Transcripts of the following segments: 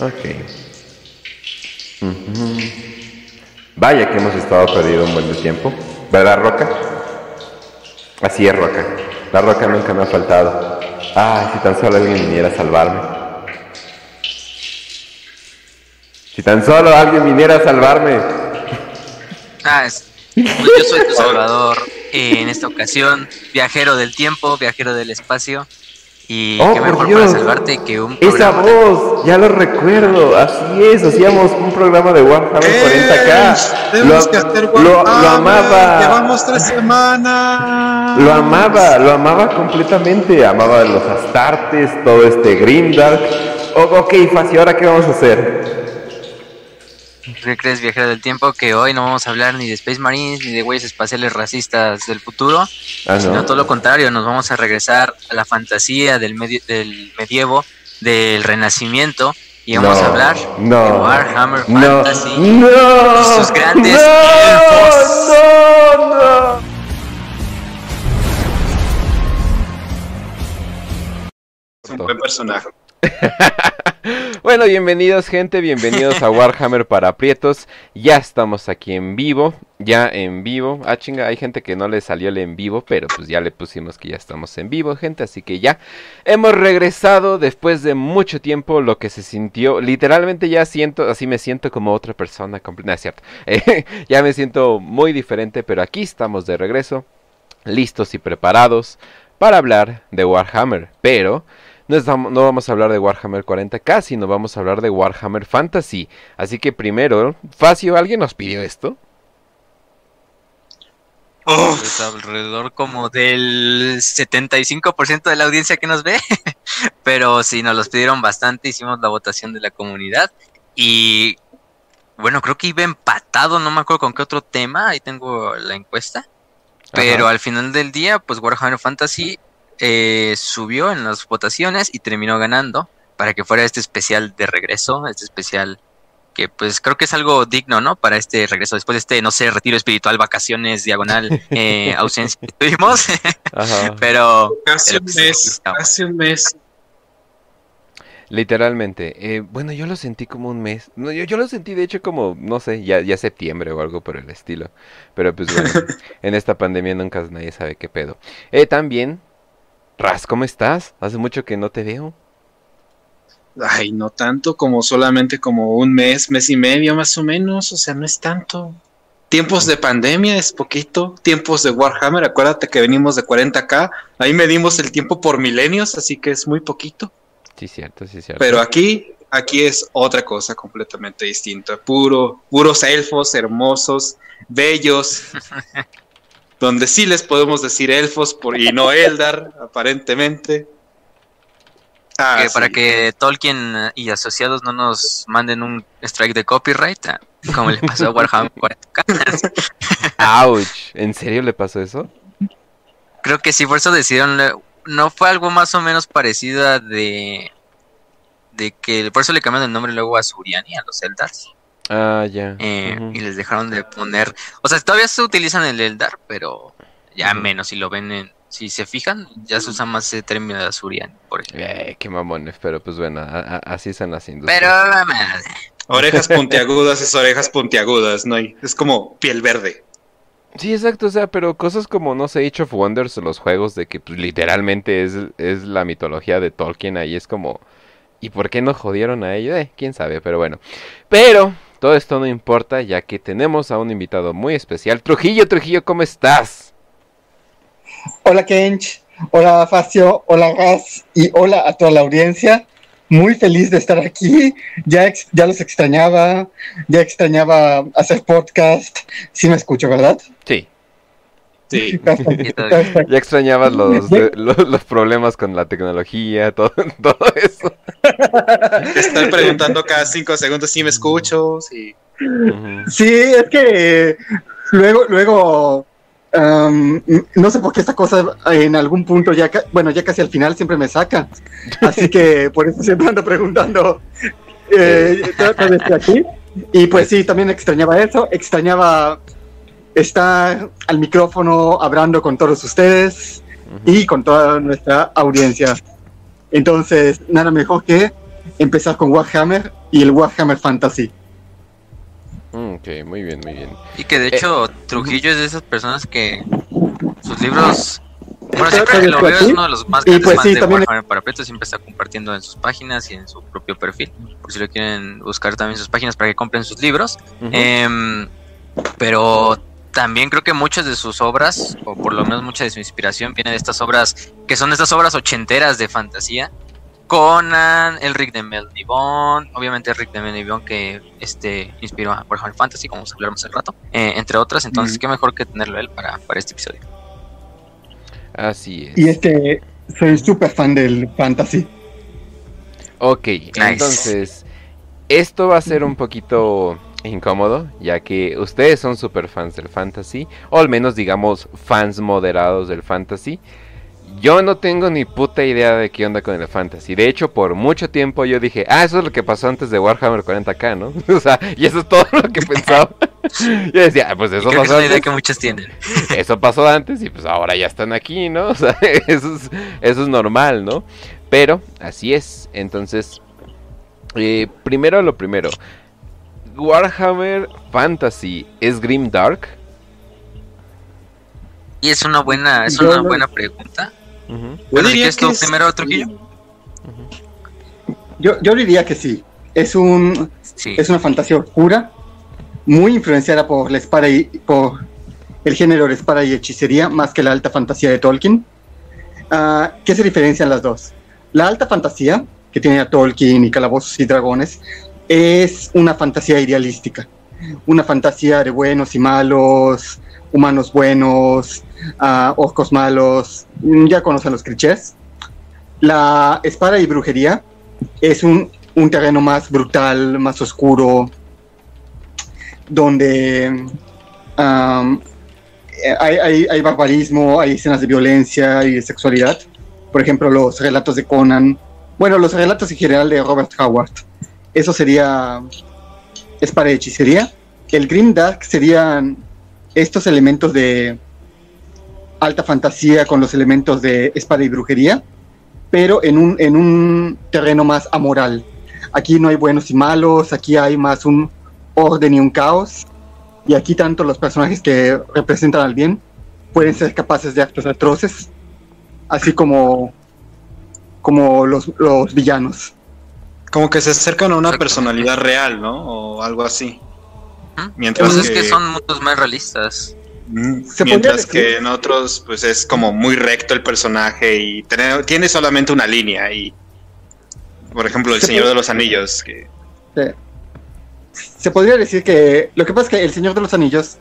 Ok. Vaya que hemos estado perdido un buen tiempo. ¿Verdad, Roca? Así es, Roca. La Roca nunca me ha faltado. Ay, si tan solo alguien viniera a salvarme. Si tan solo alguien viniera a salvarme. Ah, es- pues yo soy tu salvador en esta ocasión, viajero del tiempo, viajero del espacio. Y Oh, qué por mejor Dios. para salvarte que un Esa voz, ya lo recuerdo. Así es, hacíamos un programa de Warhammer 40k. Tenemos Lo, que hacer lo- lo Warhammer, amaba. Llevamos tres semanas. Lo amaba, lo amaba completamente. Amaba los astartes, todo este Grimdark. Oh, ok, Facio, ¿ahora qué vamos a hacer? ¿Qué crees, viajero del tiempo? Que hoy no vamos a hablar ni de Space Marines ni de güeyes espaciales racistas del futuro, Ah, sino no. todo lo contrario, nos vamos a regresar a la fantasía del, medio, del medievo, del renacimiento, y vamos No, a hablar no, de Warhammer no, Fantasy. No, y sus grandes no, elfos. No, no. Es un buen personaje. Bueno, bienvenidos gente, bienvenidos a Warhammer para aprietos. Ya estamos aquí en vivo, ya en vivo. Ah, chinga, hay gente que no le salió el en vivo, pero pues ya le pusimos que ya estamos en vivo, gente, así que ya hemos regresado después de mucho tiempo lo que se sintió. Literalmente ya siento, así me siento como otra persona no es cierto. Eh, ya me siento muy diferente, pero aquí estamos de regreso, listos y preparados para hablar de Warhammer, pero no, estamos- no vamos a hablar de Warhammer 40k, sino vamos a hablar de Warhammer Fantasy. Así que primero, Facio, ¿alguien nos pidió esto? Pues alrededor como del 75% de la audiencia que nos ve. Pero sí, nos los pidieron bastante, hicimos la votación de la comunidad. Y bueno, creo que iba empatado, no me acuerdo con qué otro tema, ahí tengo la encuesta. Pero Ajá. al final del día, pues Warhammer Fantasy eh, subió en las votaciones y terminó ganando para que fuera este especial de regreso, este especial que pues creo que es algo digno, ¿no? Para este regreso, después de este, no sé, retiro espiritual, vacaciones, diagonal, eh, ausencia que tuvimos. Ajá. Pero Casi pero, un pues, mes. Casi un mes. Literalmente. Eh, bueno, yo lo sentí como un mes. No, yo, yo lo sentí de hecho como, no sé, ya, ya septiembre o algo por el estilo. Pero pues bueno, en esta pandemia nunca nadie sabe qué pedo. Eh, también, Raz, ¿cómo estás? Hace mucho que no te veo. Ay, no tanto como solamente como un mes, mes y medio más o menos. O sea, no es tanto. Tiempos de pandemia es poquito. Tiempos de Warhammer, acuérdate que venimos de 40k. Ahí medimos el tiempo por milenios, así que es muy poquito. Sí, cierto, sí, cierto. Pero aquí, aquí es otra cosa completamente distinta. Puro, puros elfos hermosos, bellos. donde sí les podemos decir elfos por, y no Eldar, aparentemente. Ah, que para que Tolkien eh, y asociados no nos manden un strike de copyright, ah, como le pasó a Warhammer 40k. ¡Auch! ¿En serio le pasó eso? Creo que sí, por eso decidieron. No fue algo más o menos parecido a de. De que por eso le cambiaron el nombre luego a Suriani, a los Eldars. Ah, ya. eh. Y les dejaron de poner. O sea, todavía se utilizan el Eldar, pero ya menos. Si lo ven en. Si se fijan, ya se usa más ese término de Suriani, por ejemplo. Eh, qué mamones, pero pues bueno, a- a- así son las industrias. Pero. eh, Orejas puntiagudas es orejas puntiagudas, no hay. Es como piel verde. Sí, exacto, o sea, pero cosas como, no sé, Age of Wonders o los juegos de que pues, literalmente es, es la mitología de Tolkien, ahí es como, ¿y por qué no jodieron a ello? Eh, quién sabe, pero bueno. Pero todo esto no importa, ya que tenemos a un invitado muy especial. Trujillo, Trujillo, ¿cómo estás? Hola Kench, hola Facio, hola Gas y hola a toda la audiencia. Muy feliz de estar aquí. Ya, ex- ya los extrañaba, ya extrañaba hacer podcast. Sí me escucho, ¿verdad? Sí, Sí. Ya extrañabas los, de- los, los problemas con la tecnología, todo, todo eso. Estar preguntando cada cinco segundos si me escucho. Sí. Es que luego, luego, am, no sé por qué esta cosa en algún punto ya, ca- bueno, ya casi al final siempre me saca. Así que por eso siempre ando preguntando. Eh, trato de estar aquí. Y pues sí, también extrañaba eso, extrañaba estar al micrófono hablando con todos ustedes y con toda nuestra audiencia. Entonces, nada mejor que empezar con Warhammer y el Warhammer Fantasy. Mm, Ok, muy bien, muy bien. Y que de Eh, hecho Trujillo es de esas personas que sus libros... Bueno, siempre que lo veo es uno de los más grandes pues sí, de también- Warhammer para Preto, siempre está compartiendo en sus páginas y en su propio perfil, por si lo quieren buscar también sus páginas para que compren sus libros. Em, pero también creo que muchas de sus obras, o por lo menos mucha de su inspiración, viene de estas obras, que son estas obras ochenteras de fantasía. Conan, el Rick de Melnibon, obviamente el Rick de Melnibon que este inspiró a Warhammer Fantasy, como hablaremos hace rato, eh, entre otras. Entonces, Mm. qué mejor que tenerlo él para, para este episodio. Así es. Y este, soy súper fan del Fantasy. Ok, entonces, esto va a ser un poquito incómodo, ya que ustedes son super fans del fantasy, o al menos digamos fans moderados del fantasy. Yo no tengo ni puta idea de qué onda con el fantasy. De hecho, por mucho tiempo yo dije, ah, eso es lo que pasó antes de Warhammer 40k, ¿no? o sea, y eso es todo lo que pensaba. yo decía, ah, pues eso que es pasó una idea que muchos tienen. Eso pasó antes y pues ahora ya están aquí, ¿no? O sea, eso es, eso es normal, ¿no? Pero así es. Entonces, eh, primero lo primero. Warhammer Fantasy es Grim Dark. Y es una buena, es Yo una no- buena pregunta. Ujú, Yo Bueno, si diría que es- primero, Trujillo. Yo, yo diría que sí. Es un, Sí. es una fantasía oscura, muy influenciada por la espada y por el género de espada y hechicería, más que la alta fantasía de Tolkien. Ah, ¿Qué se diferencian las dos? La alta fantasía, que tiene a Tolkien y calabozos y dragones, es una fantasía idealística, una fantasía de buenos y malos, humanos buenos, ah, orcos malos, mm, ya conocen los clichés. La espada y brujería es un, un terreno más brutal, más oscuro, donde hay- hay barbarismo, hay escenas de violencia y de sexualidad. Por ejemplo, los relatos de Conan. Bueno, los relatos en general de Robert Howard. Eso sería espada y hechicería. El Grim Dark serían estos elementos de alta fantasía con los elementos de espada y brujería, pero en un, en un terreno más amoral. Aquí no hay buenos y malos, aquí hay más un orden y un caos. Y aquí tanto los personajes que representan al bien pueden ser capaces de actos atroces, así como, como los, los villanos. Como que se acercan a una personalidad real, ¿no? O algo así. Mientras Pues es que, que son mundos más realistas. Mm, Se podría mientras decir- que en otros, pues es como muy recto el personaje y tiene, tiene solamente una línea. Y, por ejemplo, El Se Señor puede- de los Anillos, que Se podría decir que lo que pasa es que El Señor de los Anillos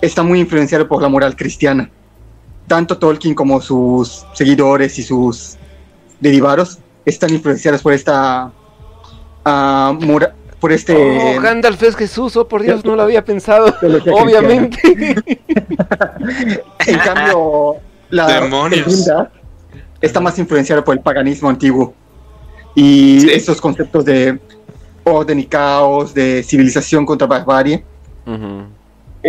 está muy influenciado por la moral cristiana. Tanto Tolkien como sus seguidores y sus derivados están influenciados por esta mora- por este Oh, Gandalf es Jesús, oh por Dios, no lo había pensado. Obviamente. En cambio, la, Demonios. Gundam está más influenciado por el paganismo antiguo y Sí. estos conceptos de orden y caos, de civilización contra barbarie. E-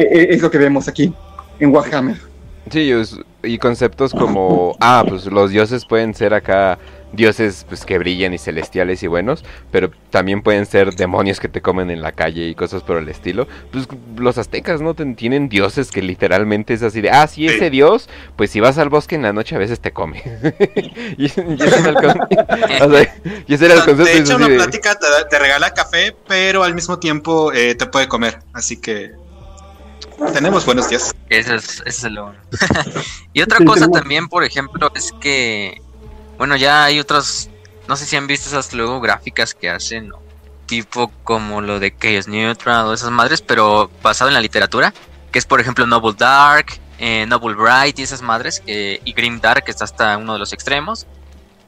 e- es lo que vemos aquí en Warhammer. Sí, y conceptos como, ah, pues los dioses pueden ser acá dioses pues que brillan y celestiales y buenos, pero también pueden ser demonios que te comen en la calle y cosas por el estilo. Pues los aztecas no tienen dioses que literalmente es así de, ah, sí, ese dios, pues si vas al bosque en la noche a veces te come. y, y ese era el con- o sea, y ese era el concepto. de hecho, una de- plática te, da- te regala café, pero al mismo tiempo eh, te puede comer. Así que tenemos buenos días. Ese es, ese es lo y otra Sí, cosa también, por ejemplo, es que, bueno, ya hay otras, no sé si han visto esas luego gráficas que hacen, ¿no? tipo como lo de Chaos Neutral o esas madres, pero basado en la literatura, que es por ejemplo Noble Dark, eh, Noble Bright y esas madres, y Grim Dark, que está hasta uno de los extremos.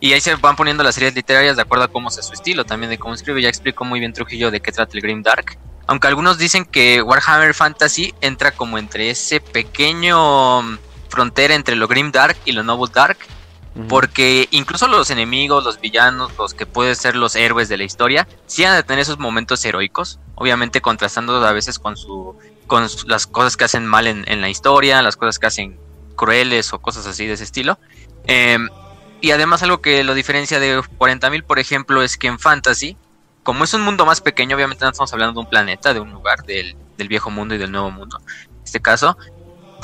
Y ahí se van poniendo las series literarias de acuerdo a cómo sea su estilo, también de cómo escribe. Ya explicó muy bien Trujillo de qué trata el Grim Dark. Aunque algunos dicen que Warhammer Fantasy entra como entre ese pequeño mm, frontera entre lo Grim Dark y lo Noble Dark, Porque incluso los enemigos, los villanos, los que pueden ser los héroes de la historia, sí han de tener esos momentos heroicos, obviamente contrastando a veces con su con las cosas que hacen mal en, en la historia, las cosas que hacen crueles o cosas así de ese estilo. Em, Y además algo que lo diferencia de 40.000, por ejemplo, es que en Fantasy, como es un mundo más pequeño, obviamente no estamos hablando de un planeta, de un lugar, del, del viejo mundo y del nuevo mundo, en este caso,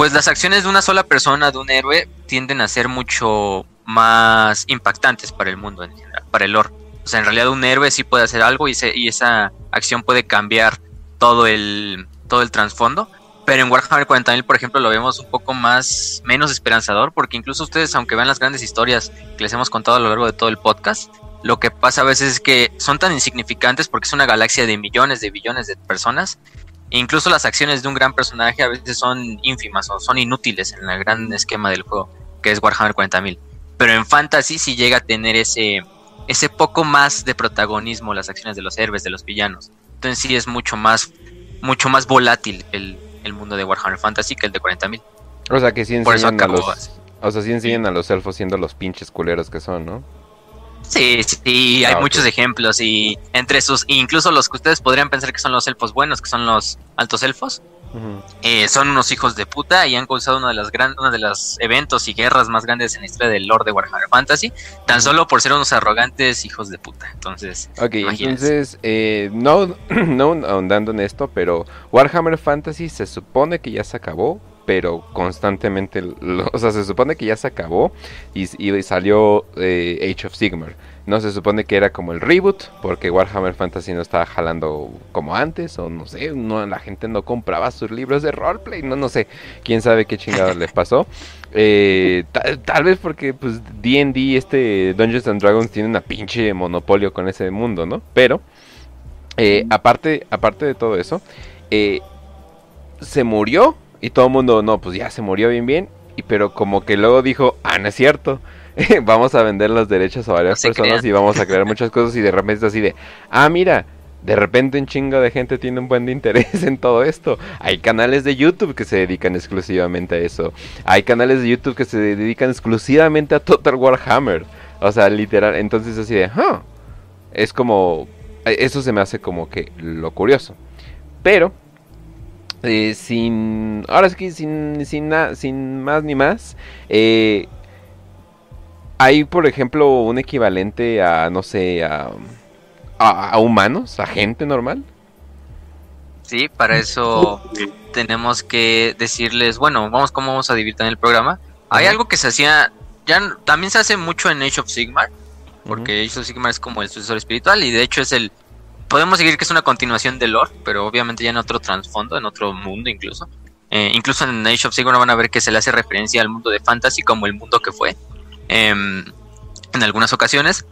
pues las acciones de una sola persona, de un héroe, tienden a ser mucho más impactantes para el mundo en general, para el lore. O sea, en realidad un héroe sí puede hacer algo y, esa acción puede cambiar todo el, todo el trasfondo. Pero en Warhammer 40.000, por ejemplo, lo vemos un poco más, menos esperanzador, porque incluso ustedes, aunque vean las grandes historias que les hemos contado a lo largo de todo el podcast, lo que pasa a veces es que son tan insignificantes porque es una galaxia de millones de billones de personas. Incluso las acciones de un gran personaje a veces son ínfimas o son inútiles en el gran esquema del juego, que es Warhammer 40.000. Pero en Fantasy sí llega a tener ese, ese poco más de protagonismo las acciones de los héroes, de los villanos. Entonces sí es mucho más, mucho más volátil el, el mundo de Warhammer Fantasy que el de 40.000. O sea que sí enseñan a los... O sea, sí enseñan a los elfos siendo los pinches culeros que son, ¿no? Sí, sí, hay Ah, muchos ejemplos y entre sus, incluso los que ustedes podrían pensar que son los elfos buenos, que son los altos elfos, eh, son unos hijos de puta y han causado uno de los grandes, uno de los eventos y guerras más grandes en la historia del Lord de Warhammer Fantasy, tan solo por ser unos arrogantes hijos de puta. Entonces, Ok, Imagínense. entonces, eh, no, no ahondando en esto, pero Warhammer Fantasy se supone que ya se acabó, pero constantemente, lo- o sea, se supone que ya se acabó y, y salió eh, Age of Sigmar. No se supone que era como el reboot, porque Warhammer Fantasy no estaba jalando como antes, o no sé, no, la gente no compraba sus libros de roleplay, no, no sé, quién sabe qué chingada les pasó. Eh, ta- tal vez porque pues D&D, este Dungeons and Dragons tiene una pinche monopolio con ese mundo, ¿no? Pero eh, aparte, aparte de todo eso, se murió y todo el mundo, no, pues ya se murió bien bien, y pero como que luego dijo, ah, no es cierto. vamos a vender los derechos a varias No personas crean. y vamos a crear muchas cosas y de repente es así de, ah, mira, de repente un chingo de gente tiene un buen de interés en todo esto. Hay canales de YouTube que se dedican exclusivamente a eso. Hay canales de YouTube que se dedican exclusivamente a Total Warhammer. O sea, literal. Entonces así de, "Huh". Es como... eh, Eso se me hace como que lo curioso. Pero... eh, sin... Ahora es que sin, sin, na- sin más ni más. eh, hay, por ejemplo, un equivalente a, no sé, a, a, a humanos, a gente normal. sí, para eso tenemos que decirles, bueno, vamos cómo vamos a dividir también el programa. Hay algo que se hacía, ya también se hace mucho en Age of Sigmar, porque Age of Sigmar es como el sucesor espiritual y de hecho es el podemos seguir que es una continuación de lore, pero obviamente ya en otro trasfondo, en otro mundo incluso. Eh, incluso en Age of Sigmar van a ver que se le hace referencia al mundo de fantasy como el mundo que fue em, en algunas ocasiones.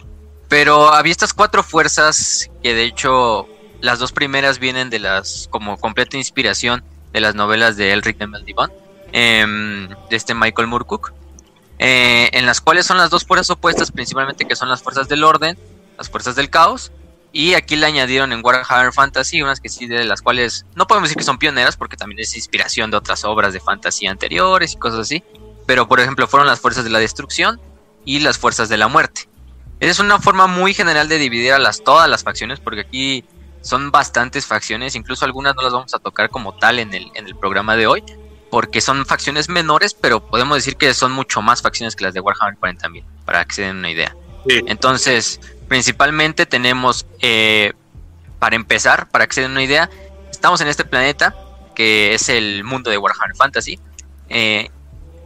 Pero había estas cuatro fuerzas que de hecho las dos primeras vienen de las como completa inspiración de las novelas de Elric de Meldivon, em, de este Michael Moorcook, eh, en las cuales son las dos fuerzas opuestas principalmente que son las fuerzas del orden, las fuerzas del caos, y aquí le añadieron en Warhammer Fantasy unas que sí de las cuales no podemos decir que son pioneras porque también es inspiración de otras obras de fantasía anteriores y cosas así, pero por ejemplo fueron las fuerzas de la destrucción y las fuerzas de la muerte. Es una forma muy general de dividir a las todas las facciones porque aquí son bastantes facciones, incluso algunas no las vamos a tocar como tal en el, en el programa de hoy, porque son facciones menores, pero podemos decir que son mucho más facciones que las de Warhammer 40.000, para que se den una idea. Entonces, principalmente tenemos, eh, para empezar, para que se den una idea, estamos en este planeta, que es el mundo de Warhammer Fantasy. Eh,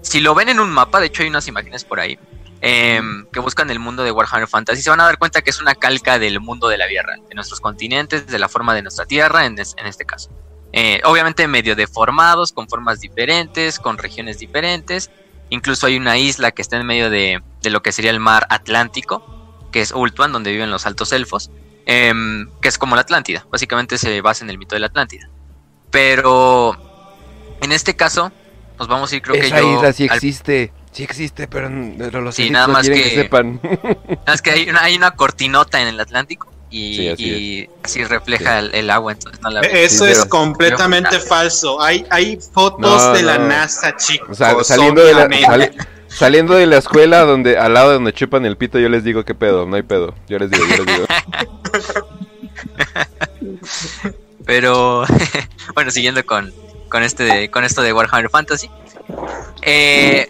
si lo ven en un mapa, de hecho hay unas imágenes por ahí, eh, que buscan el mundo de Warhammer Fantasy, se van a dar cuenta que es una calca del mundo de la Tierra, de nuestros continentes, de la forma de nuestra Tierra, en este caso. Eh, obviamente medio deformados, con formas diferentes, con regiones diferentes. Incluso hay una isla que está en medio de, de lo que sería el mar Atlántico, que es Ultuan, donde viven los altos elfos, em, que es como la Atlántida. Básicamente se basa en el mito de la Atlántida. Pero en este caso, nos vamos a ir, creo que Esa yo. isla sí al- existe. Sí existe, pero, pero los Sí, nada más que, que- sepan. es que hay una, hay una cortinota en el Atlántico y, Sí, así y así refleja el, el agua, entonces no la ves. Eso Sí, es pero- completamente pero- falso. Hay, hay fotos No, de la no. NASA, chicos. O sea, saliendo de, la, sali- saliendo de la escuela donde al lado donde chupan el pito, yo les digo qué pedo, no hay pedo. Yo les digo, yo les digo. Pero bueno, siguiendo con, con este de- con esto de Warhammer Fantasy. eh,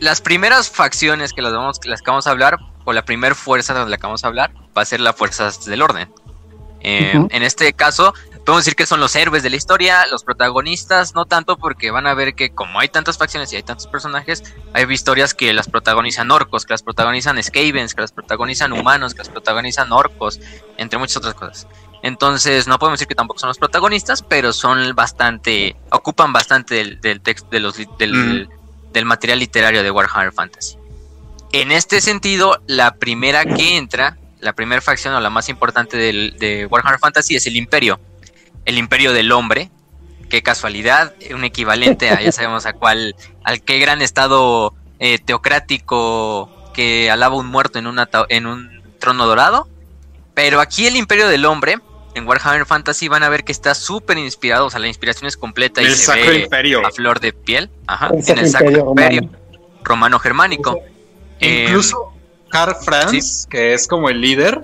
las primeras facciones que las, vamos, las que vamos a hablar, o la primera fuerza de la que vamos a hablar, va a ser la Fuerzas del Orden. Eh, Ujú. En este caso, podemos decir que son los héroes de la historia, los protagonistas, no tanto porque van a ver que como hay tantas facciones y hay tantos personajes, hay historias que las protagonizan orcos, que las protagonizan skavens, que las protagonizan humanos, que las protagonizan orcos, entre muchas otras cosas. Entonces, no podemos decir que tampoco son los protagonistas, pero son bastante, ocupan bastante del, del texto, de los, del, del material literario de Warhammer Fantasy. En este sentido, la primera que entra, la primera facción o la más importante del- de Warhammer Fantasy es el Imperio. El Imperio del Hombre. Qué casualidad, un equivalente a, ya sabemos a cuál, al qué gran estado eh, teocrático que alaba un muerto en, una ta- en un trono dorado. Pero aquí el Imperio del Hombre, en Warhammer Fantasy, van a ver que está súper inspirado, o sea, la inspiración es completa y El se Sacro ve Imperio. a flor de piel. Ajá, El en el Sacro Imperio Imperio, romano. romano-germánico. Eh, Incluso Karl Franz, que es como el líder,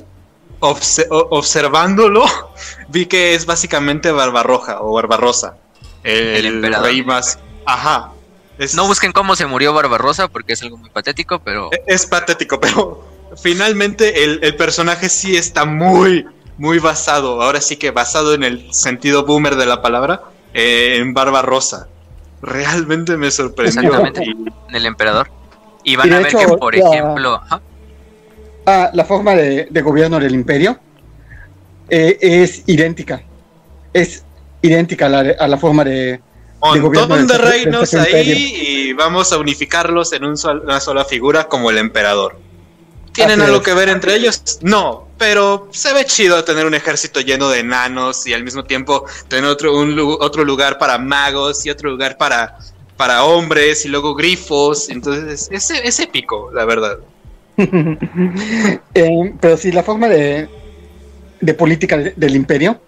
obse- observándolo, vi que es básicamente Barbarroja o Barbarosa. El, El emperador. rey más. Ajá. Es, No busquen cómo se murió Barbarosa porque es algo muy patético, pero es patético, pero finalmente el, el personaje sí está muy, muy basado, ahora sí que basado en el sentido boomer de la palabra, eh, en Barbarosa. Realmente me sorprendió. Exactamente. En el emperador. Y van Y a ver hecho, que, por la- ejemplo, ajá, Ah, la forma de, de gobierno del imperio eh, es idéntica. Es idéntica a la, a la forma de... montón gobierno del de reinos ahí Imperio. y vamos a unificarlos en un sol- una sola figura como el emperador. ¿Tienen Así algo es. que ver entre ellos? No, pero se ve chido tener un ejército lleno de enanos y al mismo tiempo tener otro, un otro lugar para magos y otro lugar para, para hombres y luego grifos. Entonces es, es épico, la verdad. Eh, pero sí, la forma de, de política de- del imperio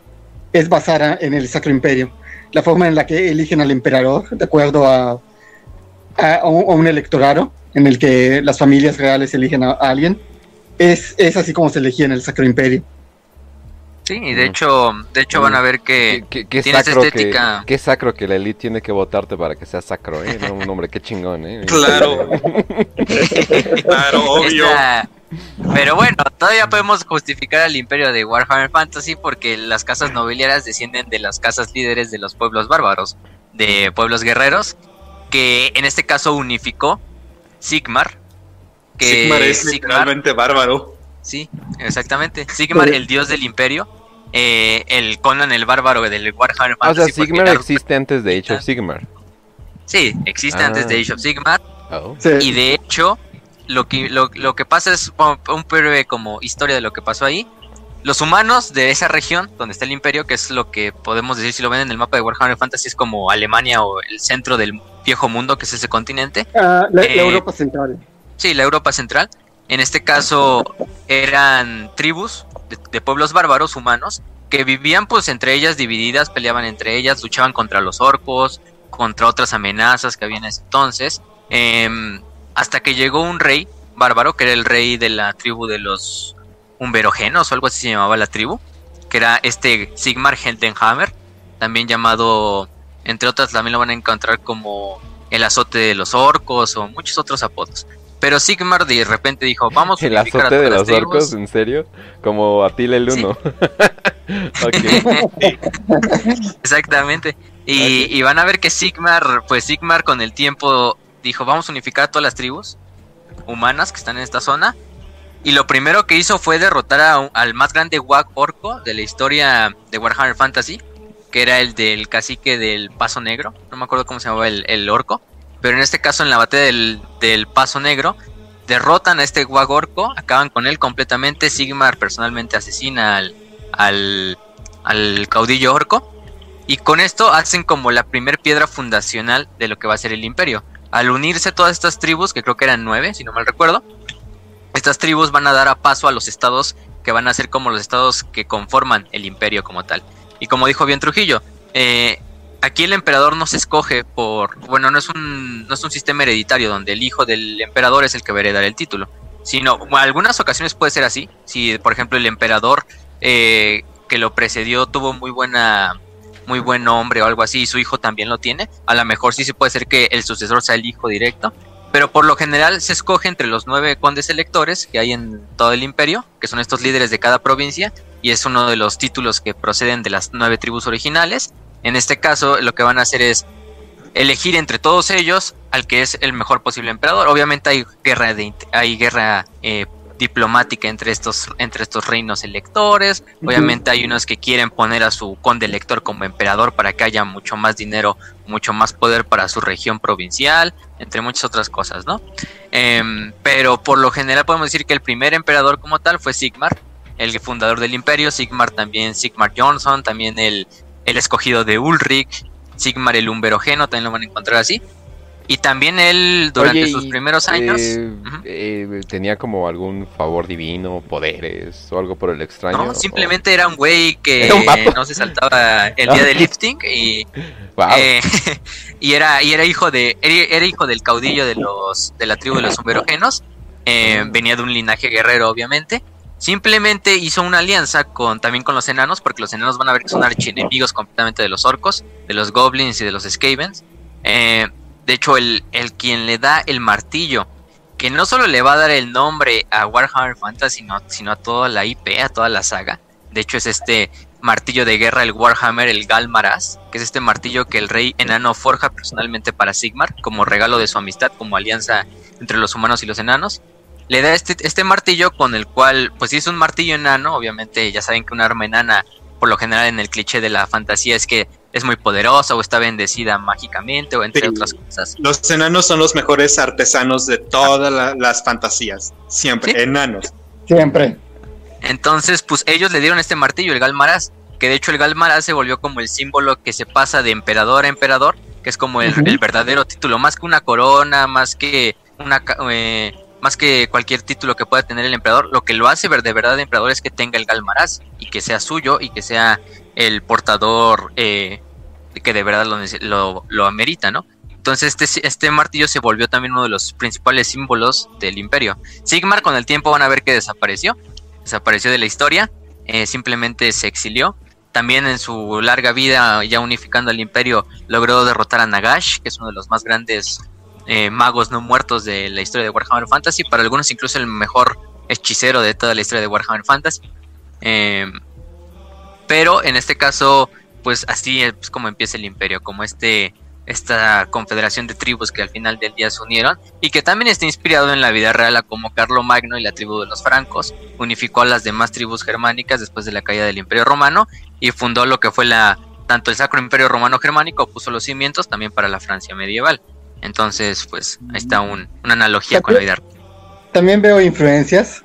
es basada en el Sacro Imperio. La forma en la que eligen al emperador, de acuerdo a, a, a un, a un electorado, en el que las familias reales eligen a, a alguien, es, es así como se elegía en el Sacro Imperio. sí, y de hecho, de hecho van a ver que ¿Qué, qué- qué tiene esa sacro que, estética. qué sacro que la elite tiene que votarte para que sea sacro, ¿eh? No, un hombre, qué chingón, ¿eh? Claro. Claro, obvio. esta- Pero bueno, todavía podemos justificar al imperio de Warhammer Fantasy porque las casas nobiliarias descienden de las casas líderes de los pueblos bárbaros, de pueblos guerreros, que en este caso unificó Sigmar. Que Sigmar es Sigmar- literalmente bárbaro. Sí, exactamente. Sigmar, el dios del imperio. eh, el Conan el bárbaro del Warhammer Ah, o sea, Sigmar existe antes de Age of Sigmar. Sí, existe Ah. antes de Age of Sigmar. Oh. Sí. Y de hecho, lo que, lo, lo que pasa es bueno, un breve como historia de lo que pasó ahí. Los humanos de esa región, donde está el imperio, que es lo que podemos decir si lo ven en el mapa de Warhammer Fantasy, es como Alemania o el centro del viejo mundo, que es ese continente. Ah, la, la Eh, Europa Central. Sí, la Europa Central. En este caso eran tribus de, de pueblos bárbaros humanos que vivían pues entre ellas divididas, peleaban entre ellas, luchaban contra los orcos, contra otras amenazas que había en ese entonces, em, hasta que llegó un rey bárbaro, que era el rey de la tribu de los Humberogenos o algo así se llamaba la tribu, que era este Sigmar Heldenhammer, también llamado, entre otras también lo van a encontrar como el azote de los orcos o muchos otros apodos. Pero Sigmar de repente dijo, vamos a El unificar a azote de todas los tribus". orcos, ¿en serio? Como Atila el Sí. Uno. ok. Exactamente. Y, Ok. y van a ver que Sigmar, pues Sigmar con el tiempo dijo, vamos a unificar a todas las tribus humanas que están en esta zona. Y lo primero que hizo fue derrotar a al más grande Wag orco de la historia de Warhammer Fantasy, que era el del cacique del Paso Negro. No me acuerdo cómo se llamaba el, el orco. Pero en este caso, en la batalla del, del Paso Negro, derrotan a este Wag orco, acaban con él completamente. Sigmar personalmente asesina al, al, al caudillo orco. Y con esto hacen como la primer piedra fundacional de lo que va a ser el imperio. Al unirse todas estas tribus, que creo que eran nueve, si no mal recuerdo, estas tribus van a dar a paso a los estados que van a ser como los estados que conforman el imperio como tal. Y como dijo bien Trujillo, eh, aquí el emperador no se escoge por, bueno, no es un, no es un sistema hereditario donde el hijo del emperador es el que va a heredar el título, sino en algunas ocasiones puede ser así. Si por ejemplo el emperador eh, que lo precedió tuvo muy buena muy buen nombre o algo así y su hijo también lo tiene, a lo mejor sí se puede ser que el sucesor sea el hijo directo, pero por lo general se escoge entre los nueve condes electores que hay en todo el imperio, que son estos líderes de cada provincia, y es uno de los títulos que proceden de las nueve tribus originales. En este caso, lo que van a hacer es elegir entre todos ellos al que es el mejor posible emperador. Obviamente hay guerra de hay guerra eh, diplomática entre estos entre estos reinos electores. Obviamente hay unos que quieren poner a su conde elector como emperador para que haya mucho más dinero, mucho más poder para su región provincial, entre muchas otras cosas, ¿no? Em, pero por lo general podemos decir que el primer emperador como tal fue Sigmar, el fundador del imperio. Sigmar también, Sigmar Johnson, también el, el escogido de Ulrich, Sigmar el Umberogeno, también lo van a encontrar así. Y también él, durante sus primeros años, eh, eh, tenía como algún favor divino, poderes o algo por el extraño. No, simplemente era un güey que no se saltaba el día de lifting y, eh, y era y era hijo de era, hijo del caudillo de los de la tribu de los umberogenos. venía de un linaje guerrero, obviamente. Simplemente hizo una alianza con también con los enanos, porque los enanos van a ver que son archienemigos completamente de los orcos, de los goblins y de los skavens. Eh, de hecho, el, el quien le da el martillo, que no solo le va a dar el nombre a Warhammer Fantasy, sino, sino a toda la IP, a toda la saga. De hecho, es este martillo de guerra, el Warhammer, el Galmaras, que es este martillo que el rey enano forja personalmente para Sigmar, como regalo de su amistad, como alianza entre los humanos y los enanos le da este, este martillo con el cual, pues si es un martillo enano, obviamente ya saben que un arma enana, por lo general en el cliché de la fantasía es que es muy poderosa o está bendecida mágicamente o entre otras cosas. Los enanos son los mejores artesanos de todas las fantasías, siempre, enanos. Siempre. Entonces, pues ellos le dieron este martillo, el Galmaraz, que de hecho el Galmaraz se volvió como el símbolo que se pasa de emperador a emperador, que es como el, verdadero título, más que una corona, más que una... Eh, más que cualquier título que pueda tener el emperador, lo que lo hace ver de verdad emperador es que tenga el Galmaraz y que sea suyo y que sea el portador eh, que de verdad lo, lo, amerita, ¿no? Entonces este, este martillo se volvió también uno de los principales símbolos del imperio. Sigmar con el tiempo van a ver que desapareció, desapareció de la historia, eh, simplemente se exilió. También en su larga vida, ya unificando al imperio, logró derrotar a Nagash, que es uno de los más grandes eh, magos no muertos de la historia de Warhammer Fantasy, para algunos incluso el mejor hechicero de toda la historia de Warhammer Fantasy. Eh, pero en este caso, pues así es como empieza el imperio, como este esta confederación de tribus que al final del día se unieron y que también está inspirado en la vida real como Carlo Magno y la tribu de los francos, unificó a las demás tribus germánicas después de la caída del imperio romano y fundó lo que fue la tanto el Sacro Imperio Romano Germánico, puso los cimientos también para la Francia medieval. Entonces, pues ahí está una analogía con la vida. También veo influencias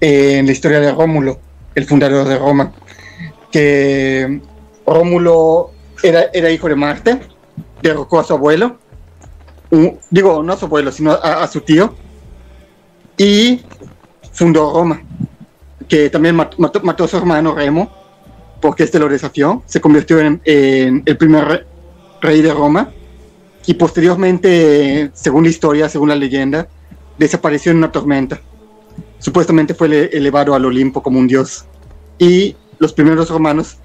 en la historia de Rómulo, el fundador de Roma, que Rómulo era, era hijo de Marte, derrocó a su abuelo, digo, no a su abuelo, sino a, su tío, y fundó Roma, que también mató, a su hermano Remo, porque este lo desafió, se convirtió en, el primer rey de Roma y posteriormente, según la historia, según la leyenda, desapareció en una tormenta. Supuestamente fue elevado al Olimpo como un dios. Y los primeros romanos,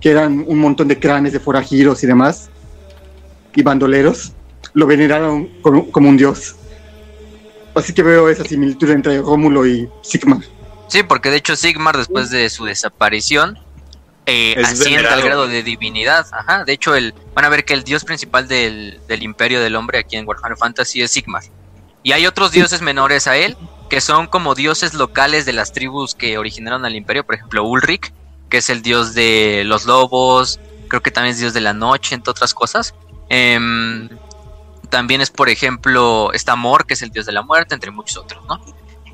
que eran un montón de cranes de forajidos y demás, y bandoleros, lo veneraron como, un dios. Así que veo esa similitud entre Rómulo y Sigmar. Sí, porque de hecho Sigmar, después de su desaparición, eh, asciende al grado de divinidad. Ajá. De hecho, el, van a ver que el dios principal del, imperio del hombre aquí en Warhammer Fantasy es Sigmar. Y hay otros dioses menores a él, que son como dioses locales de las tribus que originaron al imperio. Por ejemplo, Ulrich, que es el dios de los lobos. Creo que también es dios de la noche, entre otras cosas. Em, también es, por ejemplo, está Mor, que es el dios de la muerte, entre muchos otros, ¿no?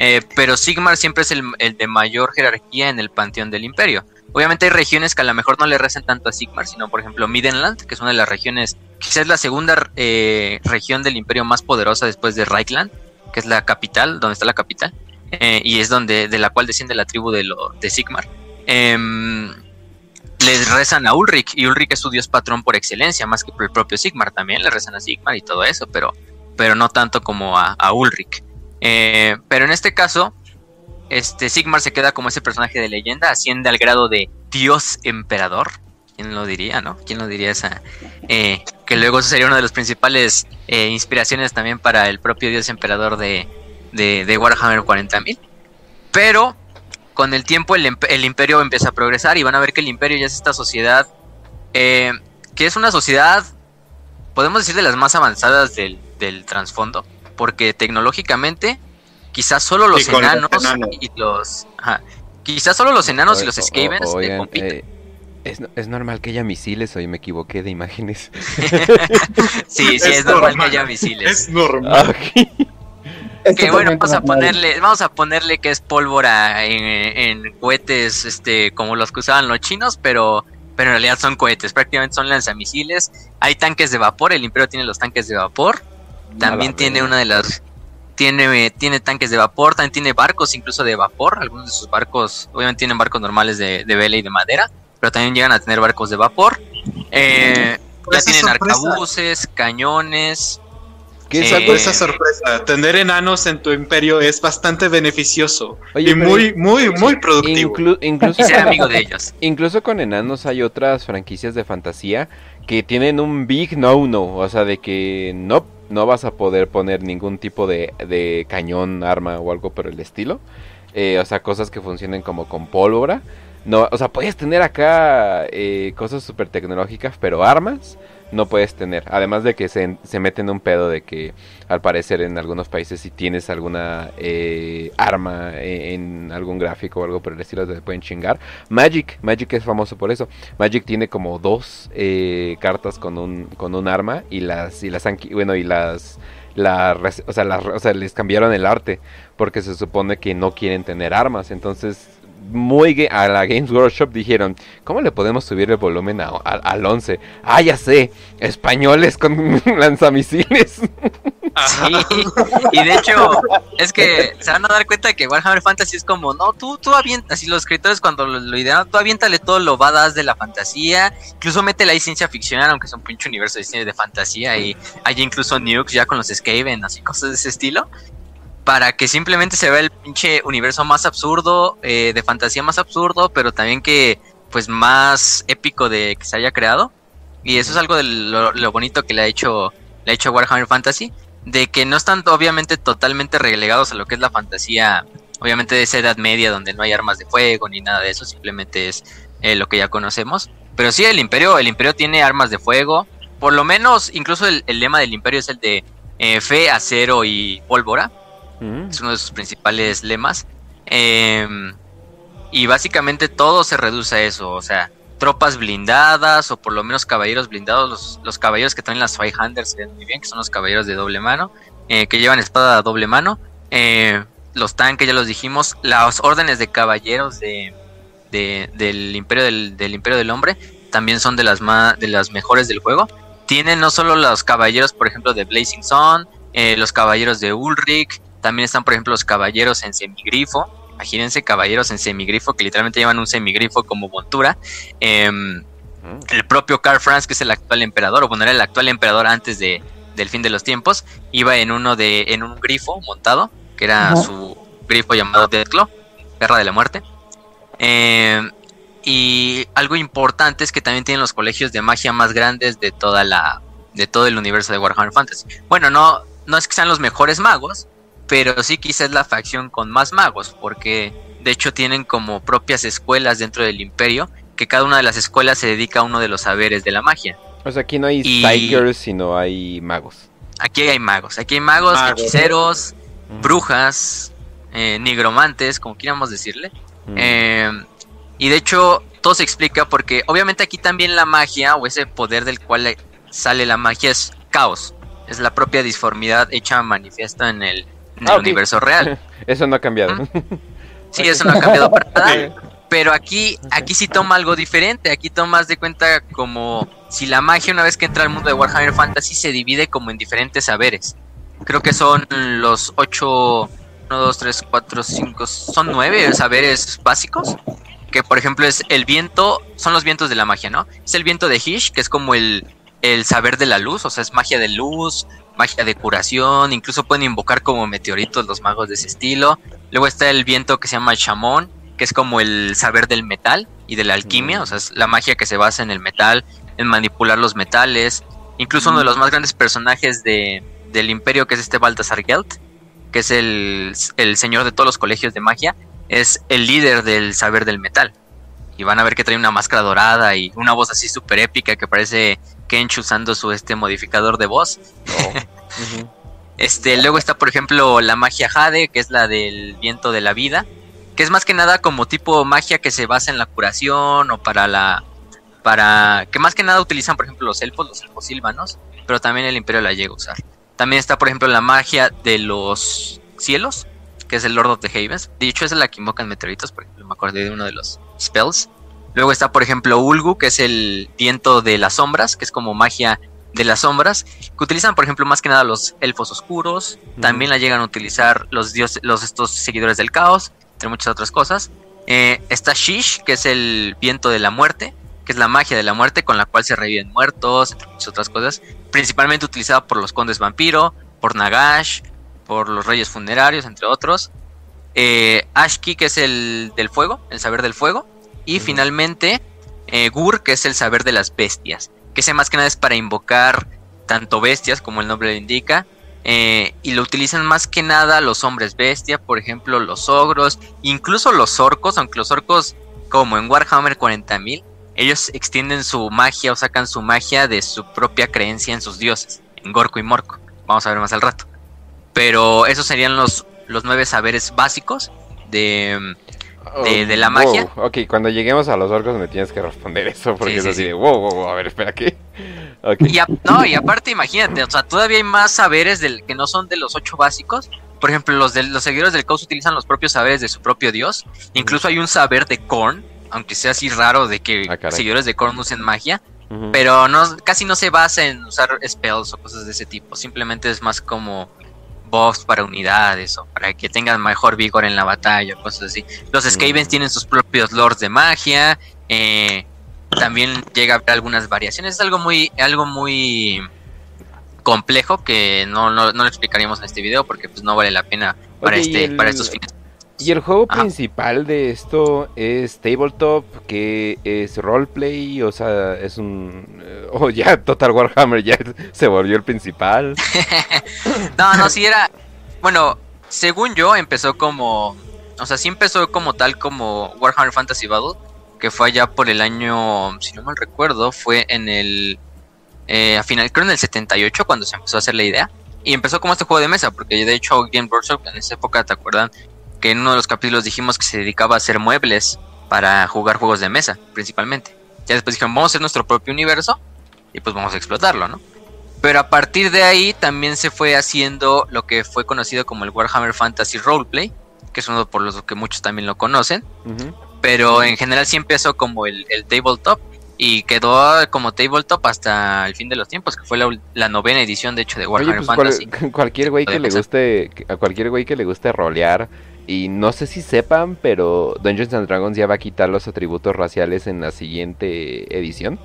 Eh, pero Sigmar siempre es el, de mayor jerarquía en el panteón del imperio. Obviamente hay regiones que a lo mejor no le recen tanto a Sigmar, sino por ejemplo Midenland, que es una de las regiones, quizás la segunda eh, región del imperio más poderosa después de Reichland, que es la capital, donde está la capital, eh, y es donde de la cual desciende la tribu de, lo, de Sigmar. Eh, les rezan a Ulrich, y Ulrich es su dios patrón por excelencia, más que por el propio Sigmar, también le rezan a Sigmar y todo eso, pero, pero no tanto como a, a Ulrich. Eh, pero en este caso, este Sigmar se queda como ese personaje de leyenda, asciende al grado de Dios Emperador. ¿Quién lo diría, no? ¿Quién lo diría esa? Eh, que luego sería una de las principales eh, inspiraciones también para el propio dios emperador de, de, de Warhammer 40.000. Pero con el tiempo el, el imperio empieza a progresar y van a ver que el imperio ya es esta sociedad eh, que es una sociedad, podemos decir, de las más avanzadas del, del trasfondo, porque tecnológicamente quizás solo los Sí, con los enanos y los... ajá, quizás solo los enanos y los Skavens le compiten. eh, es, es normal que haya misiles, hoy me equivoqué de imágenes. Sí, sí, es, Es normal que haya misiles. Es normal. Es Que bueno, vamos a ponerle, vamos a ponerle que es pólvora en, en cohetes, este, como los que usaban los chinos, pero, pero en realidad son cohetes, prácticamente son lanzamisiles. Hay tanques de vapor, el Imperio tiene los tanques de vapor, también tiene una de las, tiene, tiene tanques de vapor, también tiene barcos incluso de vapor, algunos de sus barcos, obviamente tienen barcos normales de, de vela y de madera, pero también llegan a tener barcos de vapor. Eh, ya Esa tienen sorpresa. arcabuces, cañones, ¿Qué Eh, saco- Esa sorpresa, tener enanos en tu imperio es bastante beneficioso Oye, y muy, muy, muy productivo. inclu- incluso, y ser amigo de ellos. incluso con enanos hay otras franquicias de fantasía que tienen un big no-no, o sea, de que no, no vas a poder poner ningún tipo de, de cañón, arma o algo por el estilo. Eh, o sea, cosas que funcionen como con pólvora. No, o sea, puedes tener acá eh, cosas súper tecnológicas, pero armas no puedes tener. Además de que se, se meten un pedo de que al parecer en algunos países si tienes alguna eh, arma en, algún gráfico o algo por el estilo te pueden chingar. Magic, Magic es famoso por eso. Magic tiene como dos eh, cartas con un, con un arma y las, y las han bueno, y las... La, o, sea, las- o sea, les cambiaron el arte porque se supone que no quieren tener armas. Entonces, muy a la Games Workshop dijeron, ¿cómo le podemos subir el volumen a- a- al 11? Ah, ya sé, españoles con lanzamisiles. Sí, y de hecho, es que se van a dar cuenta que Warhammer Fantasy es como, no, tú, tú avientas, así los escritores cuando lo, lo idearon, tú aviéntale todo lo badass de la fantasía, incluso métele ahí ciencia ficción, aunque es un pinche universo de cine de fantasía, y hay incluso nukes ya con los Skaven, así cosas de ese estilo, para que simplemente se vea el pinche universo más absurdo, eh, de fantasía más absurdo, pero también que, pues, más épico de que se haya creado, y eso es algo de lo, lo bonito que le ha hecho, le ha hecho Warhammer Fantasy, de que no están obviamente totalmente relegados a lo que es la fantasía, obviamente de esa edad media donde no hay armas de fuego ni nada de eso, simplemente es eh, lo que ya conocemos. Pero sí, el imperio, el imperio tiene armas de fuego, por lo menos incluso el, el lema del imperio es el de eh, fe, acero y pólvora, Mm. es uno de sus principales lemas. Eh, y básicamente todo se reduce a eso, o sea, tropas blindadas o por lo menos caballeros blindados, los, los caballeros que traen las Firehanders se ven muy bien, que son los caballeros de doble mano, eh, que llevan espada a doble mano, eh, los tanques ya los dijimos, las órdenes de caballeros de, de- del imperio del, del imperio del hombre también son de las de las mejores del juego. Tienen no solo los caballeros, por ejemplo, de Blazing Sun, eh, los caballeros de Ulrich, también están, por ejemplo, los caballeros en semigrifo. Imagínense caballeros en semigrifo que literalmente llevan un semigrifo como montura. Em, Mm. el propio Karl Franz, que es el actual emperador, o bueno, era el actual emperador antes de, del fin de los tiempos, iba en uno de, en un grifo montado, que era su grifo llamado Deathclaw, Guerra de la Muerte. Em, y algo importante es que también tienen los colegios de magia más grandes de toda la, de todo el universo de Warhammer Fantasy. Bueno, no, no es que sean los mejores magos, pero sí quizás la facción con más magos, porque de hecho tienen como propias escuelas dentro del imperio, que cada una de las escuelas se dedica a uno de los saberes de la magia. O sea, aquí no hay Y- psychers, sino hay magos. Aquí hay magos, aquí hay magos, Magos. hechiceros, Mm. brujas, eh, nigromantes, como quieramos decirle. Mm. Eh, y de hecho, todo se explica porque obviamente aquí también la magia o ese poder del cual le- sale la magia es caos. Es la propia disformidad hecha manifiesta en el, en Ah, el ok. universo real. Eso no ha cambiado. Sí, eso no ha cambiado para nada. Pero aquí, aquí sí toma algo diferente. Aquí tomas de cuenta como si la magia, una vez que entra al mundo de Warhammer Fantasy, se divide como en diferentes saberes. Creo que son los ocho, uno, dos, tres, cuatro, cinco, son nueve saberes básicos. Que por ejemplo es el viento, son los vientos de la magia, ¿no? Es el viento de Hish, que es como el, el saber de la luz, o sea, es magia de luz, magia de curación, incluso pueden invocar como meteoritos los magos de ese estilo. Luego está el viento que se llama Shamón, que es como el saber del metal, y de la alquimia, o sea, es la magia que se basa en el metal, en manipular los metales. Incluso uno de los más grandes personajes de, del imperio, que es este Baltasar Gelt, que es el, el señor de todos los colegios de magia, es el líder del saber del metal. Y van a ver que trae una máscara dorada y una voz así súper épica que parece Kench usando su este modificador de voz. Este, luego está, por ejemplo, la magia Jade, que es la del viento de la vida, que es más que nada como tipo magia que se basa en la curación o para la para que más que nada utilizan, por ejemplo, los elfos, los elfos silvanos, pero también el imperio la llega a usar. También está, por ejemplo, la magia de los cielos, que es el Lord of the Havens. De hecho, es la que invocan meteoritos, por ejemplo, me acordé de uno de los spells. Luego está, por ejemplo, Ulgu, que es el viento de las sombras, que es como magia de las sombras, que utilizan, por ejemplo, más que nada los elfos oscuros. También la llegan a utilizar los dioses, los estos seguidores del caos, entre muchas otras cosas. Eh, está Shish, que es el viento de la muerte, que es la magia de la muerte con la cual se reviven muertos, entre muchas otras cosas. Principalmente utilizada por los condes vampiro, por Nagash, por los reyes funerarios, entre otros. Eh, Ashki, que es el del fuego, el saber del fuego. Y finalmente, eh, Gur, que es el saber de las bestias. Que ese más que nada es para invocar tanto bestias, como el nombre lo indica. eh, y lo utilizan más que nada los hombres bestia, por ejemplo, los ogros, incluso los orcos, aunque los orcos, como en Warhammer 40.000, ellos extienden su magia o sacan su magia de su propia creencia en sus dioses, en Gorko y Morko. Vamos a ver más al rato. Pero esos serían los, los nueve saberes básicos de, de- de la magia. Wow, Ok, cuando lleguemos a los orcos me tienes que responder eso, porque Sí, es sí, así sí. de wow, wow, wow, a ver, espera, ¿qué? Ok. Y, a- no, y aparte, imagínate, o sea, todavía hay más saberes del, que no son de los ocho básicos. Por ejemplo, los, de, los seguidores del caos utilizan los propios saberes de su propio dios. Incluso hay un saber de Korn, aunque sea así raro de que Ah, seguidores de Korn usen magia. Pero no, casi no se basa en usar spells o cosas de ese tipo. Simplemente es más como buffs para unidades o para que tengan mejor vigor en la batalla o cosas así. Los Skavens Mm. tienen sus propios lords de magia. eh, también llega a haber algunas variaciones. Es algo muy, algo muy complejo que no, no, no lo explicaríamos en este video porque pues no vale la pena para este, el- para estos fines. Y el juego Ajá. principal de esto es tabletop, que es roleplay, o sea, es un... eh, Oh, ya Total Warhammer ya se volvió el principal. No, no, sí era. Bueno, según yo, empezó como. O sea, sí empezó como tal como Warhammer Fantasy Battle. Que fue allá por el año. Si no mal recuerdo, fue en el. eh, a final, creo en el 78, cuando se empezó a hacer la idea. Y empezó como este juego de mesa, porque de hecho, Game Workshop en esa época, ¿te acuerdan? Que en uno de los capítulos dijimos que se dedicaba a hacer muebles para jugar juegos de mesa, principalmente. Ya después dijeron, vamos a hacer nuestro propio universo y pues vamos a explotarlo, ¿no? Pero a partir de ahí también se fue haciendo lo que fue conocido como el Warhammer Fantasy Roleplay, que es uno por los que muchos también lo conocen. Pero en general sí empezó como el, el tabletop y quedó como tabletop hasta el fin de los tiempos, que fue la, la novena edición de hecho de Oye, Warhammer pues cual- Fantasy. cualquier güey que le guste, a cualquier güey que le guste rolear, y no sé si sepan, pero Dungeons and Dragons ya va a quitar los atributos raciales en la siguiente edición.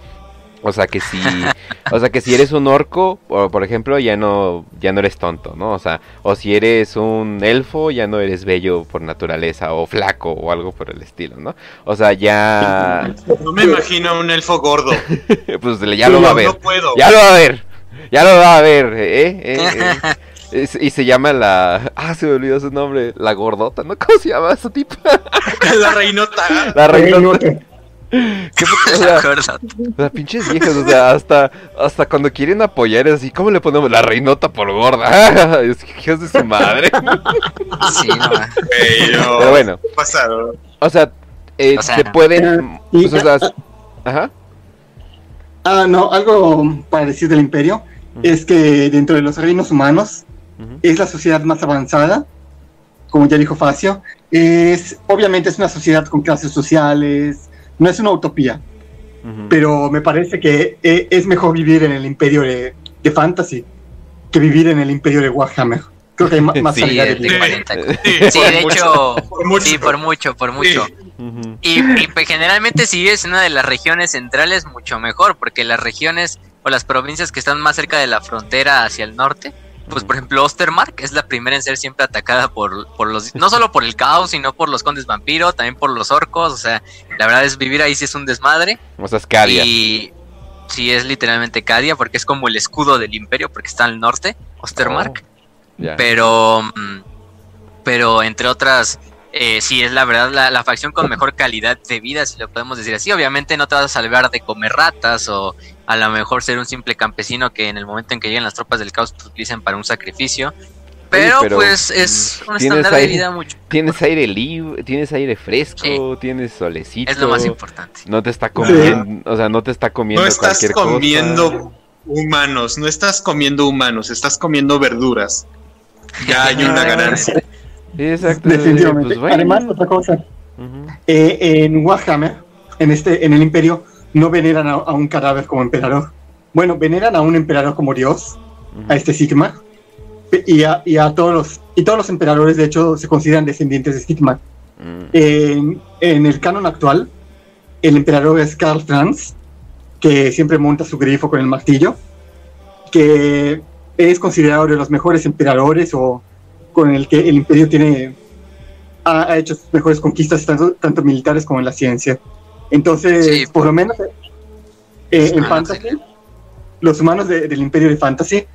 O sea que si, o sea que si eres un orco, o, por ejemplo, ya no, ya no eres tonto, ¿no? O sea, o si eres un elfo, ya no eres bello por naturaleza, o flaco, o algo por el estilo, ¿no? O sea, ya, No me imagino un elfo gordo. pues ya lo va a ver. No puedo. Ya lo va a ver. Ya lo va a ver, ¿eh? ¿Eh? ¿Eh? Es- y se llama la... Ah, se me olvidó su nombre. La gordota, ¿no? ¿Cómo se llama esa tipa? La reinota. La. Reinota. ¿Qué o ¿Se sea, sea, pinches viejas, o sea, hasta, hasta cuando quieren apoyar es así, ¿cómo le ponemos? La reinota por gorda. Es que hijos de su madre. Sí, no, Pero, Pero bueno, Pasaron. o sea, eh, O sea, te pueden... y- pues, o sea, ajá. Ah, no, algo para decir del imperio es que dentro de los reinos humanos Es la sociedad más avanzada, como ya dijo Facio. Es, obviamente es una sociedad con clases sociales, no es una utopía, pero me parece que eh, es mejor vivir en el imperio de, de Fantasy que vivir en el imperio de Warhammer. Creo que hay más Sí, calidad de de vida. 40. Sí, de mucho, hecho, por mucho. sí, por mucho, por mucho. Sí. Ujú. Y, y, pues, generalmente si vives en una de las regiones centrales, mucho mejor, porque las regiones o las provincias que están más cerca de la frontera hacia el norte, pues por ejemplo Ostermark es la primera en ser siempre atacada por, por los, no solo por el caos, sino por los condes vampiro, también por los orcos, o sea, la verdad es vivir ahí sí es un desmadre. O sea, es Cadia. Y sí es literalmente Cadia, porque es como el escudo del imperio, porque está al norte, Ostermark. Ya. Pero, mm, pero entre otras, eh, sí es la verdad la, la facción con mejor calidad de vida, si lo podemos decir así. Obviamente no te vas a salvar de comer ratas o a lo mejor ser un simple campesino que en el momento en que lleguen las tropas del caos te utilicen para un sacrificio. Pero, pero, pues es un ¿tienes estándar de aire? vida mucho. Tienes aire libre, tienes aire fresco, Sí. tienes solecito. Es lo más importante. No te está comiendo, o sea, no te está comiendo No estás cualquier cosa. comiendo humanos, no estás comiendo humanos, estás comiendo verduras. Ya hay una ganancia. Exacto. Definitivamente. pues, bueno. Además, otra cosa, eh, en Warhammer, en este, en el Imperio, no veneran a, a un cadáver como emperador. Bueno, veneran a un emperador como Dios, a este Sigmar, y a, y a todos los y todos los emperadores, de hecho, se consideran descendientes de Sigmar. Mm. En, en el canon actual, el emperador es Karl Franz, que siempre monta su grifo con el martillo, que es considerado de los mejores emperadores o con el que el imperio tiene ha, ha hecho sus mejores conquistas tanto, tanto militares como en la ciencia. Entonces, Sí. por lo menos eh, en Fantasy, los humanos de- del imperio de Fantasy,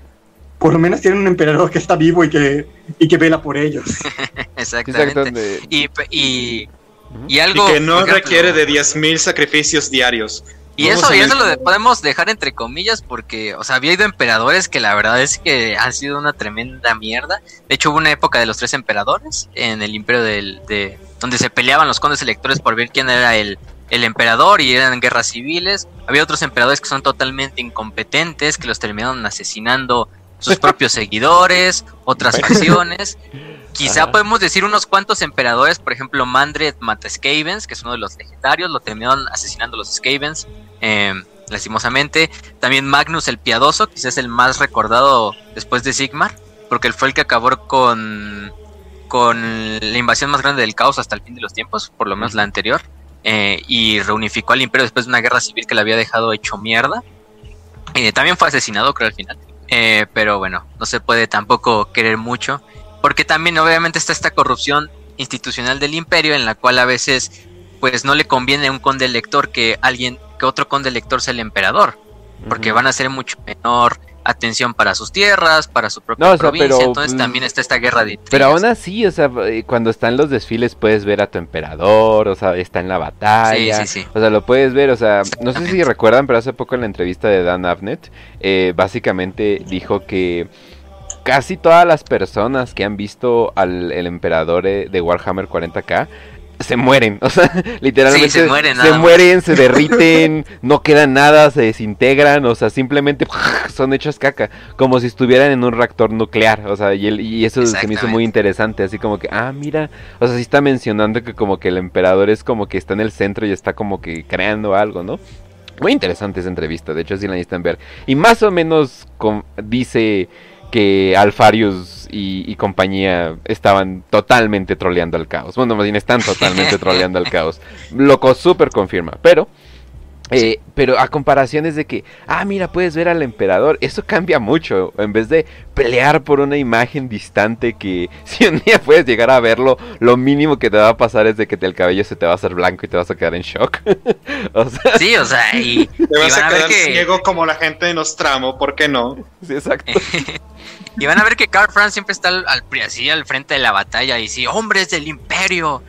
por lo menos tienen un emperador que está vivo y que, y que vela por ellos. Exactamente. Y, y, algo. que no ejemplo, requiere de 10.000 sacrificios diarios. Y Vamos eso, y eso lo de- podemos dejar entre comillas porque, o sea, había ido emperadores que la verdad es que han sido una tremenda mierda. De hecho, hubo una época de los tres emperadores en el imperio del, de donde se peleaban los condes electores por ver quién era el, el emperador y eran guerras civiles. Había otros emperadores que son totalmente incompetentes, que los terminaron asesinando sus propios seguidores, otras facciones. Quizá Ajá. podemos decir unos cuantos emperadores, por ejemplo, Mandred Skavens, que es uno de los legendarios, lo terminaron asesinando los Skavens, eh, lastimosamente. También Magnus el Piadoso, quizás el más recordado después de Sigmar, porque él fue el que acabó con, con la invasión más grande del caos hasta el fin de los tiempos, por lo menos la anterior, eh, y reunificó al imperio después de una guerra civil que le había dejado hecho mierda. Eh, también fue asesinado, creo, al final. Eh, pero bueno, no se puede tampoco querer mucho. Porque también obviamente está esta corrupción institucional del imperio en la cual a veces pues no le conviene a un conde elector que alguien, que otro conde elector sea el emperador. Porque van a ser mucho menor atención para sus tierras, para su propia No, o sea, provincia. pero, entonces mm, también está esta guerra de Pero aún así, o sea, eh, cuando están los desfiles puedes ver a tu emperador, o sea, está en la Sí, batalla. sí, sí. O sea, lo puedes ver, o sea, no sé si recuerdan, pero hace poco en la entrevista de Dan Abnett, eh, básicamente dijo que casi todas las personas que han visto al el emperador eh, de Warhammer 40k se mueren, o sea, literalmente Sí, se mueren, se mueren, derriten, no quedan nada, se desintegran, o sea, simplemente son hechos caca, como si estuvieran en un reactor nuclear, o sea, y, el- y eso se me hizo muy interesante, así como que, ah, mira, o sea, sí está mencionando que como que el emperador es como que está en el centro y está como que creando algo, ¿no? Muy interesante esa entrevista, de hecho sí la necesitan ver. Y más o menos dice que Alfarius y, y compañía estaban totalmente troleando al caos. Bueno, más bien están totalmente troleando al caos. Loco súper confirma, pero... eh, pero a comparaciones de que, ah, mira, puedes ver al emperador, eso cambia mucho. En vez de pelear por una imagen distante que si un día puedes llegar a verlo, lo mínimo que te va a pasar es de que el cabello se te va a hacer blanco y te vas a quedar en shock. o sea, Sí, o sea, y, Te y vas van a quedar que ciego como la gente de Nostramo, ¿por qué no? sí, exacto. y van a ver que Karl Franz siempre está al, al- así al frente de la batalla y sí, hombres del imperio.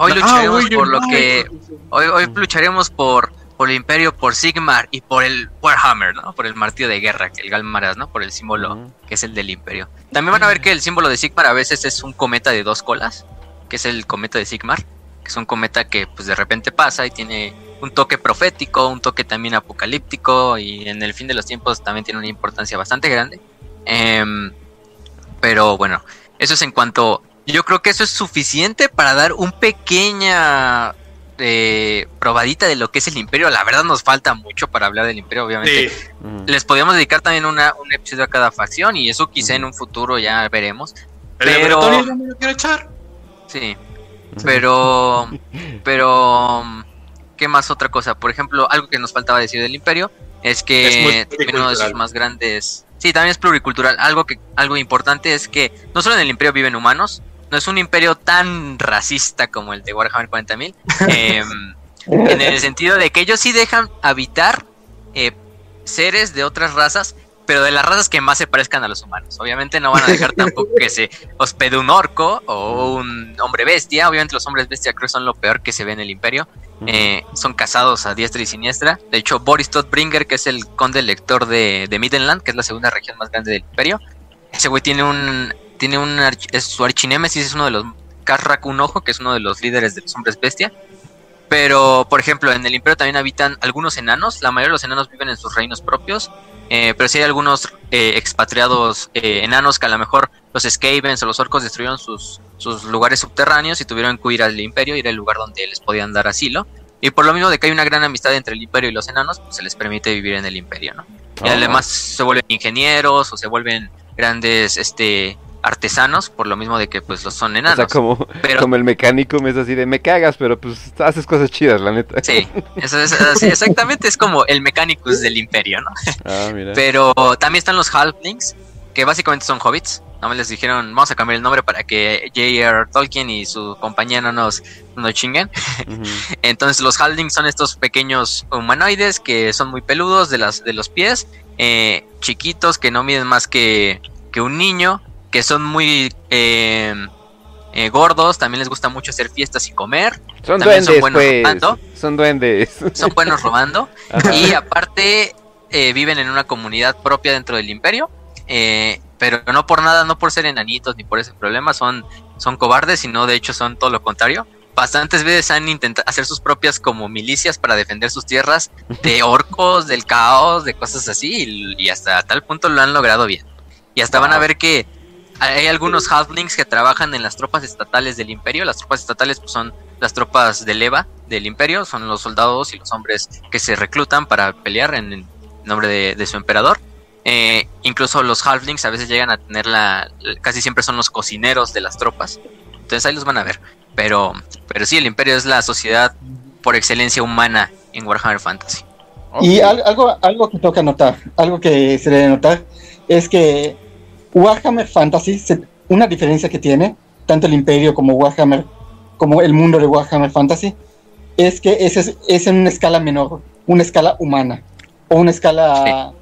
Hoy Ah, lucharemos oye, por lo no. que hoy, hoy lucharemos por por el imperio, por Sigmar y por el Warhammer, ¿no? Por el martillo de guerra, que el Galmaras, ¿no? Por el símbolo que es el del imperio. También van a ver que el símbolo de Sigmar a veces es un cometa de dos colas, que es el cometa de Sigmar, que es un cometa que pues de repente pasa y tiene un toque profético, un toque también apocalíptico y en el fin de los tiempos también tiene una importancia bastante grande. Em, pero bueno, eso es en cuanto... Yo creo que eso es suficiente para dar un pequeña eh, probadita de lo que es el imperio. La verdad nos falta mucho para hablar del imperio, obviamente. Sí. Les podríamos dedicar también una, un episodio a cada facción y eso quizá en un futuro ya veremos. el Pero- ya me lo quiero echar. Sí, pero, pero, ¿qué más otra cosa? Por ejemplo, algo que nos faltaba decir del imperio es Es que también uno de sus más grandes Sí, también es pluricultural. Algo que algo importante es que no solo en el imperio viven humanos, no es un imperio tan racista como el de Warhammer 40.000. Eh, en el sentido de que ellos sí dejan habitar eh, seres de otras razas, pero de las razas que más se parezcan a los humanos. Obviamente no van a dejar tampoco que se hospede un orco o un hombre bestia. Obviamente los hombres bestia creo que son lo peor que se ve en el imperio. Eh, son casados a diestra y siniestra. De hecho, Boris Todbringer, que es el conde lector de, de Midland, que es la segunda región más grande del imperio, ese güey tiene un... Tiene un es su archinémesis es uno de los Karrak un ojo, que es uno de los líderes de los hombres bestia. Pero, por ejemplo, en el Imperio también habitan algunos enanos. La mayoría de los enanos viven en sus reinos propios. Eh, pero sí hay algunos eh, expatriados eh, enanos que a lo mejor los Skavens o los orcos destruyeron sus, sus lugares subterráneos y tuvieron que ir al Imperio, ir al lugar donde les podían dar asilo. Y por lo mismo de que hay una gran amistad entre el Imperio y los enanos, pues se les permite vivir en el Imperio, ¿no? Y Ah. además se vuelven ingenieros o se vuelven grandes este artesanos por lo mismo de que pues los son O enanos. sea, como, pero- como el mecánico me es así de me cagas, pero pues haces cosas chidas, la neta. Sí, eso es, así, exactamente es como el Mechanicus del Imperio, ¿no? Ah, mira. Pero también están los Halflings, que básicamente son hobbits. No me les dijeron, vamos a cambiar el nombre para que J.R. Tolkien y su compañía no nos, no nos chinguen. Entonces los Halflings son estos pequeños humanoides que son muy peludos de, las, de los pies, eh, chiquitos que no miden más que, que un niño, que son muy eh, eh, gordos, también les gusta mucho hacer fiestas y comer, Son también son duendes, buenos pues. robando. Son duendes. son buenos robando. Ajá. Y aparte eh, viven en una comunidad propia dentro del imperio. eh, pero no por nada, no por ser enanitos ni por ese problema, son, son cobardes, sino de hecho son todo lo contrario. Bastantes veces han intentado hacer sus propias como milicias para defender sus tierras de orcos, del caos, de cosas así, y, y hasta tal punto lo han logrado bien. Y hasta van a ver que hay algunos halflings que trabajan en las tropas estatales del imperio. Las tropas estatales pues, son las tropas de leva del imperio, son los soldados y los hombres que se reclutan para pelear en, nombre de, de su emperador. Eh, incluso los halflings a veces llegan a tener la, casi siempre son los cocineros de las tropas. Entonces ahí los van a ver. Pero, pero sí, el imperio es la sociedad por excelencia humana en Warhammer Fantasy. Y algo, algo que toca notar, algo que se debe notar, es que Warhammer Fantasy, una diferencia que tiene, tanto el Imperio como Warhammer, como el mundo de Warhammer Fantasy, es que es, es, en una escala menor, una escala humana, o una escala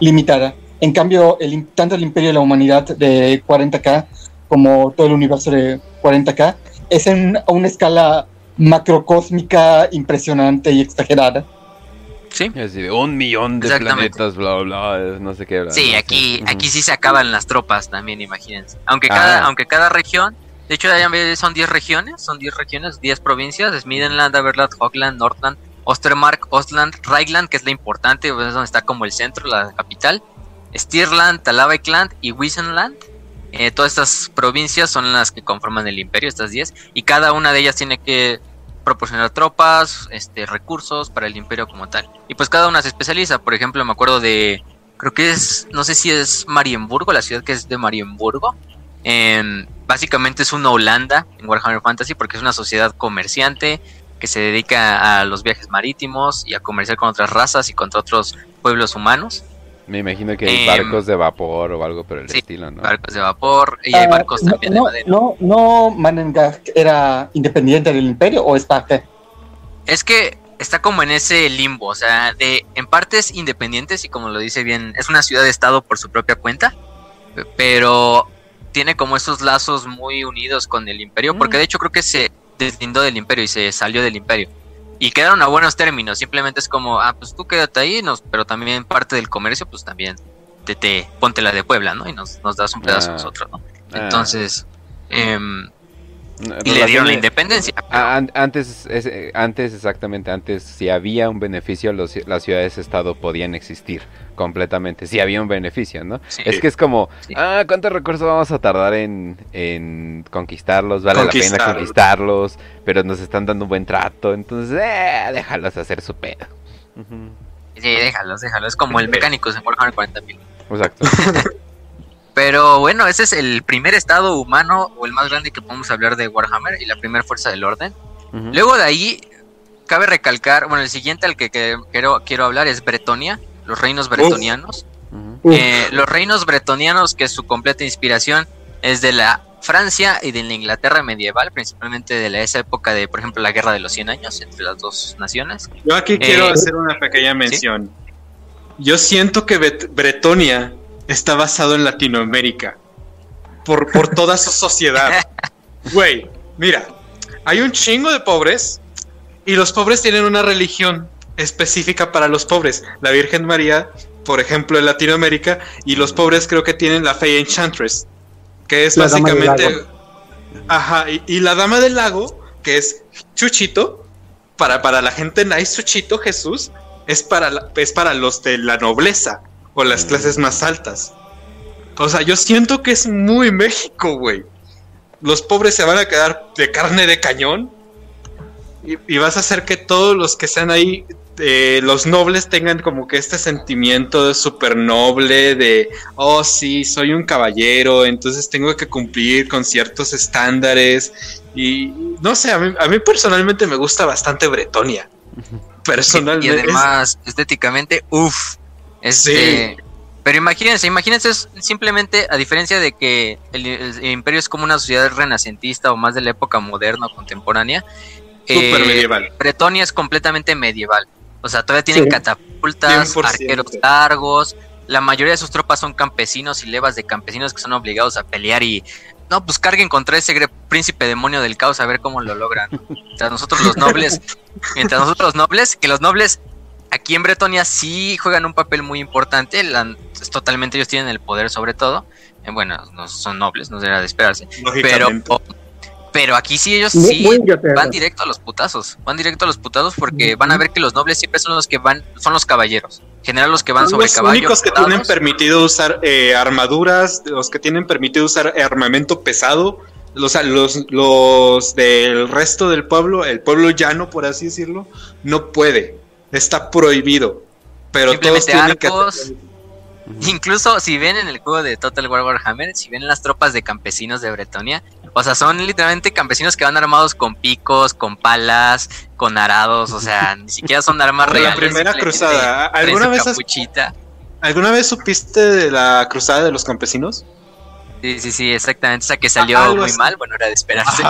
limitada. En cambio, el, tanto el Imperio de la Humanidad de 40k como todo el universo de 40k es en una escala macrocósmica impresionante y exagerada. Sí, Así de un millón de planetas, bla, bla, bla, no sé qué. bla, Sí, no aquí, aquí sí se acaban las tropas también, imagínense. Aunque Ah. cada, aunque cada región, de hecho son 10 regiones, son 10 regiones, 10 provincias, es Midland, Averland, Hogland, Nordland, Ostermark, Ostland, Reichland, que es la importante, pues, es donde está como el centro, la capital, Stirland, Talavikland y Wisenland. Eh, todas estas provincias son las que conforman el imperio, estas 10, y cada una de ellas tiene que proporcionar tropas, este, recursos para el imperio como tal. Y pues cada una se especializa, por ejemplo, me acuerdo de, creo que es, no sé si es Marienburgo, la ciudad que es de Marienburgo. Básicamente es una Holanda en Warhammer Fantasy porque es una sociedad comerciante que se dedica a los viajes marítimos y a comerciar con otras razas y contra otros pueblos humanos, Me imagino que hay Em, barcos de vapor o algo por el sí, estilo, ¿no? barcos de vapor y hay Ah, barcos no, también no, de madera. No, no, Manengar era independiente del imperio o es parte. Es que está como en ese limbo, o sea, de en partes independientes y como lo dice bien, es una ciudad-estado por su propia cuenta, pe- pero tiene como esos lazos muy unidos con el imperio, porque Mm. de hecho creo que se deslindó del imperio y se salió del imperio. Y quedaron a buenos términos, simplemente es como, ah, pues tú quédate ahí, nos, pero también parte del comercio, pues también te, te ponte la de Puebla, ¿no? Y nos, nos das un pedazo Ah. a nosotros, ¿no? Ah. Entonces, em, y le dieron la independencia. pero- Ah, antes, es- eh, antes, exactamente, antes, si había un beneficio, los, las ciudades-estado podían existir completamente. Si había un beneficio, ¿no? Sí. Es que es como, Sí. ah, ¿cuántos recursos vamos a tardar en, en conquistarlos? Vale la pena Conquistarlos. pero nos están dando un buen trato, entonces, eh, déjalos hacer su pedo. Sí, déjalos, déjalos. Es como el mecánico en Warhammer 40.000. Exacto. Pero bueno, ese es el primer estado humano o el más grande que podemos hablar de Warhammer y la primera fuerza del orden. Luego de ahí, cabe recalcar, bueno, el siguiente al que, que quiero, quiero hablar es Bretonia, los reinos bretonianos. Eh, los reinos bretonianos, que su completa inspiración es de la Francia y de la Inglaterra medieval, principalmente de la, esa época de, por ejemplo, la Guerra de los 100 años entre las dos naciones. Yo aquí quiero Eh, hacer una pequeña mención. Yo siento que Bet- Bretonia está basado en Latinoamérica. Por, por toda su sociedad. Güey, mira, hay un chingo de pobres y los pobres tienen una religión específica para los pobres. La Virgen María, por ejemplo, en Latinoamérica, y los pobres creo que tienen la fe Enchantress, que es La básicamente... Ajá, y, y la Dama del Lago, que es Chuchito, para, para la gente nice, Chuchito, Jesús, es para, la- es para los de la nobleza o las Mm. clases más altas. O sea, yo siento que es muy México, güey. Los pobres se van a quedar de carne de cañón y, y vas a hacer que todos los que están ahí, eh, los nobles, tengan como que este sentimiento de súper noble, de, oh sí, soy un caballero, entonces tengo que cumplir con ciertos estándares. Y no sé, a mí, a mí personalmente me gusta bastante Bretonia. Y Personalmente. es- además, estéticamente, uff. Este, Pero imagínense, imagínense simplemente a diferencia de que el, el imperio es como una sociedad renacentista o más de la época moderna o contemporánea. Eh, medieval. Bretonia es completamente medieval. O sea, todavía tienen Sí. catapultas, 100%. arqueros largos. La mayoría de sus tropas son campesinos y levas de campesinos que son obligados a pelear y no, pues carguen contra ese príncipe demonio del caos a ver cómo lo logran. Mientras nosotros los nobles, mientras nosotros los nobles, que los nobles aquí en Bretonia sí juegan un papel muy importante, la- es totalmente ellos tienen el poder sobre todo. Eh, bueno, no son nobles, no era de esperarse, pero. Pero aquí sí ellos muy- sí muy van directo a los putazos, van directo a los putazos porque van a ver que los nobles siempre son los que van, son los caballeros, en general los que van Son sobre los caballos. únicos que tienen permitido usar eh, armaduras, los que tienen permitido usar armamento pesado, los, los, los del resto del pueblo, el pueblo llano, por así decirlo, no puede, está prohibido. Pero todos tienen arcos. que... Incluso si ven en el juego de Total War Warhammer, si ven las tropas de campesinos de Bretonia, o sea, son literalmente campesinos que van armados con picos, con palas, con arados, o sea, ni siquiera son armas Como la reales. primera cruzada, ¿alguna vez has-. ¿Alguna vez supiste de la cruzada de los campesinos? Sí, sí, sí, exactamente. Esa que salió algo muy así. mal, bueno, era de esperarse.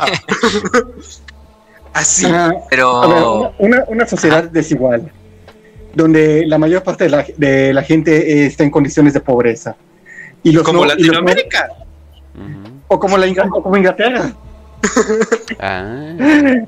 Así. Ah, Pero A ver, una, una- una sociedad desigual, donde la mayor parte de la, de la gente eh, está en condiciones de pobreza. Y los como no- y los no- Latinoamérica. O, como la, o como Inglaterra. Ah.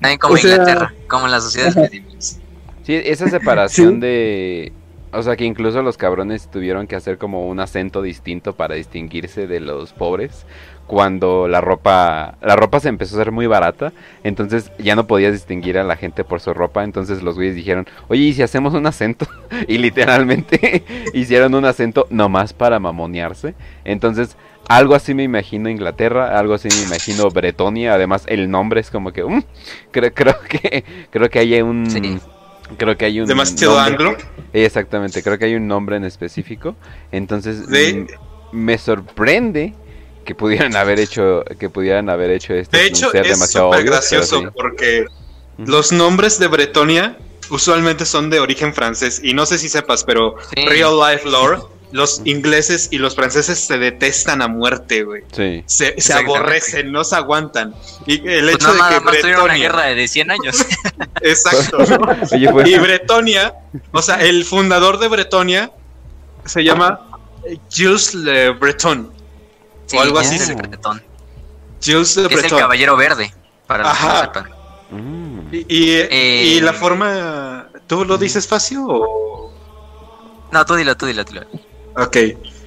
también como o sea- Inglaterra, como las sociedades medievales. Sí, esa separación Sí. de... O sea, que incluso los cabrones tuvieron que hacer como un acento distinto para distinguirse de los pobres. Cuando la ropa... La ropa se empezó a hacer muy barata. Entonces ya no podías distinguir a la gente por su ropa. Entonces los güeyes dijeron, oye, ¿y si hacemos un acento? y literalmente hicieron un acento nomás para mamonearse. Entonces... Algo así me imagino Inglaterra, algo así me imagino Bretonia, además el nombre es como que mm, creo, creo que creo que hay un Sí. creo que hay un Demasiado nombre- anglo. Exactamente, creo que hay un nombre en específico. Entonces De- me sorprende que pudieran haber hecho que pudieran haber hecho esto De hecho, ser es demasiado súper gracioso sí. porque los nombres de Bretonia usualmente son de origen francés. Y no sé si sepas, pero Sí. real life lore, los ingleses y los franceses se detestan a muerte, güey. Sí. Se, se aborrecen, no se aguantan. Y el Pues hecho de nada que más tuvieron una Bretonia. guerra de 100 años. Exacto. Oye, pues, Y Bretonia, o sea, el fundador de Bretonia se llama Jules Le Breton. Sí, O algo así. es Jules Le que es el Breton. caballero verde, para los que no sepan. mm, Y, y- Eh, y la forma. ¿Tú lo dices fácil o.? No, tú dilo, tú dilo, tú dilo. Ok.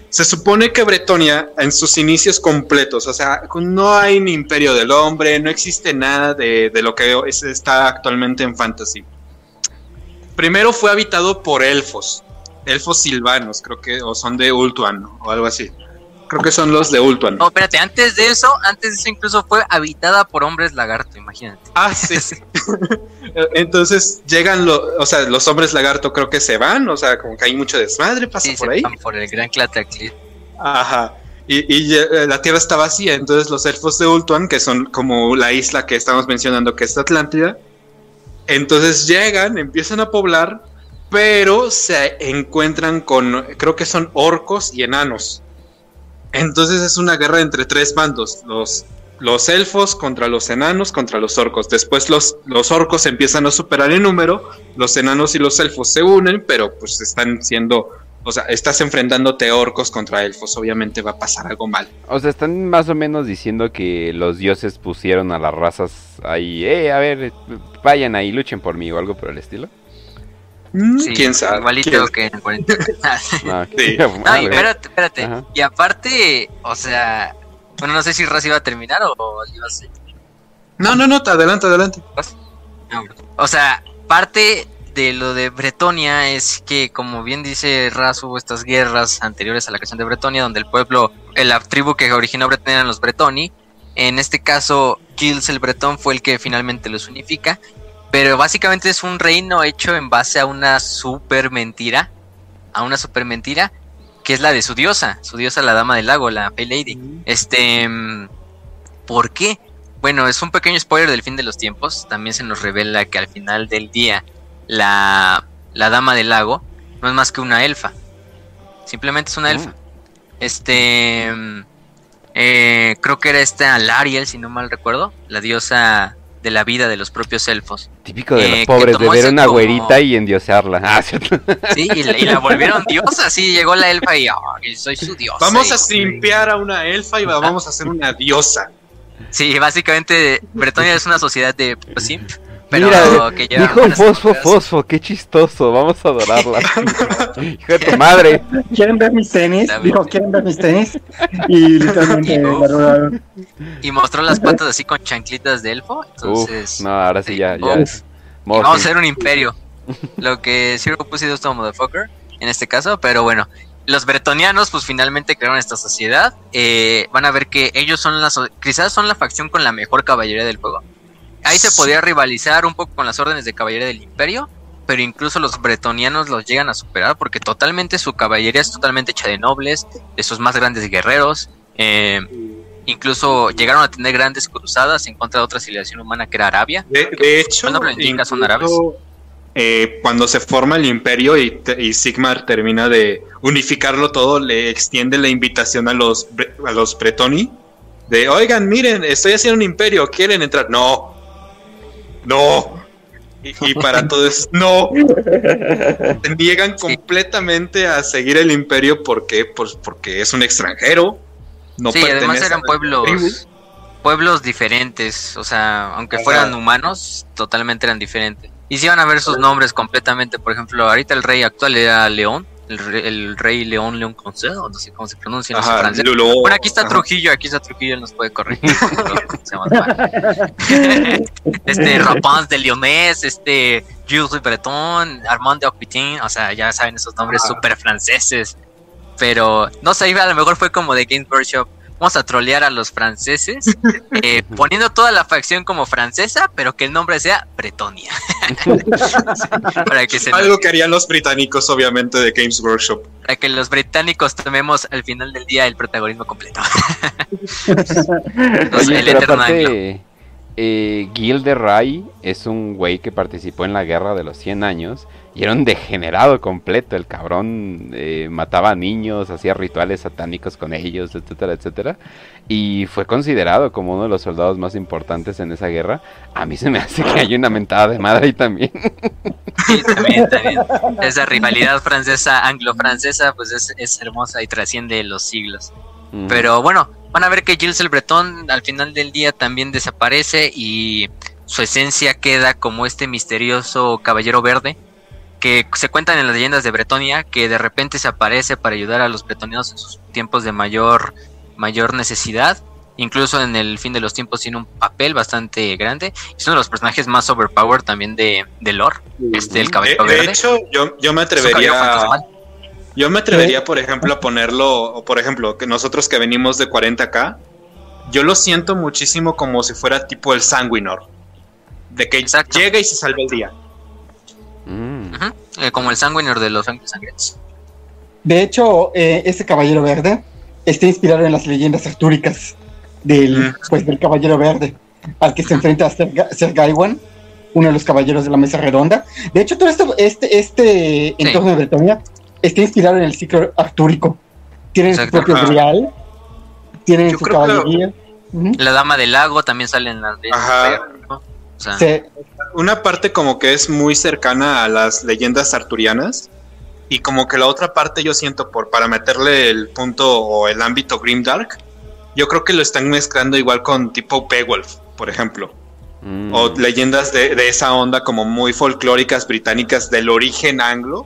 Se supone que Bretonia, en sus inicios completos, o sea, no hay ni imperio del hombre, no existe nada de, de lo que es- está actualmente en Fantasy. Primero fue habitado por elfos, elfos silvanos, creo que, o son de Ultuan, o algo así. Creo que son los de Ultuan. No, espérate, antes de eso, antes de eso incluso fue habitada por hombres lagarto, imagínate. Ah, sí. Entonces llegan los, o sea, los hombres lagarto creo que se van, o sea, como que hay mucho desmadre, pasa Sí, por se ahí. van por el gran cataclismo. Ajá. Y, y, eh, la tierra está vacía, entonces los elfos de Ultuan, que son como la isla que estamos mencionando que es Atlántida, entonces llegan, empiezan a poblar pero se encuentran con, creo que son orcos y enanos. Entonces es una guerra entre tres bandos, los, los elfos contra los enanos contra los orcos. Después los, los orcos empiezan a superar en número, los enanos y los elfos se unen, pero pues están siendo, o sea, estás enfrentándote orcos contra elfos, obviamente va a pasar algo mal. O sea, están más o menos diciendo que los dioses pusieron a las razas ahí, eh, a ver, vayan ahí, luchen por mí o algo por el estilo. Mm, Sí, ¿Quién sabe? Igualito ¿Quién- que en el 40. Ah, Sí. No, y madre. espérate, espérate. Ajá. Y aparte, o sea, bueno, no sé si Raz iba a terminar o iba a ser. No, no, no, te adelante, adelante. O sea, parte de lo de Bretonia es que, como bien dice Raz, hubo estas guerras anteriores a la creación de Bretonia, donde el pueblo, eh, la tribu que originó Bretonia eran los Bretoni. En este caso, Gilles el Bretón fue el que finalmente los unifica. Pero básicamente es un reino hecho en base a una super mentira. A una super mentira. Que es la de su diosa. Su diosa, la dama del lago, la Pale Lady. Este. mm, ¿Por qué? Bueno, es un pequeño spoiler del fin de los tiempos. También se nos revela que al final del día, la, la dama del lago no es más que una elfa. Simplemente es una elfa. Este. mm, eh, creo que era esta Lariel, si no mal recuerdo. La diosa de la vida de los propios elfos. Típico de eh, los que pobres, de ver una como- güerita y endiosearla. Ah, cierto. Sí, y la, y la volvieron diosa. Sí, llegó la elfa y "Ay, soy su diosa. Vamos a simpiar a una elfa y vamos a hacer una diosa. Sí, básicamente Bretonia es una sociedad de simp, pero Mira, que Dijo fosfo, fosfo, qué chistoso, vamos a adorarla. Hijo de tu madre. ¿Quieren ver mis tenis? Dijo, ¿quieren ver mis tenis? Y literalmente Y. Y mostró las patas así con chanclitas de elfo. Entonces, Uf, no, ahora sí ya, es. y vamos a hacer un imperio. Lo que Zero Pussy Does to Motherfucker en este caso, pero bueno. Los bretonianos, pues finalmente crearon esta sociedad. Eh, van a ver que ellos son la, so- quizás son la facción con la mejor caballería del juego. Ahí se Sí. podría rivalizar un poco con las órdenes de caballería del imperio, pero incluso los bretonianos los llegan a superar porque totalmente su caballería es totalmente hecha de nobles, de sus más grandes guerreros. eh, incluso llegaron a tener grandes cruzadas en contra de otra civilización humana que era Arabia. De, de hecho, son árabes. eh, cuando se forma el imperio y, te- y Sigmar termina de unificarlo todo, le extiende la invitación a los, a los Bretoni de, oigan, miren, estoy haciendo un imperio, ¿quieren entrar? No, no. Y, y para todos, no. Se niegan completamente a seguir el imperio porque, pues, porque es un extranjero. No sí, además eran pueblos pueblos diferentes, o sea, aunque Ajá. fueran humanos, totalmente eran diferentes. Y si van a ver sus nombres completamente, por ejemplo, ahorita el rey actual era León, el, re- el rey León León Concedo, no sé cómo se pronuncia Ajá, francés. Lulo- Bueno, aquí está. Trujillo, aquí está Trujillo, él nos puede corregir. Este Rapaz de Lyonés, este Jules Breton, Armand de Ocpitin, o sea, ya saben esos nombres Ah. súper franceses. Pero no sé, a lo mejor fue como de Games Workshop. Vamos a trolear a los franceses, eh, poniendo toda la facción como francesa, pero que el nombre sea Bretonia. para, que se nos- Algo que harían los británicos, obviamente, de Games Workshop. para que los británicos tomemos al final del día el protagonismo completo. Oye, el pero aparte, eh, Gil de Ray es un güey que participó en la guerra de los 100 años y era un degenerado completo. El cabrón eh, mataba a niños, hacía rituales satánicos con ellos, etcétera, etcétera. Y fue considerado como uno de los soldados más importantes en esa guerra. A mí se me hace que hay una mentada de madre ahí también. Sí, también, también. Esa rivalidad francesa, anglo-francesa, pues es, es hermosa y trasciende los siglos. Pero bueno, van a ver que Gilles el Bretón al final del día también desaparece y su esencia queda como este misterioso caballero verde que se cuentan en las leyendas de Bretonia que de repente se aparece para ayudar a los bretonianos en sus tiempos de mayor mayor necesidad. Incluso en el fin de los tiempos tiene un papel bastante grande. Es uno de los personajes más overpowered también de, de lore. Este, el De, caballero de verde. hecho, yo, yo me atrevería. fantasmal. Yo me atrevería, por ejemplo, a ponerlo, o por ejemplo, que nosotros que venimos de 40k, yo lo siento muchísimo como si fuera tipo el Sanguinor. De que Exacto. llega y se salva el día. Mm. Eh, como el sanguinor de los ángeles sangrientos. De hecho, eh, ese caballero verde está inspirado en las leyendas artúricas del, Mm. pues, del caballero verde, al que se enfrenta a Ser, Ser Gawain uno de los caballeros de la mesa redonda. De hecho, todo esto, este, este entorno de Bretonia está inspirado en el ciclo artúrico. Tienen su propio Ajá. grial, tienen Yo su caballería. La dama del lago también sale en las de Ajá. ¿no? O sea, Sí, Una parte como que es muy cercana a las leyendas arturianas y como que la otra parte yo siento por para meterle el punto o el ámbito grimdark, yo creo que lo están mezclando igual con tipo Beowulf, por ejemplo. Mm. o leyendas de, de esa onda como muy folclóricas británicas del origen anglo,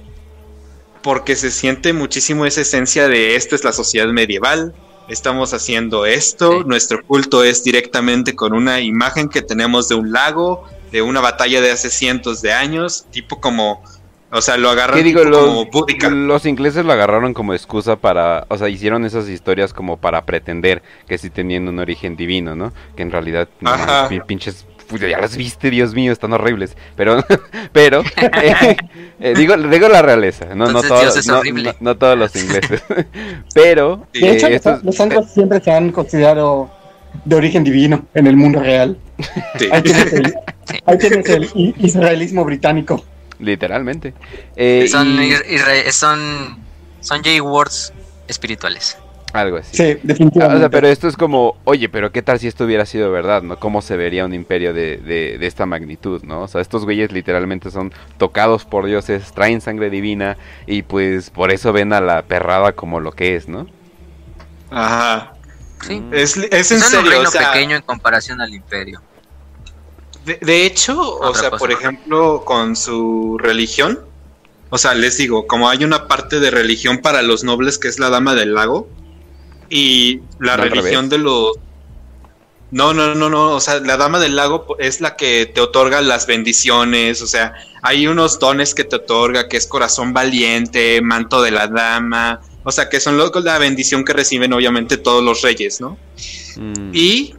porque se siente muchísimo esa esencia de esta es la sociedad medieval, estamos haciendo esto, Sí. nuestro culto es directamente con una imagen que tenemos de un lago, de una batalla de hace cientos de años, tipo como, o sea, lo agarran Los, como búdica. los ingleses lo agarraron como excusa para, o sea, hicieron esas historias como para pretender que sí tenían un origen divino, ¿no? Que en realidad, no, pinches, pues, ya las viste, Dios mío, están horribles. Pero, pero, eh, eh, digo, digo la realeza, no, todos, Dios es no, horrible. no- no todos los ingleses. pero. De eh, hecho, los- estos- los anglos siempre se han considerado de origen divino en el mundo real. Sí. Ahí tienes el, ahí tienes el i- israelismo británico. literalmente. Eh, son, y- son, son J-Words espirituales. Algo así. Sí, Ah, definitivamente. O sea, pero esto es como, oye, pero qué tal si esto hubiera sido verdad, ¿no? ¿Cómo se vería un imperio de, de, de esta magnitud, ¿no? O sea, estos güeyes literalmente son tocados por dioses, traen sangre divina y pues por eso ven a la perrada como lo que es, ¿no? Ajá. Sí. Es, es en son un serio, reino o sea, pequeño en comparación al imperio. De, de hecho, o sea, cosa. por ejemplo, con su religión, o sea, les digo, como hay una parte de religión para los nobles que es la Dama del Lago, y la ¿No al religión de los... No, no, no, no, o sea, la Dama del Lago es la que te otorga las bendiciones, o sea, hay unos dones que te otorga, que es corazón valiente, manto de la Dama, o sea, que son lo- la bendición que reciben obviamente todos los reyes, ¿no? Mm. Y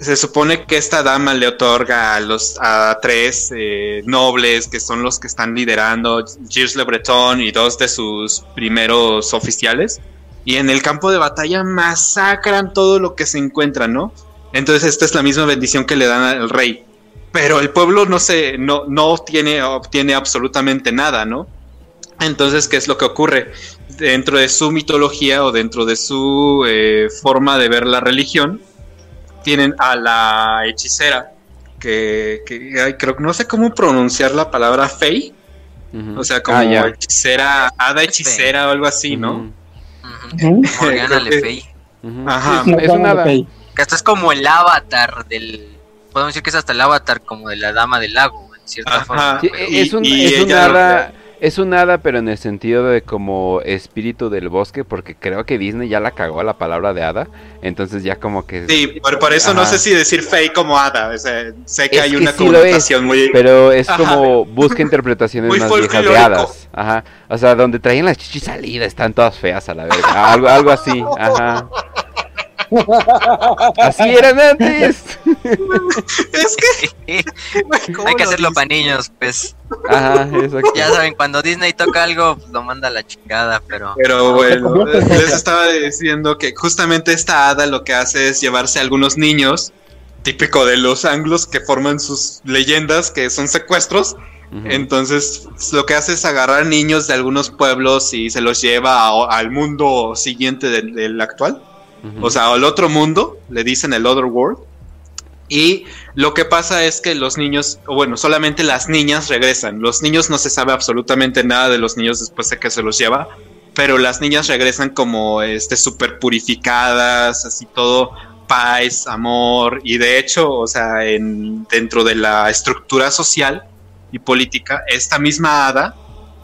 se supone que esta dama le otorga a los a tres eh, nobles que son los que están liderando, Gilles Le Breton y dos de sus primeros oficiales. Y en el campo de batalla masacran todo lo que se encuentran, ¿no? Entonces esta es la misma bendición que le dan al rey. Pero el pueblo no se, no, no obtiene, obtiene absolutamente nada, ¿no? Entonces, ¿qué es lo que ocurre? Dentro de su mitología o dentro de su eh, forma de ver la religión, tienen a la hechicera, que, que ay, creo que no sé cómo pronunciar la palabra fey, o sea, como Ah, hechicera, hada hechicera o algo así, ¿no? Morgana Le Fay. Ajá. Es un hada. Ok. Que esto es como el avatar del. Podemos decir que es hasta el avatar como de la dama del lago, en cierta Ajá. forma. Sí, pero- Y- es un, y es un ella lo hada, es un hada, pero en el sentido de como espíritu del bosque, porque creo que Disney ya la cagó a la palabra de hada, entonces ya como que... Sí, por, por eso no sé si decir fey como hada, o sea, sé que Es hay que una sí muy... Pero es Ajá. como busca interpretaciones Muy más viejas de hadas. Ajá. O sea, donde traían las chichis salidas, están todas feas a la verga. Algo, algo así. Ajá. Así eran antes. Es que... ¿cómo Hay que lo hacerlo para niños, pues. Ajá, exacto. Ya saben, cuando Disney toca algo, pues, lo manda a la chingada, pero. Pero bueno, convierte en les estaba diciendo que justamente esta hada lo que hace es llevarse a algunos niños, típico de los anglos que forman sus leyendas, que son secuestros. Entonces, lo que hace es agarrar niños de algunos pueblos y se los lleva a- al mundo siguiente del, del actual. O sea, al otro mundo, le dicen el Other World. Y lo que pasa es que los niños, o bueno, solamente las niñas regresan. Los niños no se sabe absolutamente nada de los niños después de que se los lleva, pero las niñas regresan como este súper purificadas, así todo paz, amor, y de hecho, o sea, en, dentro de la estructura social y política, esta misma hada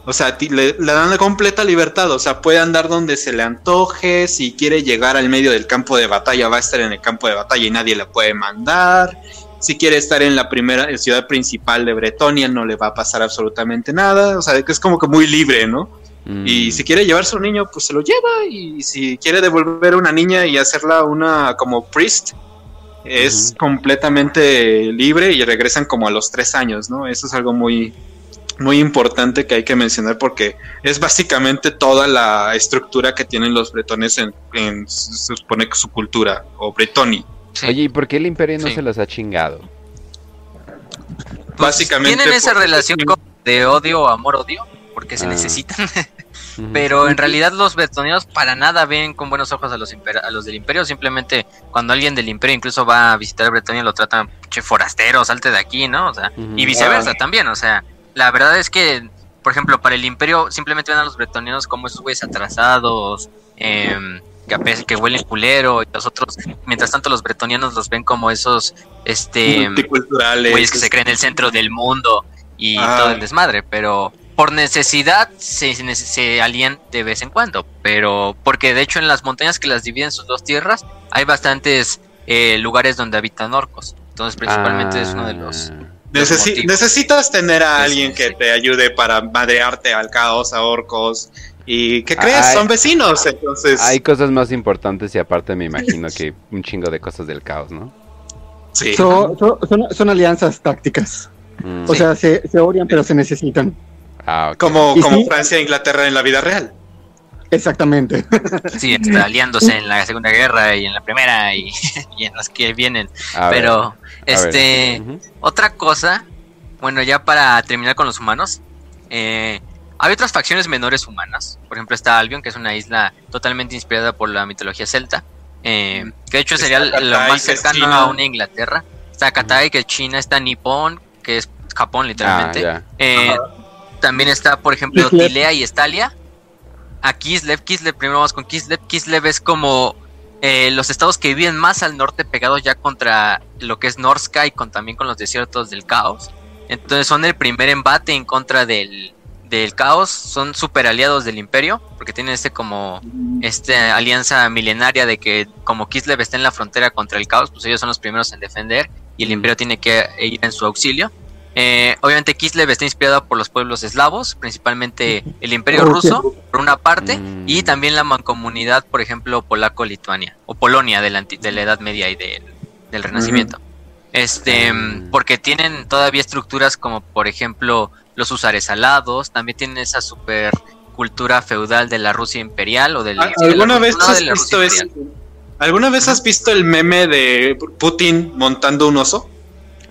o sea, le, le dan la completa libertad, o sea, puede andar donde se le antoje, si quiere llegar al medio del campo de batalla, va a estar en el campo de batalla y nadie la puede mandar. Si quiere estar en la primera ciudad principal de Bretonia, no le va a pasar absolutamente nada. O sea, que es como que muy libre, ¿no? Mm. Y si quiere llevarse un niño, pues se lo lleva. Y si quiere devolver una niña y hacerla una como priest, es completamente libre y regresan como a los tres años, ¿no? Eso es algo muy, muy importante que hay que mencionar porque es básicamente toda la estructura que tienen los bretones en, en su- se supone que su cultura o bretoni. Sí. Oye, ¿y por qué el imperio no Sí. se los ha chingado? básicamente. Tienen esa relación como de odio, amor-odio, porque se Ah. necesitan. Pero en realidad los bretonianos para nada ven con buenos ojos a los, a los del imperio. Simplemente cuando alguien del imperio incluso va a visitar Bretonia lo tratan, che, forastero, salte de aquí, ¿no? O sea, y viceversa Ah. también. O sea, la verdad es que, por ejemplo, para el imperio simplemente ven a los bretonianos como esos güeyes atrasados, em, que, ape- que huelen culero. Y los otros, mientras tanto, los bretonianos los ven como esos, este... multiculturales. güeyes que se creen el centro del mundo y Ah. todo el desmadre, pero por necesidad se, se, se alían de vez en cuando, pero porque de hecho en las montañas que las dividen sus dos tierras hay bastantes eh, lugares donde habitan orcos, entonces principalmente es uno de los... Ah. Necesi- motivos. necesitas tener a alguien que sí. te ayude para madrearte al caos, a orcos. ¿Y qué crees? Ay. Son vecinos, entonces. Hay cosas más importantes y aparte me imagino que un chingo de cosas del caos, ¿no? sí. Son, son, son- son alianzas tácticas. Mm. O Sí. sea, se, se odian, pero se necesitan. Ah. Como, como sí. Francia e Inglaterra en la vida real. Exactamente. Sí, está aliándose en la Segunda Guerra y en la Primera y, y en las que vienen, A pero este... Otra cosa, bueno, ya para terminar con los humanos, eh, hay otras facciones menores humanas. Por ejemplo, está Albion, que es una isla totalmente inspirada por la mitología celta, eh, que de hecho sería lo más cercano a una Inglaterra. Está Katai, que es China, está Nippon, que es Japón Ah, literalmente. ya. Eh, también está, por ejemplo. Tilea y Estalia. A Kislev, Kislev, primero vamos con Kislev. Kislev es como eh, los estados que viven más al norte, pegados ya contra lo que es Norska y con, también con los desiertos del caos. Entonces son el primer embate en contra del, del caos. Son super aliados del imperio, porque tienen este como esta alianza milenaria de que como Kislev está en la frontera contra el caos, pues ellos son los primeros en defender y el imperio tiene que ir en su auxilio. Eh, obviamente Kislev está inspirado por los pueblos eslavos, principalmente el imperio ruso, por una parte, Mm. y también la mancomunidad, por ejemplo, polaco-lituania, o Polonia de la, de Edad Media y de- del Renacimiento. Este, Mm. porque tienen todavía estructuras como, por ejemplo, los usares alados, también tienen esa super cultura feudal de la Rusia imperial o del ¿Al- sí, de ¿Alguna Ru- vez has de visto ese-. ¿Alguna vez has visto el meme de Putin montando un oso?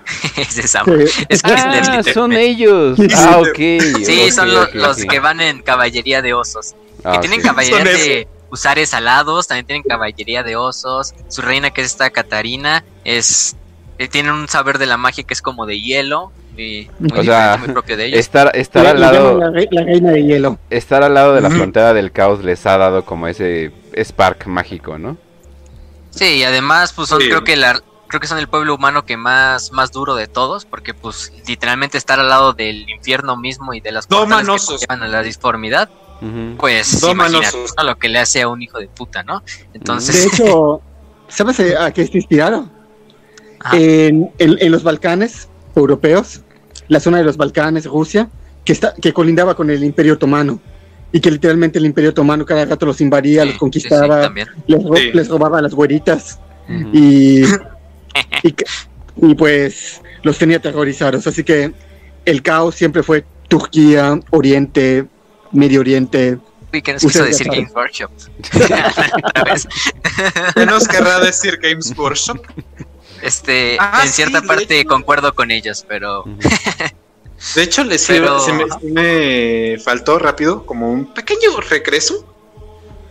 es esa, Sí. es Ah, son ellos. Ah, ok. Sí, son los que van en caballería de osos. Ah, que tienen ok. caballería de usares alados, también tienen caballería de osos. Su reina, que es esta Catarina, es eh, tiene un saber de la magia que es como de hielo. Y muy, O sea, diferente, muy propio de ellos. Estar, estar al lado, la, re- la reina de hielo. estar al lado de la frontera del caos les ha dado como ese spark mágico, ¿no? Sí, y además, pues son, Sí. creo que la, creo que son el pueblo humano que más, más duro de todos, porque pues literalmente estar al lado del infierno mismo y de las portales que llevan a la disformidad, Ujú. pues Doman imagínate lo que le hace a un hijo de puta, ¿no? De Entonces, hecho, ¿sabes a qué se inspiraron? En, en- en los Balcanes europeos, la zona de los Balcanes, Rusia, que, está, que colindaba con el Imperio Otomano. Y que literalmente el Imperio Otomano cada rato los invadía, sí, los sí, sí, conquistaba, les, ro- Sí. les robaba las güeritas. Y, y, que- y, pues los tenía aterrorizados. Así que el caos siempre fue Turquía, Oriente, Medio Oriente. Uy, ¿qué nos quiso decir Games Workshop? Otra vez. ¿Qué nos querrá decir Games Workshop? Este, Ah, en cierta sí, parte hecho. concuerdo con ellos, pero. De hecho, les Pero- se, me, se me faltó rápido, como un pequeño regreso.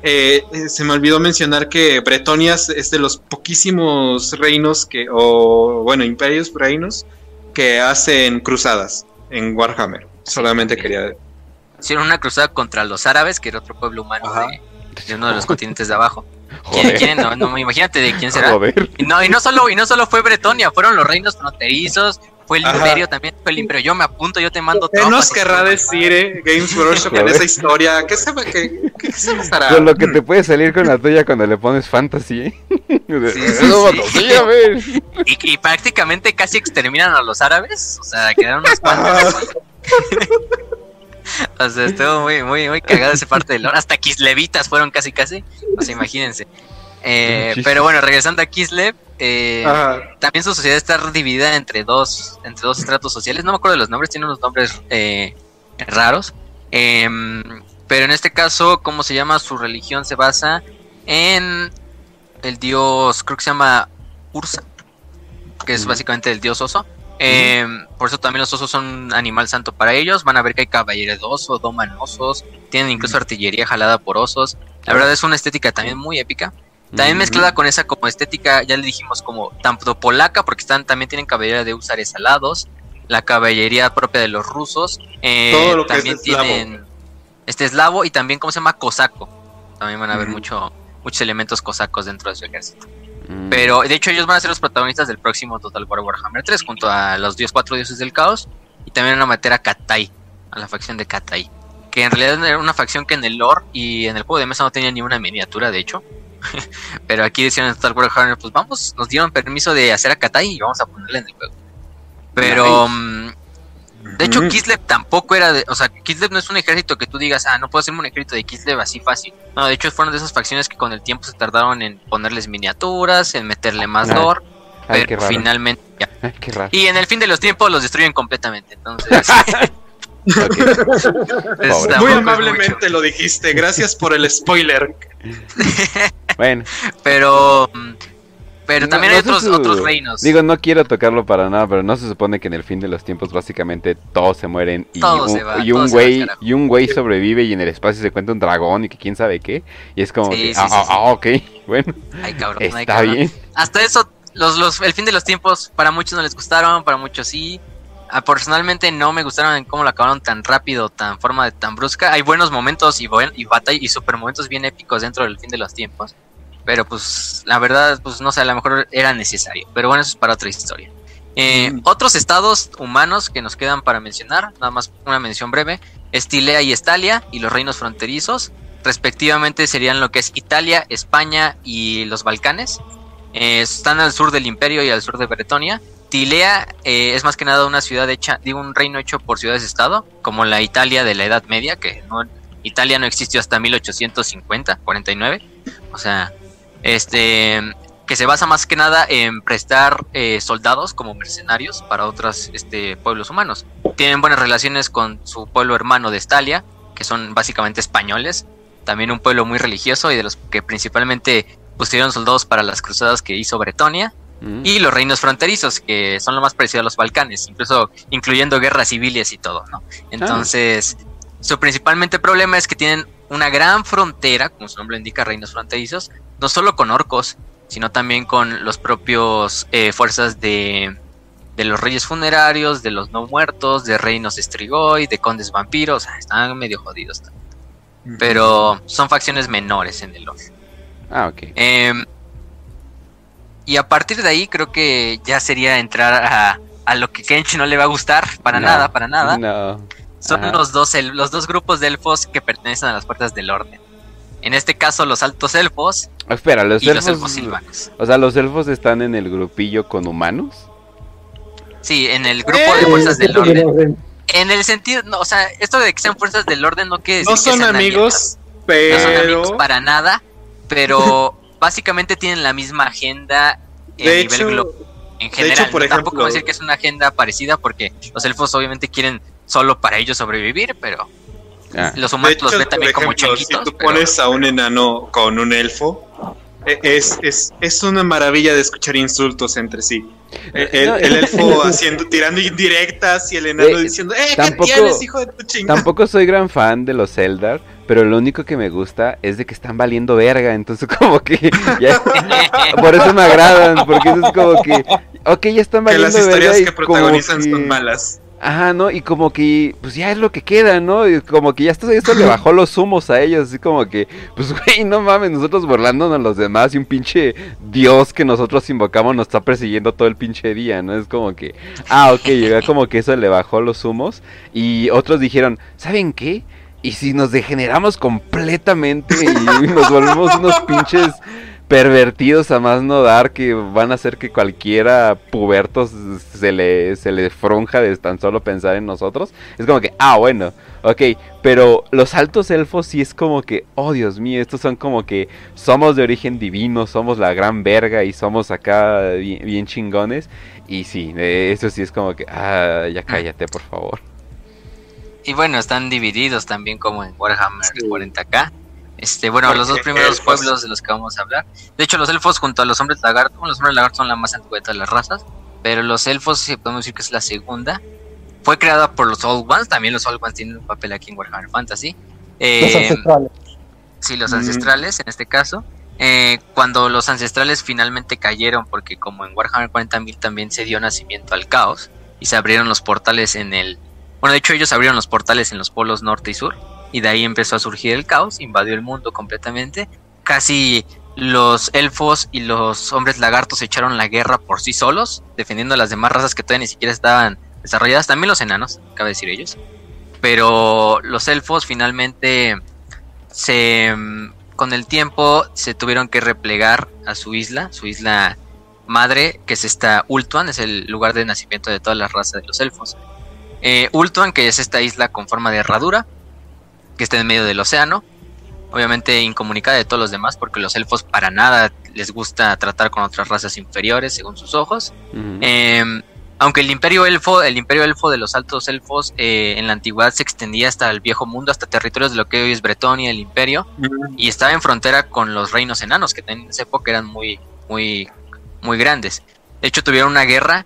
Eh, eh, se me olvidó mencionar que Bretonia es- de los poquísimos reinos que, o bueno, imperios reinos que hacen cruzadas en Warhammer. Solamente quería. hicieron una cruzada contra los árabes, que era otro pueblo humano de, de uno de los continentes de abajo. ¿Quién? No, no, imagínate de quién será. Joder. Y no, y no solo, y no solo fue Bretonia, fueron los reinos fronterizos, fue el Ajá. imperio también, fue el imperio. Yo me apunto, yo te mando ¿Qué tropas nos querrá decir eh, Games Workshop en esa historia? ¿Qué se, qué, qué se pasará? Con lo que te puede salir con la tuya cuando le pones fantasy, ¿eh? Sí, sí, sí. sí, a ver. Y, y prácticamente casi exterminan a los árabes, o sea, quedaron unos cuantos. O sea, estuvo muy, muy, muy cagada esa parte del lore. Hasta Kislevitas fueron casi, casi. O sea, imagínense. Eh, pero bueno, regresando a Kislev, eh, también su sociedad está dividida entre dos, entre dos estratos sociales. No me acuerdo de los nombres, tiene unos nombres eh, raros. Em, pero en este caso, ¿cómo se llama? Su religión se basa en el dios, creo que se llama Ursa, que es básicamente el dios oso. Eh, por eso también los osos son un animal santo para ellos. Van a ver que hay caballeros de oso, doman osos, tienen incluso artillería jalada por osos. La verdad es una estética también muy épica. También mezclada con esa como estética, ya le dijimos como tanto polaca, porque están, también tienen caballería de usares alados, la caballería propia de los rusos, eh, Todo lo que también eslavo. tienen este eslavo y también cómo se llama cosaco. También van a Ujú. mucho, muchos elementos cosacos dentro de su ejército. Mm. Pero de hecho ellos van a ser los protagonistas del próximo Total War Warhammer 3 junto a los dios cuatro dioses del caos y también van a meter a Katai, a la facción de Katai, que en realidad era una facción que en el lore y en el juego de mesa no tenía ni una miniatura de hecho. Pero aquí decían en Total War Warhammer, pues vamos, nos dieron permiso de hacer a Katai y vamos a ponerle en el juego. Pero mm, de hecho. Kislev tampoco era de, o sea, Kislev no es un ejército que tú digas, ah, no puedo hacerme un ejército de Kislev así fácil. No, de hecho fueron de esas facciones que con el tiempo se tardaron en ponerles miniaturas, en meterle más Ah, lore, Ay, qué pero raro. finalmente ya. Ay, qué raro. Y en el fin de los tiempos los destruyen completamente. Entonces, Muy amablemente lo dijiste. Gracias por el spoiler. Bueno. Pero, pero también no hay otros, su- otros reinos. Digo, no quiero tocarlo para nada, pero no se supone que en el fin de los tiempos básicamente todos se mueren y Todo un, se va, y güey y un güey sobrevive y en el espacio se cuenta un dragón y que quién sabe qué y es como Sí, que, sí, ah, sí, ah, ah, ok, bueno, Ay, cabrón, ay, está cabrón. bien. Hasta eso, los, los, el fin de los tiempos para muchos no les gustaron, para muchos sí. Ah, personalmente no me gustaron en cómo lo acabaron tan rápido, tan forma de tan brusca. Hay buenos momentos y, buen, y batalla y super momentos bien épicos dentro del fin de los tiempos. Pero pues la verdad, pues no sé, a lo mejor era necesario. Pero bueno, eso es para otra historia. Eh, Mm. Otros estados humanos que nos quedan para mencionar, nada más una mención breve, Estilea y Estalia y los reinos fronterizos. Respectivamente serían lo que es Italia, España y los Balcanes. Eh, están al sur del imperio y al sur de Bretonia. Tilea eh, es más que nada una ciudad hecha, digo, un reino hecho por ciudades-estado, como la Italia de la Edad Media, que no, Italia no existió hasta 1850, 49. O sea, este, que se basa más que nada en prestar eh, soldados como mercenarios para otros este, pueblos humanos. Tienen buenas relaciones con su pueblo hermano de Estalia, que son básicamente españoles, también un pueblo muy religioso y de los que principalmente pusieron soldados para las cruzadas que hizo Bretonia Mm. y los reinos fronterizos, que son lo más parecido a los Balcanes, incluso incluyendo guerras civiles y todo, ¿no? Entonces, su principalmente problema es que tienen una gran frontera, como su nombre indica, reinos fronterizos, no solo con orcos, sino también con los propios eh, fuerzas de, de los reyes funerarios, de los no muertos, de reinos estrigoi, de condes vampiros, están medio jodidos. también. Pero son facciones menores en el lore. Ah, ok. Em, y a partir de ahí creo que ya sería entrar a, a lo que Kenchi no le va a gustar, para No, nada, para nada. No. Son Ajá. los dos, el- los dos grupos de elfos que pertenecen a las puertas del orden. En este caso los altos elfos Espera, los y los elfos, silvanos. o sea, los elfos están en el grupillo con humanos. Sí, en el grupo de fuerzas del Eh, orden. En el sentido, no, o sea, esto de que sean fuerzas del orden no quiere decir No que son sean amigos, pero. no son amigos para nada, pero básicamente tienen la misma agenda en de nivel hecho, global. en de general. hecho, por Tampoco ejemplo- voy a decir que es una agenda parecida porque los elfos obviamente quieren solo para ellos sobrevivir, pero Ah, los de humanos hecho, los ven por también como ejemplo, changuitos. si tú pero- pones a un enano con un elfo, e- es, es, es una maravilla de escuchar insultos entre sí. El, el- No, el elfo haciendo, tirando indirectas y el enano Eh, diciendo, ¡eh, tampoco- qué tienes, hijo de tu chingada! Tampoco soy gran fan de los Eldar, pero lo único que me gusta es de que están valiendo verga, entonces como que ya- por eso me agradan, porque eso es como que, ok, ya están Que valiendo las historias verga que como protagonizan que- son malas. Ajá, ¿no? Y como que, pues ya es lo que queda, ¿no? Como que ya esto, le bajó los humos a ellos, así como que, pues güey, no mames, nosotros burlándonos los demás y un pinche dios que nosotros invocamos nos está persiguiendo todo el pinche día, ¿no? Es como que, ah, ok, ya como que eso le bajó los humos y otros dijeron, ¿saben qué? Y si nos degeneramos completamente y nos volvemos unos pinches pervertidos a más no dar que van a hacer que cualquiera puberto se le, se le fronja de tan solo pensar en nosotros. Es como que, ah, bueno, ok, pero los altos elfos sí es como que, oh Dios mío, estos son como que somos de origen divino, somos la gran verga y somos acá bien, bien chingones. Y sí, eh, eso sí es como que, ah, ya cállate, por favor. Y bueno, están divididos también como en Warhammer Sí. 40k. Este, bueno, los dos primeros elfos. pueblos de los que vamos a hablar. De hecho, los elfos junto a los hombres lagarto, bueno, los hombres lagarto son la más antigua de todas las razas. pero los elfos, si podemos decir que es la segunda. Fue creada por los Old Ones, también los Old Ones tienen un papel aquí en Warhammer Fantasy. Eh, Los ancestrales. Sí, los Mm. ancestrales en este caso. Eh, cuando los ancestrales finalmente cayeron, porque como en Warhammer 40.000 también se dio nacimiento al caos y se abrieron los portales en el... Bueno, de hecho ellos abrieron los portales en los polos norte y sur y de ahí empezó a surgir el caos, invadió el mundo completamente. Casi los elfos y los hombres lagartos echaron la guerra por sí solos, defendiendo a las demás razas que todavía ni siquiera estaban desarrolladas, también los enanos, cabe decir ellos. Pero los elfos finalmente se con el tiempo se tuvieron que replegar a su isla, su isla madre, que es esta Ultuan, es el lugar de nacimiento de todas las razas de los elfos. Eh, Ultuan, que es esta isla con forma de herradura, que está en medio del océano, obviamente incomunicada de todos los demás, porque los elfos para nada les gusta tratar con otras razas inferiores, según sus ojos. Eh, aunque el imperio elfo, el imperio elfo de los altos elfos eh, en la antigüedad se extendía hasta el viejo mundo, hasta territorios de lo que hoy es Bretonia, el imperio, y estaba en frontera con los reinos enanos, que en esa época eran muy, muy, muy grandes. De hecho, tuvieron una guerra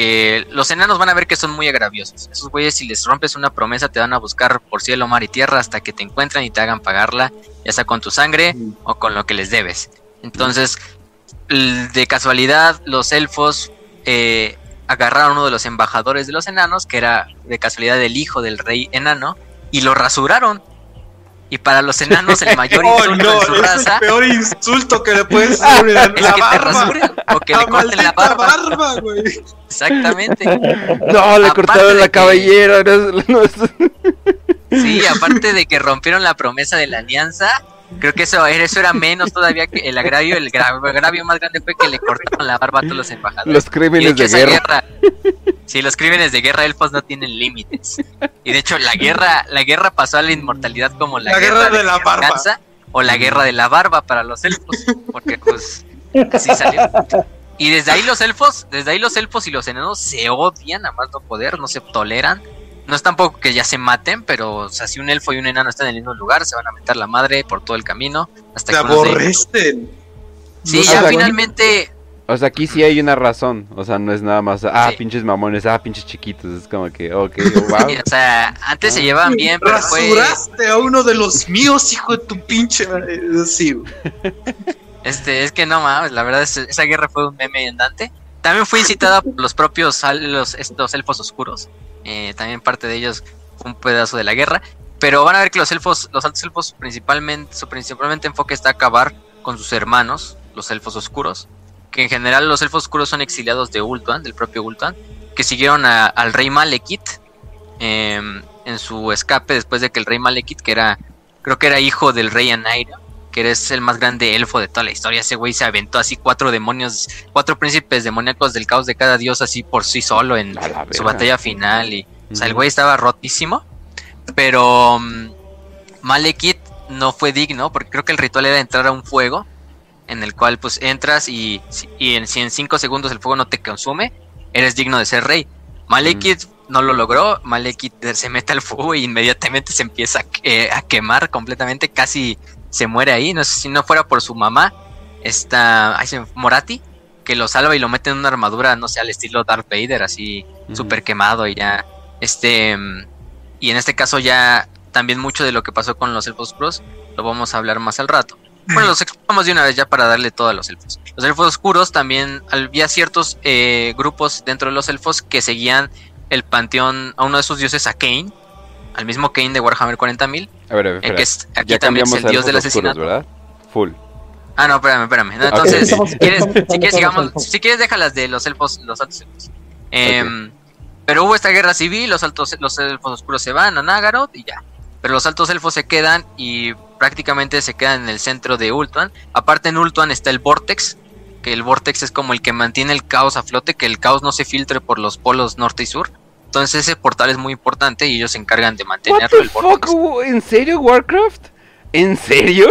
que los enanos van a ver que son muy agraviosos. Esos güeyes, si les rompes una promesa, te van a buscar por cielo, mar y tierra hasta que te encuentran y te hagan pagarla, ya sea con tu sangre o con lo que les debes. Entonces, de casualidad, los elfos eh, agarraron uno de los embajadores de los enanos, que era de casualidad el hijo del rey enano, y lo rasuraron. Y para los enanos el mayor Oh, insulto no, de su es raza el peor insulto que le puedes hacer es la que te barba. rasuren o que La le corten la barba. Exactamente. No, le aparte cortaron la que- cabellera. no es- no es- Sí, aparte de que rompieron la promesa de la alianza, creo que eso, eso era menos todavía que el agravio. El gra- agravio más grande fue que le cortaron la barba a todos los embajadores. Los crímenes de guerra. Sí, los crímenes de guerra elfos no tienen límites. Y de hecho, la guerra, la guerra pasó a la inmortalidad como la, La guerra de la barba. o la guerra de la barba para los elfos. Porque pues así salió. Y desde ahí los elfos, desde ahí los elfos y los enanos se odian a más no poder, no se toleran. No es tampoco que ya se maten, pero o sea, si un elfo y un enano están en el mismo lugar, se van a meter la madre por todo el camino. Hasta que aborrecen. Sí, No ya finalmente O sea, aquí sí hay una razón. O sea, no es nada más, ah, Sí. pinches mamones, ah, pinches chiquitos. Es como que, ok, oh, wow. o sea, antes se llevaban bien, pero fue Rasuraste a uno de los míos, hijo de tu pinche. Sí, güey. Este, es que no mames, la verdad es, esa guerra fue un meme andante. También fue incitada por los propios los, estos elfos oscuros. Eh, también parte de ellos fue un pedazo de la guerra. Pero van a ver que los elfos, los altos elfos principalmente, su principalmente enfoque está a acabar con sus hermanos, los elfos oscuros. Que en general los elfos oscuros son exiliados de Ultuan, del propio Ultuan, que siguieron a- al rey Malekith em, en su escape después de que el rey Malekith, que era, creo que era hijo del rey Anaira, que eres el más grande elfo de toda la historia. Ese güey se aventó así cuatro demonios, cuatro príncipes demoníacos del caos de cada dios así por sí solo en su batalla final. Y, o sea, el güey estaba rotísimo. Pero mm, Malekith no fue digno porque creo que el ritual era entrar a un fuego en el cual pues entras y, y en, si en cinco segundos el fuego no te consume, eres digno de ser rey. Malekith no lo logró, Malekith se mete al fuego y inmediatamente se empieza a, que- a quemar completamente, casi se muere ahí, no sé si no fuera por su mamá, esta ay, Morati, que lo salva y lo mete en una armadura, no sé, al estilo Darth Vader, así súper quemado y ya, este, mm, y en este caso ya también mucho de lo que pasó con los elfos oscuros, lo vamos a hablar más al rato. Bueno, los explicamos de una vez ya para darle todo a los elfos. Los elfos oscuros también había ciertos eh, grupos dentro de los elfos que seguían el panteón a uno de sus dioses, a Kane, al mismo Kane de Warhammer 40.000, A ver, a ver, eh, que es, aquí ya también es el dios del oscuros, asesinato. ¿verdad? Full. Ah, no, espérame, espérame. No, entonces, si quieres, si quieres, sigamos, de los elfos. si quieres, déjalas de los elfos, los altos elfos. Em, Pero hubo esta guerra civil, los altos, los elfos oscuros se van a Nagaroth y ya. Pero los altos elfos se quedan y prácticamente se quedan en el centro de Ultuan. Aparte en Ultuan está el Vortex, que el Vortex es como el que mantiene el caos a flote, que el caos no se filtre por los polos norte y sur. Entonces ese portal es muy importante y ellos se encargan de mantenerlo el fuck? ¿En serio Warcraft? ¿En serio?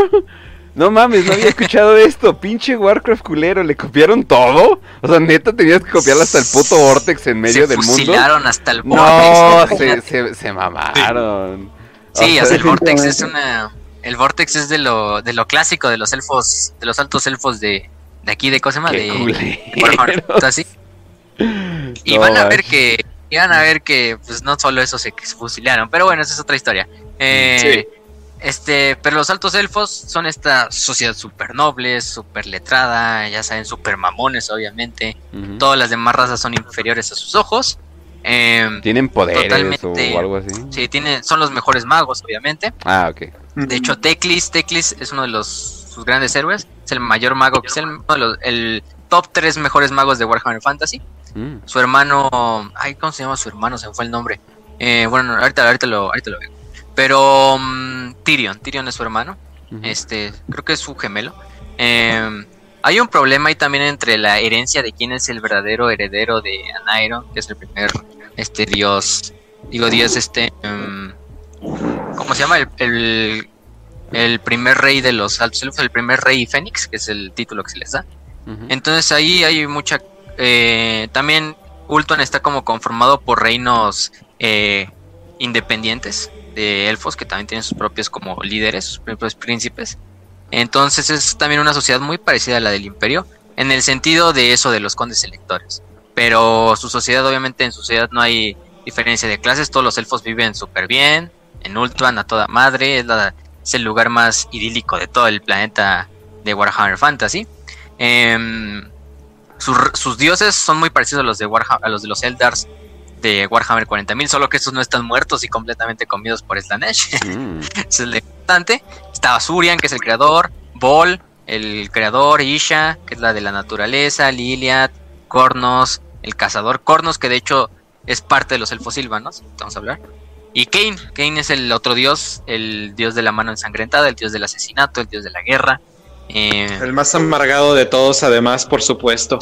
No mames, no había escuchado esto. Pinche Warcraft culero, ¿le copiaron todo? O sea, neta tenías que copiarle hasta el puto Vortex en medio se del mundo. fusilaron hasta el No, Vortex. se, imagínate. se, se mamaron. Sí, O sea, sea, el Vortex es una. El Vortex es de lo, de lo clásico de los elfos, de los altos elfos de, de aquí, de Cosema, qué de, de Fantasy. Y van a ver que, y van a ver que, pues no solo eso se fusilaron, pero bueno, esa es otra historia. Eh, Este, pero los altos elfos son esta sociedad súper noble, súper letrada, ya saben, súper mamones, obviamente. Todas las demás razas son inferiores a sus ojos. Em, ¿Tienen poderes Totalmente. o algo así? sí, tienen, son los mejores magos, obviamente. Ah, ok. De hecho, Teclis, Teclis es uno de los sus grandes héroes. Es el mayor mago, es el, uno de los- el top 3 mejores magos de Warhammer Fantasy. Mm. Su hermano, ay, ¿cómo se llama su hermano? Se me fue el nombre. Eh, bueno, ahorita, ahorita lo, ahorita lo veo. Pero mm, Tyrion, Tyrion es su hermano. Este, creo que es su gemelo. Eh, hay un problema ahí también entre la herencia de quién es el verdadero heredero de Anaero, que es el primer este dios, digo dios este, em, ¿cómo se llama? El, el, el primer rey de los altos elfos, el primer rey fénix, que es el título que se les da. Entonces ahí hay mucha... eh, también Ultuan está como conformado por reinos eh, independientes de elfos que también tienen sus propios como líderes, sus propios príncipes. Entonces es también una sociedad muy parecida a la del imperio, en el sentido de eso de los condes electores. Pero su sociedad, obviamente en su sociedad no hay diferencia de clases, todos los elfos viven súper bien, en Ultuan a toda madre, es, el lugar más idílico de todo el planeta de Warhammer Fantasy. Em, sus, sus dioses son muy parecidos a los de Warha- a los de los Eldars de Warhammer 40.000, solo que estos no están muertos y completamente comidos por Slanesh. Mm. es el importante. Estaba Surian, que es el creador, Vol, el creador, Isha, que es la de la naturaleza, Liliad, Cornos, el cazador Cornos, que de hecho es parte de los elfos silvanos, vamos a hablar. Y Kane, Kane es el otro dios, el dios de la mano ensangrentada, el dios del asesinato, el dios de la guerra. eh, El más amargado de todos, además, por supuesto.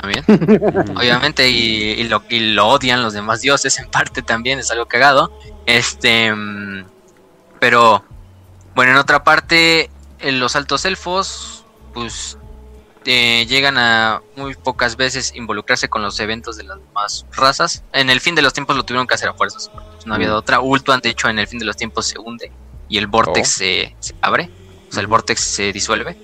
También. Obviamente, y, y lo, y lo odian los demás dioses, en parte también, es algo cagado. Este. mm, Pero, bueno, en otra parte, en los altos elfos, pues. eh, llegan a muy pocas veces involucrarse con los eventos de las demás razas. En el fin de los tiempos lo tuvieron que hacer a fuerzas. pues, no había Mm. otra. Ultuan, de hecho, en el fin de los tiempos se hunde y el vortex Oh. se, se abre. O sea, el vortex se disuelve.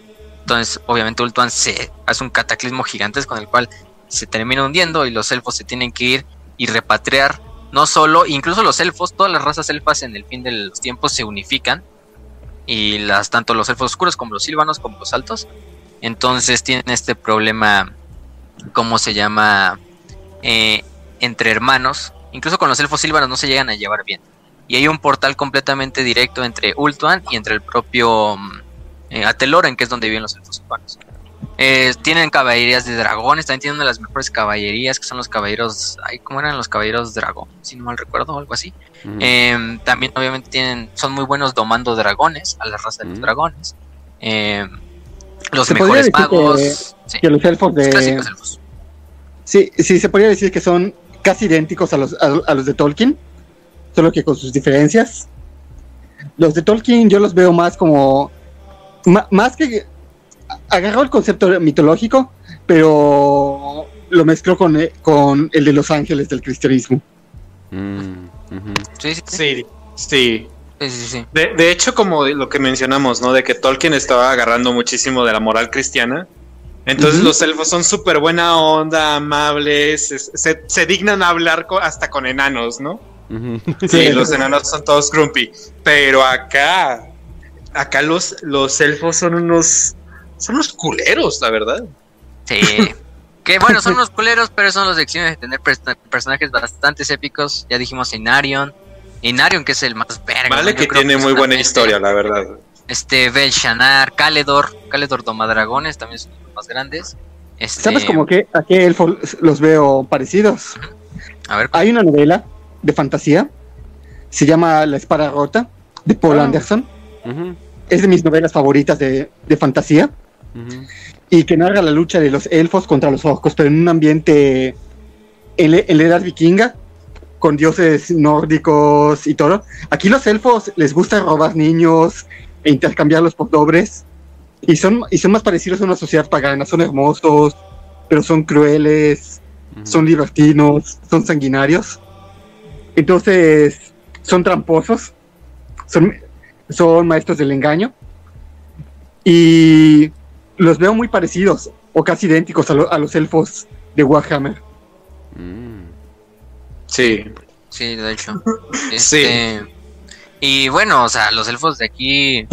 Entonces, obviamente, Ultuan se hace un cataclismo gigantesco con el cual se termina hundiendo y los elfos se tienen que ir y repatriar. No solo, incluso los elfos, todas las razas elfas en el fin de los tiempos se unifican. Y las, tanto los elfos oscuros como los silvanos como los altos. Entonces tienen este problema, ¿cómo se llama? Eh, entre hermanos. Incluso con los elfos silvanos no se llegan a llevar bien. Y hay un portal completamente directo entre Ultuan y entre el propio eh, Ateloren, que es donde viven los elfos silvanos. Eh, tienen caballerías de dragones, también tienen una de las mejores caballerías, que son los caballeros. Ay, ¿Cómo eran los caballeros dragón? Si no mal recuerdo, o algo así. Mm. Eh, también, obviamente, tienen son muy buenos domando dragones, a la raza de los Mm. dragones. Eh, los mejores que- magos. sí, que los elfos los de... clásicos elfos. Sí, sí, se podría decir que son casi idénticos a los, a, a los de Tolkien, solo que con sus diferencias. Los de Tolkien yo los veo más como... más que... Agarró el concepto mitológico, pero lo mezcló con, eh, con el de los ángeles del cristianismo. Mm. Sí, sí, sí. Sí, sí. sí, sí, sí. De, de hecho, como lo que mencionamos, ¿no? De que Tolkien estaba agarrando muchísimo de la moral cristiana. Entonces los elfos son súper buena onda, amables, es- se, se dignan a hablar co- hasta con enanos, ¿no? Sí, los enanos son todos grumpy. Pero acá, acá los, los elfos son unos, son unos culeros, la verdad. Sí. Que bueno, son unos culeros, pero son los lecciones de tener pers- personajes bastante épicos. Ya dijimos Inarion. Inarion, que es el más verga. Vale que tiene muy buena historia, la verdad. Este, Belshanar, Caledor. Caledor Domadragones también son los más grandes. Este, ¿Sabes como que a qué elfos los veo parecidos? A ver, Hay una novela de fantasía, se llama La Espada Rota, de Paul Ah. Anderson. Es de mis novelas favoritas de, de fantasía. Y que narra la lucha de los elfos contra los orcos, pero en un ambiente en, la- en la edad vikinga, con dioses nórdicos y todo. Aquí los elfos les gusta robar niños e intercambiarlos por dobres, y son, y son más parecidos a una sociedad pagana, son hermosos, pero son crueles, son libertinos, son sanguinarios. Entonces, son tramposos, son, son maestros del engaño. Y los veo muy parecidos o casi idénticos a, lo- a los elfos de Warhammer. Mm. Sí. Sí, de hecho. Sí. Este, Y bueno, o sea, los elfos de aquí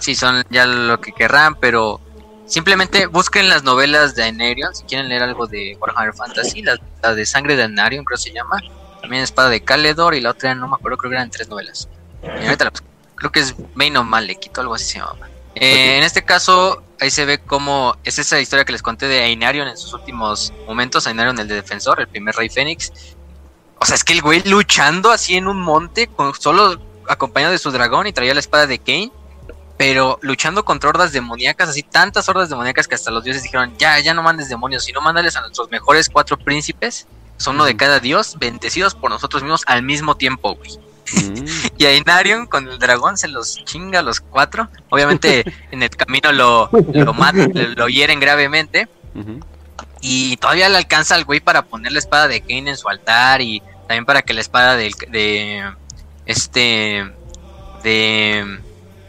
sí son ya lo que querrán, pero simplemente busquen las novelas de Aenarion si quieren leer algo de Warhammer Fantasy, la, la de Sangre de Aenarion creo que se llama, también Espada de Caledor y la otra no me acuerdo, creo que eran tres novelas. Y ahorita la busco. Creo que es Main of Malekith algo así se llama. Eh, En este caso, ahí se ve cómo es esa historia que les conté de Aenarion en sus últimos momentos, Aenarion el de defensor, el primer rey Fénix, o sea, es que el güey luchando así en un monte, con, solo acompañado de su dragón y traía la espada de Kane, pero luchando contra hordas demoníacas, así tantas hordas demoníacas que hasta los dioses dijeron, ya, ya no mandes demonios, sino mándales a nuestros mejores cuatro príncipes, son uno de cada dios, bendecidos por nosotros mismos al mismo tiempo, güey. Y a Inarion con el dragón se los chinga a los cuatro. Obviamente en el camino lo, lo matan, lo- hieren gravemente. Y todavía le alcanza al güey para poner la espada de Kane en su altar y también para que la espada del- de, este de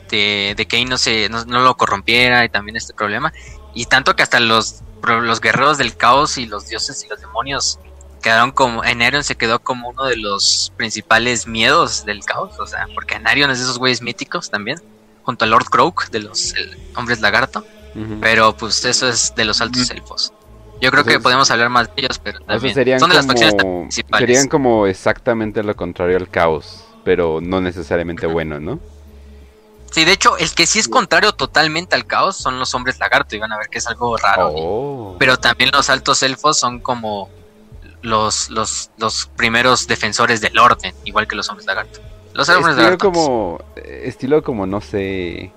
de, de Kane no se no, no lo corrompiera y también este problema y tanto que hasta los los guerreros del caos y los dioses y los demonios quedaron como Enarion se quedó como uno de los principales miedos del caos, o sea, porque Enarion es de esos güeyes míticos también, junto a Lord Croak de los el- hombres lagarto. Pero pues eso es de los altos elfos. Yo creo que podemos hablar más de ellos, pero también serían son de las facciones como, principales. serían como exactamente lo contrario al caos, pero no necesariamente bueno, ¿no? Sí, de hecho, el que sí es contrario totalmente al caos son los hombres lagarto y van a ver que es algo raro. Oh. Pero también los altos elfos son como los, los, los primeros defensores del orden, igual que los hombres lagarto. Los hombres estilo lagarto. como eh, estilo como no sé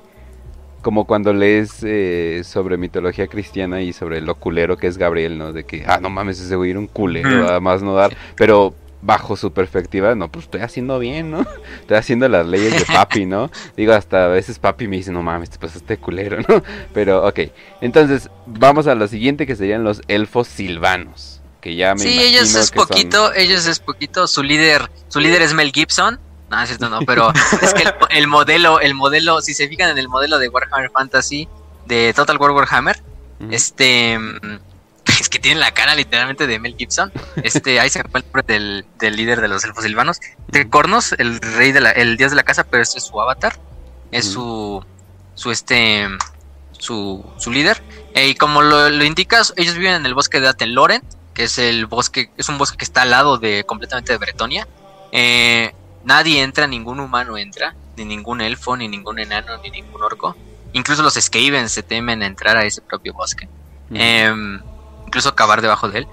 como cuando lees eh, sobre mitología cristiana y sobre lo culero que es Gabriel no de que ah no mames ese güey era un culero Mm. además no dar pero bajo su perspectiva no pues estoy haciendo bien no estoy haciendo las leyes de papi no digo hasta a veces papi me dice no mames te pasaste de culero no pero ok entonces vamos a lo siguiente que serían los elfos silvanos que ya me Sí, imagino ellos es que son- poquito, ellos es poquito, su líder, su líder es Mel Gibson. No, es cierto, no, pero es que el, el modelo, el modelo, si se fijan en el modelo de Warhammer Fantasy de Total War Warhammer, este es que tiene la cara literalmente de Mel Gibson. Este, ahí se fue el nombre del, del líder de los elfos silvanos. De Cornos, el rey de la, el dios de la casa, pero este es su avatar. Es su, su este, su, su líder. Eh, y como lo, lo indicas, ellos viven en el bosque de Ateloren, que es el bosque, es un bosque que está al lado de completamente de Bretonia. Eh, nadie entra, ningún humano entra, ni ningún elfo, ni ningún enano, ni ningún orco. Incluso los Skaven se temen a entrar a ese propio bosque. Em, incluso cavar debajo de él.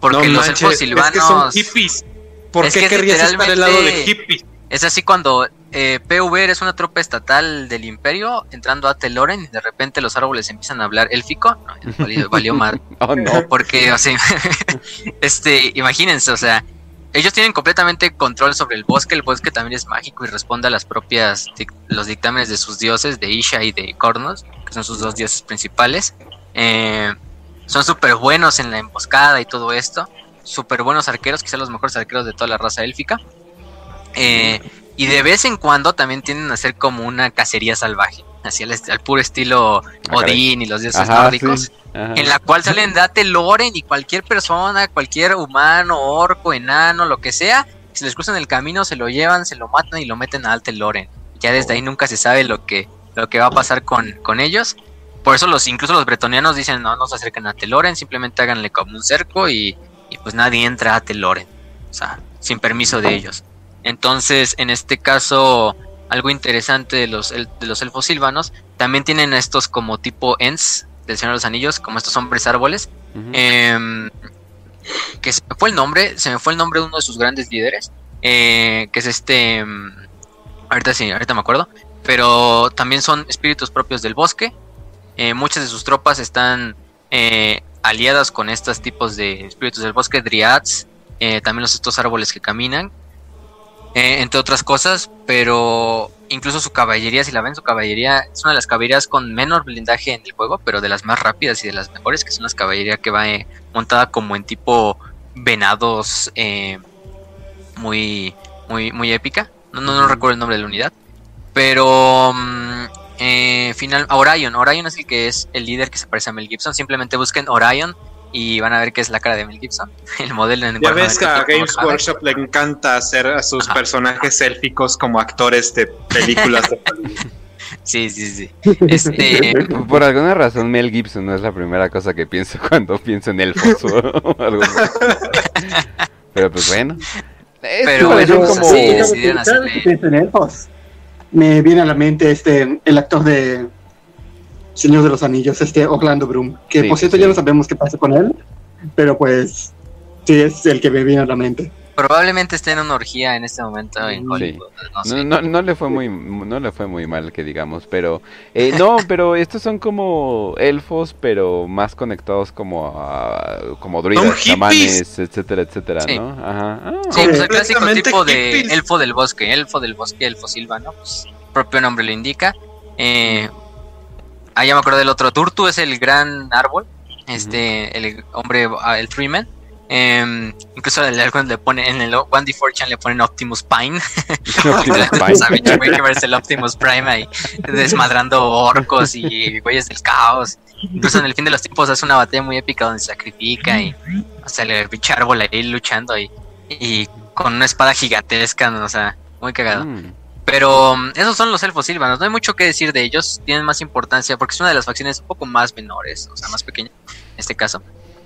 Porque No los manches, elfos silvanos. Es que son hippies. ¿Por Es qué que querrías estar al lado de hippies? Es así cuando eh, PV es una tropa estatal del imperio entrando a Teloren y de repente los árboles empiezan a hablar élfico. No, valió, valió oh no Porque, o sea, este, imagínense, o sea, ellos tienen completamente control sobre el bosque. El bosque también es mágico y responde a las propias los dictámenes de sus dioses, de Isha y de Cornos, que son sus dos dioses principales. Eh, son súper buenos en la emboscada y todo esto. Súper buenos arqueros, quizás los mejores arqueros de toda la raza élfica. Eh, y de vez en cuando también tienden a ser como una cacería salvaje, así al, al puro estilo caray. Odín y los dioses Ajá, nórdicos sí. En la cual salen Date Loren y cualquier persona, cualquier humano, orco, enano, lo que sea, si les cruzan el camino, se lo llevan, se lo matan y lo meten a Alte Loren. Ya desde ahí nunca se sabe lo que, lo que va a pasar con, con ellos. Por eso los, incluso los bretonianos dicen no, no se acerquen a Alte Loren, simplemente háganle como un cerco y, y pues nadie entra a Alte Loren. O sea, sin permiso de ellos. Entonces, en este caso, algo interesante de los, el- de los elfos silvanos, también tienen estos como tipo Ents del Señor de los Anillos, como estos hombres árboles. Em, que se me fue el nombre, se me fue el nombre de uno de sus grandes líderes, eh, que es este, em, ahorita sí, ahorita me acuerdo, pero también son espíritus propios del bosque. Eh, muchas de sus tropas están eh, aliadas con estos tipos de espíritus del bosque, Driads, eh, también los estos árboles que caminan, eh, entre otras cosas, pero incluso su caballería, si la ven, su caballería es una de las caballerías con menor blindaje en el juego, pero de las más rápidas y de las mejores, que son las caballerías que va eh, montada como en tipo venados, eh, muy, muy, muy épica. No, no, no recuerdo el nombre de la unidad, pero mm, eh, final, Orion, Orion es el que es el líder que se parece a Mel Gibson. Simplemente busquen Orion y van a ver que es la cara de Mel Gibson, el modelo en Ya ves que a Games. Workshop le encanta hacer a sus Ajá. personajes élficos como actores de películas de. Sí, sí, sí. Este, Por- alguna razón Mel Gibson no es la primera cosa que pienso cuando pienso en elfos o algo así. Pero pues bueno. Pero bueno, pues como... así decidieron hacerle- Pienso en elfos. Me viene a la mente este el actor de Señor de los Anillos, este Orlando Bloom, que Sí, por cierto sí. ya no sabemos qué pasa con él, pero pues sí es el que me viene a la mente. probablemente esté en una orgía en este momento en Sí. Hollywood. No sé. No, no, no le fue muy no le fue muy mal que digamos, pero eh, no, pero estos son como elfos, pero más conectados como a como druidas, chamanes, etcétera, etcétera, Sí. ¿no? Ajá. Ah, Sí, pues el clásico tipo de hippies. elfo del bosque, elfo del bosque, elfo silva, ¿no? Pues el propio nombre lo indica. Eh, ah, ya me acuerdo del otro. Turtu es el gran árbol, este, el hombre, ah, el Freeman. Eh, incluso el algo le pone en el One D Fortune le ponen Optimus Pine. Optimus Prime. Savage, güey, que verse el Optimus Prime ahí desmadrando orcos y güeyes del caos. Incluso en el fin de los tiempos hace una batalla muy épica donde se sacrifica y o sea, el pinche árbol ahí luchando y, y con una espada gigantesca, ¿no? o sea, muy cagado. Mm. Pero mm, esos son los elfos silvanos, no hay mucho que decir de ellos, tienen más importancia porque es una de las facciones un poco más menores, o sea, más pequeña en este caso.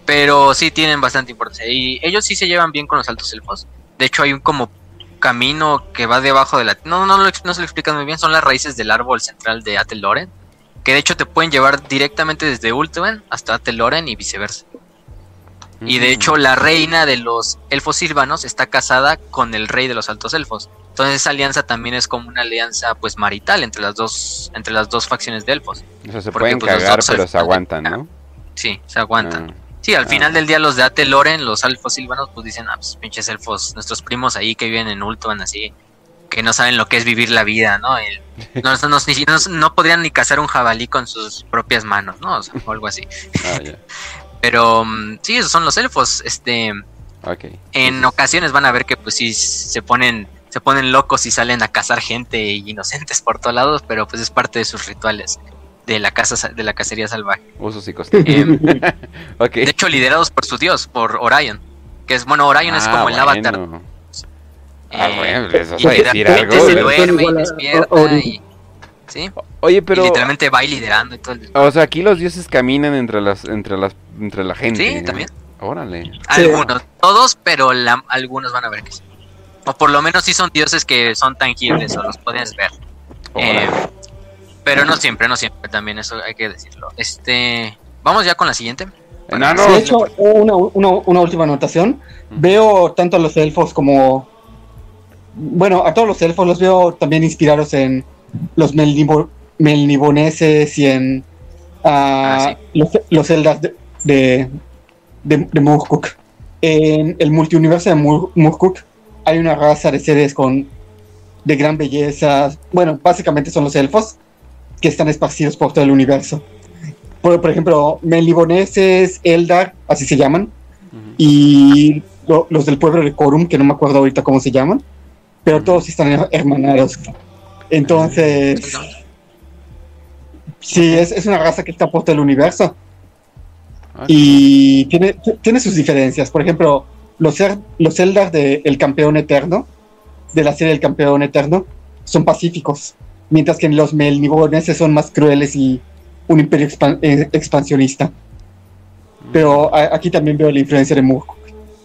Pero sí tienen bastante importancia y ellos sí se llevan bien con los altos elfos. De hecho hay un como camino que va debajo de la... No, no, lo ex- no se lo explican muy bien, son las raíces del árbol central de Ateloren, que de hecho te pueden llevar directamente desde Ultuan hasta Ateloren y viceversa. Y de Mm. hecho la reina de los elfos silvanos está casada con el rey de los altos elfos. Entonces esa alianza también es como una alianza pues marital entre las dos entre las dos facciones de elfos. O sea, se porque, pueden pues, cagar, pero al se aguantan, ¿no? Sí, se aguantan. Ah. Sí, al Ah. final del día los de Ateloren, los elfos silvanos, pues dicen, ah, pues pinches elfos, nuestros primos ahí que viven en Ultuan así, que no saben lo que es vivir la vida, ¿no? El- no, no, no, no- no podrían ni cazar un jabalí con sus propias manos, ¿no? O, sea, o algo así. Ah. Pero mm, sí, esos son los elfos. Este, en Entonces, ocasiones van a ver que pues sí se ponen se ponen locos y salen a cazar gente inocentes por todos lados, pero pues es parte de sus rituales de la casa sa- de la cacería salvaje. Usos y costumbres. Ok. de hecho liderados por su dios, por Orion, que es bueno, Orion es Ah, como el avatar. bueno. Ah, eh, bueno, les vas y a decir literalmente algo. se ¿no? duerme y Igual a- despierta a Orion. y sí, Oye, y pero literalmente va liderando y todo el- o sea, aquí los dioses caminan entre las entre las entre la gente. Sí, también. Órale. Algunos, todos, pero la- algunos van a ver que sí. O por lo menos sí son dioses que son tangibles o los puedes ver. Órale. Eh, pero no siempre, no siempre, también eso hay que decirlo. Este, vamos ya con la siguiente. Enanos. De hecho, una, una, una última anotación. Veo tanto a los elfos como. Bueno, a todos los elfos los veo también inspirados en los melnibo- melniboneses y en ah, Ah, los, los Eldas de, de, de, de Murkuk. En el multiuniverso de Mur- Murkuk hay una raza de seres con de gran belleza. Bueno, básicamente son los elfos que están esparcidos por todo el universo. Por, por ejemplo, melniboneses, Eldar, así se llaman, y lo- los del pueblo de Corum, que no me acuerdo ahorita cómo se llaman, pero todos están her- hermanados. Entonces, sí, es, es una raza que está por todo el universo Ok. y tiene, tiene sus diferencias. Por ejemplo, los, er- los Eldar de El Campeón Eterno, de la serie El Campeón Eterno, son pacíficos, mientras que los melniboneses son más crueles y un imperio expan- eh, expansionista. Pero a- aquí también veo la influencia de Murko.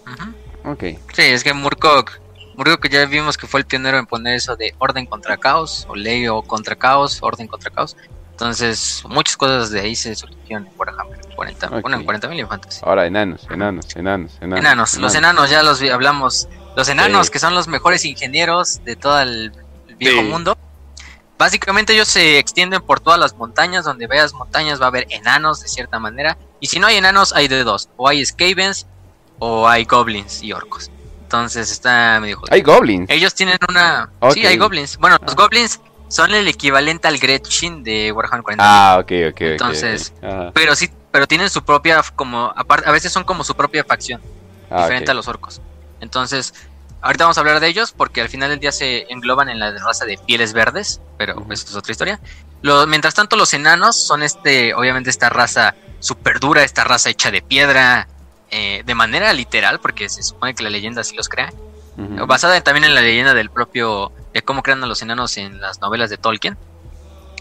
Ujú. Ok. Sí, es que Murkoch, Murkoch ya vimos que fue el pionero en poner eso de orden contra caos, o ley o contra caos, orden contra caos. Entonces, muchas cosas de ahí se surgieron en Warhammer 40, Ok. bueno, en 40.000 y en Fantasy. Ahora enanos, enanos, enanos, enanos. Enanos, los enanos ya los vi- hablamos. Los enanos Sí. que son los mejores ingenieros de todo el viejo Sí. mundo. Básicamente ellos se extienden por todas las montañas, donde veas montañas va a haber enanos de cierta manera. Y si no hay enanos, hay de dos. O hay Skavens o hay goblins y orcos. Entonces está medio jodido. Hay goblins. Ellos tienen una... Ok. Sí, hay goblins. Bueno, los Ah. goblins son el equivalente al Gretchen de Warhammer 40. Ah, ok, ok, ok. Entonces. Pero sí, pero tienen su propia, como, aparte, a veces son como su propia facción Ah, diferente a los orcos. Entonces, ahorita vamos a hablar de ellos porque al final del día se engloban en la raza de pieles verdes, pero eso es otra historia. Lo- mientras tanto, los enanos son este, obviamente esta raza súper dura, esta raza hecha de piedra, eh, de manera literal, porque se supone que la leyenda así los crea. Basada también en la leyenda del propio, de cómo crean a los enanos en las novelas de Tolkien,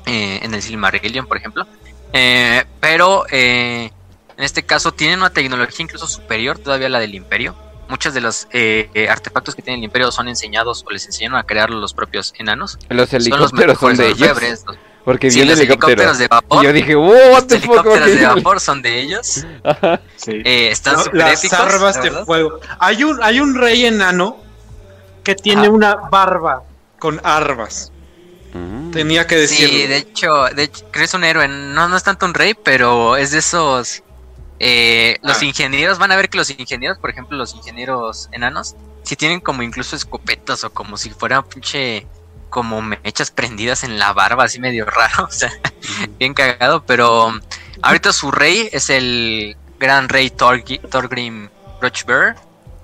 eh, en el Silmarillion, por ejemplo. Eh, pero eh, en este caso tienen una tecnología incluso superior todavía a la del Imperio. Muchos de los eh, eh, artefactos que tiene el Imperio son enseñados o les enseñaron a crear los propios enanos. Los Son los helicópteros son mejores, de los ellos. febres, los- Porque sí, vi un los helicóptero. helicópteros de vapor. Y yo dije, wow, what Los the fuck. helicópteros de vapor son de ellos. Ajá. Sí. Eh, están No, súper las épicos, armas de fuego. Hay un, hay un rey enano que tiene Ah. una barba con armas. Mm. Tenía que decirlo. Sí, de hecho, de hecho, creo que es un héroe. No, no es tanto un rey, pero es de esos. eh, los Ah. ingenieros van a ver que los ingenieros, por ejemplo, los ingenieros enanos, si tienen como incluso escopetas o como si fuera pinche como mechas prendidas en la barba, así medio raro, o sea, bien cagado. Pero ahorita su rey es el gran rey Torgi- Thorgrim Rochbear,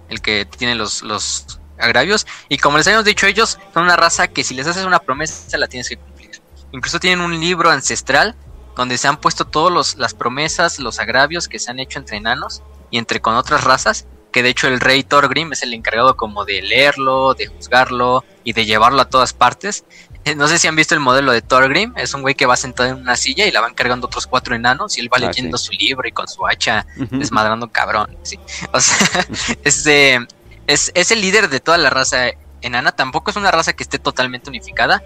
el que tiene los, los agravios. Y como les habíamos dicho, ellos son una raza que si les haces una promesa la tienes que cumplir. Incluso tienen un libro ancestral donde se han puesto todas las promesas, los agravios que se han hecho entre enanos y entre con otras razas. Que de hecho el rey Thorgrim es el encargado como de leerlo, de juzgarlo y de llevarlo a todas partes. Eh, No sé si han visto el modelo de Thorgrim, es un güey que va sentado en una silla y la van cargando otros cuatro enanos y él va Ah, leyendo sí. su libro y con su hacha Ujú. desmadrando cabrón. Sí. O sea, es, de- es, es el líder de toda la raza enana. Tampoco es una raza que esté totalmente unificada.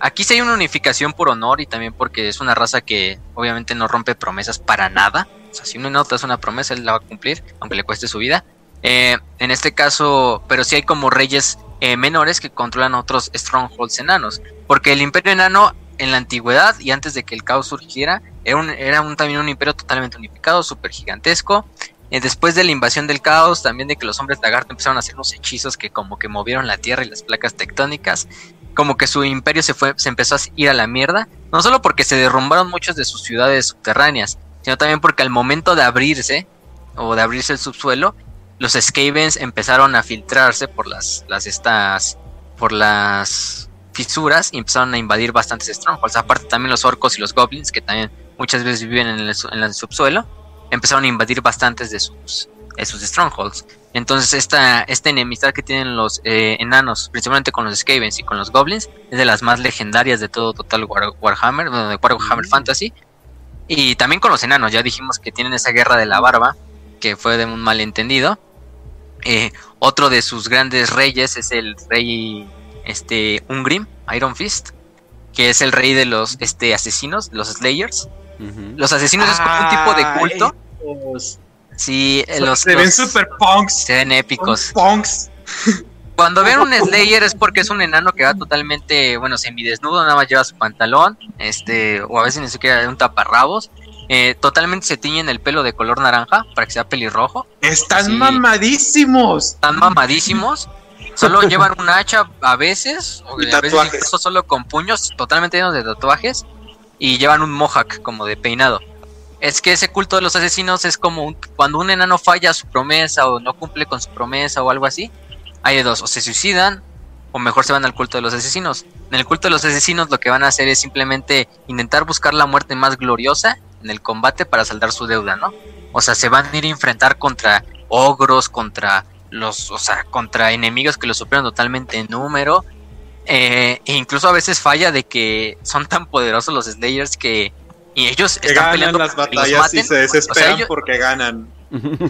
Aquí sí hay una unificación por honor y también porque es una raza que obviamente no rompe promesas para nada. O sea, si un enano te hace una promesa, él la va a cumplir, aunque le cueste su vida. Eh, en este caso, pero sí hay como reyes eh, menores que controlan otros strongholds enanos. Porque el imperio enano en la antigüedad y antes de que el caos surgiera, era, un, era también un imperio totalmente unificado, súper gigantesco. Eh, después de la invasión del caos, también de que los hombres lagarto empezaron a hacer unos hechizos que como que movieron la tierra y las placas tectónicas, como que su imperio se fue, se empezó a ir a la mierda, no solo porque se derrumbaron muchas de sus ciudades subterráneas, sino también porque al momento de abrirse, o de abrirse el subsuelo, los Skavens empezaron a filtrarse por las, las estas, por las fisuras y empezaron a invadir bastantes strongholds. Aparte también los orcos y los goblins, que también muchas veces viven en el, en el subsuelo, empezaron a invadir bastantes de sus, de sus strongholds. Entonces esta, esta enemistad que tienen los eh, enanos, principalmente con los Skavens y con los goblins, es de las más legendarias de todo Total War- Warhammer, de Warhammer Fantasy. Y también con los enanos, ya dijimos que tienen esa guerra de la barba, que fue de un malentendido. Eh, otro de sus grandes reyes es el rey este Ungrim, Iron Fist, que es el rey de los este asesinos, los Slayers. Los asesinos es como un tipo de Ah, culto. Sí, los, se ven super punks. se ven épicos. Punks. Cuando ven un Slayer es porque es un enano que va totalmente, bueno, semidesnudo, nada más lleva su pantalón, este, o a veces ni siquiera un taparrabos. Eh, totalmente se tiñen el pelo de color naranja para que sea pelirrojo. Están Sí. mamadísimos. Están mamadísimos. Solo llevan un hacha a veces, o Y a veces incluso solo con puños totalmente llenos de tatuajes. Y llevan un mohawk como de peinado. Es que ese culto de los asesinos es como cuando un enano falla su promesa o no cumple con su promesa o algo así. Hay de dos, o se suicidan o mejor se van al culto de los asesinos. En el culto de los asesinos lo que van a hacer es simplemente intentar buscar la muerte más gloriosa en el combate para saldar su deuda, ¿no? O sea, se van a ir a enfrentar contra ogros, contra los, o sea, contra enemigos que los superan totalmente en número. Eh, e incluso a veces falla de que son tan poderosos los Slayers que y ellos Que están ganan peleando las batallas y se desesperan O sea, ellos- porque ganan.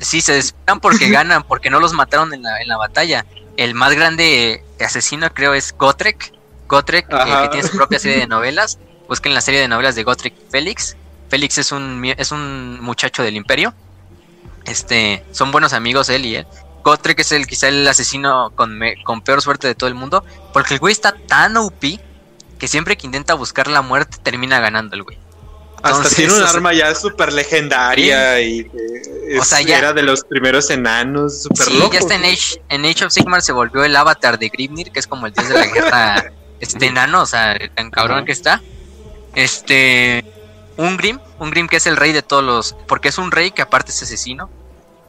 Sí, se desesperan porque ganan, porque no los mataron en la, en la batalla. El más grande asesino creo es Gotrek. Gotrek, eh, que tiene su propia serie de novelas. Busquen la serie de novelas de Gotrek Félix. Félix es un, es un muchacho del imperio. Este, son buenos amigos él y él. Gotrek es el quizá el asesino con, me- con peor suerte de todo el mundo. Porque el güey está tan OP que siempre que intenta buscar la muerte termina ganando el güey. Hasta tiene un sea- arma ya súper legendaria y que es- O sea, ya- era de los primeros enanos, súper Sí, loco. ya está en Age, en Age of Sigmar se volvió el avatar de Grimnir, que es como el dios de la guerra este enano, o sea, tan cabrón que está. Este, un Grim, un Grim que es el rey de todos los, porque es un rey que aparte es asesino,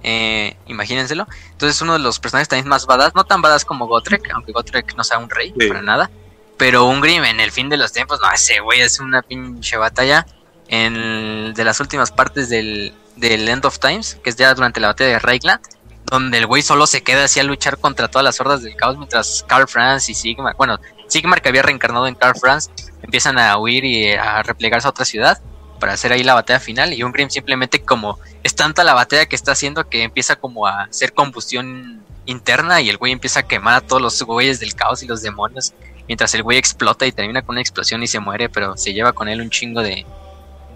eh, imagínenselo. Entonces uno de los personajes también más badass, no tan badass como Gotrek, aunque Gotrek no sea un rey Sí. para nada. Pero un Grim en el fin de los tiempos, no, ese güey es una pinche batalla. En de las últimas partes del, del End of Times, que es ya durante la batalla de Reichland, donde el güey solo se queda así a luchar contra todas las hordas del caos mientras Carl Franz y Sigmar, bueno, Sigmar que había reencarnado en Carl Franz, empiezan a huir y a replegarse a otra ciudad para hacer ahí la batalla final y un Grim simplemente como es tanta la batalla que está haciendo que empieza como a hacer combustión interna y el güey empieza a quemar a todos los güeyes del caos y los demonios mientras el güey explota y termina con una explosión y se muere pero se lleva con él un chingo de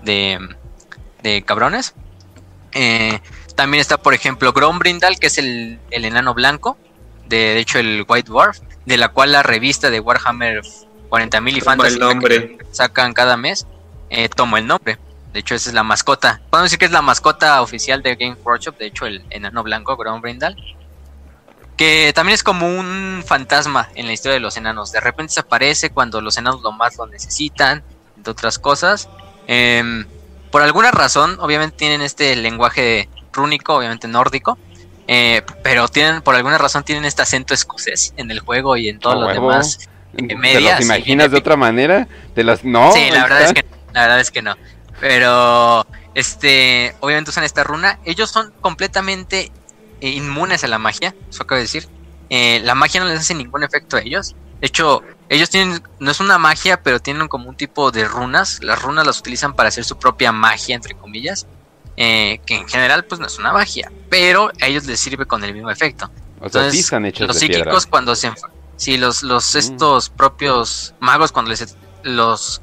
de, de cabrones eh, también está, por ejemplo, Grombrindal, que es el, enano blanco, de, de, hecho el White Dwarf, de la cual la revista de Warhammer 40.000 y Fantasy nombre. sacan cada mes, eh, toma el nombre. De hecho, esa es la mascota. Podemos decir que es la mascota oficial de Game Workshop, de hecho, el enano blanco, Grombrindal. Que también es como un fantasma en la historia de los enanos. De repente se aparece cuando los enanos lo más lo necesitan, entre otras cosas. Eh, por alguna razón, obviamente tienen este lenguaje rúnico, obviamente nórdico, eh, pero tienen, por alguna razón tienen este acento escocés en el juego y en todo lo demás. ¿Te los imaginas de otra manera? ¿Te las... No. Sí, la verdad, es que, la verdad es que no. Pero, este, obviamente usan esta runa. Ellos son completamente inmunes a la magia, eso acabo de decir. Eh, la magia no les hace ningún efecto a ellos. De hecho, ellos tienen, no es una magia, pero tienen como un tipo de runas. Las runas las utilizan para hacer su propia magia, entre comillas. Eh, que en general pues no es una magia, pero a ellos les sirve con el mismo efecto. Entonces, los psíquicos cuando se si los los mm. estos propios magos cuando les los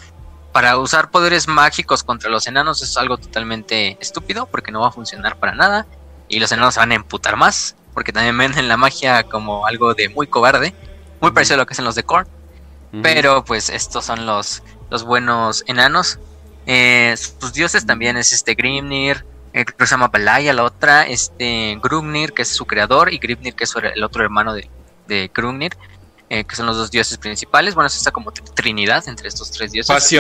para usar poderes mágicos contra los enanos es algo totalmente estúpido porque no va a funcionar para nada y los enanos se van a emputar más porque también ven en la magia como algo de muy cobarde, muy parecido a lo que hacen los de Korn. Pero pues estos son los los buenos enanos eh, sus dioses también es este Grimnir, el que se llama Balaya, la otra, este Grumnir, que es su creador, y Grimnir, que es el otro hermano de, de Grumnir, eh, que son los dos dioses principales. Bueno, es esta como trinidad entre estos tres dioses.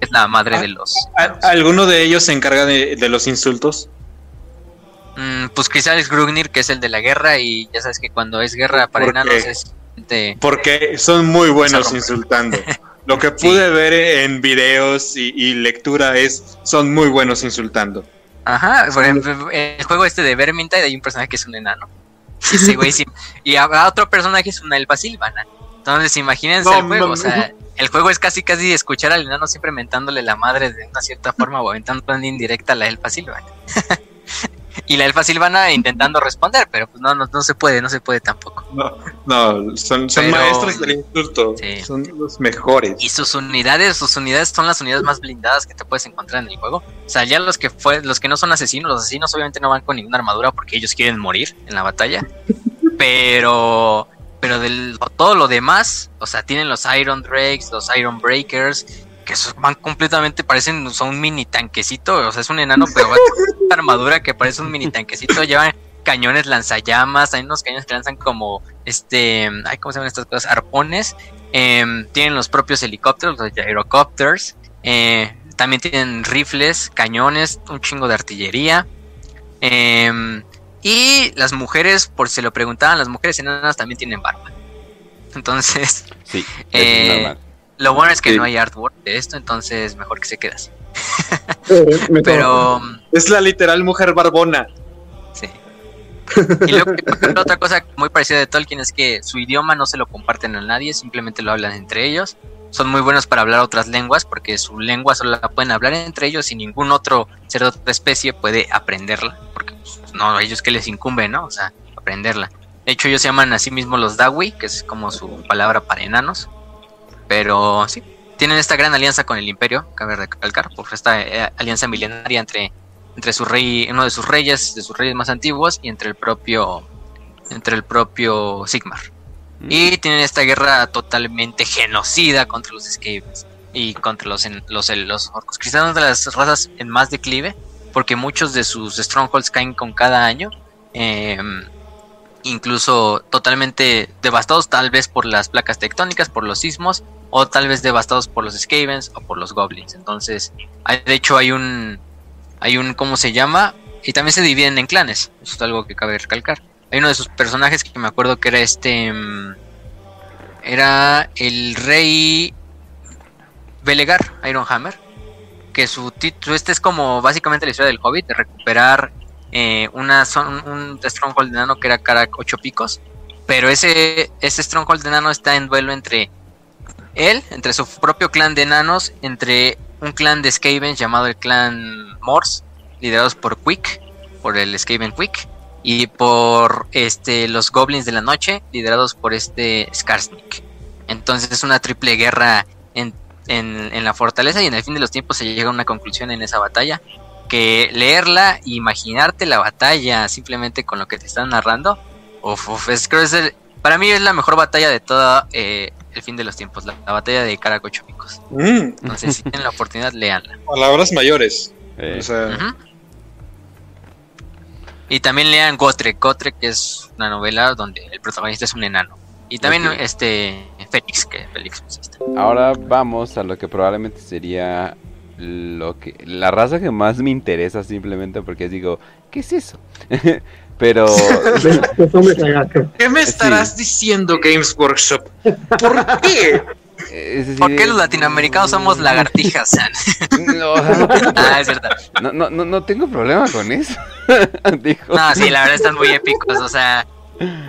es la madre ah, de los. ¿Alguno de ellos se encarga de, los insultos? Mm, pues quizás es Grumnir, que es el de la guerra, y ya sabes que cuando es guerra para enanos es. Porque son muy buenos insultando. Lo que pude ver en videos y, lectura es, son muy buenos insultando. Ajá, por ejemplo, el juego este de Vermintide hay un personaje que es un enano. Y, güey, y habrá otro personaje que es una elfa silvana. Entonces, imagínense el juego, o sea, el juego es casi casi escuchar al enano siempre mentándole la madre de una cierta forma o aventando una indirecta a la elfa silvana. y la elfa silvana intentando responder, pero pues no, no, no se puede, no se puede tampoco. No, no son, son maestros del insulto, son los mejores. Y sus unidades, sus unidades son las unidades más blindadas que te puedes encontrar en el juego. O sea, ya los que fue, los que no son asesinos, los asesinos obviamente no van con ninguna armadura porque ellos quieren morir en la batalla. pero pero de todo lo demás, o sea, tienen los Iron Drakes, los Iron Breakers, que van completamente, parecen, son un mini tanquecito, o sea, es un enano, pero va una armadura que parece un mini tanquecito, llevan cañones lanzallamas, hay unos cañones que lanzan como, este, ay, ¿cómo se llaman estas cosas? Arpones, em, tienen los propios helicópteros, los gyrocopters, eh, también tienen rifles, cañones, un chingo de artillería, em, y las mujeres, por si lo preguntaban, las mujeres enanas también tienen barba. Entonces, sí, eh, lo bueno es que no hay artwork de esto, entonces mejor que se quede así. Pero. Es la literal mujer barbona. Sí. Y luego, otra cosa muy parecida de Tolkien es que su idioma no se lo comparten a nadie, simplemente lo hablan entre ellos. Son muy buenos para hablar otras lenguas porque su lengua solo la pueden hablar entre ellos y ningún otro ser de otra especie puede aprenderla. Porque pues, no, a ellos que les incumbe, ¿no? O sea, aprenderla. De hecho, ellos se llaman a sí mismos los Dawi, que es como su palabra para enanos. Pero sí, tienen esta gran alianza con el Imperio, cabe recalcar, por esta eh, alianza milenaria entre, entre su rey, uno de sus reyes, de sus reyes más antiguos, y entre el propio, entre el propio Sigmar. Mm. Y tienen esta guerra totalmente genocida contra los Skavens y contra los, los, los orcos cristianos de las razas en más declive, porque muchos de sus strongholds caen con cada año. Eh, incluso totalmente devastados tal vez por las placas tectónicas, por los sismos, o tal vez devastados por los Skavens o por los Goblins. Entonces, de hecho hay un, hay un, ¿cómo se llama? Y también se dividen en clanes, eso es algo que cabe recalcar. Hay uno de sus personajes que me acuerdo que era este, mm, era el rey Belegar, Ironhammer, que su título, este es como básicamente la historia del Hobbit, de recuperar eh, una son, un Stronghold de Nano que era cara ocho picos, pero ese, ese Stronghold de Nano está en duelo entre él, entre su propio clan de enanos, entre un clan de Skaven llamado el clan Morse, liderados por Quick, por el Skaven Quick, y por este los Goblins de la Noche, liderados por este Skarsnik. Entonces es una triple guerra en, en, la fortaleza y en el fin de los tiempos se llega a una conclusión en esa batalla que leerla e imaginarte la batalla simplemente con lo que te están narrando, uf, es, creo es para mí es la mejor batalla de todo eh, el fin de los tiempos, la, batalla de Caracochopicos. Mm. Entonces, si tienen la oportunidad, leanla. Palabras mayores. Y también lean Gotre, Gotre que es una novela donde el protagonista es un enano. Y también este Félix, que Félix Ahora vamos a lo que probablemente sería lo que la raza que más me interesa simplemente porque digo, ¿qué es eso? Pero ¿Qué me estarás diciendo Games Workshop? ¿Por qué? ¿Por qué los latinoamericanos somos lagartijas? no, no, ah, es verdad. No, no, no, tengo problema con eso. No, sí, la verdad están muy épicos. O sea,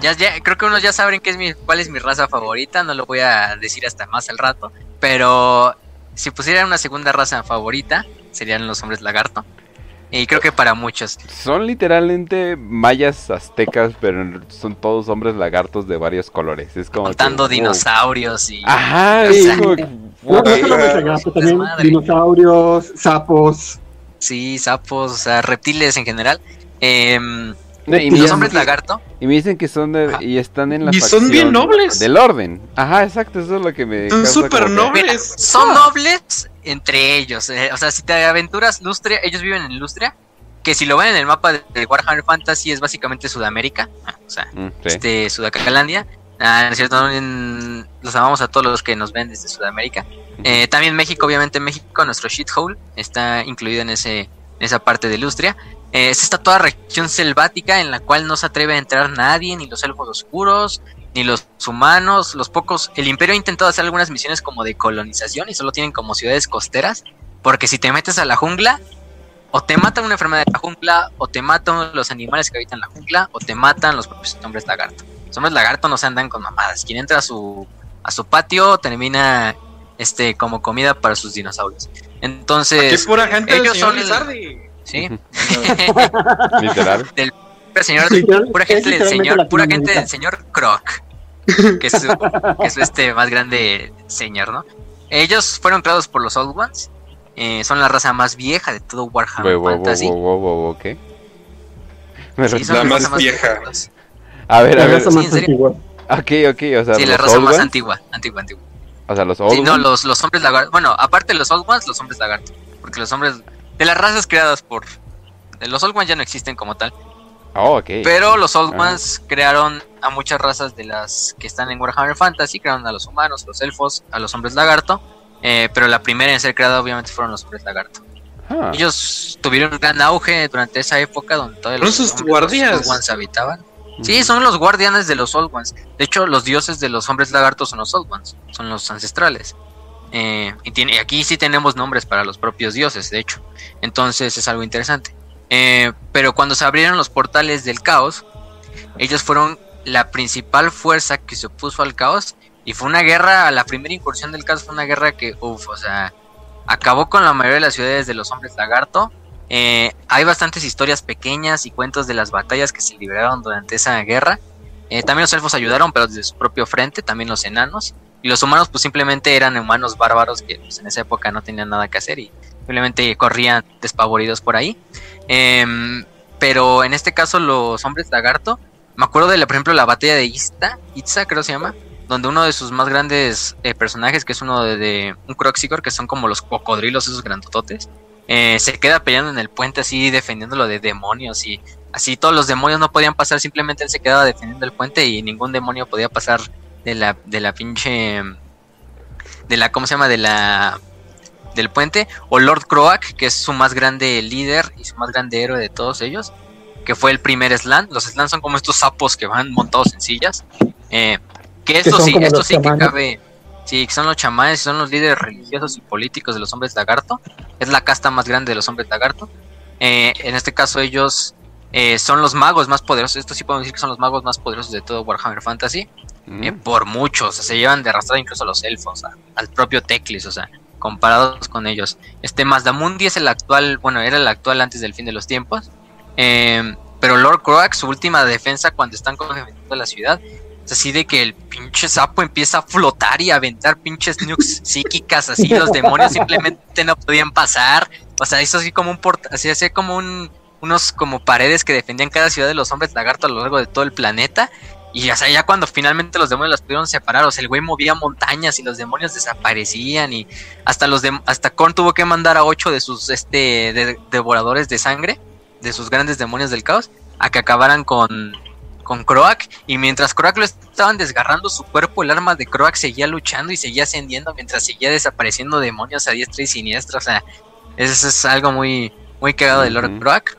ya, ya, creo que unos ya saben qué es mi, cuál es mi raza favorita. No lo voy a decir hasta más al rato. Pero si pusieran una segunda raza favorita, serían los hombres lagarto. Y creo que para muchos. Son literalmente mayas aztecas, pero son todos hombres lagartos de varios colores. Es como. Contando dinosaurios y. Ajá, dinosaurios, sapos. Sí, sapos, o sea, reptiles en general. Eh, y, los hombres lagarto. Y me dicen que son de, y están en la Y son bien nobles. Del orden. Ajá, exacto, eso es lo que me Son súper nobles. son nobles entre ellos. Eh, o sea, si te aventuras Lustria, ellos viven en Lustria, que si lo ven en el mapa de Warhammer Fantasy es básicamente Sudamérica, ah, o sea, mm, este Sudacalandia. Ah, es cierto, los amamos a todos los que nos ven desde Sudamérica. Eh, también México, obviamente México, nuestro shithole, está incluido en ese en esa parte de Lustria. Eh, es esta toda región selvática en la cual no se atreve a entrar nadie, ni los elfos oscuros, ni los humanos, los pocos. El imperio ha intentado hacer algunas misiones como de colonización y solo tienen como ciudades costeras, porque si te metes a la jungla, o te matan una enfermedad de la jungla, o te matan los animales que habitan la jungla, o te matan los propios hombres lagarto. Los hombres lagarto no se andan con mamadas. Quien entra a su, a su patio termina este como comida para sus dinosaurios. Entonces, ellos son Sí. Literal. Del señor, pura gente del señor, pura gente del señor Croc. Que es, su, que es este más grande señor, ¿no? Ellos fueron creados por los Old Ones. Eh, son la raza más vieja de todo Warhammer Fantasy. ¿qué? Sí, son la más, vieja. A ver, a ver. Sí, más antigua. Ok, ok, o sea. Sí, la raza más antigua, antigua, antigua. O sea, los Old Sí, no, los, los hombres lagartos. Bueno, aparte de los Old Ones, los hombres lagartos. Porque los hombres de las razas creadas por... Los Old Ones ya no existen como tal. Oh, Pero los Old ah. Ones crearon a muchas razas de las que están en Warhammer Fantasy. Crearon a los humanos, a los elfos, a los hombres lagarto. Eh, pero la primera en ser creada obviamente fueron los hombres lagarto. Ah. Ellos tuvieron un gran auge durante esa época donde todos los, sus guardias. Old Ones habitaban. Sí, son los guardianes de los Old Ones. De hecho, los dioses de los hombres lagartos son los Old Ones, son los ancestrales. Eh, y tiene, aquí sí tenemos nombres para los propios dioses, de hecho. Entonces es algo interesante. Eh, pero cuando se abrieron los portales del caos, ellos fueron la principal fuerza que se opuso al caos. Y fue una guerra, la primera incursión del caos fue una guerra que, uff, o sea, acabó con la mayoría de las ciudades de los hombres lagarto. Eh, hay bastantes historias pequeñas y cuentos de las batallas que se libraron durante esa guerra. también los elfos ayudaron, pero desde su propio frente, también los enanos. Y los humanos pues simplemente eran humanos bárbaros que pues, en esa época no tenían nada que hacer y simplemente corrían despavoridos por ahí. Em, pero en este caso los hombres lagarto, me acuerdo de, por ejemplo, la batalla de Ista, Itza creo se llama, donde uno de sus más grandes eh, personajes, que es uno de, un Croxigor, que son como los cocodrilos esos grandototes, eh, se queda peleando en el puente así defendiéndolo de demonios y así todos los demonios no podían pasar, simplemente él se quedaba defendiendo el puente y ningún demonio podía pasar de la, de la pinche. De la, ¿cómo se llama? De la. Del puente. O Lord Croak, que es su más grande líder y su más grande héroe de todos ellos. Que fue el primer Slan. Los Slan son como estos sapos que van montados en sillas. Eh, que esto sí, esto sí que cabe. Sí, que son los chamanes, son los líderes religiosos y políticos de los hombres lagarto. Es la casta más grande de los hombres lagarto. Eh, en este caso ellos eh, son los magos más poderosos. Esto sí podemos decir que son los magos más poderosos de todo Warhammer Fantasy. Mm. Eh, por muchos. se llevan de arrastrada incluso a los elfos, a- al propio Teclis, o sea, comparados con ellos. Este Mazdamundi es el actual, bueno, era el actual antes del fin de los tiempos. Eh, pero Lord Croak, su última defensa cuando están conquistando la ciudad, es así de que el pinche sapo empieza a flotar y a aventar pinches nukes psíquicas, así los demonios simplemente no podían pasar. O sea, hizo así como un port así hacía como un unos como paredes que defendían cada ciudad de los hombres lagarto a lo largo de todo el planeta. Y o sea, ya cuando finalmente los demonios las pudieron separar, o sea, el güey movía montañas y los demonios desaparecían y hasta los hasta Korn tuvo que mandar a ocho de sus este de- devoradores de sangre, de sus grandes demonios del caos, a que acabaran con con Croak y mientras Croak lo estaban desgarrando su cuerpo, el arma de Croak seguía luchando y seguía ascendiendo mientras seguía desapareciendo demonios a diestra y siniestra, o sea, eso es algo muy muy cagado de Lord. Croak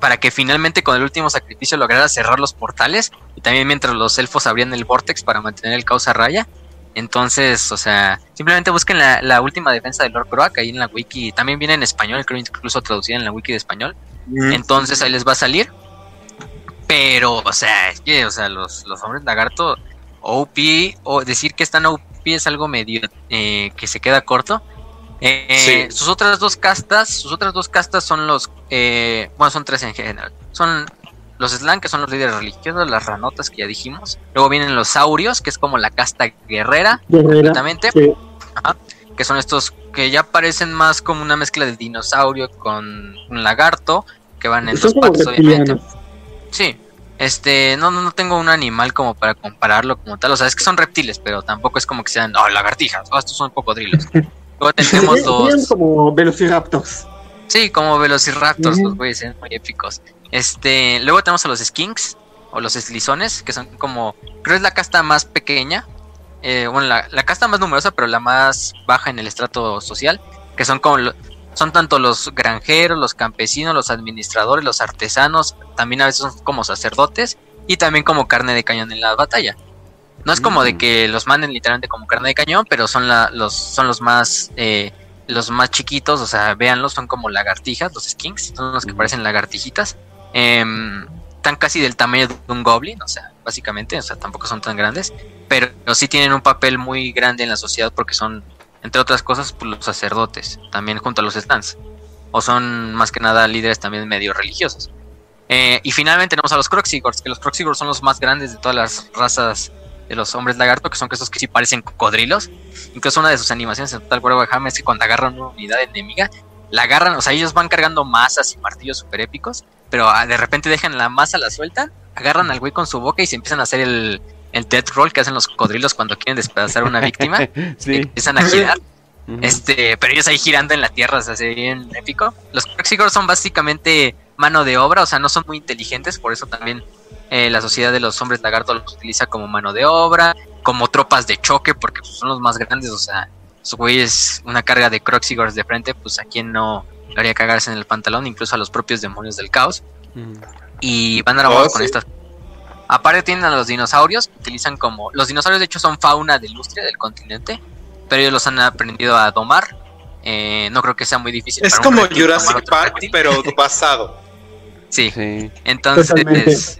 para que finalmente con el último sacrificio lograra cerrar los portales y también mientras los elfos abrían el vortex para mantener el caos a raya. Entonces, o sea, simplemente busquen la, la última defensa de Lord Croak ahí en la wiki. También viene en español, creo incluso traducida en la wiki de español. Mm. Entonces ahí les va a salir. Pero, o sea, es que, o sea, los, los hombres lagarto, OP, o decir que están OP es algo medio eh, que se queda corto. Eh, Sí. Sus otras dos castas, sus otras dos castas son los, eh, bueno, son tres en general. Son los Slan, que son los líderes religiosos, las ranotas que ya dijimos. Luego vienen los saurios, que es como la casta guerrera, Guerrera. completamente Sí. que son estos que ya parecen más como una mezcla de dinosaurio con un lagarto, que van en dos como patas, obviamente. Sí, este, no, no, no tengo un animal como para compararlo como tal, o sea, es que son reptiles, pero tampoco es como que sean, oh, lagartijas, oh, estos son cocodrilos. Luego tenemos los, como velociraptors. sí, como velociraptors, los güeyes, son muy épicos. Este, luego tenemos a los skinks, o los eslizones, que son como, creo es la casta más pequeña, eh, bueno, la, la casta más numerosa, pero la más baja en el estrato social, que son como, lo- son tanto los granjeros, los campesinos, los administradores, los artesanos, también a veces son como sacerdotes, y también como carne de cañón en la batalla. No es como de Mm. que los manden literalmente como carne de cañón, pero son la, los, son los más, eh, los más chiquitos, o sea, véanlos, son como lagartijas, los skinks, son los que parecen lagartijitas. Em, están casi del tamaño de un goblin, o sea, básicamente, o sea, tampoco son tan grandes, pero sí tienen un papel muy grande en la sociedad porque son, entre otras cosas, pues, los sacerdotes, también junto a los stands, o son más que nada líderes también medio religiosos. Eh, y finalmente tenemos a los Croxigors, que los Croxigors son los más grandes de todas las razas de los hombres lagarto, que son esos que sí parecen cocodrilos. Incluso una de sus animaciones en Total War Warhammer es que cuando agarran una unidad enemiga, la agarran, o sea, ellos van cargando masas y martillos super épicos, pero ah, de repente dejan la masa, la sueltan, agarran al güey con su boca y se empiezan a hacer el, el death roll que hacen los cocodrilos cuando quieren despedazar a una víctima. Sí. Empiezan a girar. Este, pero ellos ahí girando en la tierra, o sea, se bien épico. Los Proxigors son básicamente mano de obra, o sea, no son muy inteligentes, por eso también eh, la sociedad de los hombres lagarto los utiliza como mano de obra, como tropas de choque, porque pues, son los más grandes, o sea, su güey es una carga de Croxigors de frente, pues a quien no le haría cagarse en el pantalón, incluso a los propios demonios del caos Ujú. y van armados Oh, con sí. estas. Aparte tienen a los dinosaurios, que utilizan como... Los dinosaurios de hecho son fauna de Lustria, del continente, pero ellos los han aprendido a domar. Eh, no creo que sea muy difícil. Es para como Jurassic Park, pero basado. Sí, Sí. entonces...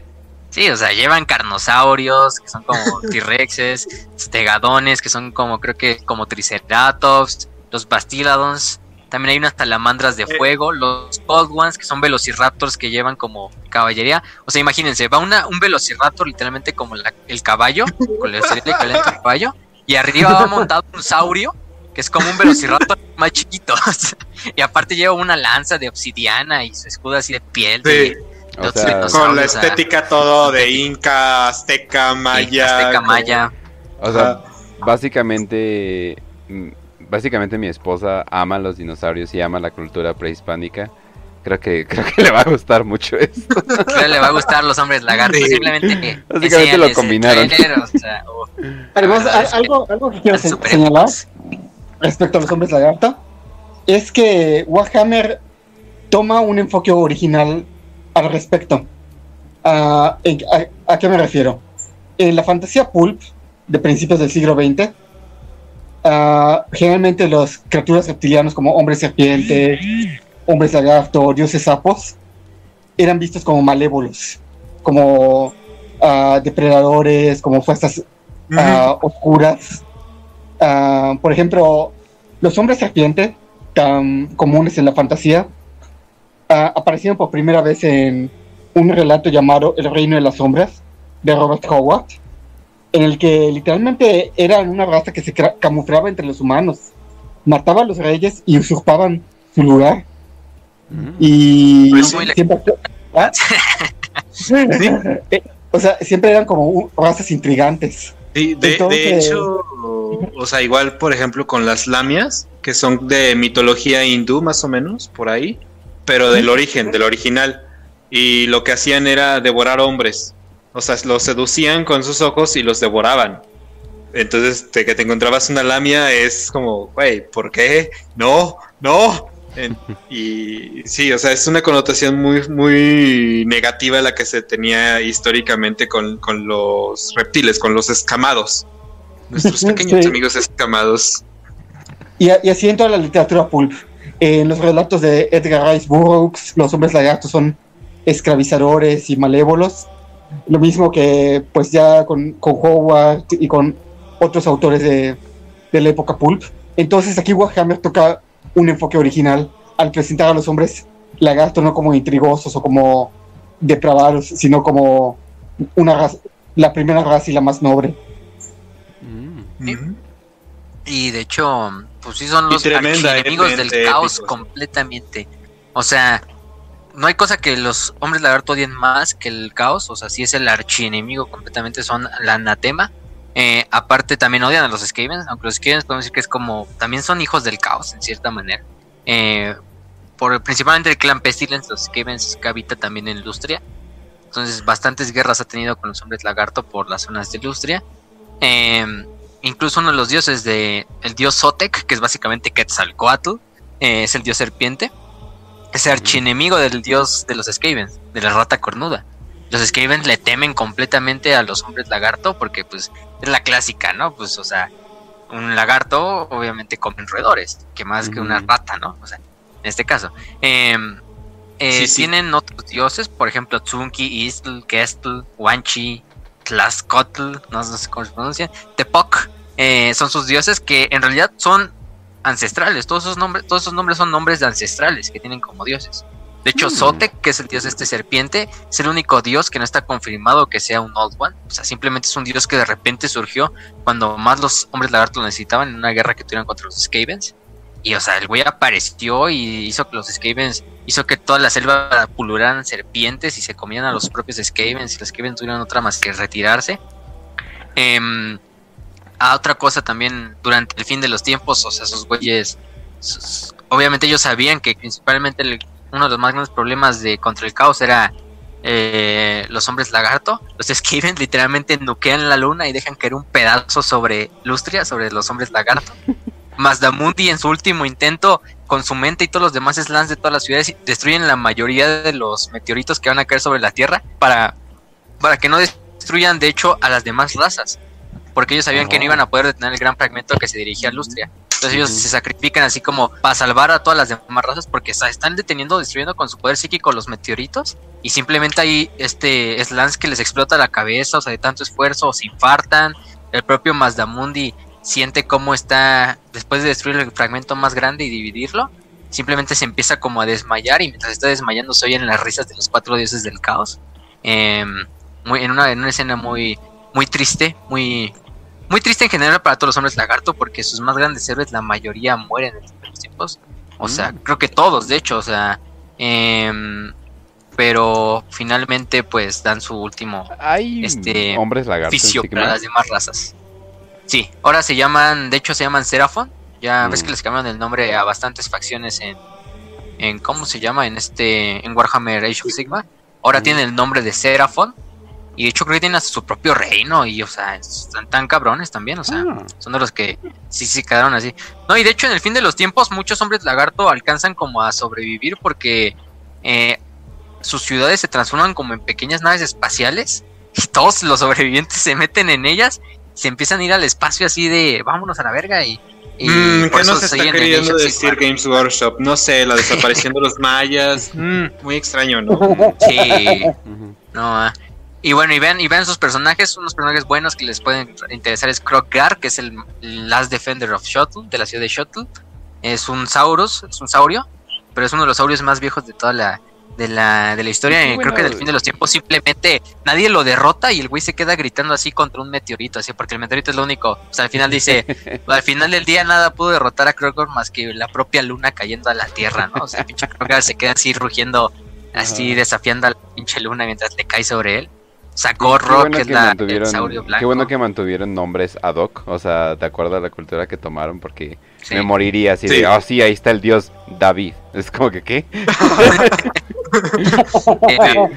Sí, o sea, llevan carnosaurios, que son como T-Rexes, stegadones, que son como, creo que como Triceratops, los Bastiladons, también hay unas salamandras de Eh. fuego, los Cold Ones, que son velociraptors que llevan como caballería. O sea, imagínense, va una, un velociraptor literalmente como la- el caballo, con el equivalente al caballo, y arriba va montado un saurio, que es como un velociraptor más chiquito. y aparte lleva una lanza de obsidiana y su escudo así de piel. Sí. de- O sea. Con la estética todo de Inca, Azteca, Maya. Azteca, con- Maya. o sea, básicamente, mm, básicamente mi esposa ama los dinosaurios y ama la cultura prehispánica. Creo que, creo que le va a gustar mucho esto. Creo que le va a gustar los hombres lagartos. Sí. Simplemente. Básicamente lo combinaron. trailer, o sea, o- Además, Ah, algo, algo que quiero señalar respecto a los hombres lagarto es que Warhammer toma un enfoque original al respecto. Ah, ¿en- a, a qué me refiero? En la fantasía pulp de principios del siglo XX, ah, generalmente los criaturas reptilianos como hombres serpiente, hombres lagarto, dioses sapos, eran vistos como malévolos, como ah, depredadores, como fuerzas oscuras. Por ejemplo, los hombres serpiente, tan comunes en la fantasía, aparecieron por primera vez en un relato llamado El Reino de las Sombras, de Robert Howard, en el que literalmente eran una raza que se camuflaba entre los humanos, mataba a los reyes y usurpaban su lugar. Mm. Y Pues siempre, ¿Ah? Eh, o sea, siempre eran como un- razas intrigantes. Sí, de, de hecho, o sea, igual, por ejemplo, con las lamias, que son de mitología hindú, más o menos, por ahí, pero del origen, del original. Y lo que hacían era devorar hombres. O sea, los seducían con sus ojos y los devoraban. Entonces, de que te encontrabas una lamia es como, güey, ¿por qué? No, no. En- y sí, o sea, es una connotación muy, muy negativa la que se tenía históricamente con, con los reptiles, con los escamados. Nuestros pequeños Sí. amigos escamados. Y, y así en toda la literatura pulp. En los relatos de Edgar Rice Burroughs, los hombres lagartos son esclavizadores y malévolos. Lo mismo que pues ya con, con Howard y con otros autores de, de la época pulp. Entonces aquí Warhammer toca un enfoque original al presentar a los hombres lagartos no como intrigosos o como depravados, sino como una raza, la primera raza y la más noble. Mm. Y de hecho, pues sí son los tremenda, enemigos del épicos. caos completamente. O sea, no hay cosa que los hombres lagarto odien más que el caos. O sea, sí es el archienemigo completamente, son la anatema. Eh, aparte también odian a los Skavens, aunque los Skavens podemos decir que es como, también son hijos del caos en cierta manera. Eh, por principalmente el clan Pestilence, los Skavens que habita también en Lustria. Entonces bastantes guerras ha tenido con los hombres lagarto por las zonas de Lustria. Eh, incluso uno de los dioses de el dios Sotek, que es básicamente Quetzalcoatl, eh, es el dios serpiente. Es el archienemigo del dios de los Skavens, de la rata cornuda. Los Skavens le temen completamente a los hombres lagarto porque pues es la clásica, ¿no? Pues o sea, un lagarto obviamente come roedores, que más que una rata, ¿no? O sea, en este caso. Eh, eh, Sí, sí. Tienen otros dioses, por ejemplo, Tsunki, Istl, Kestl, Wanchi, Tlaxcotl, no sé cómo se pronuncia, Tepoc, eh, son sus dioses que en realidad son ancestrales. Todos esos nombres, todos esos nombres son nombres de ancestrales que tienen como dioses. De hecho. Sotek, que es el dios de este serpiente, es el único dios que no está confirmado que sea un Old One. O sea, simplemente es un dios que de repente surgió cuando más los hombres lagartos lo necesitaban en una guerra que tuvieron contra los Skavens. Y, o sea, el güey apareció y hizo que los Skavens, hizo que toda la selva pulularan serpientes y se comían a los propios Skavens. Y los Skavens tuvieron otra más que retirarse. Em, a otra cosa también, durante el fin de los tiempos, o sea, esos güeyes, obviamente ellos sabían que principalmente uno de los más grandes problemas de contra el caos era eh, los hombres lagarto. Los Skavens literalmente nuquean la luna y dejan caer un pedazo sobre Lustria, sobre los hombres lagarto. Mazdamundi en su último intento con su mente y todos los demás slams de todas las ciudades destruyen la mayoría de los meteoritos que van a caer sobre la Tierra para, para que no destruyan de hecho a las demás razas. Porque ellos sabían que no iban a poder detener el gran fragmento que se dirigía a Lustria. Entonces ellos se sacrifican así como para salvar a todas las demás razas porque están deteniendo, destruyendo con su poder psíquico los meteoritos y simplemente hay este slams que les explota la cabeza, o sea, de tanto esfuerzo, o se infartan. El propio Mazdamundi siente cómo está, después de destruir el fragmento más grande y dividirlo, simplemente se empieza como a desmayar y mientras está desmayando se oyen las risas de los cuatro dioses del caos. Em, muy, en, una, en una escena muy, muy triste, muy, muy triste en general para todos los hombres lagarto porque sus más grandes héroes, la mayoría mueren en los tiempos. O sea, Mm. creo que todos, de hecho, o sea, em, pero finalmente pues dan su último Hay Este, hombres Sigmar? para las demás razas. Sí, ahora se llaman, de hecho se llaman Seraphon. Ya ves Mm. que les cambiaron el nombre a bastantes facciones en, en ¿cómo se llama? En este, en Warhammer Age of Sigma. Ahora Mm. tienen el nombre de Seraphon. Y de hecho creo que tienen hasta su propio reino. Y o sea, están tan cabrones también. O sea, Ah, son de los que sí, sí quedaron así. No, y de hecho en el fin de los tiempos muchos hombres lagarto alcanzan como a sobrevivir porque eh, sus ciudades se transforman como en pequeñas naves espaciales y todos los sobrevivientes se meten en ellas, se empiezan a ir al espacio así de vámonos a la verga y. y Mm, ¿Qué eso nos está queriendo decir. Games Workshop? No sé, la desaparición de los mayas. Mm, muy extraño, ¿no? Sí, no. ah. Y bueno, y ven, y ven sus personajes, unos personajes buenos que les pueden interesar es Krogar, que es el Last Defender of Shuttle, de la ciudad de Shuttle. Es un Saurus, es un saurio, pero es uno de los saurios más viejos de toda la, de la, de la historia. Sí, y Creo que del fin de los tiempos simplemente nadie lo derrota y el güey se queda gritando así contra un meteorito, así, porque el meteorito es lo único. O sea, al final dice, al final del día nada pudo derrotar a Krogar más que la propia luna cayendo a la tierra, ¿no? O sea, pinche Krogar se queda así rugiendo, así desafiando a la pinche luna mientras le cae sobre él. Sagorro, bueno que es la, el saurio blanco. Qué bueno que mantuvieron nombres ad hoc, o sea, de acuerdo a la cultura que tomaron, porque Sí. me moriría así Sí. de, oh sí, ahí está el dios David. Es como que, ¿qué? Eh,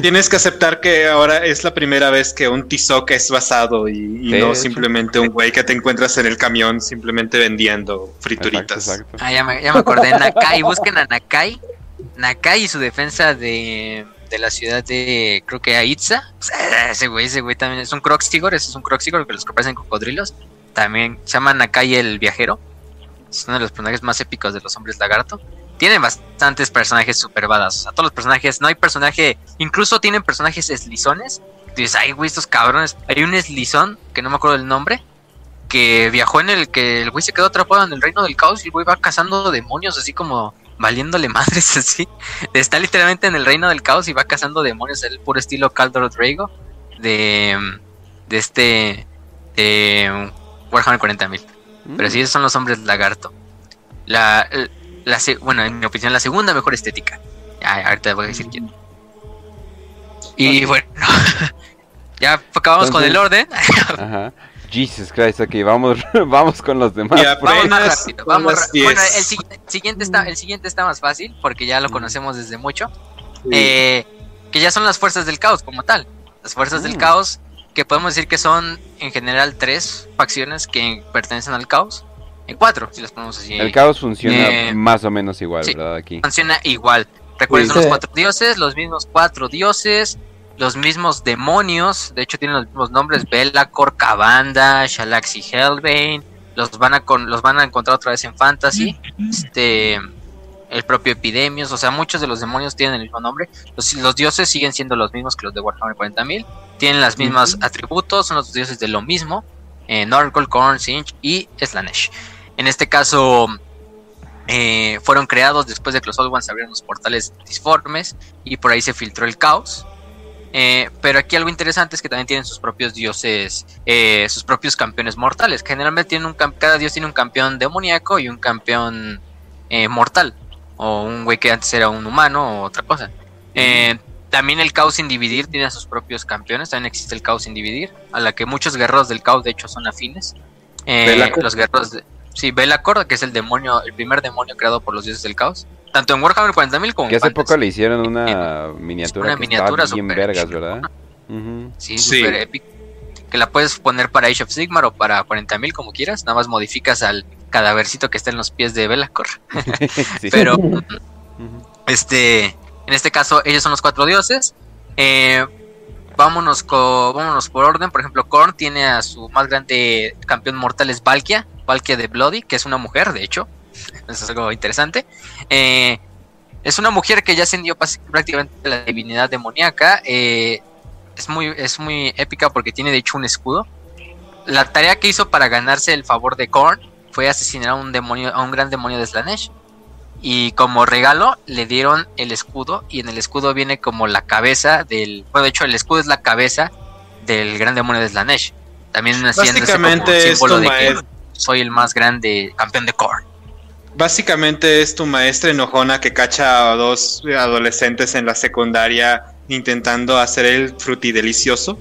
Tienes que aceptar que ahora es la primera vez que un Tizoc es basado y, y Sí, de no hecho. simplemente un güey que te encuentras en el camión simplemente vendiendo frituritas. Exacto, exacto. ah, ya me, ya me acordé. Nakai, busquen a Nakai. Nakai y su defensa de, de la ciudad de, creo que Aitza. O sea, ese güey, ese güey también es un Croxigor, ese es un Croxigor que los que parecen cocodrilos. También se llama Nakai el viajero. Es uno de los personajes más épicos de los hombres lagarto. Tienen bastantes personajes super badass. O sea, todos los personajes, no hay personaje, incluso tienen personajes eslizones. Dices, ay, güey, estos cabrones. Hay un eslizón, que no me acuerdo del nombre, que viajó en el que el güey se quedó atrapado en el reino del caos y el güey va cazando demonios así como valiéndole madres así. Está literalmente en el reino del caos y va cazando demonios, el puro estilo Caldor Drago de, de este de Warhammer 40.000. Pero sí, esos son los hombres lagarto. La, la, se- bueno, en mi opinión, la segunda mejor estética. Ya, ahorita voy a decir quién. Y bueno, ya acabamos con el orden. Ajá. Jesus Christ, ok, vamos, vamos con los demás. Ya, pues. Vamos más rápido. Vamos las ra- 10. bueno, el, sigui- el siguiente está, el siguiente está más fácil porque ya lo conocemos desde mucho. Sí. Eh, que ya son las fuerzas del caos como tal. Las fuerzas del Mm. caos, que podemos decir que son en general tres facciones que pertenecen al caos. En cuatro, si las ponemos así. El caos funciona Eh, más o menos igual, sí. ¿verdad? Aquí. funciona igual. Recuerden, Sí. son los cuatro dioses, los mismos cuatro dioses, los mismos demonios, de hecho tienen los mismos nombres, Belacor, Cabanda, Shalaxi, Hellbane, los van a con, los van a encontrar otra vez en Fantasy, este el propio Epidemios, o sea, muchos de los demonios tienen el mismo nombre. Los, los dioses siguen siendo los mismos que los de Warhammer 40.000, tienen las mismas atributos, son los dioses de lo mismo, eh, Norgol, Korn, Sinch y Slanesh. En este caso, eh, fueron creados después de que los Old Ones abrieron los portales disformes y por ahí se filtró el caos. Eh, pero aquí algo interesante es que también tienen sus propios dioses, eh, sus propios campeones mortales. Generalmente tienen un cada dios tiene un campeón demoníaco y un campeón mortal. O un güey que antes era un humano o otra cosa. Eh, también el caos sin dividir tiene a sus propios campeones. También existe el caos sin dividir, a la que muchos guerreros del caos de hecho son afines. Eh, los guerreros de, Sí, Belacor, que es el demonio, el primer demonio creado por los dioses del caos. Tanto en Warhammer 40.000 como Que en hace Fantasy. poco le hicieron una miniatura una que miniatura bien súper vergas. ¿verdad? Ujú. Sí, Sí. super épico. Que la puedes poner para Age of Sigmar o para 40.000 como quieras. Nada más modificas al cadavercito que está en los pies de Belacor. Sí. Pero este, en este caso, ellos son los cuatro dioses. Eh, vámonos, co- vámonos por orden. Por ejemplo, Korn tiene a su más grande campeón mortal es Valkia, Valkia de Bloody, que es una mujer, de hecho. Eso es algo interesante. Eh, es una mujer que ya ascendió prácticamente a la divinidad demoníaca. eh, es, muy, es muy épica porque tiene de hecho un escudo. La tarea que hizo para ganarse el favor de Korn fue asesinar a un demonio, a un gran demonio de Slanesh. Y como regalo le dieron el escudo y en el escudo viene como la cabeza del... Bueno, de hecho el escudo es la cabeza del gran demonio de Slanesh. También como Básicamente es símbolo de que maestro. soy el más grande campeón de Korn. Básicamente es tu maestra enojona que cacha a dos adolescentes en la secundaria intentando hacer el frutidelicioso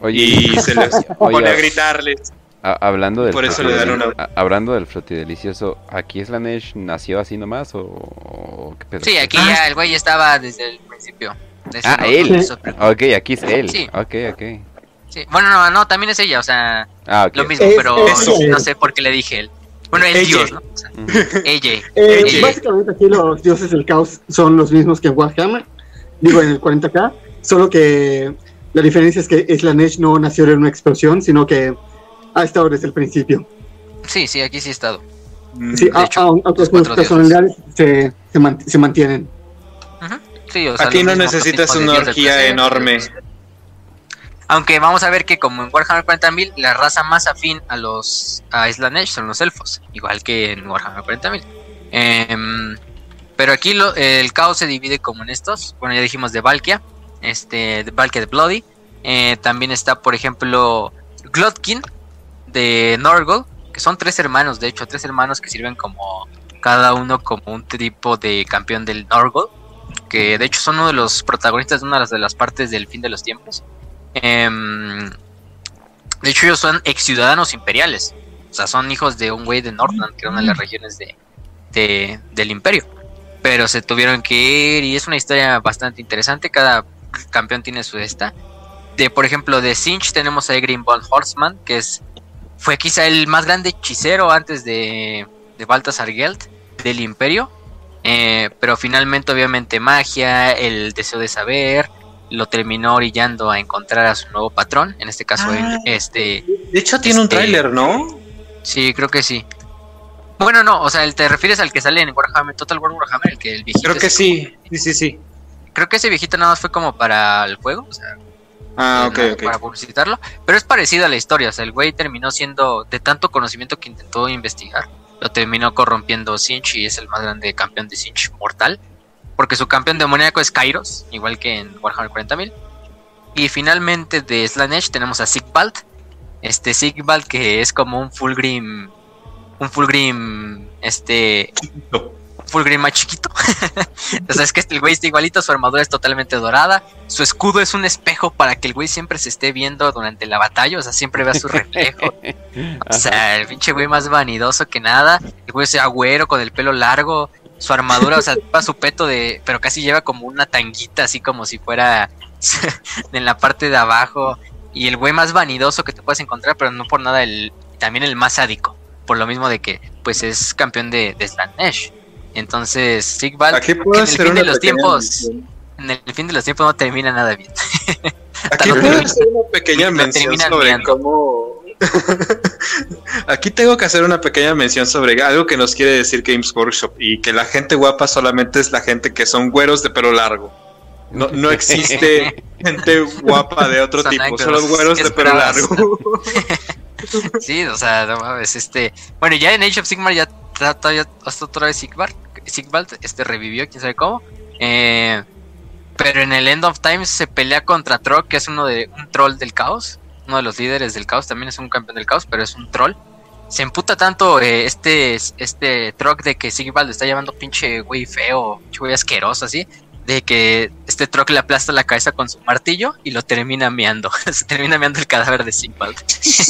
Oye, y se les Oye, pone a gritarles. A- hablando del Por eso le dan una- a- hablando del frutidelicioso, ¿aquí Slanesh nació así nomás o, o qué pedo? Sí, aquí Ah. ya el güey estaba desde el principio. Ah, él. Ok, aquí es él. Sí. Ok, ok. Sí. Bueno, no, no, también es ella, o sea, Ah, lo mismo, Es- pero no sé por qué le dije él. Bueno, Ella. dios, ¿no? O sea. Eh, Ella. básicamente aquí los dioses del caos son los mismos que en Warhammer, digo en el 40k, solo que La diferencia es que Slanesh no nació en una explosión, sino que ha estado desde el principio. Sí, sí, aquí sí he estado. Mm, Sí, de a- hecho, a- aunque sus personalidades se, se, man- se mantienen. Ujú. Sí, o sea, Aquí no mismo, necesitas una orgía enorme. Aunque vamos a ver que como en Warhammer 40.000, la raza más afín a los a Slanesh son los elfos, igual que en Warhammer 40.000. Em, pero aquí lo- el caos se divide como en estos. Bueno, ya dijimos de Valkia, este, de Valkia de Bloody. Eh, también está, por ejemplo, Glotkin de Norgol, que son tres hermanos, de hecho, tres hermanos que sirven como cada uno como un tipo de campeón del Norgol, que de hecho son uno de los protagonistas de una de las partes del fin de los tiempos. Em, de hecho, ellos son ex ciudadanos imperiales. O sea, son hijos de un güey de Northland, que era una de las regiones de, de- del imperio. Pero se tuvieron que ir y es una historia bastante interesante. Cada campeón tiene su esta. De, por ejemplo, de Sinch tenemos a Egrin von Horstman, que es fue quizá el más grande hechicero antes de, de Baltasar Geld del imperio. Eh, pero finalmente, obviamente, magia, el deseo de saber, lo terminó orillando a encontrar a su nuevo patrón. En este caso, Ah. el- este. De hecho, tiene un Este- tráiler, ¿no? Sí, creo que sí. Bueno, no, o sea, te refieres al que sale en Warhammer, Total War Warhammer, el que el viejito. Creo que sí. Sí, sí, sí. creo que ese viejito nada más fue como para el juego, o sea, Ah, eh, ok, nada, ok. para publicitarlo. Pero es parecido a la historia, o sea, el güey terminó siendo de tanto conocimiento que intentó investigar, lo terminó corrompiendo Sinch y es el más grande campeón de Sinch mortal. Porque su campeón demoníaco es Kairos, igual que en Warhammer 40.000. Y finalmente de Slanesh tenemos a Sigvald. Este Sigvald que es como un Fulgrim. Un Fulgrim. Este. No. Fulgrim más chiquito. o sea, es que el güey está igualito, su armadura es totalmente dorada. Su escudo es un espejo para que el güey siempre se esté viendo durante la batalla. O sea, siempre vea su reflejo. O sea, el pinche güey más vanidoso que nada. El güey es agüero con el pelo largo. Su armadura, o sea, lleva su peto de. Pero casi lleva como una tanguita, así como si fuera en la parte de abajo. Y el güey más vanidoso que te puedes encontrar, pero no por nada el. También el más sádico. Por lo mismo de que, pues es campeón de, de Slanesh. Entonces, Sigvald, Aquí puedo en el fin de los tiempos. mención. En el fin de los tiempos no termina nada bien. Aquí puedo vez. hacer una pequeña Me mención sobre cómo. Aquí tengo que hacer una pequeña mención sobre algo que nos quiere decir Games Workshop y que la gente guapa solamente es la gente que son güeros de pelo largo. No, no existe gente guapa de otro Son tipo, negros. solo güeros ¿Qué de pelo largo. Sí, o sea, no mames, este. Bueno, ya en Age of Sigmar ya todavía hasta otra vez Sigmar, Sigvald, este revivió, quién sabe cómo. Eh, pero en el End of Times se pelea contra Troll, que es uno de un troll del caos, uno de los líderes del caos, también es un campeón del caos, pero es un troll. Se emputa tanto eh, este este Troc de que Sigvald está llamando pinche güey feo, pinche güey asqueroso así, de que este Troc le aplasta la cabeza con su martillo y lo termina meando. se termina meando el cadáver de Sigvald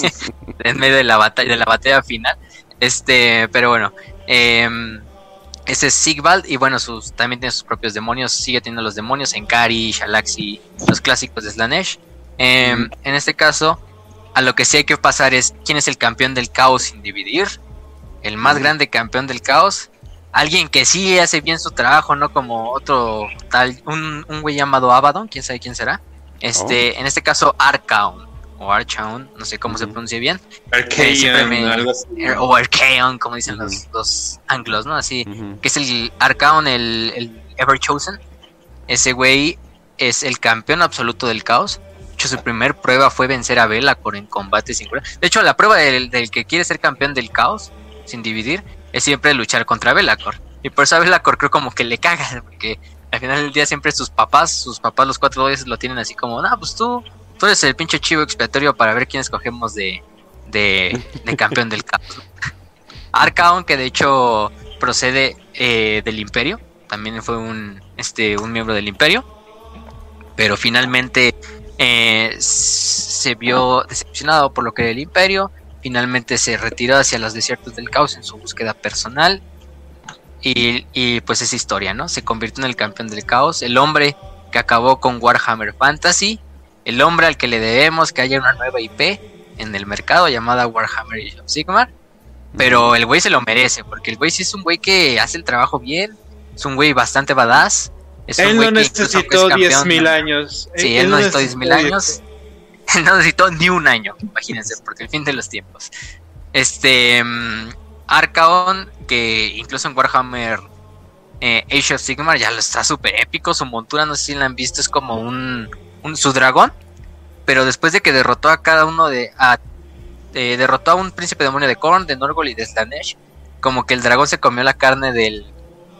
en medio de la batalla de la batalla final. Este, pero bueno, em, ese es Sigvald y bueno, sus también tiene sus propios demonios, sigue teniendo los demonios Enkari, Shalaxi, los clásicos de Slanesh. Em, En este caso, a lo que sí hay que pasar es quién es el campeón del caos sin dividir, el más grande campeón del caos, alguien que sí hace bien su trabajo, no como otro tal, un, un güey llamado Abaddon, quién sabe quién será. Este, en este caso Arcaon o Archaon, no sé cómo se pronuncia bien, me- algo así. Er- o Archaon, como dicen los, los anglos, ¿no? Así, que es el Arcaon, el, el Ever Chosen. Ese güey es el campeón absoluto del caos. De hecho, su primer prueba fue vencer a Belacor en combate singular. De hecho, la prueba del, del que quiere ser campeón del caos, sin dividir, es siempre luchar contra Belacor. Y por eso a Belacor creo como que le caga, porque al final del día siempre sus papás, sus papás los cuatro veces lo tienen así como, no, pues tú, tú eres el pinche chivo expiatorio para ver quién escogemos de, de, de campeón del caos. Arcaon, que de hecho procede eh, del Imperio, también fue un, este, un miembro del Imperio, pero finalmente eh, se vio decepcionado por lo que era el Imperio, finalmente se retiró hacia los desiertos del caos en su búsqueda personal. Y, y, pues esa historia, ¿no? Se convirtió en el campeón del caos, el hombre que acabó con Warhammer Fantasy, el hombre al que le debemos que haya una nueva IP en el mercado llamada Warhammer Age of Sigmar. Pero el güey se lo merece, porque el güey sí es un güey que hace el trabajo bien, es un güey bastante badass. Es un Él güey no necesitó fue campeón, 10.000 ¿no? años. Sí, él no necesitó 10.000 años. No necesitó ni un año, imagínense, porque el fin de los tiempos. Este. mm, Arcaon, que incluso en Warhammer eh, Age of Sigmar ya lo está súper épico. Su montura, no sé si la han visto, es como un, un- su dragón. Pero después de que derrotó a cada uno de. a- eh, derrotó a un príncipe demonio de Korn, de Norgol y de Slanesh. Como que el dragón se comió la carne del,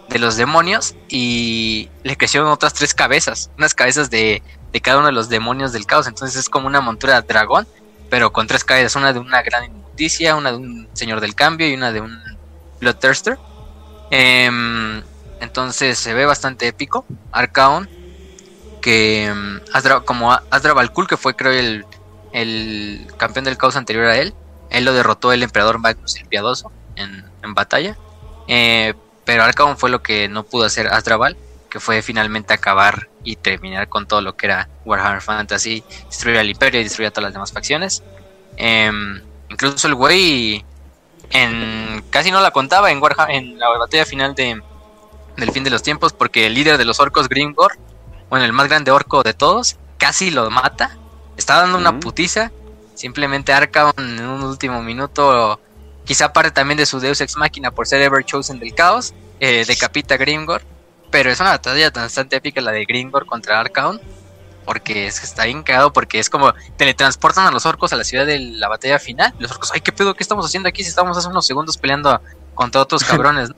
de los demonios y le crecieron otras tres cabezas. Unas cabezas de, de cada uno de los demonios del caos. Entonces es como una montura dragón, pero con tres cabezas. Una de una gran inmundicia, una de un señor del cambio y una de un Bloodthirster. Em, entonces se ve bastante épico. Arcaon, que em, Asdra- como Asdra Valkul, que fue creo el, el campeón del caos anterior a él. Él lo derrotó el emperador Magnus el Piadoso en, en batalla. Eh, pero Arcaon fue lo que no pudo hacer Asdrabal, que fue finalmente acabar y terminar con todo lo que era Warhammer Fantasy, destruir al Imperio y destruir a todas las demás facciones. Em, incluso el güey en casi no la contaba en Warhammer, en la batalla final de del fin de los tiempos, porque el líder de los orcos Grimgor, bueno, el más grande orco de todos, casi lo mata. Está dando una putiza. Simplemente Arcaon en un último minuto, quizá parte también de su Deus Ex Máquina por ser Ever Chosen del Caos, eh, decapita a Grimgor. Pero es una batalla bastante épica la de Grimgor contra Arcaon. Porque es está bien cagado, porque es como teletransportan a los orcos a la ciudad de la batalla final. Los orcos, ay, ¿qué pedo? ¿Qué estamos haciendo aquí? Si estamos hace unos segundos peleando contra otros cabrones, ¿no?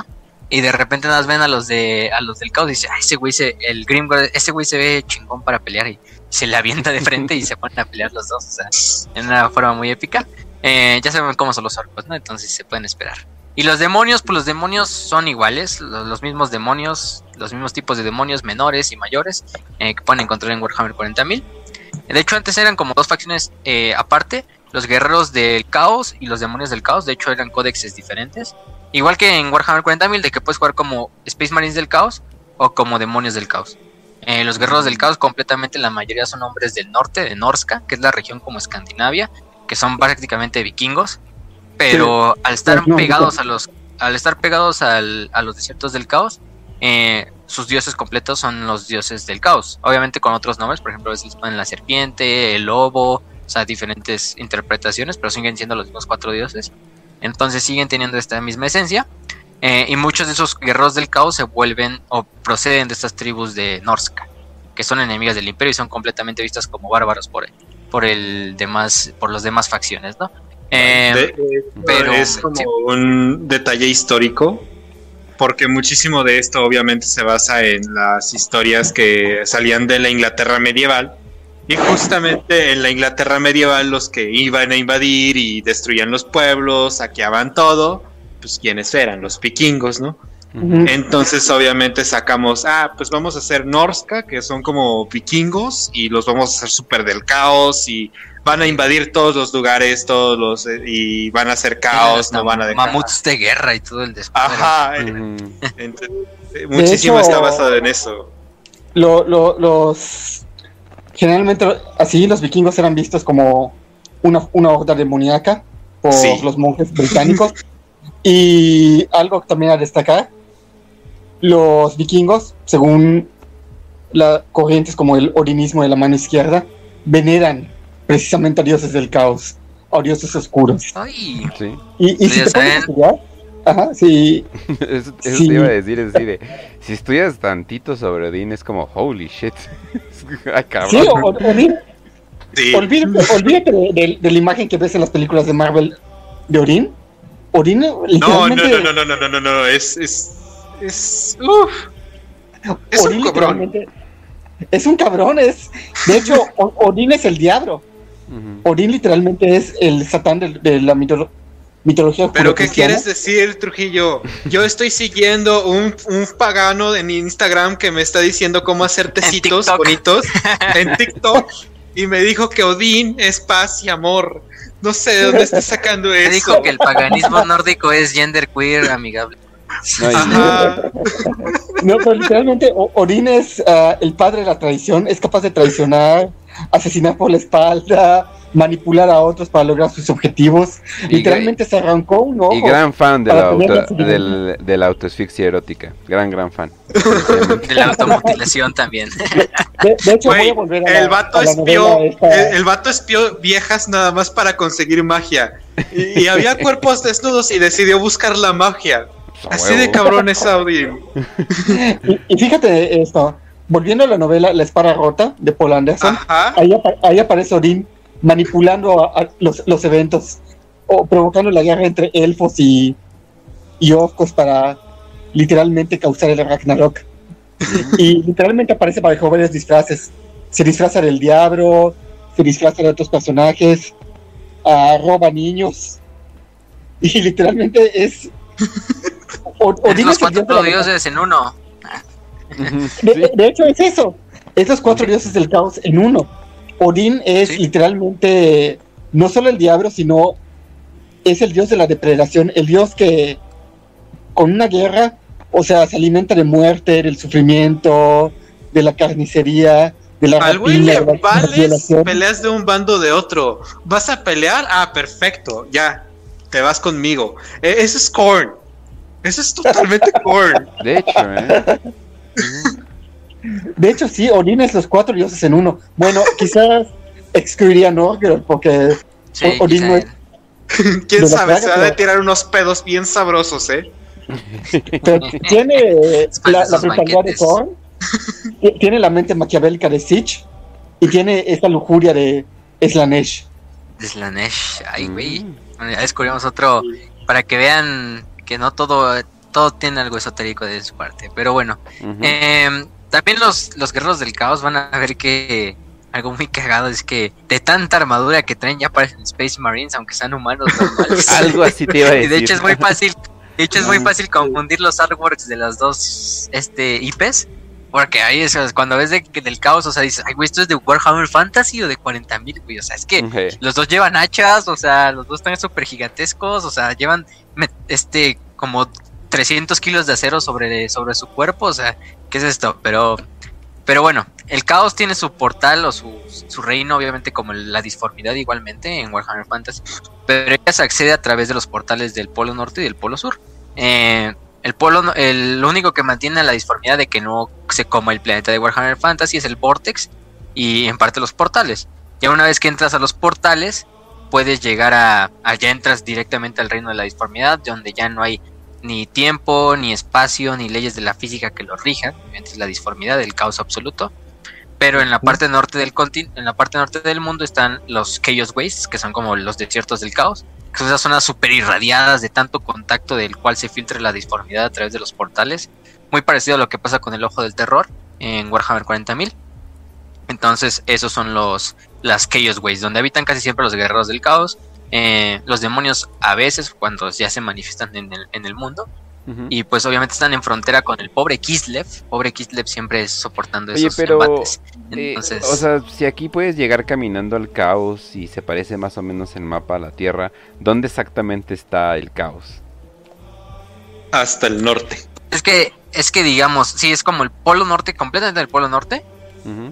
Y de repente nos ven a los de a los del caos y dice, ay, ese güey se, el Grimgor, ese güey se ve chingón para pelear y se le avienta de frente y se ponen a pelear los dos, o sea, en una forma muy épica. Eh, ya saben cómo son los orcos, ¿no? Entonces se pueden esperar. Y los demonios, pues los demonios son iguales, los, los mismos demonios, los mismos tipos de demonios menores y mayores eh, que pueden encontrar en Warhammer 40.000. De hecho, antes eran como dos facciones eh, aparte, los guerreros del caos y los demonios del caos, de hecho eran códexes diferentes. Igual que en Warhammer 40.000, de que puedes jugar como Space Marines del caos o como demonios del caos. Eh, los guerreros del caos completamente la mayoría son hombres del norte, de Norska, que es la región como Escandinavia, que son prácticamente vikingos, pero al estar No, no, pegados a los al estar pegados al- a los desiertos del caos, eh, sus dioses completos son los dioses del caos, obviamente con otros nombres, por ejemplo a veces ponen la serpiente, el lobo, o sea, diferentes interpretaciones, pero siguen siendo los mismos cuatro dioses, entonces siguen teniendo esta misma esencia. eh, y muchos de esos guerreros del caos se vuelven o proceden de estas tribus de Norska, que son enemigas del imperio y son completamente vistas como bárbaros por por el demás, por los demás facciones, ¿no? Eh, De- pero- es como sí. un detalle histórico, porque muchísimo de esto obviamente se basa en las historias que salían de la Inglaterra medieval. Y justamente en la Inglaterra medieval los que iban a invadir y destruían los pueblos, saqueaban todo, pues quienes eran los vikingos, ¿no? Entonces obviamente sacamos, ah, pues vamos a hacer Norska, que son como vikingos, y los vamos a hacer súper del caos, y van a invadir todos los lugares, todos los, eh, y van a hacer caos, no van a dejar. Mamuts de guerra y todo el después. Ajá, eh, entonces, eh, muchísimo hecho- está basado en eso. Lo- lo- los generalmente así los vikingos eran vistos como una, una horda demoníaca por Sí. los monjes británicos y algo también a destacar los vikingos según las corrientes como el orinismo de la mano izquierda veneran precisamente a dioses del caos a dioses oscuros Ay, Sí. y, y Pues si te pones a estudiar ajá sí Eso, eso Sí. te iba a decir, es así de, si estudias tantito sobre Odín es como, holy shit. Ay, cabrón. sí o- Odín Sí. Olvídate, olvídate de, de- de la imagen que ves en las películas de Marvel de Odín. Odín No, no, literalmente. no, no, no, no, no, no, no, es, es, es, uf, es Odín un cabrón. Es un cabrón, es. De hecho, Odín es el diablo. Ujú. Odín literalmente es el satán de, de la mitolo- mitología Pero ¿qué quieres decir, Trujillo? Yo estoy siguiendo un, un pagano en Instagram que me está diciendo cómo hacer tecitos bonitos en TikTok y me dijo que Odín es paz y amor. No sé de dónde está sacando me eso. dijo que el paganismo nórdico es genderqueer amigable. No, Ajá. No, pero literalmente O- Odín es ah, el padre de la traición, es capaz de traicionar, asesinar por la espalda, manipular a otros para lograr sus objetivos. Y Literalmente se arrancó un ojo. Y gran fan de la, auto, del, de la autoasfixia erótica. Gran, gran fan. De la automutilación también. De, de hecho, voy a volver a la, el vato a la espió, novela esta- el, el vato espió viejas nada más para conseguir magia. Y, y había cuerpos desnudos y decidió buscar la magia. Así de cabrón es Odin. Y, y fíjate esto, volviendo a la novela La espada rota de Paul Anderson, ahí, apa- ahí aparece Odín manipulando a, a los, los eventos o provocando la guerra entre elfos y, y orcos para literalmente causar el Ragnarok. y literalmente aparece bajo varios disfraces. Se disfraza del diablo, se disfraza de otros personajes, ah, roba niños. Y literalmente es... O- Es los cuatro dioses en uno. De, sí. de- de hecho, es eso. Es los cuatro dioses del caos en uno. Odín es Sí. literalmente no solo el diablo, sino es el dios de la depredación, el dios que con una guerra, o sea, se alimenta de muerte, del sufrimiento, de la carnicería, de la Al güey le vales peleas de un bando de otro. ¿Vas a pelear? Ah, perfecto. Ya. Te vas conmigo. E- Eso es Korn. Eso es totalmente Korn. De hecho, ¿eh? De hecho, sí, Odín es los cuatro dioses en uno. Bueno, quizás excluiría a Norgirl porque Sí, O- Odín quizá no es-. ¿Quién De sabe? Se plaga, va a pero- tirar unos pedos bien sabrosos, ¿eh? Pero tiene de la, la brutalidad de. Thorn, ti- tiene la mente maquiavélica de Sitch y tiene esa lujuria de Slanesh. De Slanesh. Ay, güey. Mm. Bueno, ya descubrimos otro. Para que vean que no todo, todo tiene algo esotérico de su parte. Pero bueno. Em, también los, los guerreros del caos van a ver que algo muy cagado es que de tanta armadura que traen ya parecen Space Marines, aunque sean humanos normales. Algo así te iba a y de hecho es muy fácil, de hecho es muy fácil confundir los artworks de las dos este IPs. Porque ahí es cuando ves de, que del caos, o sea, dices, ay, güey, esto es de Warhammer Fantasy o de 40.000, güey. O sea, es que los dos llevan hachas, o sea, los dos están súper gigantescos, o sea, llevan este como 300 kilos de acero sobre, sobre su cuerpo, o sea, ¿qué es esto? Pero, pero bueno, el caos tiene su portal o su, su reino, obviamente como la disformidad igualmente en Warhammer Fantasy, pero ella se accede a través de los portales del Polo Norte y del Polo Sur. Eh, el polo, el, lo único que mantiene la disformidad de que no se coma el planeta de Warhammer Fantasy es el Vortex y en parte los portales. Ya una vez que entras a los portales, puedes llegar a, a- ya entras directamente al reino de la disformidad, donde ya no hay ni tiempo, ni espacio, ni leyes de la física que lo rijan, es la disformidad, el caos absoluto. Pero en la parte norte del en la parte norte del mundo están los Chaos Wastes, que son como los desiertos del caos, que son esas zonas super irradiadas de tanto contacto del cual se filtra la disformidad a través de los portales. Muy parecido a lo que pasa con el ojo del terror en Warhammer 40.000. Entonces, esos son los las Chaos Ways, donde habitan casi siempre los guerreros del caos. eh, los demonios a veces, cuando ya se manifiestan en el, en el mundo. Y pues obviamente están en frontera con el pobre Kislev. Pobre Kislev siempre soportando Oye, esos pero, embates. Eh, Entonces, o sea, si aquí puedes llegar caminando al caos y se parece más o menos el mapa a la Tierra, ¿dónde exactamente está el caos? Hasta el norte. es que, es que digamos, sí, es como el polo norte, completamente el polo norte.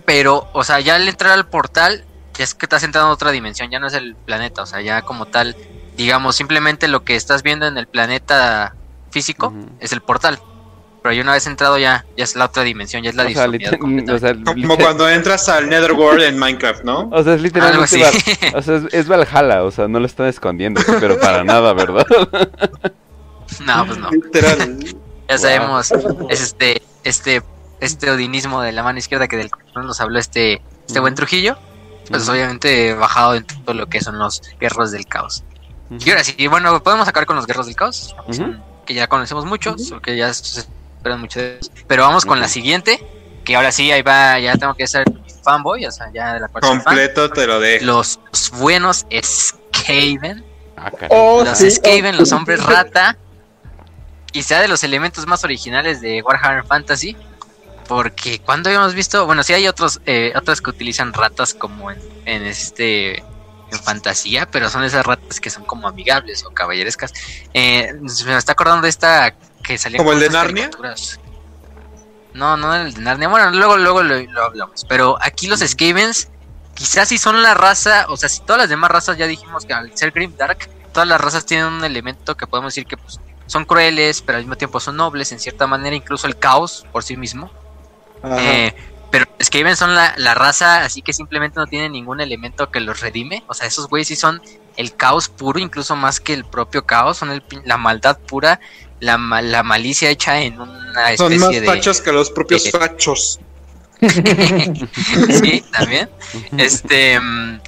Pero, o sea, ya al entrar al portal, ya es que estás entrando a otra dimensión, ya no es el planeta, o sea, ya como tal, digamos, simplemente lo que estás viendo en el planeta físico es el portal. Pero ya una vez entrado ya, ya es la otra dimensión, ya es la O sea, sea, Como cuando entras al Netherworld en Minecraft, ¿no? o sea, es literalmente. Val- o sea, es, es Valhalla, o sea, no lo están escondiendo, pero para nada, ¿verdad? no, pues no. Literal. Ya Wow. sabemos, es este, este, este odinismo de la mano izquierda que del cual nos habló este, este buen. Trujillo. Pues obviamente bajado en todo lo que son los guerreros del caos. Y ahora sí, bueno, podemos acabar con los guerreros del caos, Ujú. Que ya conocemos muchos, que ya se esperan mucho de ellos. Pero vamos con la siguiente, que ahora sí, ahí va, ya tengo que ser fanboy, o sea, ya de la parte fan. Completo te lo dejo. Los buenos Skaven, Ah. Oh, los sí, Skaven, oh, los hombres rata, quizá de los elementos más originales de Warhammer Fantasy. Porque cuando habíamos visto, bueno, sí hay otros, eh, otras que utilizan ratas como en, en este en fantasía, pero son esas ratas que son como amigables o caballerescas. Eh, me está acordando de esta que salía ¿Como el de Narnia? No, no el de Narnia. Bueno, luego, luego lo, lo hablamos. Pero aquí los Skavens quizás si son la raza, o sea, si todas las demás razas ya dijimos que al ser Grim Dark, todas las razas tienen un elemento que podemos decir que pues, son crueles, pero al mismo tiempo son nobles en cierta manera, incluso el caos por sí mismo. Eh, pero Skaven son la, la raza, así que simplemente no tienen ningún elemento que los redime. O sea, esos güeyes sí son el caos puro, incluso más que el propio caos, son el la maldad pura, la, la malicia hecha en una Son especie más de... fachos que los propios eh, fachos. sí, también. Este mm,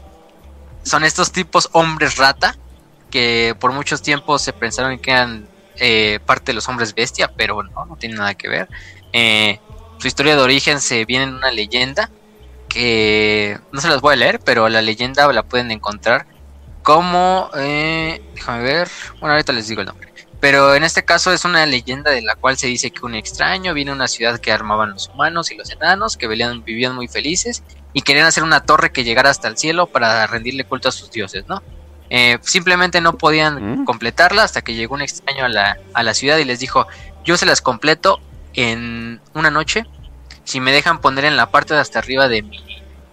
son estos tipos hombres rata que por muchos tiempos se pensaron que eran eh, parte de los hombres bestia, pero no, no tiene nada que ver. Eh, su historia de origen se viene en una leyenda que no se las voy a leer, pero la leyenda la pueden encontrar como, eh, déjame ver, bueno ahorita les digo el nombre. Pero en este caso es una leyenda de la cual se dice que un extraño viene a una ciudad que armaban los humanos y los enanos, que vivían, vivían muy felices y querían hacer una torre que llegara hasta el cielo para rendirle culto a sus dioses, ¿no? Eh, simplemente no podían Mm. completarla hasta que llegó un extraño a la, a la ciudad y les dijo, yo se las completo en una noche si me dejan poner en la parte de hasta arriba de mi,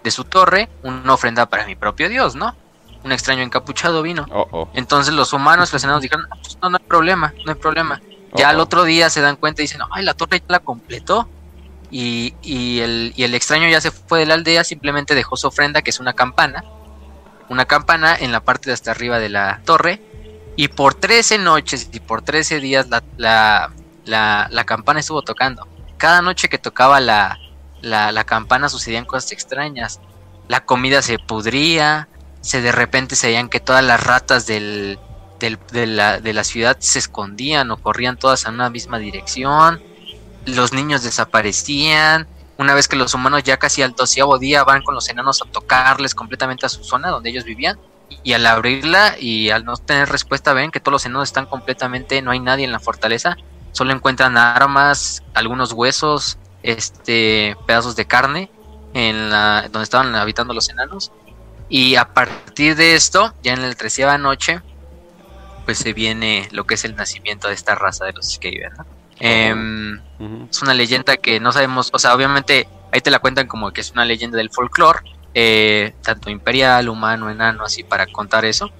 de su torre una ofrenda para mi propio dios, ¿no? Un extraño encapuchado vino. Oh, oh. Entonces los humanos, los enanos dijeron, "Ah, pues no, no hay problema, no hay problema. Ya Oh, al oh. otro día se dan cuenta y dicen, ay, la torre ya la completó. Y, y el, y el extraño ya se fue de la aldea, simplemente dejó su ofrenda, que es una campana. Una campana en la parte de hasta arriba de la torre. Y por 13 noches y por 13 días la, la, la, la campana estuvo tocando. Cada noche que tocaba la, la, la campana sucedían cosas extrañas. La comida se pudría, se de repente se veían que todas las ratas del, del- de, la, de la ciudad se escondían o corrían todas a una misma dirección. Los niños desaparecían. Una vez que los humanos ya casi al doceavo día van con los enanos a tocarles completamente a su zona donde ellos vivían. Y al abrirla y al no tener respuesta ven que todos los enanos están completamente, no hay nadie en la fortaleza. Solo encuentran armas, algunos huesos, este, pedazos de carne en la donde estaban habitando los enanos. Y a partir de esto, ya en la treceava noche, pues se viene lo que es el nacimiento de esta raza de los Skaven. ¿no? Em, es una leyenda que no sabemos, o sea, obviamente ahí te la cuentan como que es una leyenda del folclore, eh, tanto imperial, humano, enano, así para contar eso.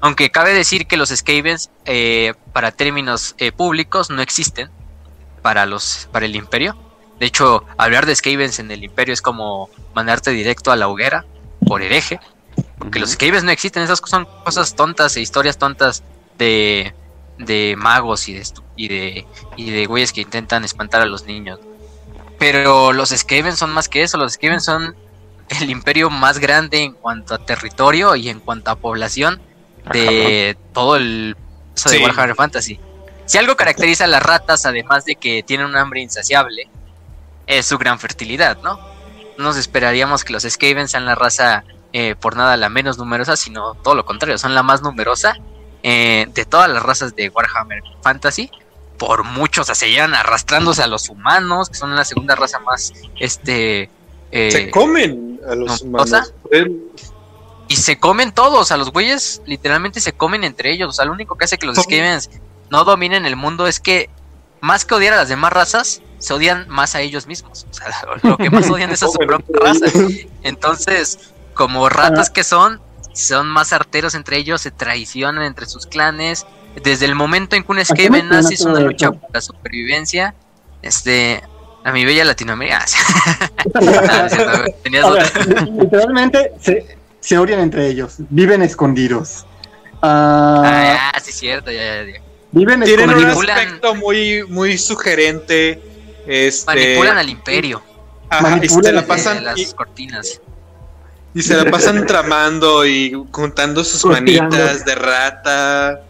Aunque cabe decir que los Skavens, eh, para términos eh, públicos, no existen para los para el imperio. De hecho, hablar de Skavens en el imperio es como mandarte directo a la hoguera por hereje. Porque los. Skavens no existen, esas son cosas tontas e historias tontas de, de magos y de, y de y de güeyes que intentan espantar a los niños. Pero los Skavens son más que eso, los Skavens son el imperio más grande en cuanto a territorio y en cuanto a población de todo el eso de. Warhammer Fantasy. Si algo caracteriza a las ratas, además de que tienen un hambre insaciable, es su gran fertilidad, ¿no? No nos esperaríamos que los Skavens sean la raza eh, por nada la menos numerosa, sino todo lo contrario, son la más numerosa eh, de todas las razas de Warhammer Fantasy. Por mucho, o sea, se llevan arrastrándose a los humanos, que son la segunda raza más, este... eh, Se comen a los humanos. Y se comen todos, a los güeyes literalmente se comen entre ellos. O sea, lo único que hace que los Skavens no dominen el mundo es que más que odiar a las demás razas, se odian más a ellos mismos. O sea, lo que más odian es a su propia raza. Entonces, como ratas que son, son más arteros entre ellos, se traicionan entre sus clanes. Desde el momento en que un Skaven nace es una lucha por la supervivencia. Este, a mi bella Latinoamérica. Ah, tenías ver, literalmente se, se odian entre ellos, viven escondidos. Ah, Ah, sí, cierto, ya, ya, ya. viven Tienen un escondidos. Manipulan- aspecto muy, muy sugerente. Este, Manipulan al imperio. ajá, y manipulan se la pasan las y, cortinas. y se la pasan tramando y juntando sus manitas de rata.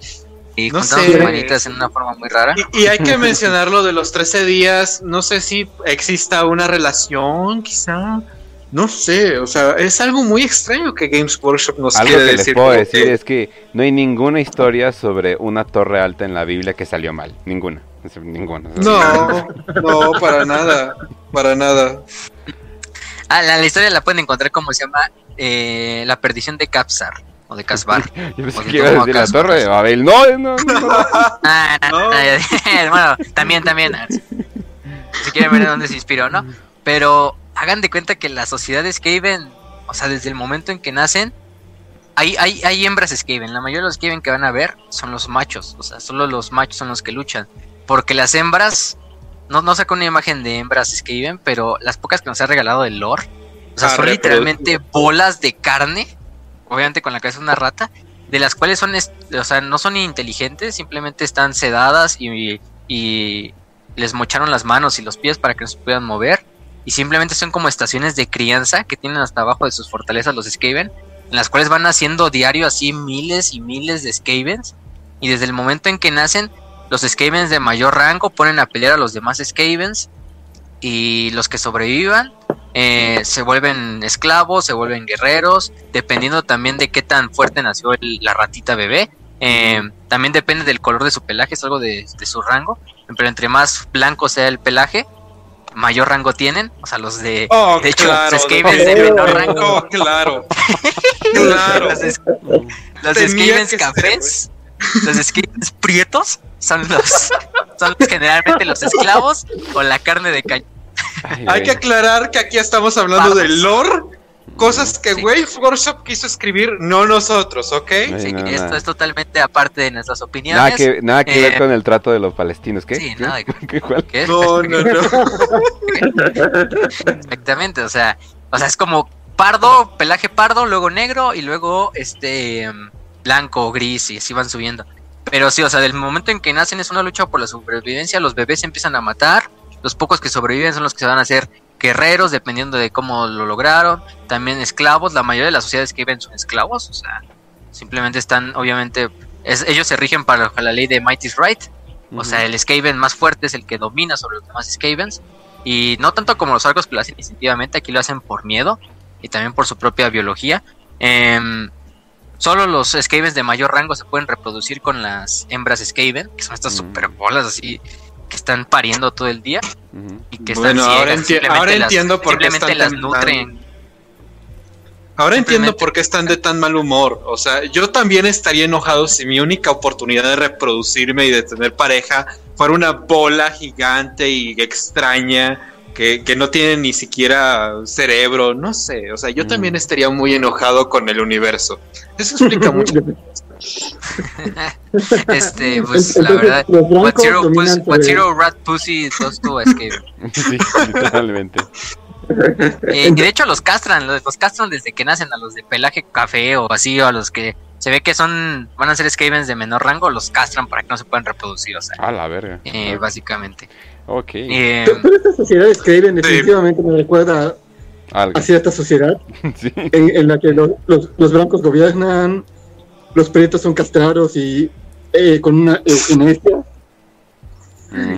Y No sé. sus manitas en una forma muy rara. Y, y hay que mencionar lo de los 13 días. No sé si exista una relación, quizá. No sé, o sea, es algo muy extraño que Games Workshop nos Algo quiere que les decir. puedo como decir que- es que no hay ninguna historia sobre una torre alta en la Biblia que salió mal. Ninguna. Ninguna. No, no, para nada, para nada. Ah, la, la historia la pueden encontrar como se llama eh, La perdición de Capsar o de Casbar. Yo pensé que iba a decir la torre de Babel. No, no, no. Ah, no, No. no, bueno, también, también. ah, Si si quieren ver de dónde se inspiró, ¿no? Pero hagan de cuenta que la sociedad de Skaven O sea, desde el momento en que nacen, hay, hay, hay hembras Skaven. La mayoría de los Skaven que van a ver son los machos. O sea, solo los machos son los que luchan. Porque las hembras, no, no saco una imagen de hembras Skaven, pero las pocas que nos ha regalado el lore, o sea, Ah, son literalmente bolas de carne, obviamente con la cabeza de una rata, de las cuales son, o sea, no son inteligentes, simplemente están sedadas y, y les mocharon las manos y los pies para que no se puedan mover. Y simplemente son como estaciones de crianza que tienen hasta abajo de sus fortalezas los Skaven, en las cuales van haciendo diario así miles y miles de Skavens. Y desde el momento en que nacen, los Skavens de mayor rango ponen a pelear a los demás Skavens. Y los que sobrevivan eh, se vuelven esclavos, se vuelven guerreros, dependiendo también de qué tan fuerte nació el- la ratita bebé. Eh, también depende del color de su pelaje, es algo de, de su rango. Pero entre más blanco sea el pelaje, mayor rango tienen. O sea, los de. Oh, de hecho, claro. los Skavens de menor rango. Oh, claro. claro. Los, es- los Tenía Skavens ser, cafés, los Skavens prietos, son los, son los- generalmente los esclavos o la carne de cañón. Ay, Hay que aclarar que aquí estamos hablando Pardos. del lore, cosas que Sí. Wave Workshop quiso escribir, no nosotros, ¿ok? Ay, Sí, no, esto nada. es totalmente aparte de nuestras opiniones. Nada que, nada que ver Eh, con el trato de los palestinos, ¿qué? Sí, ¿Qué? nada que- ¿Qué? ¿Cuál? ¿Qué? No, no, no. Exactamente, o sea, o sea, es como pardo, pelaje pardo, luego negro y luego este blanco o gris y así van subiendo. Pero sí, o sea, del momento en que nacen es una lucha por la supervivencia, los bebés se empiezan a matar, los pocos que sobreviven son los que se van a hacer guerreros, dependiendo de cómo lo lograron, también esclavos, la mayoría de las sociedades que viven son esclavos, o sea, simplemente están, obviamente, es- ellos se rigen para la ley de Might is Right, o sea, el Skaven más fuerte es el que domina sobre los demás Skavens. Y no tanto como los arcos que lo hacen instintivamente, aquí lo hacen por miedo y también por su propia biología. Em, solo los Skavens de mayor rango se pueden reproducir con las hembras Skaven, que son estas Mm. super bolas así que están pariendo todo el día y que Bueno, están ahora ciegas, enti- ahora las- entiendo por qué están las tan- nutren. Ahora entiendo por qué están de tan mal humor. O sea, yo también estaría enojado si mi única oportunidad de reproducirme y de tener pareja fuera una bola gigante y extraña que, que no tiene ni siquiera cerebro. No sé, o sea, yo Mm. también estaría muy enojado con el universo. Eso explica mucho. Este, pues Entonces, la verdad, What Zero, What Rat Pussy does to Skaven. Sí, literalmente. Eh, y de hecho los castran, los, los castran desde que nacen a los de pelaje café o así, o a los que se ve que son, van a ser Skavens de menor rango, los castran para que no se puedan reproducir, o sea, A la verga. eh, básicamente. Ok. Eh, Pero, pero esta sociedad Skaven definitivamente me recuerda Algo. a cierta sociedad Sí. en, en la que los, los, los blancos gobiernan, los prietos son castrados y eh, con una eugenesia.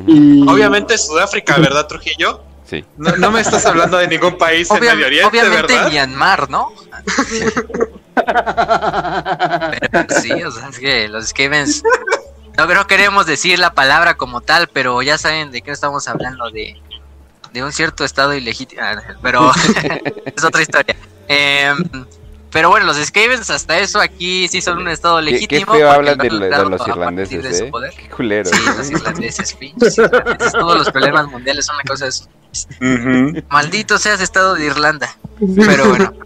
Y Obviamente Sudáfrica, ¿verdad, Trujillo? Sí. No, no me estás hablando de ningún país en Medio Oriente, obviamente ¿verdad? Myanmar, ¿no? Pero sí, o sea, es que los Skavens, no, no queremos decir la palabra como tal, pero ya saben de qué estamos hablando, de, de un cierto estado ilegítimo, Ah, pero es otra historia. Em, pero bueno, los Skavens hasta eso aquí sí son un estado Qué, qué legítimo. feo hablan de, los irlandeses, de ¿eh? poder. Qué culero. Sí, los irlandeses, pinches irlandeses, todos los problemas mundiales son una cosa de eso. Ujú. Maldito seas estado de Irlanda. Pero bueno.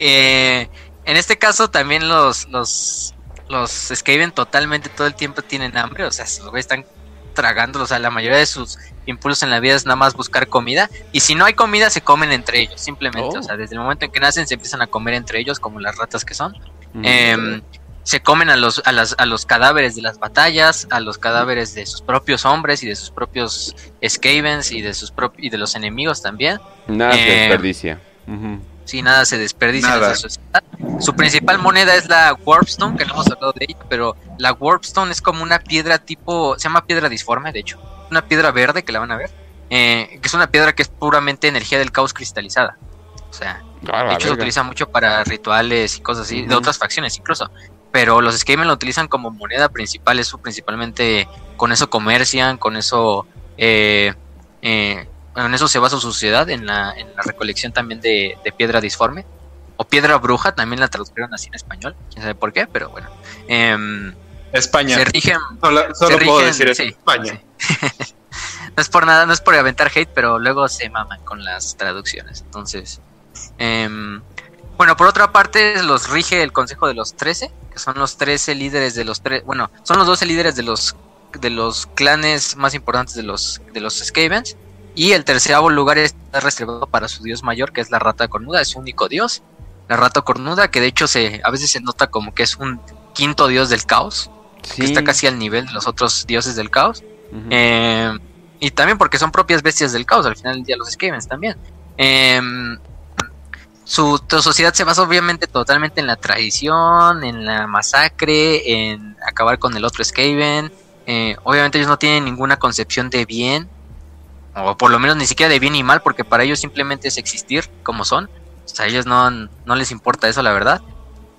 Eh, en este caso también los, los, los Skaven totalmente todo el tiempo tienen hambre, o sea, los güeyes están tragando, o sea, la mayoría de sus impulsos en la vida es nada más buscar comida, y si no hay comida se comen entre ellos, simplemente, Oh. o sea, desde el momento en que nacen se empiezan a comer entre ellos como las ratas que son. Ujú. Em, se comen a los, a, las, a los cadáveres de las batallas, a los cadáveres de sus propios hombres y de sus propios Skavens y de sus prop- y de los enemigos también. Nada eh, desperdicia. Sí, nada se desperdicia Nada. en esa sociedad. Su principal moneda es la Warpstone, que no hemos hablado de ella, pero la Warpstone es como una piedra tipo, se llama piedra disforme, de hecho, una piedra verde que la van a ver, eh, que es una piedra que es puramente energía del caos cristalizada. O sea, A la de hecho se utiliza mucho para rituales y cosas así, de otras facciones incluso. Pero los Skaven lo utilizan como moneda principal, eso principalmente con eso comercian, con eso eh, eh, en eso se basa su sociedad, en la, en la recolección también de, de piedra disforme. O piedra bruja, también la tradujeron así en español, quién sabe por qué, pero bueno. Em, España. se rigen, Solo, solo se puedo rigen- decir eso. sí, España. sí. no es por nada, no es por aventar hate, pero luego se maman con las traducciones. Entonces, Em, bueno, por otra parte, los rige el Consejo de los Trece, que son los 13 líderes de los tres, bueno, son los 12 líderes de los de los clanes más importantes de los de los Skavens y el terceavo lugar está reservado para su dios mayor, que es la rata cornuda, es su único dios. La rata cornuda, que de hecho se a veces se nota como que es un quinto dios del caos, que está casi al nivel de los otros dioses del caos. Eh, y también porque son propias bestias del caos, al final del día los Skavens también. Em, su, sociedad se basa obviamente totalmente en la tradición, en la masacre, en acabar con el otro Skaven. Eh, obviamente ellos no tienen ninguna concepción de bien, o por lo menos ni siquiera de bien y mal, porque para ellos simplemente es existir como son. O sea, a ellos no, no les importa eso, la verdad.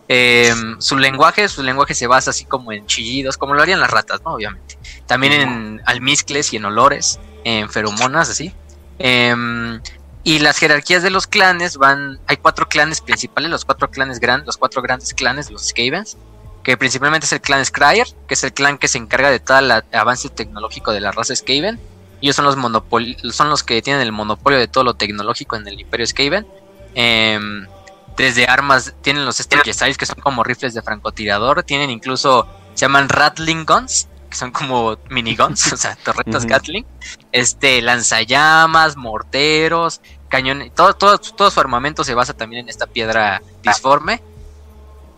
Em, su lenguaje, su lenguaje se basa así como en chillidos, como lo harían las ratas, ¿no? Obviamente. También en almizcles y en olores, en feromonas, así. Em, y las jerarquías de los clanes van, hay cuatro clanes principales, los cuatro clanes grandes, los cuatro grandes clanes, los Skavens, que principalmente es el clan Scryer, que es el clan que se encarga de todo el avance tecnológico de la raza Skaven. Ellos son los son los que tienen el monopolio de todo lo tecnológico en el Imperio Skaven. Em, desde armas, tienen los Styles que son como rifles de francotirador, tienen incluso, se llaman Rattling Guns, que son como miniguns, o sea, torretas Gatling, este, lanzallamas, morteros, cañones, todo, todo, todo su armamento se basa también en esta piedra disforme.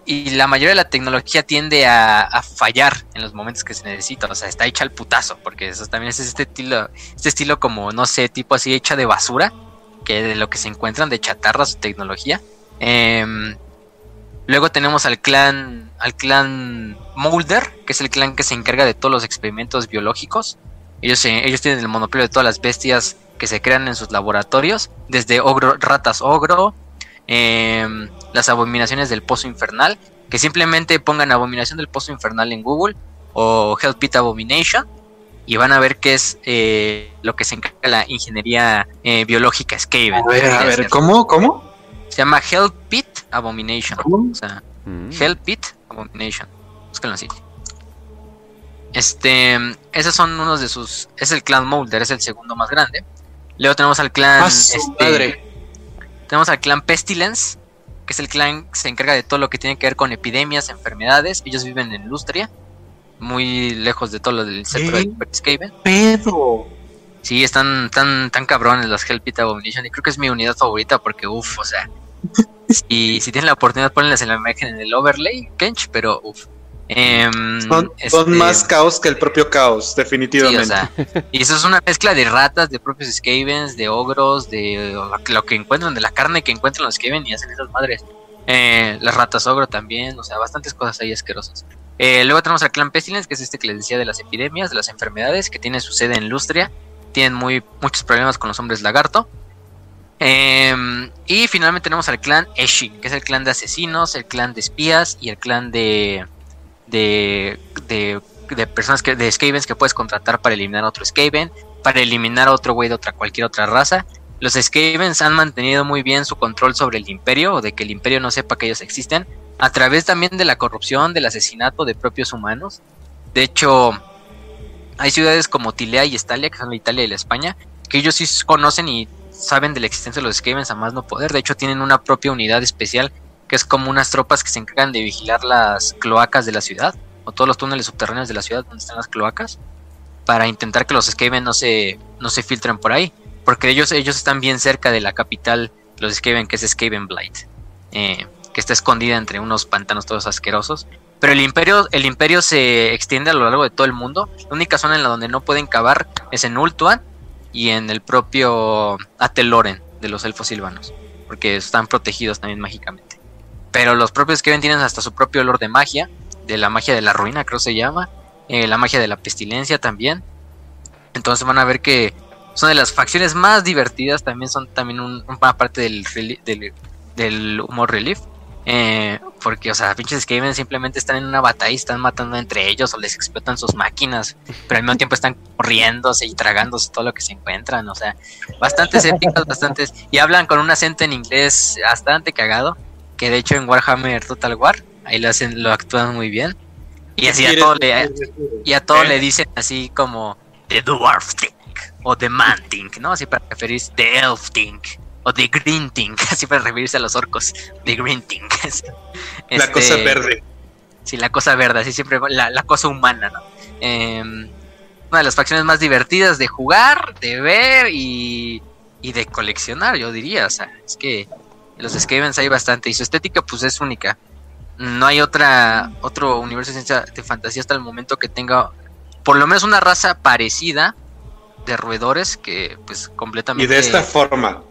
Y la mayoría de la tecnología tiende a, fallar en los momentos que se necesita. O sea, está hecha al putazo. Porque eso también es este estilo, este estilo como, no sé, tipo así hecha de basura. Que de lo que se encuentran de chatarra su tecnología. Eh, Luego tenemos al clan, al clan Mulder, que es el clan que se encarga de todos los experimentos biológicos. Ellos, ellos tienen el monopolio de todas las bestias que se crean en sus laboratorios, desde ogro, ratas ogro, em, las abominaciones del pozo infernal, que simplemente pongan abominación del pozo infernal en Google o Hell Pit Abomination y van a ver qué es eh, lo que se encarga de la ingeniería eh, biológica Skaven. A ver, a ver, ¿cómo? ¿Cómo? Se llama Hell Pit Abomination. O sea, mm. Hell Pit Abomination. Búsquenlo así. Este, esos son unos de sus. Es el clan Molder, es el segundo más grande. Luego tenemos al clan. Ah, este, tenemos al clan Pestilence, que es el clan que se encarga de todo lo que tiene que ver con epidemias, enfermedades. Ellos viven en Lustria, muy lejos de todo lo del centro de Skaven. Pedo. Sí, están tan, tan cabrones los Hell Pit Abomination y creo que es mi unidad favorita porque, uff, o sea, y si tienen la oportunidad, ponenlas en la imagen en el overlay, Kench, pero uff. Em, son, este, más caos que el propio caos, definitivamente. y eso es una mezcla de ratas, de propios Skavens, de ogros, de lo que encuentran, de la carne que encuentran los Skaven y hacen esas madres. Eh, las ratas ogro también, o sea, bastantes cosas ahí asquerosas. Eh, luego tenemos al clan Pestilence, que es este que les decía de las epidemias, de las enfermedades, que tiene su sede en Lustria. Tienen muy, muchos problemas con los hombres lagarto. Em, y finalmente tenemos al clan Eshin, que es el clan de asesinos, el clan de espías y el clan de, de, de, personas que, de Skavens que puedes contratar para eliminar a otro Skaven, para eliminar a otro güey de otra, cualquier otra raza. Los Skavens han mantenido muy bien su control sobre el imperio, o de que el imperio no sepa que ellos existen, a través también de la corrupción, del asesinato de propios humanos. De hecho, hay ciudades como Tilea y Estalia, que son la Italia y la España, que ellos sí conocen y saben de la existencia de los Skavens a más no poder. De hecho, tienen una propia unidad especial que es como unas tropas que se encargan de vigilar las cloacas de la ciudad o todos los túneles subterráneos de la ciudad donde están las cloacas para intentar que los Skaven no se, no se filtren por ahí. Porque ellos, ellos están bien cerca de la capital, los Skaven, que es Skaven Blight, eh, que está escondida entre unos pantanos todos asquerosos. Pero el imperio, el imperio se extiende a lo largo de todo el mundo. La única zona en la donde no pueden cavar es en Ultuan y en el propio Ateloren de los elfos silvanos, porque están protegidos también mágicamente. Pero los propios Skaven tienen hasta su propio olor de magia, de la magia de la ruina, creo se llama, eh, la magia de la pestilencia también. Entonces van a ver que son de las facciones más divertidas, también son también una parte del, del, del humor relief. Eh, porque, o sea, pinches Skaven simplemente están en una batalla y están matando entre ellos o les explotan sus máquinas, pero al mismo tiempo están corriéndose y tragándose todo lo que se encuentran, o sea, bastantes épicos, bastantes, y hablan con un acento en inglés bastante cagado, que de hecho en Warhammer Total War, ahí lo hacen, lo actúan muy bien, y así a todo le, y a todo le dicen así como The Dwarf Think o The Man Think, ¿no? Así para referirse The Elf Think o The Grinting, así para referirse a los orcos, The Grinting. La cosa Este, verde. Sí, la cosa verde, así siempre, la, la cosa humana, ¿no? Em, una de las facciones más divertidas de jugar, de ver y, y de coleccionar, yo diría. O sea, es que en los Skavens hay bastante y su estética pues es única. No hay otra otro universo de ciencia de fantasía hasta el momento que tenga por lo menos una raza parecida de roedores que pues Y completamente de esta forma.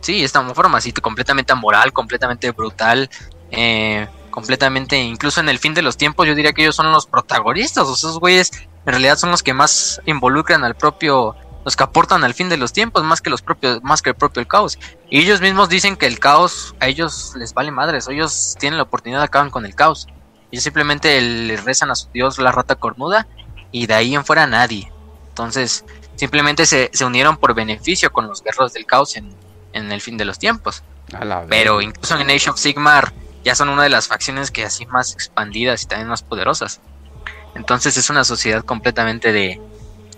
Sí, esta forma así completamente amoral, completamente brutal, eh, completamente, incluso en el fin de los tiempos, yo diría que ellos son los protagonistas, o sea, esos güeyes en realidad son los que más involucran al propio, los que aportan al fin de los tiempos, más que los propios, más que el propio el caos. Y ellos mismos dicen que el caos a ellos les vale madres, ellos tienen la oportunidad, acaban con el caos. Ellos simplemente le rezan a su dios la rata cornuda y de ahí en fuera nadie. Entonces, simplemente se, se unieron por beneficio con los guerreros del caos en, en el fin de los tiempos. Pero incluso en Age of Sigmar ya son una de las facciones que así más expandidas y también más poderosas. Entonces es una sociedad completamente de,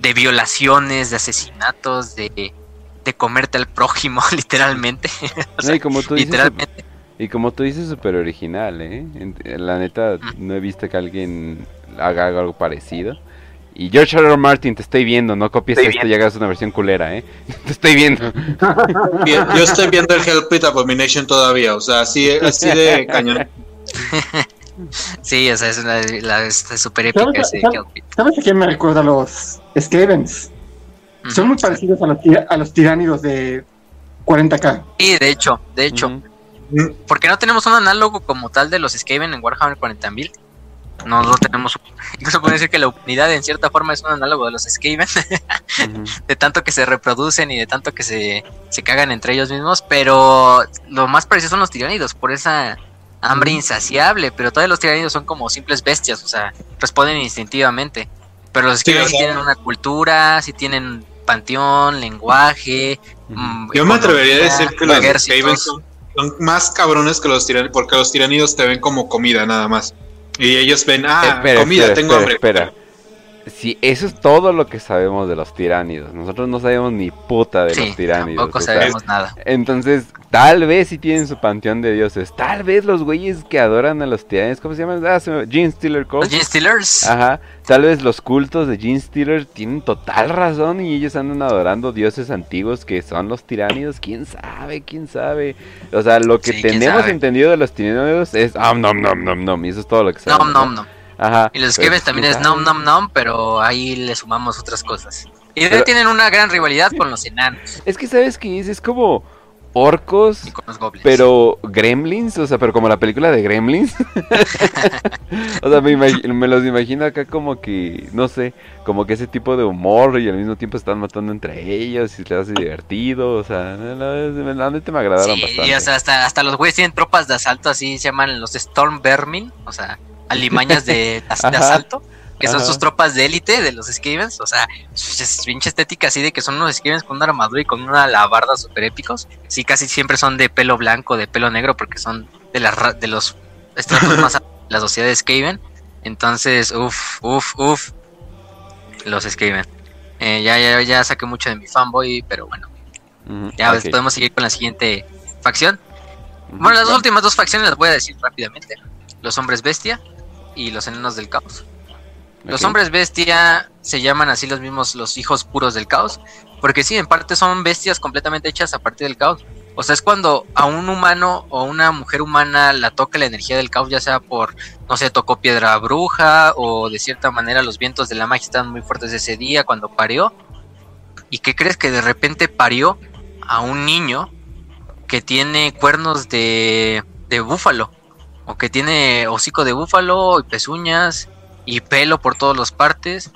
de violaciones, de asesinatos, de, de comerte al prójimo, literalmente. O No, sea, y como tú dices, literalmente. y como tú dices, súper original, ¿eh? En- La neta, no he visto que alguien haga algo parecido. Y George R. R. Martin, te estoy viendo, no copies Estoy esto y hagas una versión culera, ¿eh? Te estoy viendo. Yo yo estoy viendo el Hellpit Abomination todavía, o sea, así, así de cañón. Sí, o sea, es una la, es súper épica ¿Sabes- ese sabes-. ¿Sabes a quién me recuerda los Skavens? Ujú. Son muy parecidos a los, tira- a los tiránidos de 40k. Sí, de hecho, de hecho. Ujú. ¿Por qué no tenemos un análogo como tal de los Skaven en Warhammer 40.000? No lo tenemos. Incluso puede decir que la humanidad en cierta forma es un análogo de los Skaven, de tanto que se reproducen y de tanto que se, se cagan entre ellos mismos, pero lo más parecido son los tiránidos, por esa hambre insaciable, pero todos los tiránidos son como simples bestias, o sea, responden instintivamente. Pero los Sí, Skaven o sí sea- tienen una cultura, sí tienen panteón, lenguaje. Mm, Yo me atrevería a decir que los. Skavens son, son más cabrones que los tiranidos, porque los tiranidos te ven como comida nada más. Y ellos ven, ah, Espera, comida, espera, tengo espera, hambre. espera. Si eso es todo lo que sabemos de los tiránidos. Nosotros no sabemos ni puta de Sí, los tiránidos. tampoco o sea, sabemos nada. entonces, tal vez sí tienen su panteón de dioses. Tal vez los güeyes que adoran a los tiránidos, ¿cómo se llaman? Ah, se me... Gene Stealer Cult. Los Gene Stealers. Ajá, tal vez los cultos de Gene Stealer tienen total razón y ellos andan adorando dioses antiguos que son los tiránidos. ¿Quién sabe? ¿Quién sabe? O sea, lo que Sí, tenemos entendido de los tiránidos es... Ah, nom, nom, nom, nom. Y eso es todo lo que sabemos. Nom, nom, nom. Ajá. Y los pero, Skavens también ¿quién es nom, nom, nom, pero ahí le sumamos otras cosas. Y de ahí Pero- tienen una gran rivalidad con los enanos Es que, ¿sabes qué es? Es como orcos, y con los goblins. pero gremlins, o sea, pero como la película de gremlins. o sea, me, me los imagino acá como que, no sé, como que ese tipo de humor y al mismo tiempo están matando entre ellos y les hace divertido, o sea, neta me agradaron Sí, bastante. y o sea, hasta, hasta los güeyes tienen tropas de asalto, así se llaman los Storm Vermin, o sea, alimañas de, asalto, que son Ajá. sus tropas de élite de los Skavens, o sea, es pinche estética así de que son unos Skavens con una armadura y con una alabarda super épicos. Sí, casi siempre son de pelo blanco, de pelo negro, porque son de, las ra- de los estratos más de la sociedad de Skaven. Entonces, uff, uff, uff, los Skaven. Eh, ya, ya, ya saqué mucho de mi fanboy, pero bueno, ya podemos seguir con la siguiente facción. Bueno, las dos últimas dos facciones las voy a decir rápidamente. Los hombres bestia y los enanos del caos. Los hombres bestia se llaman así los mismos los hijos puros del caos, porque sí, en parte son bestias completamente hechas a partir del caos. O sea, es cuando a un humano o una mujer humana la toca la energía del caos, ya sea por, no sé, tocó piedra bruja o de cierta manera los vientos de la magia estaban muy fuertes ese día cuando parió. ¿Y qué crees que de repente parió a un niño que tiene cuernos de, de búfalo? O que tiene hocico de búfalo y pezuñas y pelo por todas las partes.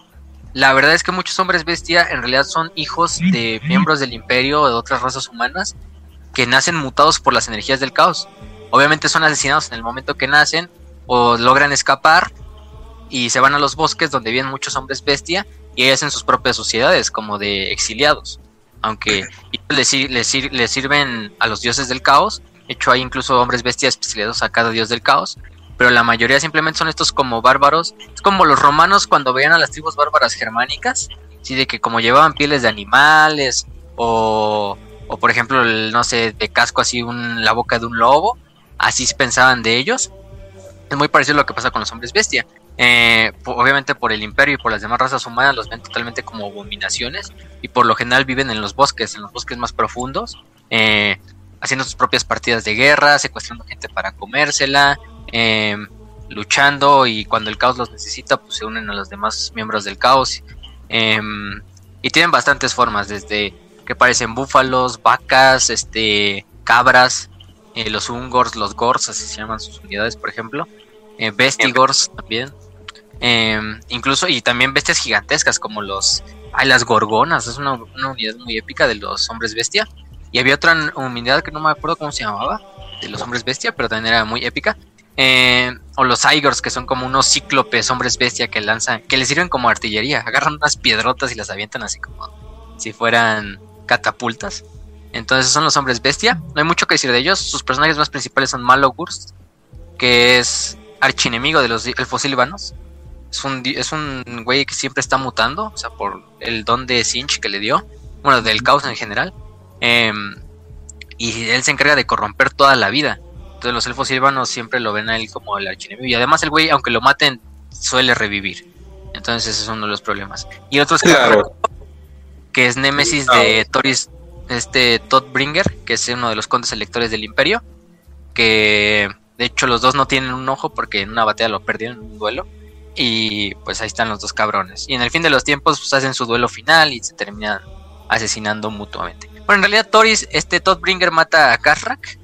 La verdad es que muchos hombres bestia en realidad son hijos de miembros del imperio o de otras razas humanas que nacen mutados por las energías del caos. Obviamente son asesinados en el momento que nacen o logran escapar y se van a los bosques donde viven muchos hombres bestia y hacen sus propias sociedades como de exiliados. Aunque les, les sirven a los dioses del caos. Hecho hay incluso hombres bestia especializados a cada dios del caos pero la mayoría simplemente son estos como bárbaros. Es como los romanos cuando veían a las tribus bárbaras germánicas, sí, de que como llevaban pieles de animales o, o por ejemplo, el, no sé, de casco así un, la boca de un lobo, así pensaban de ellos. Es muy parecido a lo que pasa con los hombres bestia. Eh, obviamente por el imperio y por las demás razas humanas los ven totalmente como abominaciones y por lo general viven en los bosques, en los bosques más profundos, eh, haciendo sus propias partidas de guerra, secuestrando gente para comérsela, eh, luchando y cuando el caos los necesita pues se unen a los demás miembros del caos eh, y tienen bastantes formas desde que parecen búfalos, vacas, este, cabras, eh, los ungors, los gors, así se llaman sus unidades por ejemplo, eh, bestigors también. Eh, incluso, y también bestias gigantescas como los. Ay, las gorgonas, es una unidad muy épica de los hombres bestia. Y había otra unidad que no me acuerdo cómo se llamaba, de los hombres bestia, pero también era muy épica. Eh, o los Igors, que son como unos cíclopes hombres bestia que lanzan, que les sirven como artillería. Agarran unas piedrotas y las avientan así como si fueran catapultas. Entonces son los hombres bestia. No hay mucho que decir de ellos. Sus personajes más principales son Malogurs, que es archienemigo de los elfos silvanos. Es un, es un güey que siempre está mutando, o sea, por el don de Sinch que le dio, bueno, del caos en general. Em, y él se encarga de corromper toda la vida. Entonces los elfos silvanos siempre lo ven a él como el archienemigo. Y además el güey, aunque lo maten, suele revivir. Entonces ese es uno de los problemas. Y otros que Claro. que es Némesis de Toris, este Todd Bringer, que es uno de los condes electores del Imperio, que de hecho los dos no tienen un ojo porque en una batalla lo perdieron en un duelo. Y pues ahí están los dos cabrones. Y en el fin de los tiempos pues hacen su duelo final y se terminan asesinando mutuamente. Bueno, en realidad Toris, este Todd Bringer mata a Kazrak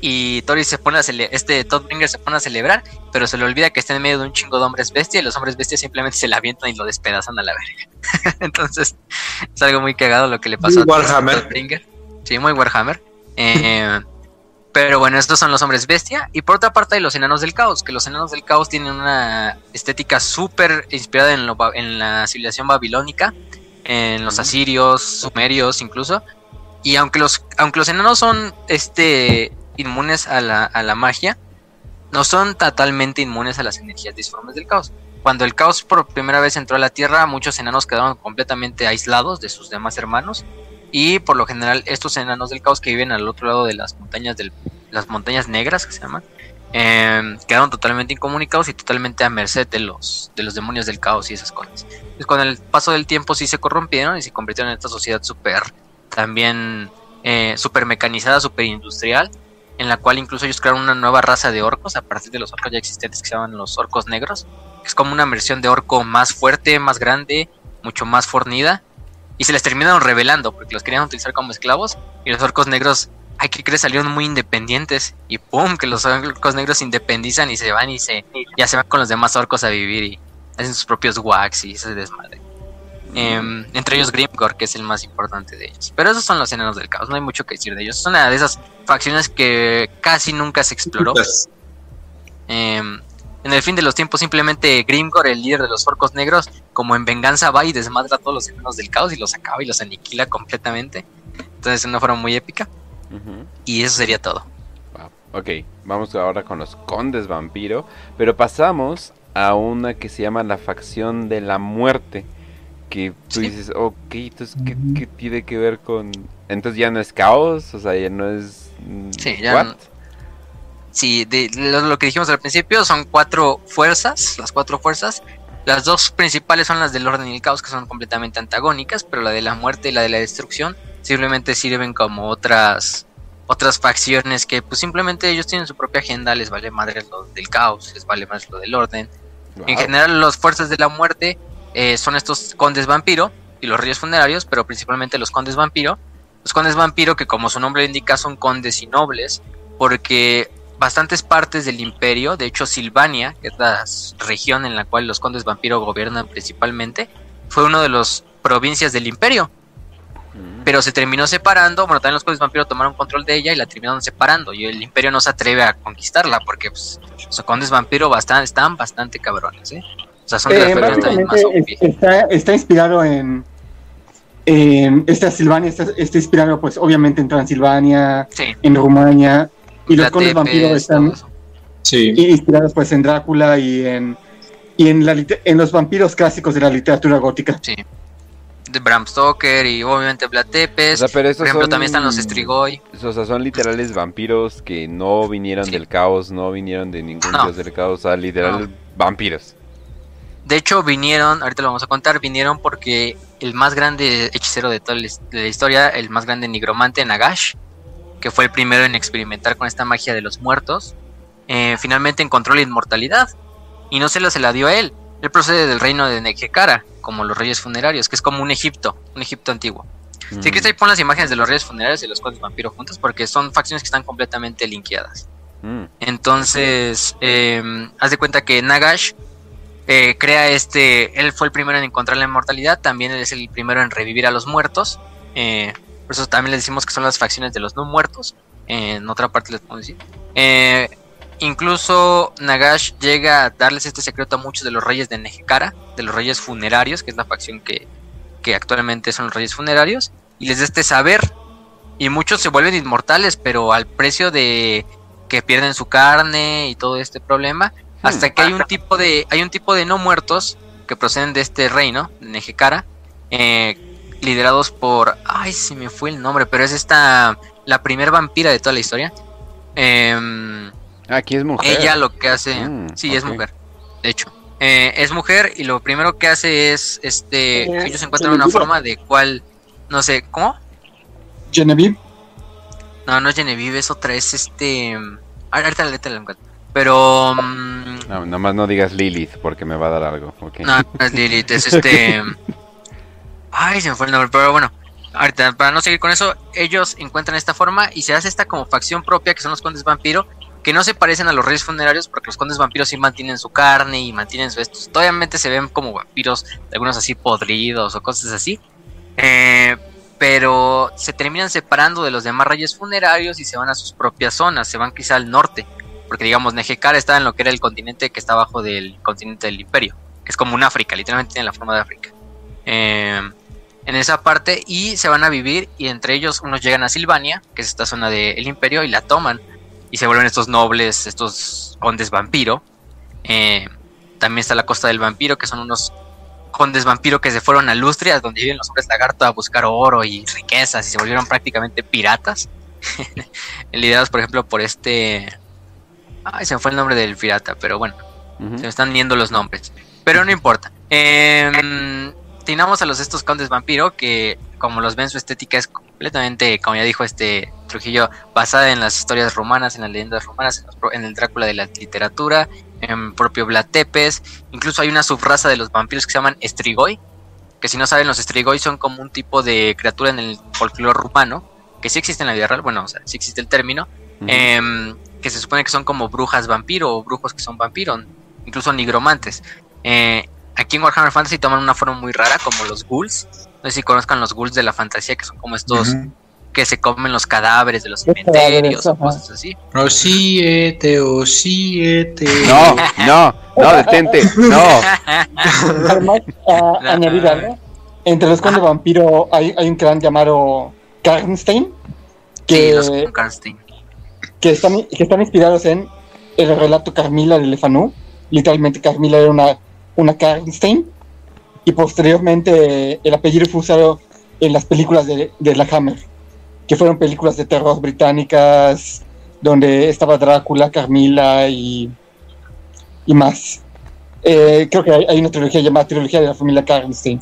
y Toris se pone a este Todd Bringer se pone a celebrar, pero se le olvida que está en medio de un chingo de hombres bestia y los hombres bestia simplemente se la avientan y lo despedazan a la verga. Entonces, es algo muy cagado lo que le pasó Muy a Warhammer. Todd Bringer. Sí, muy Warhammer. Eh, pero bueno, estos son los hombres bestia. Y por otra parte hay los enanos del caos, que los enanos del caos tienen una estética súper inspirada en, lo en la civilización babilónica, en los asirios, sumerios incluso. Y aunque los, aunque los enanos son este, inmunes a la, a la magia, no son totalmente inmunes a las energías disformes del caos. Cuando el caos por primera vez entró a la Tierra, muchos enanos quedaron completamente aislados de sus demás hermanos. Y por lo general, estos enanos del caos que viven al otro lado de las montañas del, las montañas negras que se llaman, eh, quedaron totalmente incomunicados y totalmente a merced de los, de los demonios del caos y esas cosas. Entonces, con el paso del tiempo sí se corrompieron y se convirtieron en esta sociedad súper también eh, súper mecanizada, súper industrial, en la cual incluso ellos crearon una nueva raza de orcos a partir de los orcos ya existentes que se llaman los orcos negros, que es como una versión de orco más fuerte, más grande, mucho más fornida, y se les terminaron revelando porque los querían utilizar como esclavos, y los orcos negros, ay, que crees? Salieron muy independientes, y pum, que los orcos negros se independizan y se van y se, ya se van con los demás orcos a vivir y hacen sus propios wax y ese desmadre. Em, entre ellos Grimgor, que es el más importante de ellos. Pero esos son los enanos del caos, no hay mucho que decir de ellos. Es una de esas facciones que casi nunca se exploró. Em, en el fin de los tiempos, simplemente Grimgor, el líder de los orcos negros, como en venganza va y desmadra a todos los enanos del caos y los acaba y los aniquila completamente. Entonces, una forma muy épica. Y eso sería todo. Wow. Ok, vamos ahora con los condes vampiro. Pero pasamos a una que se llama la facción de la muerte. Que tú dices, ok, entonces, ¿qué, qué tiene que ver con...? Entonces ya no es caos, o sea, ya no es... mm, Sí, ya ¿what? no- Sí, de, lo, lo que dijimos al principio son cuatro fuerzas, las cuatro fuerzas. Las dos principales son las del orden y el caos, que son completamente antagónicas, pero la de la muerte y la de la destrucción simplemente sirven como otras otras facciones que pues simplemente ellos tienen su propia agenda, les vale madre lo del caos, les vale más lo del orden. En general, las fuerzas de la muerte eh, son estos condes vampiro y los reyes funerarios, pero principalmente los condes vampiro. Los condes vampiro, que como su nombre indica, son condes y nobles, porque bastantes partes del imperio, de hecho Silvania, que es la región en la cual los condes vampiro gobiernan principalmente, fue una de las provincias del imperio, Mm. pero se terminó separando, bueno, también los condes vampiro tomaron control de ella y la terminaron separando, y el imperio no se atreve a conquistarla, porque pues, los condes vampiro están bastante cabrones, ¿eh? O sea, son de las Eh, más básicamente OP. está, está inspirado en, en esta Silvania, está, está inspirado pues obviamente en Transilvania, Sí, en Rumania, y los condes vampiros están sí. inspirados pues en Drácula y en y en, la, en los vampiros clásicos de la literatura gótica. Sí. de Bram Stoker y obviamente Vlad Tepes. O sea, pero estos Por ejemplo, son- también están los Strigoi. O sea, son literales vampiros que no vinieron Sí. del caos, no vinieron de ningún No. dios del caos, o sea, literal vampiros. De hecho, vinieron, ahorita lo vamos a contar, vinieron porque el más grande hechicero de toda la historia, el más grande nigromante, Nagash, que fue el primero en experimentar con esta magia de los muertos, eh, finalmente encontró la inmortalidad. Y no se la, se la dio a él. Él procede del reino de Nejecara, como los reyes funerarios, que es como un Egipto, un Egipto antiguo. Si quieres ahí pon las imágenes de los reyes funerarios y los condes vampiros juntos, porque son facciones que están completamente linkeadas. Mm. Entonces, eh, haz de cuenta que Nagash eh, crea este. Él fue el primero en encontrar la inmortalidad. También él es el primero en revivir a los muertos. eh, por eso también le decimos que son las facciones de los no muertos. eh, en otra parte les podemos decir. Eh, incluso Nagash llega a darles este secreto a muchos de los reyes de Nejecara, de los reyes funerarios, que es la facción que, que actualmente son los reyes funerarios. Y les da este saber. Y muchos se vuelven inmortales, pero al precio de que pierden su carne y todo este problema. Hasta que hay un tipo de, hay un tipo de no muertos que proceden de este reino, de Nejecara, eh, liderados por, ay, se me fue el nombre, pero es esta, la primer vampira de toda la historia. Em, Aquí es mujer. ella lo que hace, Mm, sí, es mujer, de hecho, Eh, es mujer y lo primero que hace es, este, Eh, ellos encuentran una forma de cual, no sé, ¿cómo? Genevieve. No, no es Genevieve, es otra, es este, ahorita ahorita la encuentro. Pero, No, nomás no digas Lilith porque me va a dar algo. ok. No, no es Lilith, es este. Ay, se me fue el nombre, pero bueno. Ahorita, para no seguir con eso, ellos encuentran esta forma y se hace esta como facción propia que son los condes vampiro, que no se parecen a los reyes funerarios porque los condes vampiros sí mantienen su carne y mantienen su estos. Obviamente se ven como vampiros, algunos así podridos o cosas así. Eh, pero se terminan separando de los demás reyes funerarios y se van a sus propias zonas, se van quizá al norte, porque digamos Nejecar está en lo que era el continente que está abajo del continente del imperio, es como un África, literalmente tiene la forma de África. Eh, en esa parte y se van a vivir y entre ellos unos llegan a Silvania, que es esta zona del imperio, y la toman y se vuelven estos nobles, estos condes vampiro. Eh, también está la costa del vampiro, que son unos condes vampiro que se fueron a Lustria, donde viven los hombres lagarto a buscar oro y riquezas y se volvieron prácticamente piratas. Liderados, por ejemplo, por este... Ay, se fue el nombre del pirata, pero bueno, se me están viendo los nombres. Pero no importa. Eh, a los estos condes vampiro que, como los ven, su estética es completamente, como ya dijo este Trujillo, basada en las historias romanas, en las leyendas romanas, en, los pro- en el Drácula de la literatura, en propio Vlad Tepes. Incluso hay una subraza de los vampiros que se llaman Strigoi. Que si no saben, los Strigoi son como un tipo de criatura en el folclore rumano. Que sí existe en la vida real. Bueno, o sea, sí existe el término. Que se supone que son como brujas vampiro o brujos que son vampiro, incluso nigromantes. Eh, aquí en Warhammer Fantasy toman una forma muy rara, como los ghouls. No sé si conozcan los ghouls de la fantasía, que son como estos que se comen los cadáveres de los cementerios o cosas así. Oh, siete, oh, siete. No, no, no, detente, no. Además, a- La- añadir algo. Entre los condes vampiro hay, hay un clan llamado Karnstein Sí, los Karnstein. Que, están, que están inspirados en el relato Carmila de Lefanu. Literalmente Carmila era una, una Karnstein. Y posteriormente el apellido fue usado en las películas de, de la Hammer, que fueron películas de terror británicas, donde estaba Drácula, Carmila y, y más. Eh, creo que hay, hay una trilogía llamada Trilogía de la familia Karnstein.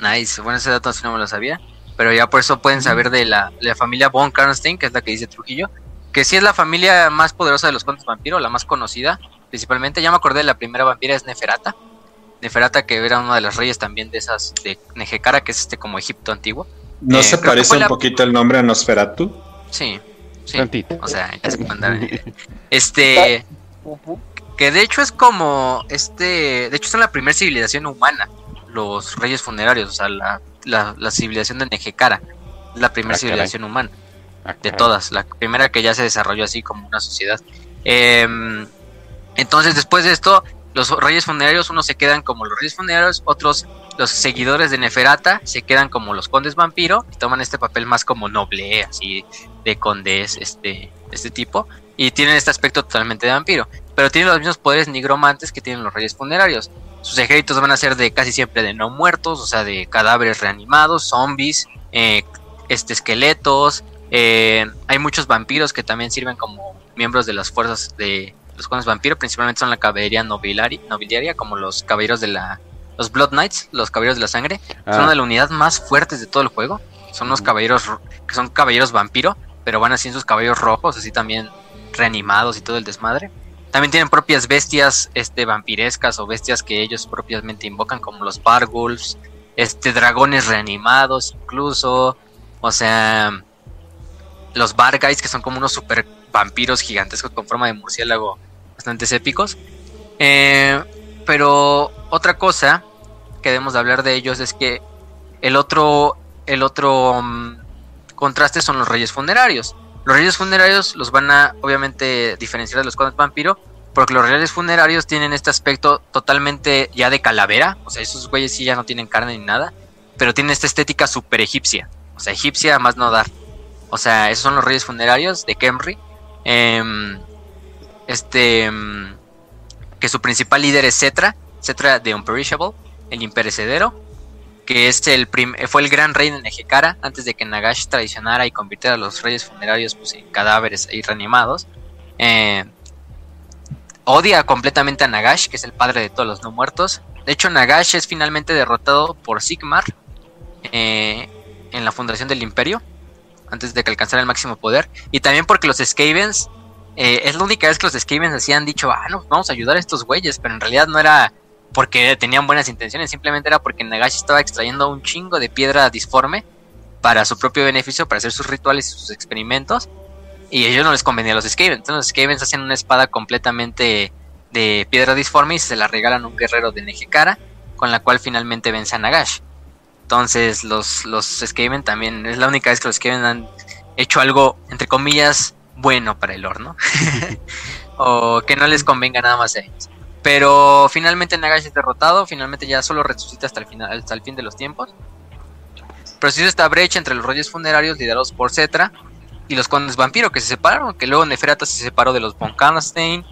Nice, bueno, ese dato sí no me lo sabía. Pero ya por eso pueden saber de la, de la familia Von Karnstein, que es la que dice Trujillo. Que sí es la familia más poderosa de los condes vampiro, la más conocida. Principalmente, ya me acordé de la primera vampira, es Neferata. Neferata, que era una de las reyes también de esas, de Nejecara, que es este como Egipto antiguo. ¿No Eh, se parece un la- poquito el nombre a Nosferatu? Sí, sí. Tantito. O sea, ya se puede andar. Este. Que de hecho es como. Este. De hecho, son la primera civilización humana. Los reyes funerarios. O sea, la, la, la civilización de Nejecara. La primera Ah, caray. civilización humana. Ah, De todas. La primera que ya se desarrolló así como una sociedad. Em, entonces, después de esto, los reyes funerarios, unos se quedan como los reyes funerarios, otros, los seguidores de Neferata, se quedan como los condes vampiro y toman este papel más como noble, así de condes, este, este tipo, y tienen este aspecto totalmente de vampiro. Pero tienen los mismos poderes nigromantes que tienen los reyes funerarios. Sus ejércitos van a ser de casi siempre de no muertos, o sea, de cadáveres reanimados, zombies, eh, este, esqueletos. eh, hay muchos vampiros que también sirven como miembros de las fuerzas de los condes vampiros. Principalmente son la caballería nobiliaria, como los caballeros de la. Los Blood Knights, los caballeros de la sangre. Ah. Son una de las unidades más fuertes de todo el juego. Son unos caballeros ro- que son caballeros vampiro, pero van así en sus caballos rojos, así también reanimados y todo el desmadre. También tienen propias bestias este, vampirescas o bestias que ellos propiamente invocan, como los Bargulfs, este, dragones reanimados incluso, o sea, los Barguys, que son como unos super vampiros gigantescos con forma de murciélago, bastante épicos. Eh, pero otra cosa que debemos de hablar de ellos es que el otro, el otro mm, contraste son los reyes funerarios. Los reyes funerarios los van a obviamente diferenciar de los condes vampiro, porque los reyes funerarios tienen este aspecto totalmente ya de calavera, o sea, esos güeyes sí ya no tienen carne ni nada, pero tienen esta estética super egipcia, o sea, egipcia más no dar. O sea, esos son los reyes funerarios de Kemri. Em, este, em, que su principal líder es Cetra, Cetra de Unperishable, el imperecedero, que es el fue el gran rey de Nejecara antes de que Nagash traicionara y convirtiera a los reyes funerarios pues, en cadáveres ahí reanimados. Eh, odia completamente a Nagash, que es el padre de todos los no muertos. De hecho, Nagash es finalmente derrotado por Sigmar eh, en la fundación del imperio, antes de que alcanzara el máximo poder. Y también porque los Skavens, eh, es la única vez que los Skavens así han dicho, ah, no, vamos a ayudar a estos güeyes, pero en realidad no era porque tenían buenas intenciones, simplemente era porque Nagash estaba extrayendo un chingo de piedra disforme para su propio beneficio, para hacer sus rituales y sus experimentos. Y ellos no les convenía a los Skavens. Entonces los Skavens hacen una espada completamente de piedra disforme y se la regalan a un guerrero de Nejecara, con la cual finalmente vence a Nagash. Entonces los, los Skaven también, es la única vez que los Skaven han hecho algo, entre comillas, bueno para el horno. o que no les convenga nada más a ellos. Pero finalmente Nagash es derrotado, finalmente ya solo resucita hasta el, final, hasta el fin de los tiempos. Pero se hizo esta brecha entre los reyes funerarios liderados por Cetra y los condes vampiro que se separaron, que luego Neferata se separó de los von Karnstein,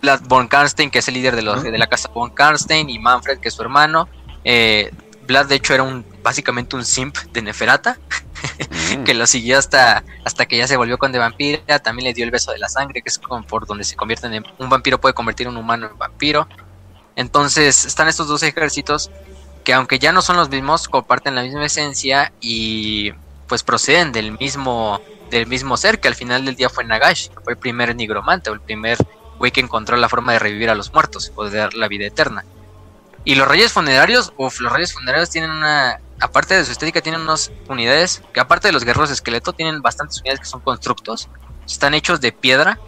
Vlad von Karnstein que es el líder de, los, de la casa von Karnstein y Manfred que es su hermano. Eh, Vlad de hecho era un básicamente un simp de Neferata Mm. que lo siguió hasta, hasta que ya se volvió conde vampira, también le dio el beso de la sangre, que es como por donde se convierten en un vampiro puede convertir a un humano en vampiro. Entonces están estos dos ejércitos que aunque ya no son los mismos, comparten la misma esencia y pues proceden del mismo del mismo ser que al final del día fue Nagash, que fue el primer nigromante o el primer güey que encontró la forma de revivir a los muertos o de dar la vida eterna. Y los reyes funerarios, uff, los reyes funerarios tienen una, aparte de su estética, tienen unas unidades que aparte de los guerreros esqueleto, tienen bastantes unidades que son constructos. Están hechos de piedra,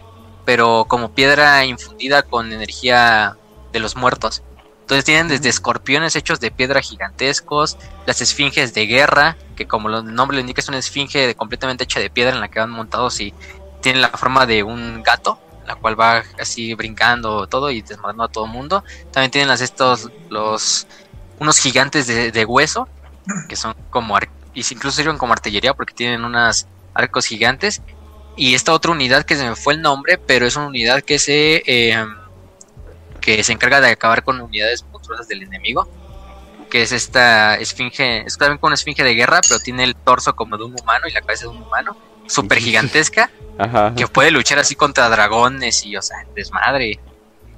pero como piedra infundida con energía de los muertos. Entonces tienen desde escorpiones hechos de piedra gigantescos, las esfinges de guerra, que como el nombre lo indica es una esfinge completamente hecha de piedra en la que van montados y tienen la forma de un gato, la cual va así brincando todo y desmadrando a todo mundo. También tienen las estos los unos gigantes de, hueso que son como y incluso sirven como artillería porque tienen unos arcos gigantes y esta otra unidad que se me fue el nombre pero es una unidad que se eh, que se encarga de acabar con unidades monstruosas del enemigo que es esta esfinge es también una esfinge de guerra pero tiene el torso como de un humano y la cabeza de un humano súper gigantesca Ajá. que puede luchar así contra dragones y, o sea, desmadre.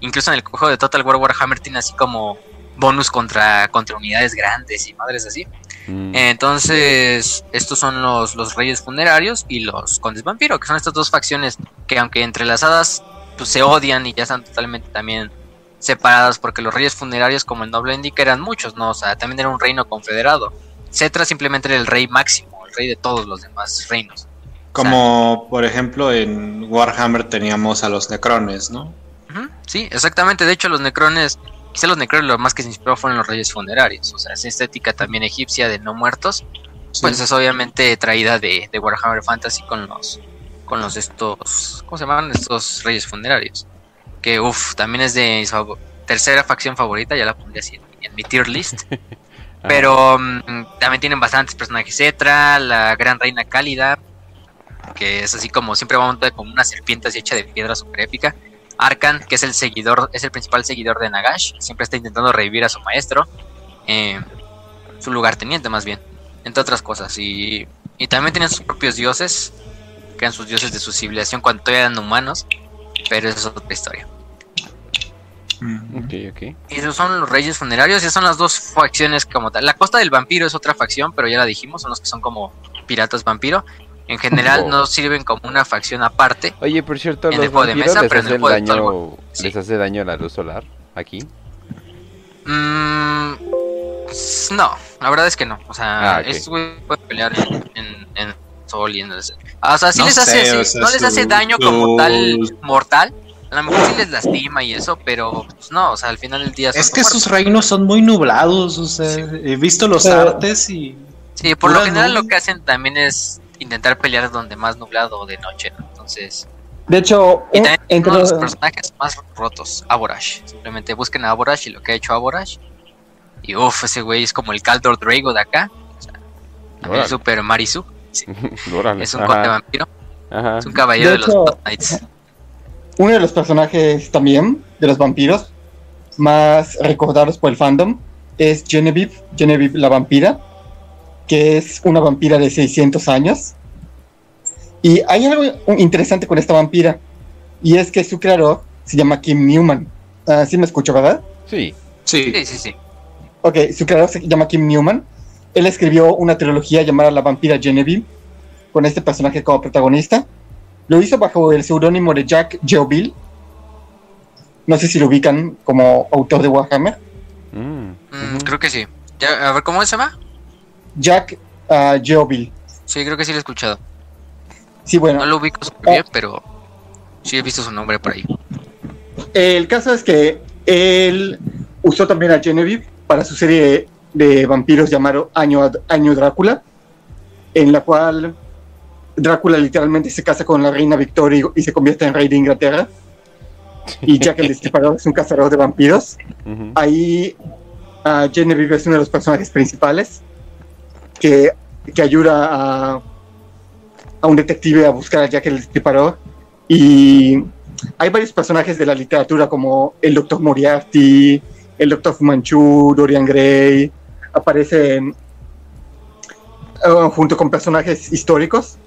Incluso en el juego de Total War Warhammer tiene así como bonus contra, contra unidades grandes y madres así. Mm. Entonces, estos son los, los reyes funerarios y los condes vampiro, que son estas dos facciones que aunque entrelazadas, pues se odian y ya están totalmente también separadas, porque los reyes funerarios, como el noble indica, eran muchos, ¿no? O sea, también era un reino confederado. Cetra simplemente era el rey máximo, el rey de todos los demás reinos. Como por ejemplo en Warhammer teníamos a los Necrones, ¿no? Sí, exactamente. De hecho, los necrones, quizá los necrones lo más que se inspiró fueron los reyes funerarios. O sea, esa estética también egipcia de no muertos, Sí. pues es obviamente traída de, de Warhammer Fantasy con los, con los estos, ¿cómo se llaman? Estos reyes funerarios. Que, uff, también es de mi tercera facción favorita, ya la pondré así en, mi tier list. Pero mm, también tienen bastantes personajes. Cetra, la gran reina cálida, que es así como siempre va montada como una serpiente así hecha de piedra super épica. Arkan, que es el seguidor, es el principal seguidor de Nagash, siempre está intentando revivir a su maestro, eh, su lugarteniente más bien, entre otras cosas. Y, y también tienen sus propios dioses, que eran sus dioses de su civilización cuando todavía eran humanos, pero eso es otra historia. Ok, ok. Y esos son los reyes funerarios, y son las dos facciones como tal. La costa del vampiro es otra facción, pero ya la dijimos, son los que son como piratas vampiro. En general Oh. no sirven como una facción aparte. Oye, por cierto, En los el juego de mesa, les pero en el hacen juego de daño, Talbot, sí. les hace daño la luz solar aquí. Mm, pues, no, la verdad es que no. O sea, Ah, ok. estos güeyes pueden pelear en, en, en sol y en el... O sea, sí No les hace, sé, sí, o sea, no les hace su- daño como tal mortal. A lo mejor sí les lastima y eso, pero pues, no, o sea, al final del día son Es que sus reinos son muy nublados, o sea, he visto los Pero- artes y... Sí, por lo general lo que hacen también es intentar pelear donde más nublado o de noche, ¿no? Entonces, De hecho, y un- también entre uno de los personajes más rotos, Aborash. Simplemente busquen a Aborash y lo que ha hecho Aborash. Y uff, ese güey es como el Caldor Drago de acá. O sea, también Super Marisu. Es un conde vampiro. ajá. Es un caballero De de, hecho- los Knights. uno de los personajes también de los vampiros más recordados por el fandom es Genevieve, Genevieve la vampira, que es una vampira de 600 años. Y hay algo interesante con esta vampira, y es que su creador se llama Kim Newman. Ah, sí me escucho, ¿verdad? Sí. Sí, Sí, sí, sí. Ok, su creador se llama Kim Newman. Él escribió una trilogía llamada La vampira Genevieve, con este personaje como protagonista. Lo hizo bajo el seudónimo de Jack Geoville. No sé si lo ubican como autor de Warhammer. Mm, Mm. Creo que sí. Ya, a ver, ¿cómo se llama? Jack ah, Geoville. Sí, creo que sí lo he escuchado. Sí, bueno, No lo ubico súper bien, pero sí he visto su nombre por ahí. el caso es que él usó también a Genevieve para su serie de vampiros llamado Año, Año Drácula, en la cual Drácula literalmente se casa con la reina Victoria y, y se convierte en rey de Inglaterra. Y Jack el Destripador es un cazador de vampiros. Ahí ah, Genevieve es uno de los personajes principales que, que ayuda a, un detective a buscar a Jack el Destripador. Y hay varios personajes de la literatura como el Doctor Moriarty, el Doctor Fu Manchu, Dorian Gray, aparecen ah, junto con personajes históricos,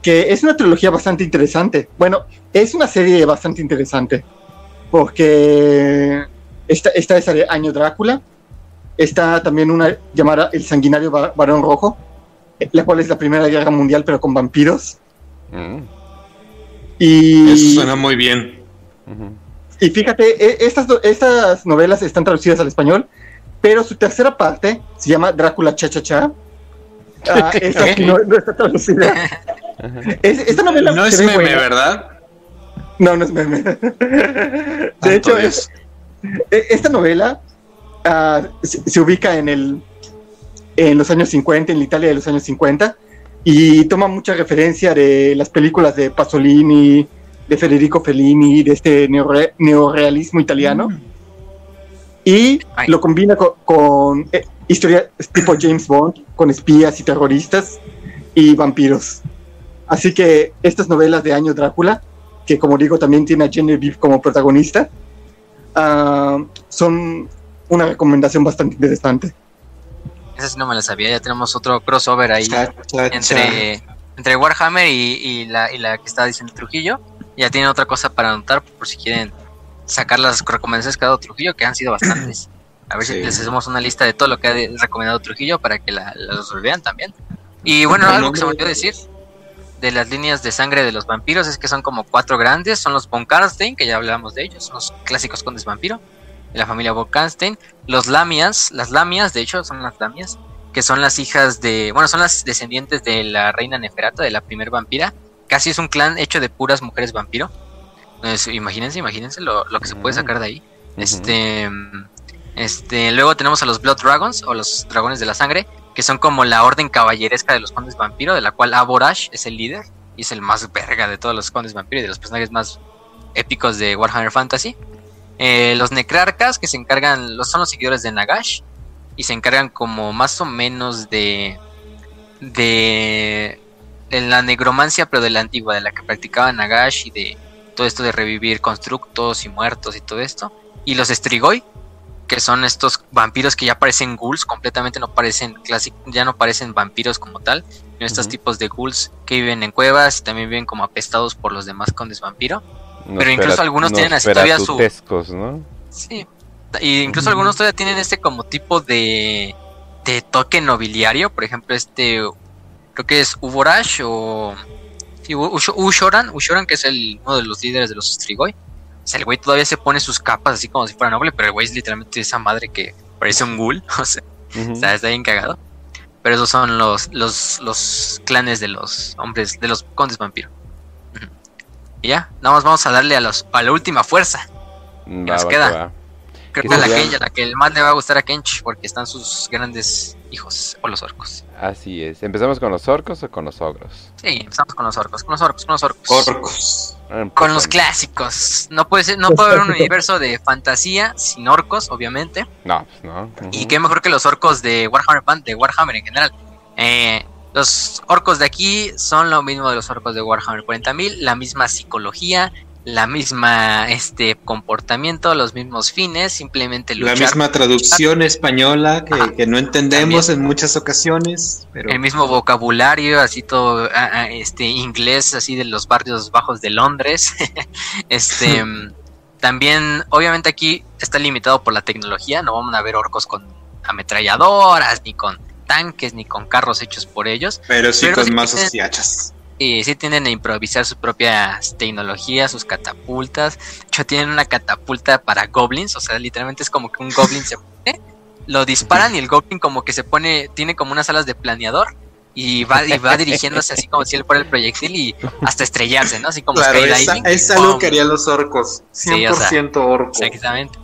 que es una trilogía bastante interesante. Bueno, es una serie bastante interesante, porque está, está esa de Año Drácula, está también una llamada El Sanguinario Barón Rojo, la cual es la Primera Guerra Mundial, pero con vampiros. Mm, Y, eso suena muy bien. y fíjate, e- estas, estas novelas están traducidas al español, pero su tercera parte se llama Drácula Cha Cha Cha. Ah, ¿Qué? no, no está traducida. Es- esta novela No es meme, buena. ¿verdad? No, no es meme. De hecho, Dios. E- Esta novela ah, se, se ubica en el en los años 50, en la Italia de los años 50, y toma mucha referencia de las películas de Pasolini, de Federico Fellini, de este neorre- neorealismo italiano, y Ay. lo combina co- con, eh, historias tipo James Bond, con espías y terroristas y vampiros. Así que estas novelas de Año Drácula, que como digo también tiene a Genevieve como protagonista, ah, son una recomendación bastante interesante. Esa sí no me la sabía. Ya tenemos otro crossover ahí Cha, cha, cha. entre, entre Warhammer y, y la, y la que está diciendo Trujillo. Ya tienen otra cosa para anotar por si quieren sacar las recomendaciones que ha dado Trujillo, que han sido bastantes. A ver Sí. si les hacemos una lista de todo lo que ha recomendado Trujillo para que la, los vean también. Y bueno, algo que se me nombre- olvidó decir de las líneas de sangre de los vampiros es que son como cuatro grandes. Son los von Karnstein, que ya hablamos de ellos, son los clásicos condes vampiro de la familia von Karnstein. Los Lamias, las Lamias, de hecho, son las Lamias, que son las hijas de, bueno, son las descendientes de la reina Neferata, de la primer vampira. Casi es un clan hecho de puras mujeres vampiro. Entonces, imagínense, imagínense lo, lo que se puede sacar de ahí. Este, este, luego tenemos a los Blood Dragons o los dragones de la sangre, que son como la orden caballeresca de los condes vampiro, de la cual Aborash es el líder y es el más verga de todos los condes vampiro y de los personajes más épicos de Warhammer Fantasy. Eh, los Necrarcas, que se encargan, los, son los seguidores de Nagash y se encargan como más o menos de de, de la negromancia, pero de la antigua, de la que practicaba Nagash y de todo esto de revivir constructos y muertos y todo esto. Y los Strigoi, que son estos vampiros que ya parecen ghouls, completamente no parecen ya no parecen vampiros como tal, sino estos tipos de ghouls que viven en cuevas y también viven como apestados por los demás condes vampiro. Pero incluso algunos tienen así todavía su- ¿no? Sí. Y incluso algunos todavía tienen este como tipo de, de toque nobiliario. Por ejemplo, este creo que es Uborash o sí, Ushoran, Ushoran que es el, uno de los líderes de los Strigoi. O sea, el güey todavía se pone sus capas así como si fuera noble, pero el güey es literalmente esa madre que parece un ghoul. O sea, Ujú. está, está bien cagado. Pero esos son los, los, los clanes de los hombres, de los condes vampiro. Y ya, nada más vamos a darle a, los, a la última fuerza. Va, nos va, queda? que va. Creo ¿Qué que a la, que, la que el más le va a gustar a Kench, porque están sus grandes hijos, o los orcos. Así es. ¿Empezamos con los orcos o con los ogros? Sí, empezamos con los orcos, con los orcos, con los orcos. Orcos. Ah, con los clásicos. No puede ser, no puede haber un universo de fantasía sin orcos, obviamente. No, pues no. Y qué mejor que los orcos de Warhammer Fan- de Warhammer en general. Eh, los orcos de aquí son lo mismo de los orcos de Warhammer 40.000, la misma psicología, la misma este comportamiento, los mismos fines, simplemente La luchar. misma traducción española que, Ajá. que no entendemos en muchas ocasiones, pero el mismo vocabulario, así todo este inglés, así de los barrios bajos de Londres. este también, obviamente aquí está limitado por la tecnología, no vamos a ver orcos con ametralladoras, ni con tanques, ni con carros hechos por ellos. pero sí pero con sí mazos y hachas. Y sí tienden a improvisar sus propias tecnologías, sus catapultas. De hecho, tienen una catapulta para goblins. O sea, literalmente es como que un goblin se pone, lo disparan y el goblin como que se pone, tiene como unas alas de planeador. Y va, y va dirigiéndose así como si él fuera el proyectil y hasta estrellarse, ¿no? Así como Claro, esa- es algo ¡pum! que harían los orcos. Sí, o sea, 100% orco. Exactamente.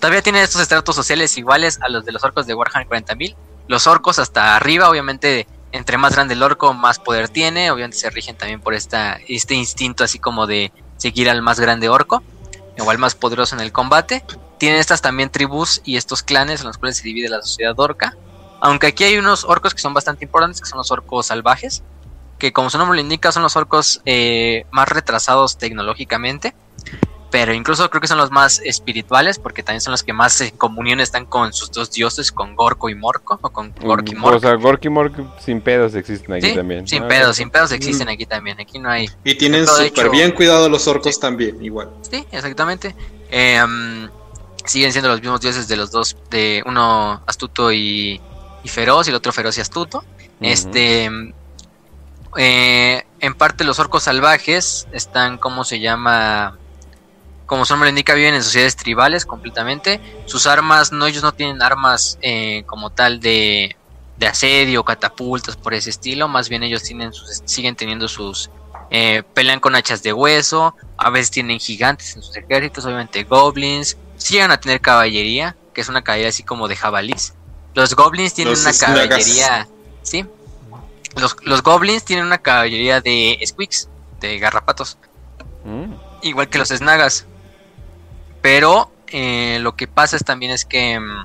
Todavía tienen estos estratos sociales iguales a los de los orcos de Warhammer 40.000. Los orcos hasta arriba, obviamente, entre más grande el orco, más poder tiene. Obviamente se rigen también por esta, este instinto así como de seguir al más grande orco, o al más poderoso en el combate. Tienen estas también tribus y estos clanes en los cuales se divide la sociedad orca. Aunque aquí hay unos orcos que son bastante importantes, que son los orcos salvajes, que como su nombre lo indica, son los orcos eh, más retrasados tecnológicamente pero incluso creo que son los más espirituales porque también son los que más en comunión están con sus dos dioses, con Gorko y Morko, o con Gork y Mm, Mork. O sea, Gorky Mork sin pedos existen aquí Sí, también. sin Ah, pedos, sin pedos Mm. existen aquí también. Aquí no hay. Y tienen súper bien cuidado los orcos también, igual. Sí, exactamente. Eh, mm, siguen siendo los mismos dioses de los dos, de uno astuto y, y feroz y el otro feroz y astuto. Este, mm, eh, en parte los orcos salvajes están, ¿cómo se llama? Como su nombre lo indica, viven en sociedades tribales completamente. Sus armas, no, ellos no tienen armas eh, como tal de, de asedio, catapultas por ese estilo. Más bien ellos tienen sus, siguen teniendo sus eh, pelean con hachas de hueso. A veces tienen gigantes en sus ejércitos, obviamente goblins. Sí llegan a tener caballería, que es una caballería así como de jabalís. Los goblins tienen Los una snagas. caballería, sí. Los, los goblins tienen una caballería de squeaks, de garrapatos Mm. igual que los snagas. Pero eh, lo que pasa es también es que mm,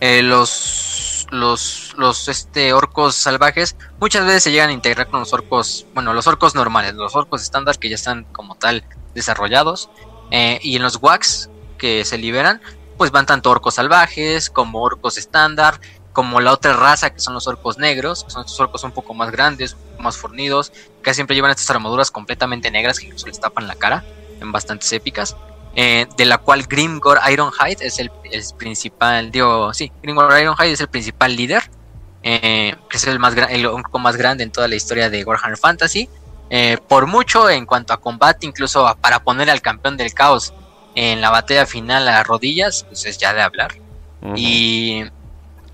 eh, los los los este orcos salvajes muchas veces se llegan a integrar con los orcos, bueno, los orcos normales, los orcos estándar que ya están como tal desarrollados eh, y en los wax que se liberan, pues van tanto orcos salvajes como orcos estándar, como la otra raza que son los orcos negros, que son estos orcos un poco más grandes, más fornidos, que siempre llevan estas armaduras completamente negras que incluso les tapan la cara en bastantes épicas. Eh, de la cual Grimgor Ironhide es el, el principal, digo, sí, Grimgor Ironhide es el principal líder, eh, que es el más el orco más grande en toda la historia de Warhammer Fantasy. Eh, por mucho en cuanto a combate, incluso para poner al campeón del caos en la batalla final a rodillas, pues es ya de hablar. Y,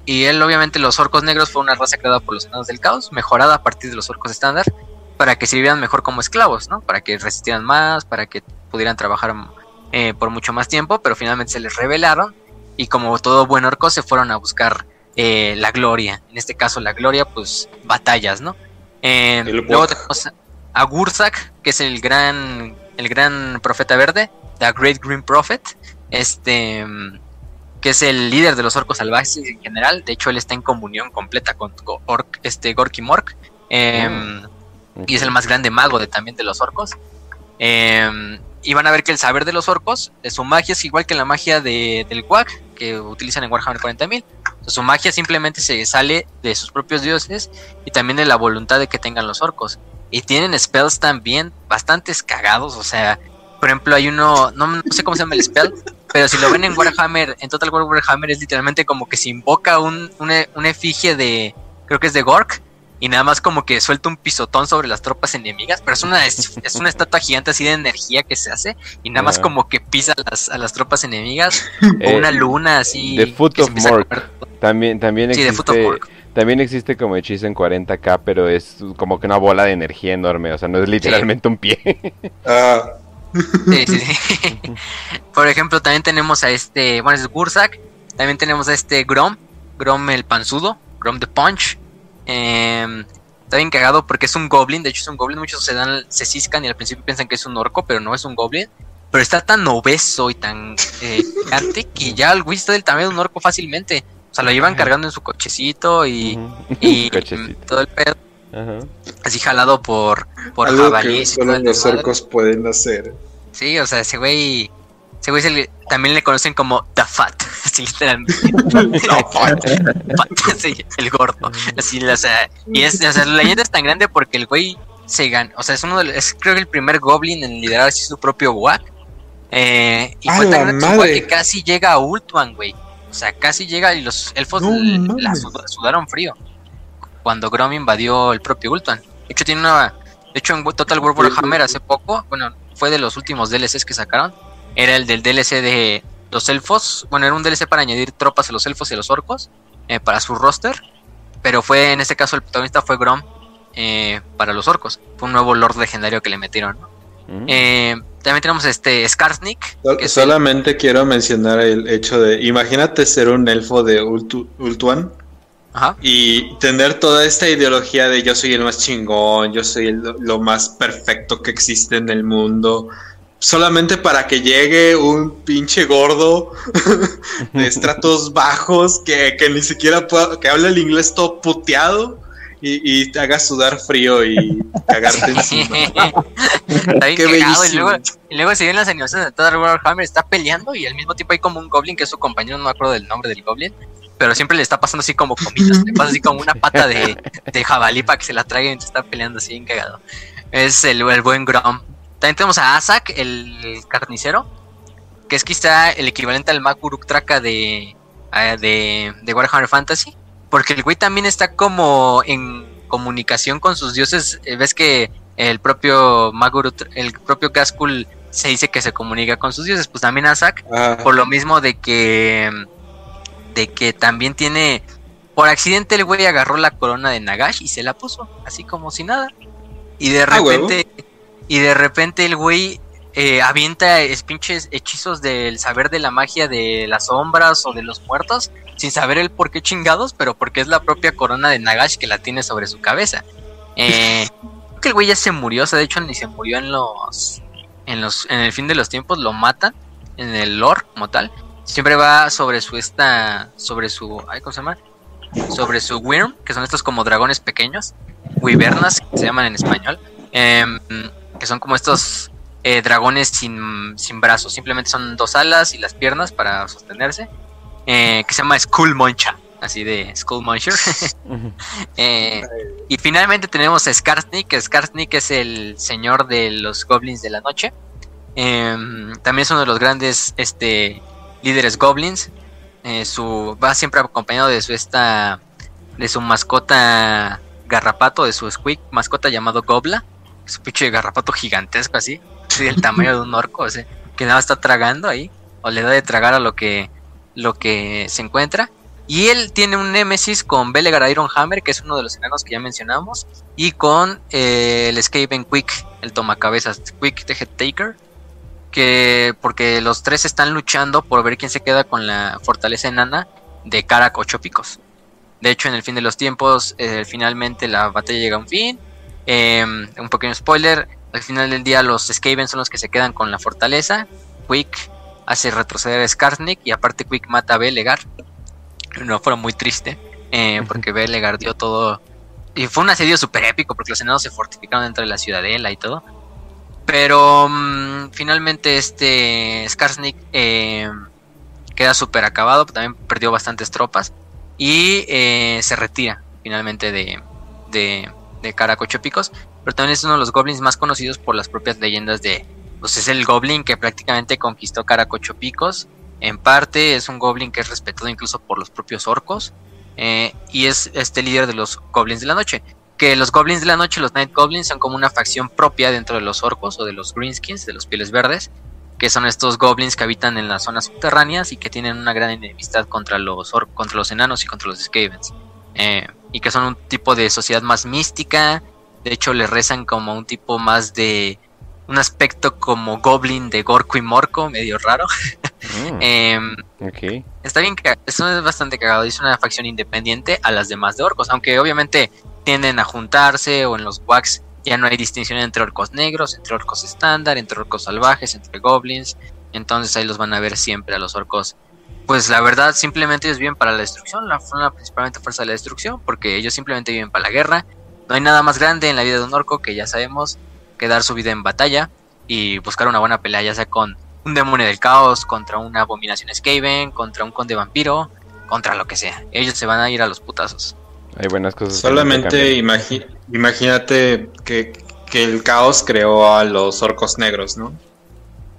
y él, obviamente, los orcos negros fue una raza creada por los enanos del caos, mejorada a partir de los orcos estándar, para que sirvieran mejor como esclavos, ¿no? Para que resistieran más, para que pudieran trabajar eh, por mucho más tiempo, pero finalmente se les rebelaron y como todo buen orco se fueron a buscar eh, la gloria. En este caso, la gloria, pues batallas, ¿no? Eh, luego tenemos a Gurzak, que es el gran, el gran profeta verde, The Great Green Prophet, este, mm, que es el líder de los orcos salvajes en general. De hecho, él está en comunión completa con Orc- este Gorky Mork. em, y es el más grande mago de, también de los orcos. Eh, y van a ver que el saber de los orcos, de su magia es igual que la magia de, del Quack que utilizan en Warhammer 40.000. Su magia simplemente se sale de sus propios dioses y también de la voluntad de que tengan los orcos. Y tienen spells también bastante cagados, o sea, por ejemplo, hay uno, no, no, sé cómo se llama el spell, pero si lo ven en Warhammer, en Total War Warhammer es literalmente como que se invoca un, un efigie de, creo que es de Gork, y nada más como que suelta un pisotón sobre las tropas enemigas, pero es una, es, una estatua gigante así de energía que se hace y nada más como que pisa las, a las tropas enemigas o una eh, luna así. The Foot of Mork. También, también existe, también existe como hechizo en 40k, pero es como que una bola de energía enorme, o sea, no es literalmente un pie. ah. Sí, sí, sí. Por ejemplo, también tenemos a este, bueno, es Gursak, también tenemos a este Grom, Grom el panzudo, Grom the Punch, eh, está bien cagado porque es un goblin, de hecho es un goblin, muchos se dan, se ciscan y al principio piensan que es un orco, pero no es un goblin. Pero está tan obeso y tan eh, gigante que ya el güey está del tamaño de un orco fácilmente. O sea, lo llevan cargando en su cochecito y, y todo el pedo. Así jalado por, por jabalíes. solo los orcos pueden hacer. Sí, o sea, ese güey ese güey también le conocen como The Fat, así literalmente. el gordo. Así, o sea, y es, o sea, la leyenda es tan grande porque el güey se gana. O sea, es uno de los, es creo que el primer goblin en liderar así su propio WAC. Eh, y fue tan grande que casi llega a Ultuan, güey. O sea, casi llega y los elfos la sudaron frío. Cuando Grom invadió el propio Ultuan. De hecho, tiene una. De hecho, en Total War Warhammer hace poco, bueno, fue de los últimos DLCs que sacaron era el del DLC de los elfos. Bueno, era un DLC para añadir tropas a los elfos y a los orcos eh, para su roster. Pero fue, en este caso, el protagonista fue Grom eh, para los orcos. Fue un nuevo lord legendario que le metieron. Mm. Eh, también tenemos este Skarsnik. solamente quiero mencionar el hecho de, imagínate ser un elfo de Ultuan. Y tener toda esta ideología de yo soy el más chingón, yo soy lo más perfecto que existe en el mundo, solamente para que llegue un pinche gordo de estratos bajos que, ni siquiera pueda, que hable el inglés todo puteado y, te haga sudar frío y cagarte encima. está bien cagado, y luego, y luego se ven las animaciones de Total Warhammer, está peleando y al mismo tiempo hay como un goblin que es su compañero, no me acuerdo del nombre del goblin, pero siempre le está pasando así como comidas, le pasa así como una pata de, de jabalí para que se la traiga y está peleando así bien cagado. Es el, el buen Grom. También tenemos a Asak, el carnicero, que es quizá el equivalente al Maguruk Traka de, eh, de, de Warhammer Fantasy. Porque el güey también está como en comunicación con sus dioses. Eh, ves que el propio Maguruk, el propio Gaskul se dice que se comunica con sus dioses. Pues también Asak, por lo mismo de que, de que también tiene, por accidente el güey agarró la corona de Nagash y se la puso, así como si nada. Y de ah, repente, y de repente el güey eh, avienta pinches hechizos del saber de la magia de las sombras o de los muertos, sin saber el por qué chingados, pero porque es la propia corona de Nagash que la tiene sobre su cabeza. Eh, que el güey ya se murió, o sea, de hecho ni se murió en los, en los, en el fin de los tiempos, lo matan en el lore como tal. Siempre va sobre su esta, sobre su, ay, ¿cómo se llama? Sobre su Wyrm, que son estos como dragones pequeños, Wyvernas, que se llaman en español. Eh, que son como estos eh, dragones sin, sin, brazos, simplemente son dos alas y las piernas para sostenerse, eh, que se llama Skull Moncha, así de Skull Muncher. Eh, y finalmente tenemos a Skarsnik, Skarsnik es el señor de los goblins de la noche. Em, también es uno de los grandes este, líderes goblins. su, va siempre acompañado de su esta de su mascota garrapato, de su squeak mascota llamado Gobla su pinche garrapato gigantesco así, del tamaño de un orco, que nada está tragando ahí, o le da de tragar a lo que, lo que se encuentra. Y él tiene un némesis con Belegar Ironhammer, que es uno de los enanos que ya mencionamos, y con eh, el Skaven Quick, el tomacabezas, Quick the Head Taker, que porque los tres están luchando por ver quién se queda con la fortaleza enana de Karak Ocho Picos. De hecho, en el fin de los tiempos, eh, finalmente la batalla llega a un fin Em, un pequeño spoiler, al final del día los Skaven son los que se quedan con la fortaleza. Quick hace retroceder a Skarsnik y aparte Quick mata a Belegar. No fue muy triste eh, porque Belegar dio todo... Y fue un asedio súper épico porque los enanos se fortificaron dentro de la ciudadela y todo. Pero mm, finalmente este Skarsnik eh, queda súper acabado, también perdió bastantes tropas y eh, se retira finalmente de, de, Caracochopicos, pero también es uno de los goblins más conocidos por las propias leyendas de, pues es el goblin que prácticamente conquistó Caracochopicos, en parte es un goblin que es respetado incluso por los propios orcos, eh, y es este líder de los goblins de la noche. Que los goblins de la noche, los Night Goblins, son como una facción propia dentro de los orcos o de los Greenskins, de los pieles verdes, que son estos goblins que habitan en las zonas subterráneas y que tienen una gran enemistad contra los, contra los enanos y contra los Skavens. Eh, y que son un tipo de sociedad más mística. De hecho, le rezan como un tipo más de. Un aspecto como goblin de Gorko y Morco, medio raro. Mm, Em, ok. Está bien, eso es bastante cagado. Es una facción independiente a las demás de orcos, aunque obviamente tienden a juntarse o en los wax ya no hay distinción entre orcos negros, entre orcos estándar, entre orcos salvajes, entre goblins. Entonces ahí los van a ver siempre a los orcos. Pues la verdad, simplemente ellos viven para la destrucción, la, la principalmente fuerza de la destrucción, porque ellos simplemente viven para la guerra. No hay nada más grande en la vida de un orco que ya sabemos que dar su vida en batalla y buscar una buena pelea, ya sea con un demonio del caos, contra una abominación Skaven, contra un conde vampiro, contra lo que sea. Ellos se van a ir a los putazos. Hay buenas cosas. Solamente imagi- imagínate que, que el caos creó a los orcos negros, ¿no?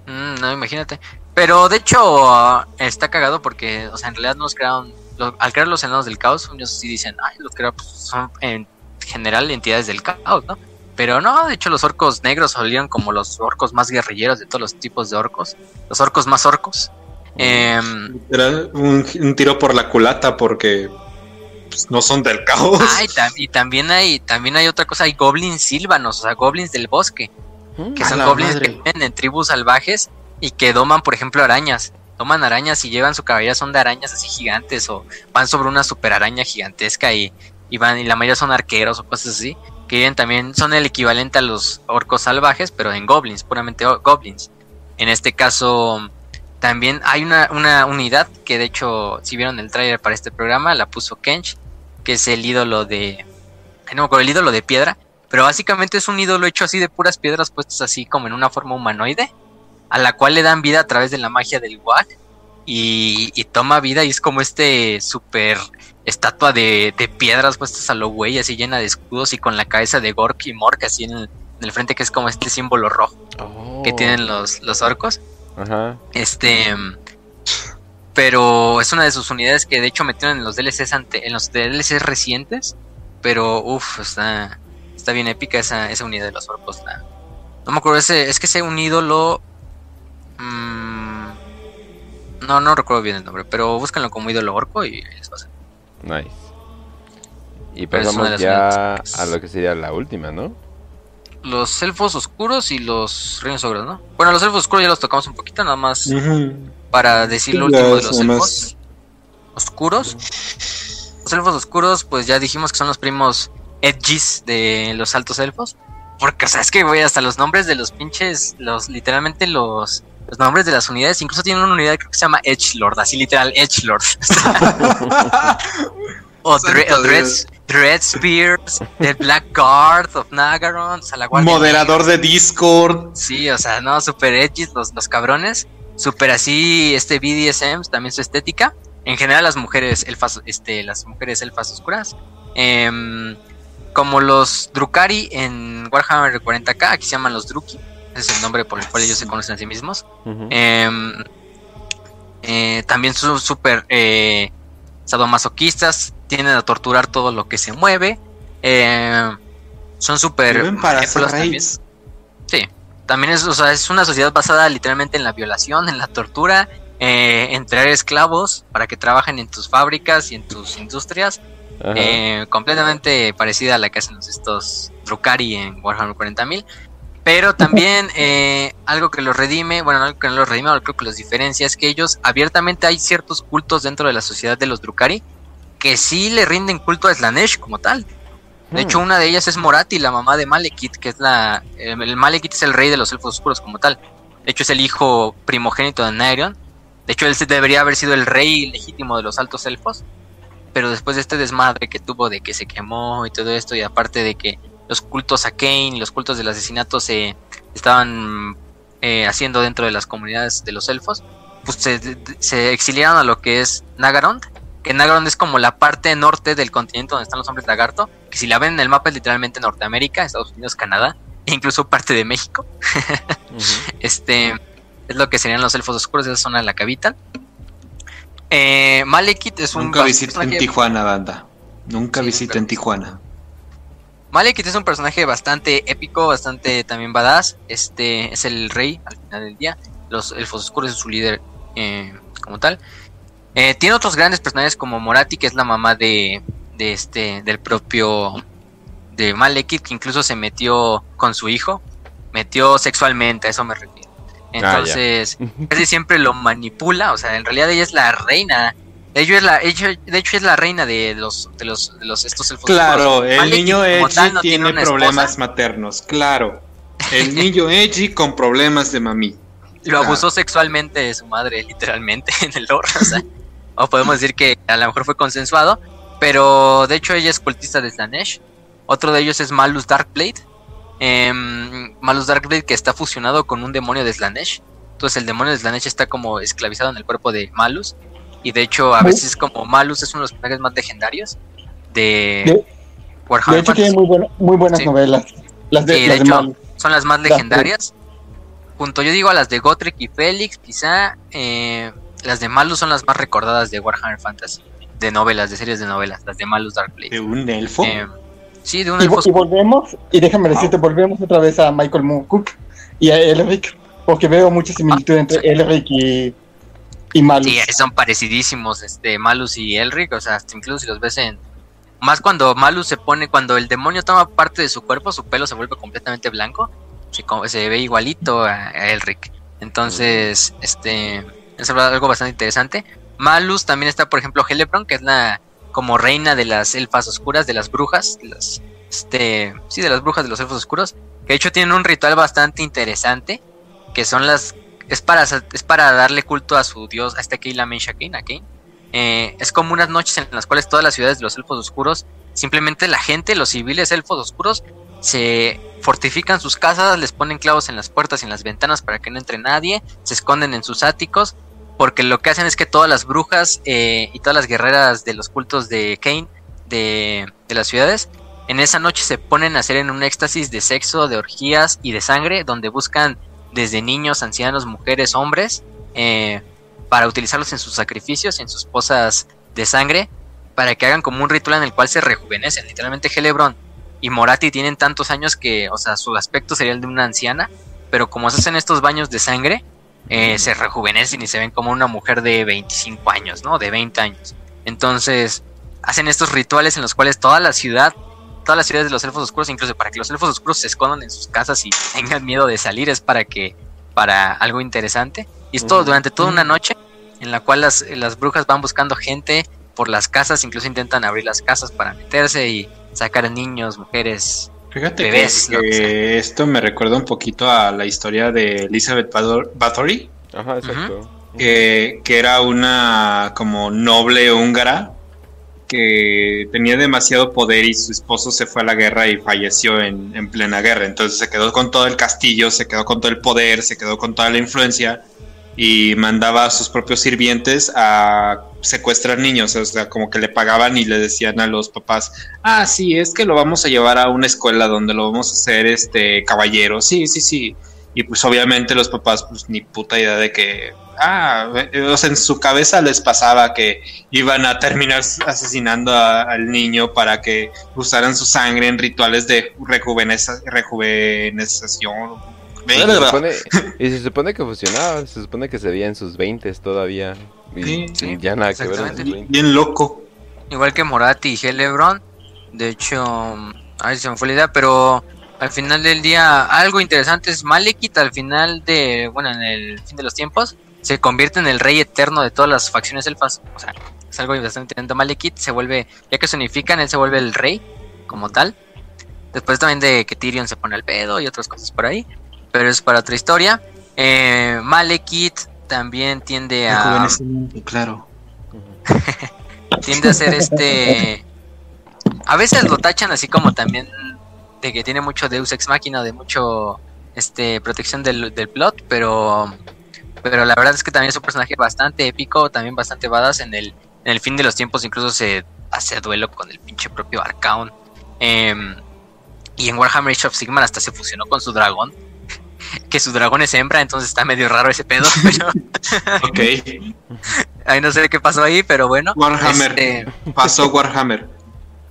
Mm, no, imagínate. Pero de hecho está cagado porque, o sea, en realidad no los crearon, lo- al crear los enanos del caos, ellos sí dicen, ay, los crearon, pues, son en general entidades del caos, ¿no? Pero no, de hecho los orcos negros salieron como los orcos más guerrilleros de todos los tipos de orcos, los orcos más orcos. Literal, un, un tiro por la culata porque pues, no son del caos. ah, y, tam- y también hay, también hay otra cosa, hay goblins silvanos, o sea, goblins del bosque. Mm, que son goblins madre. que viven en tribus salvajes y que doman, por ejemplo, arañas. Toman arañas y llevan su cabellera, son de arañas así gigantes o van sobre una super araña gigantesca y, y van, y la mayoría son arqueros o cosas así, que viven también, son el equivalente a los orcos salvajes, pero en goblins, puramente goblins. En este caso, también hay una, una unidad que de hecho, si vieron el tráiler para este programa, la puso Kench, que es el ídolo de... No el ídolo de piedra, pero básicamente es un ídolo hecho así de puras piedras puestas así como en una forma humanoide, a la cual le dan vida a través de la magia del Wag. Y, y toma vida y es como este super estatua de, de piedras puestas a lo güey, así llena de escudos y con la cabeza de Gork y Mork así en el, en el frente que es como este símbolo rojo Oh. que tienen los, los orcos. Ajá. Este. Pero es una de sus unidades que de hecho metieron en los DLCs ante, en los DLCs recientes. Pero uff, está. Está bien épica esa, esa unidad de los orcos. No me acuerdo, ese, es que ese un ídolo. Mm, no, no recuerdo bien el nombre, pero búsquenlo como ídolo orco y les va a salir. Nice. Y pasamos ya a lo que sería la última, ¿no? Los elfos oscuros y los reinos ogros, ¿no? Bueno, los elfos oscuros ya los tocamos un poquito, nada más para decir lo último de los elfos. más. oscuros. Los elfos oscuros, pues ya dijimos que son los primos edgys de los altos elfos. Porque, o sea, es que, güey, hasta los nombres de los pinches, los, literalmente los, los nombres de las unidades, incluso tienen una unidad que se llama Edgelord, así literal, Edgelord. o Dread. Dread Spears, The Black Guard of Nagaron, o sea, la Moderador de Discord. Sí, o sea, no, super edgy los, los cabrones. Super así, este BDSM, también su estética. En general, las mujeres elfas, este, las mujeres elfas oscuras. Em, como los Drukari en Warhammer 40k, aquí se llaman los Druki. Ese es el nombre por el cual ellos se conocen a sí mismos. Em, eh, también son súper eh, sadomasoquistas, tienden a torturar todo lo que se mueve. em, son súper para también. Sí, también es, o sea, es una sociedad basada literalmente en la violación, en la tortura, eh, en traer esclavos para que trabajen en tus fábricas y en tus industrias, eh, completamente parecida a la que hacen estos Drukari en Warhammer 40.000. Pero también eh, algo que los redime, bueno, algo que no los redime, algo que los diferencia es que ellos abiertamente hay ciertos cultos dentro de la sociedad de los Drukari que sí le rinden culto a Slanesh como tal. De hecho, Hmm. una de ellas es Morati, la mamá de Malekith, que es la. eh, El Malekith es el rey de los elfos oscuros como tal. De hecho, es el hijo primogénito de Nairion. De hecho, él debería haber sido el rey legítimo de los altos elfos. Pero después de este desmadre que tuvo de que se quemó y todo esto, y aparte de que los cultos a Kane, los cultos del asesinato se estaban eh, haciendo dentro de las comunidades de los elfos, pues se, se exiliaron a lo que es Nagarond, que Nagarond es como la parte norte del continente donde están los hombres lagarto, que si la ven en el mapa es literalmente Norteamérica, Estados Unidos, Canadá, e incluso parte de México. Este es lo que serían los elfos oscuros, esa zona de la que habitan. Eh, Malekith es un Nunca visiten Tijuana, banda. Nunca Sí, visiten nunca. Tijuana. Malekith es un personaje bastante épico, bastante también badass. Este es el rey al final del día. Los elfos oscuros es su líder eh, como tal. Eh, tiene otros grandes personajes como Morati, que es la mamá de, de este del propio de Malekith, que incluso se metió con su hijo, metió sexualmente, a eso me refiero. Entonces, casi siempre lo manipula, o sea, en realidad ella es la reina. De hecho es la, ella- de hecho es la reina de los de los de los estos elfos Claro, el niño Edgy no tiene problemas esposa. maternos, claro. El niño Edgy con problemas de mami. lo abusó sexualmente de su madre, literalmente, en el lore. O, sea, o podemos decir que a lo mejor fue consensuado. Pero de hecho ella es cultista de Slanesh. Otro de ellos es Malus Darkblade. Em, Malus Darkblade que está fusionado con un demonio de Slanesh. Entonces el demonio de Slanesh está como esclavizado en el cuerpo de Malus. Y de hecho a veces como Malus es uno de los personajes más legendarios de De- Warhammer De hecho, tiene muy, buena- muy buenas Sí. novelas. Las de, Sí, las de hecho, son las más Las legendarias. Junto, yo digo a las de Gotrek y Félix, quizá eh, las de Malus son las más recordadas de Warhammer Fantasy, de novelas, de series de novelas, las de Malus Darkblade. ¿De un elfo? Eh, sí, de un Y, elfo y volvemos, y déjame decirte, volvemos otra vez a Michael Moore Cook y a Elric, porque veo mucha similitud entre Elric y, y Malus. Sí, son parecidísimos, este, Malus y Elric, o sea, hasta incluso si los ves en... Más cuando Malus se pone, cuando el demonio toma parte de su cuerpo, su pelo se vuelve completamente blanco, se, se ve igualito a, a Elric. Entonces, este, es algo bastante interesante. Malus también está, por ejemplo, Helebron, que es la como reina de las elfas oscuras, de las brujas, de las, este, sí, de las brujas de los elfos oscuros, que de hecho tienen un ritual bastante interesante, que son las es para, es para darle culto a su dios, a este Keila Menshakin, a Kane. Eh, es como unas noches en las cuales todas las ciudades de los elfos oscuros, simplemente la gente, los civiles elfos oscuros, se fortifican sus casas, les ponen clavos en las puertas y en las ventanas para que no entre nadie, se esconden en sus áticos, porque lo que hacen es que todas las brujas eh, y todas las guerreras de los cultos de Kane, de, de las ciudades, en esa noche se ponen a hacer en un éxtasis de sexo, de orgías y de sangre, donde buscan desde niños, ancianos, mujeres, hombres, eh, para utilizarlos en sus sacrificios, en sus posas de sangre, para que hagan como un ritual en el cual se rejuvenecen. Literalmente Helebron y Morati tienen tantos años que, o sea, su aspecto sería el de una anciana, pero como se hacen estos baños de sangre, eh, se rejuvenecen y se ven como una mujer de 25 años, ¿no? De 20 años. Entonces, hacen estos rituales en los cuales toda la ciudad, todas las ciudades de los elfos oscuros, incluso para que los elfos oscuros se escondan en sus casas y tengan miedo de salir, es para que, para algo interesante. Y esto Ujú. durante toda una noche, en la cual las, las brujas van buscando gente por las casas, incluso intentan abrir las casas para meterse y sacar niños, mujeres. Fíjate que- Bebés, que, esto me recuerda un poquito a la historia de Elizabeth Bathory, Ajá, exacto. que, que era una como noble húngara que tenía demasiado poder y su esposo se fue a la guerra y falleció en, en plena guerra. Entonces se quedó con todo el castillo, se quedó con todo el poder, se quedó con toda la influencia y mandaba a sus propios sirvientes a secuestrar niños, o sea, como que le pagaban y le decían a los papás, ah, sí, es que lo vamos a llevar a una escuela donde lo vamos a hacer este caballero, sí, sí, sí. Y pues obviamente los papás pues ni puta idea de que, ah, eh, o sea, en su cabeza les pasaba que iban a terminar asesinando a- al niño para que usaran su sangre en rituales de rejuveneza, rejuvenezación. Bueno, se supone- y se supone que funcionaba, se supone que se veía en sus 20 todavía. Y Sí, ya nada que ver en sus exactamente. 20. Bien loco. Igual que Morati y Helebron. De hecho, a ver si se me fue la idea, pero al final del día, algo interesante es Malekith al final de, bueno, en el fin de los tiempos, se convierte en el rey eterno de todas las facciones elfas. O sea, es algo bastante interesante. Malekith se vuelve, ya que se unifican, él se vuelve el rey como tal. Después también de que Tyrion se pone al pedo y otras cosas por ahí. Pero es para otra historia. Eh, Malekith también tiende a claro. tiende a ser este a veces lo tachan así como también de que tiene mucho Deus ex máquina de mucho este protección del, del plot, pero pero la verdad es que también es un personaje bastante épico, también bastante badass en el, en el fin de los tiempos, incluso se hace duelo con el pinche propio Arcaon. Em, y en Warhammer Age of Sigmar hasta se fusionó con su dragón. Que su dragón es hembra, entonces está medio raro ese pedo. Pero... Ok. Ahí no sé qué pasó ahí, pero bueno. Warhammer. Este, Pasó Warhammer.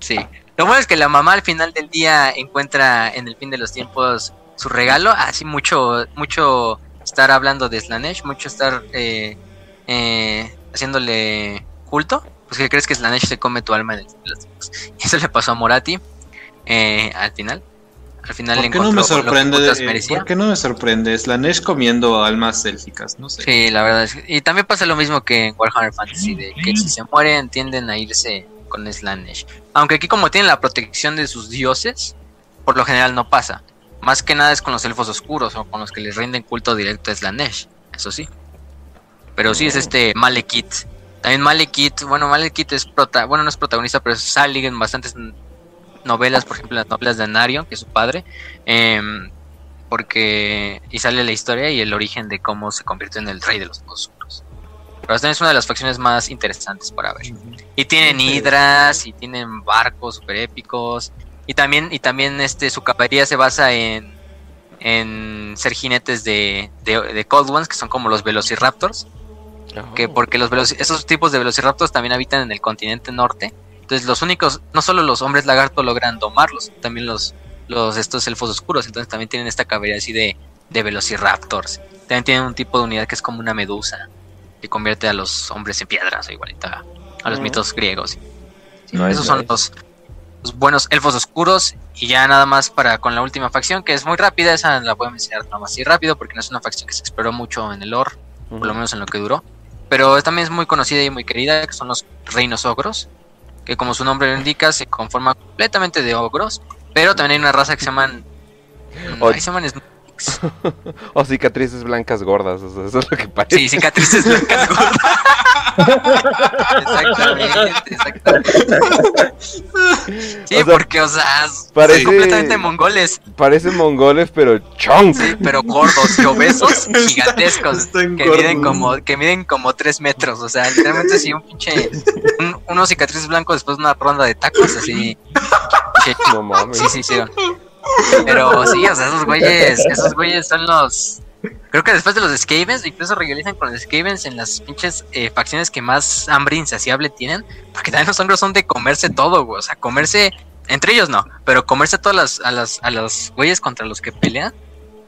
sí. Lo bueno es que la mamá al final del día encuentra en el fin de los tiempos su regalo. Así mucho, mucho estar hablando de Slanesh, mucho estar eh, eh, haciéndole culto. Pues que crees que Slanesh se come tu alma en los. Y eso le pasó a Morati eh, al final. Al final ¿Por qué no me que sorprende? putas eh, merecía. ¿Por qué no me sorprende? Slanesh comiendo almas élficas, no sé. Sí, la verdad es que... Y también pasa lo mismo que en Warhammer Fantasy, de que si se mueren tienden a irse con Slanesh. Aunque aquí como tienen la protección de sus dioses, por lo general no pasa. Más que nada es con los elfos oscuros o con los que les rinden culto directo a Slanesh, eso sí. Pero sí es este Malekith. También Malekith, bueno, Malekith es prota bueno, no es protagonista, pero sale en bastantes novelas, por ejemplo, las novelas de Anarion, que es su padre. em, porque y sale la historia y el origen de cómo se convirtió en el rey de los oscuros. Pero también es una de las facciones más interesantes para ver. Y tienen hidras y tienen barcos super épicos. Y también, y también este su caballería se basa en, en ser jinetes de, de, de Cold Ones, que son como los Velociraptors. Que porque los esos tipos de Velociraptors también habitan en el continente norte. Entonces los únicos, no solo los hombres lagarto logran domarlos, también los, los estos elfos oscuros. Entonces también tienen esta caballería así de, de Velociraptors. También tienen un tipo de unidad que es como una medusa. Que convierte a los hombres en piedras, o igualita a los Mm. mitos griegos. Sí, esos son los, los buenos elfos oscuros. Y ya nada más para con la última facción, que es muy rápida, esa la voy a mencionar nada más así rápido, porque no es una facción que se exploró mucho en el lore, por lo menos en lo que duró. Pero también es muy conocida y muy querida, que son los reinos ogros, que como su nombre lo indica, se conforma completamente de ogros. Pero también hay una raza que se llaman... O- ahí se llaman O cicatrices blancas gordas, o sea, eso es lo que parece. Sí, cicatrices blancas gordas. exactamente, exactamente. Sí, O sea, porque, o sea, parece- son completamente mongoles. Parecen mongoles, pero chong. Sí, pero gordos y obesos gigantescos. Que miden como, que miden como tres metros. O sea, literalmente si un pinche. un- unos cicatrices blancos después de una ronda de tacos, así. No mames. Sí, sí, sí. Pero sí, o sea, esos güeyes, esos güeyes son los. Creo que después de los Skavens, incluso rivalizan con los Skavens en las pinches eh, facciones que más hambre insaciable tienen. Porque también los hombres son de comerse todo, güey. O sea, comerse. Entre ellos no, pero comerse todas las, a las, a los güeyes contra los que pelean.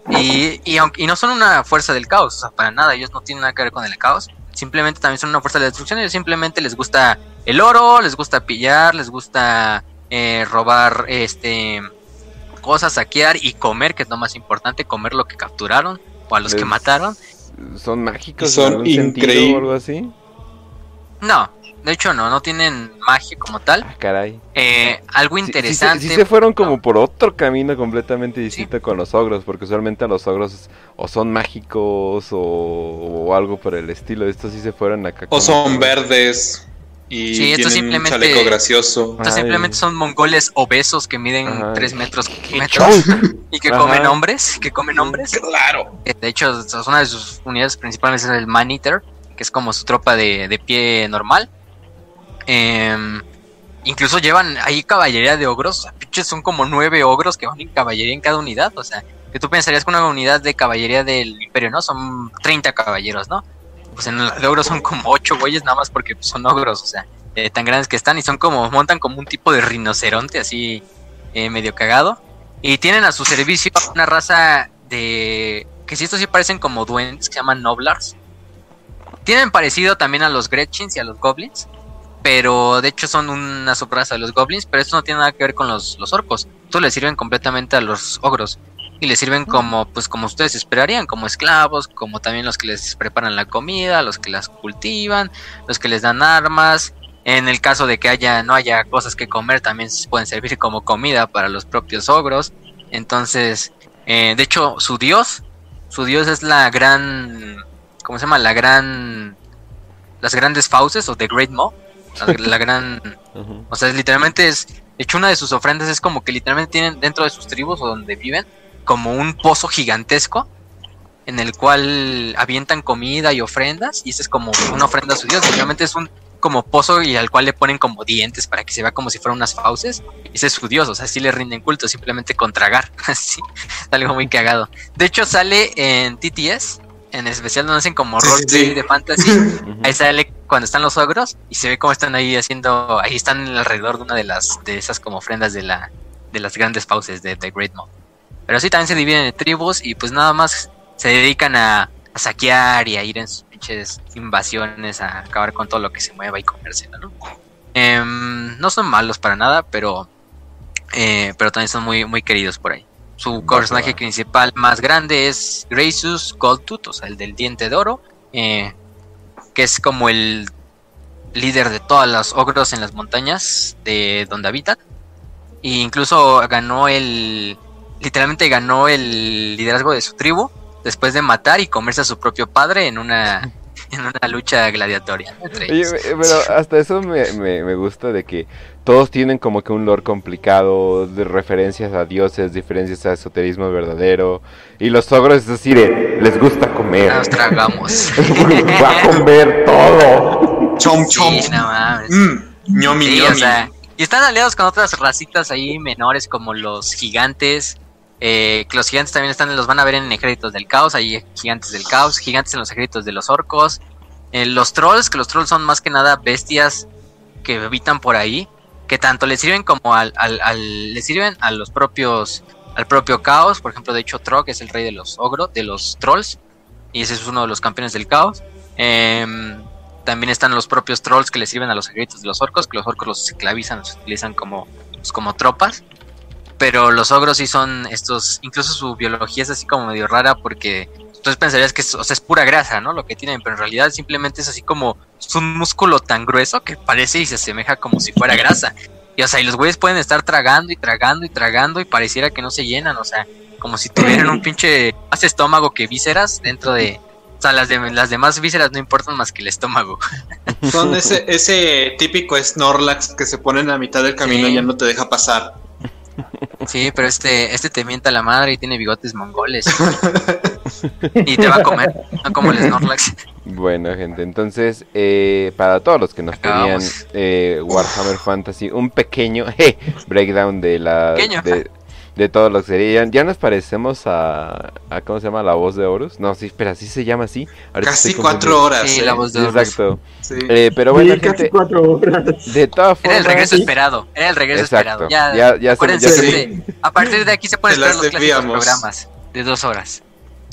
Y, y, aunque, y no son una fuerza del caos, o sea, para nada, ellos no tienen nada que ver con el caos. Simplemente también son una fuerza de destrucción. Ellos simplemente les gusta el oro, les gusta pillar, les gusta eh, robar este cosas, saquear y comer, que es lo más importante, comer lo que capturaron o a los que mataron. ¿Son mágicos Son increíbles. o algo así? No, de hecho no, no tienen magia como tal. Ah, caray. Eh, algo Sí- sí se- interesante. Sí, se fueron como por otro camino completamente distinto con los ogros, porque usualmente a los ogros o son mágicos o, o algo por el estilo. Estos sí se fueron acá. O son verdes y Sí, estos tienen un simplemente- chaleco gracioso. Estos Ay. simplemente son mongoles obesos que miden Ajá. 3 metros, y que Ajá. comen hombres, que comen hombres. Claro. Eh, De hecho, es una de sus unidades principales es el Man Eater, que es como su tropa de, de pie normal. Em, incluso llevan ahí caballería de ogros, o sea, pinches son como nueve ogros que van en caballería en cada unidad, o sea, que tú pensarías que una unidad de caballería del imperio, ¿no? Son 30 caballeros, ¿no? Pues en el de ogros son como ocho güeyes nada más porque pues, son ogros, o sea, eh, tan grandes que están y son como, montan como un tipo de rinoceronte así eh, medio cagado. Y tienen a su servicio una raza de... que si estos sí parecen como duendes, que se llaman Noblars. Tienen parecido también a los Gretchins y a los Goblins. Pero de hecho son una subraza de los Goblins. Pero esto no tiene nada que ver con los, los orcos. Estos les sirven completamente a los ogros. Y les sirven como, pues como ustedes esperarían, como esclavos, como también los que les preparan la comida, los que las cultivan, los que les dan armas. En el caso de que haya, no haya cosas que comer, también se pueden servir como comida para los propios ogros. Entonces, eh, de hecho, su dios, su dios es la gran, ¿cómo se llama? La gran, las grandes fauces o The Great Maw, la, la gran, o sea, literalmente es, de hecho, una de sus ofrendas es como que literalmente tienen dentro de sus tribus o donde viven, como un pozo gigantesco en el cual avientan comida y ofrendas y esa es como una ofrenda a su dios. Obviamente es un como pozo y al cual le ponen como dientes para que se vea como si fueran unas fauces. Ese es su dios, o sea, sí le rinden culto simplemente con tragar. Así, algo muy cagado. De hecho, sale en TTS, en especial donde hacen como Sí, roleplay sí, sí. de fantasy. Ahí sale cuando están los ogros y se ve cómo están ahí haciendo, ahí están alrededor de una de las de esas como ofrendas de la de las grandes fauces de The Great Mob. Pero sí también se dividen en tribus y pues nada más se dedican a, a saquear y a ir en sus pinches invasiones a acabar con todo lo que se mueva y comérselo, ¿no? Em, no son malos para nada, pero eh, pero también son muy muy queridos por ahí. Su personaje principal más grande es Gracious Goldtooth, o sea, el del diente de oro, eh, que es como el líder de todos los ogros en las montañas de donde habitan. E incluso ganó el. Literalmente ganó el liderazgo de su tribu después de matar y comerse a su propio padre en una, en una lucha gladiatoria. entre Oye, ellos. eh, pero hasta eso me, me, me gusta de que todos tienen como que un lore complicado, de referencias a dioses, diferencias a esoterismo verdadero. Y los ogros es decir, les gusta comer. Nos tragamos. Va a comer todo. Chom, chom. Sí, no mames. Mm, ñomi, Sí, ñomi. o sea, y están aliados con otras racitas ahí menores como los gigantes. Eh, que los gigantes también están, los van a ver en ejércitos del caos. Hay gigantes del caos, gigantes en los ejércitos de los orcos. eh, los trolls, que los trolls son más que nada bestias que habitan por ahí. Que tanto le sirven como al, al, le sirven a los propios, al propio caos. Por ejemplo, de hecho, Trog es el rey de los ogros, de los trolls. Y ese es uno de los campeones del caos. Em, también están los propios trolls que le sirven a los ejércitos de los orcos, que los orcos los esclavizan, los utilizan como, pues, como tropas. Pero los ogros sí son estos, incluso su biología es así como medio rara porque tú pensarías que es, o sea, es pura grasa, ¿no? Lo que tienen, pero en realidad simplemente es así como es un músculo tan grueso que parece y se asemeja como si fuera grasa. Y o sea, y los güeyes pueden estar tragando y tragando y tragando y pareciera que no se llenan, o sea, como si tuvieran un pinche más estómago que vísceras dentro de... O sea, las, de, las demás vísceras no importan más que el estómago. Son ese, ese típico Snorlax que se pone en la mitad del camino Sí. y ya no te deja pasar. Sí, pero este, este te mienta la madre y tiene bigotes mongoles. y te va a comer, no como el Snorlax. Bueno, gente, entonces, eh, para todos los que nos pedían Acabamos. eh, Warhammer Fantasy, un pequeño eh, breakdown de la Pequeño. de, de todo lo que sería. Ya nos parecemos a, a ¿cómo se llama? La voz de Horus. No, sí, espera, sí se llama así. Ahorita Casi cuatro horas. Sí, ¿eh? la voz de Horus. Exacto. Sí. Eh, pero bueno, Sí, casi gente, cuatro horas. de todas Era formas, el regreso sí. esperado, era el regreso Exacto. esperado. Ya, Ya- ya se- ya se- a partir de aquí se pueden esperar los clásicos programas de dos horas.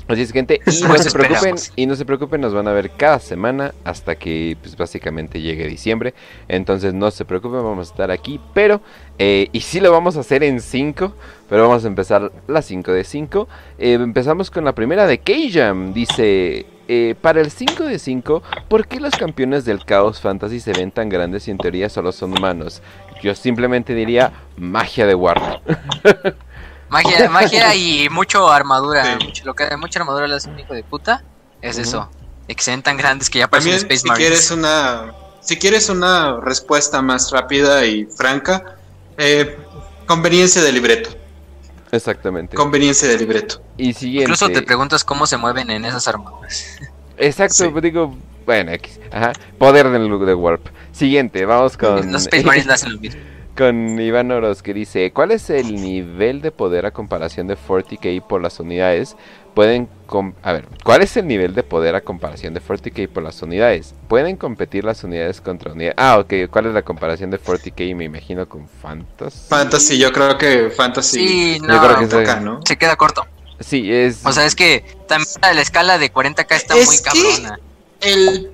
Así es, gente, y no se preocupen, y no se preocupen, nos van a ver cada semana hasta que pues básicamente llegue diciembre. Entonces no se preocupen, vamos a estar aquí, pero eh, y sí lo vamos a hacer en 5, pero vamos a empezar las 5 de 5. empezamos con la primera de K-Jam, dice eh, para el 5 de 5, ¿por qué los campeones del Chaos Fantasy se ven tan grandes y en teoría solo son humanos? Yo simplemente diría magia de Warner. Magia, magia y mucho armadura. Sí. mucho- lo que mucha armadura le hace un hijo de puta es eso. De que se ven tan grandes que ya parecen También, Space si Marines. quieres una, si quieres una respuesta más rápida y franca, eh, conveniencia de libreto. Exactamente. Conveniencia de libreto. y siguiente. Incluso te preguntas cómo se mueven en esas armaduras. Exacto, Sí. digo, bueno, X, ajá, poder del look de Warp. Siguiente, vamos con, Los Space Marines hacen lo mismo. Con Iván Oros que dice, ¿cuál es el nivel de poder a comparación de 40k por las unidades? Pueden, com- a ver, ¿cuál es el nivel de poder a comparación de 40k por las unidades? ¿Pueden competir las unidades contra unidades? Ah, ok, ¿cuál es la comparación de 40k? Me imagino con Fantasy. Fantasy, yo creo que Fantasy Sí, Yo no. creo que toca, sí. ¿no? Se queda corto. Sí, es... O sea, es que también la escala de 40k está Es muy que- cabrona. El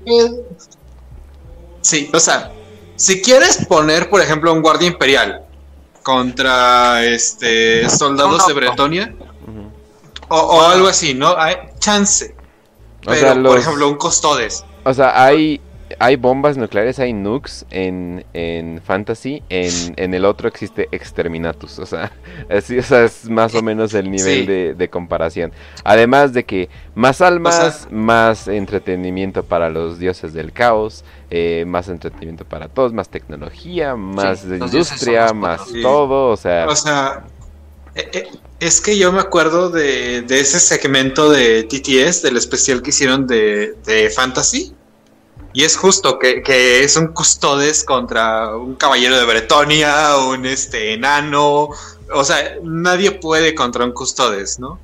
Sí, o sea, si quieres poner, por ejemplo, un guardia imperial contra este soldados de. Bretonia o, o algo así, ¿no? Hay chance. O Pero, por ejemplo, un Custodes. O sea, hay, hay bombas nucleares, hay nukes en, en Fantasy, en, en el otro existe Exterminatus, o sea, así, o sea, es más o menos el nivel Sí. de, de comparación. Además de que más almas, O sea- más entretenimiento para los dioses del caos, eh, más entretenimiento para todos, más tecnología, más industria, más. Sí. todo, o sea, O sea, Eh, eh, es que yo me acuerdo de, de ese segmento de TTS, del especial que hicieron de, de Fantasy. Y es justo que, que es un custodes contra un caballero de Bretonia, un este enano. O sea, nadie puede contra un custodes, ¿no?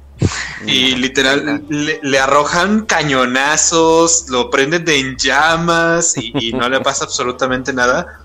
Y literal le, le arrojan cañonazos, lo prenden de en llamas y, y no le pasa absolutamente nada.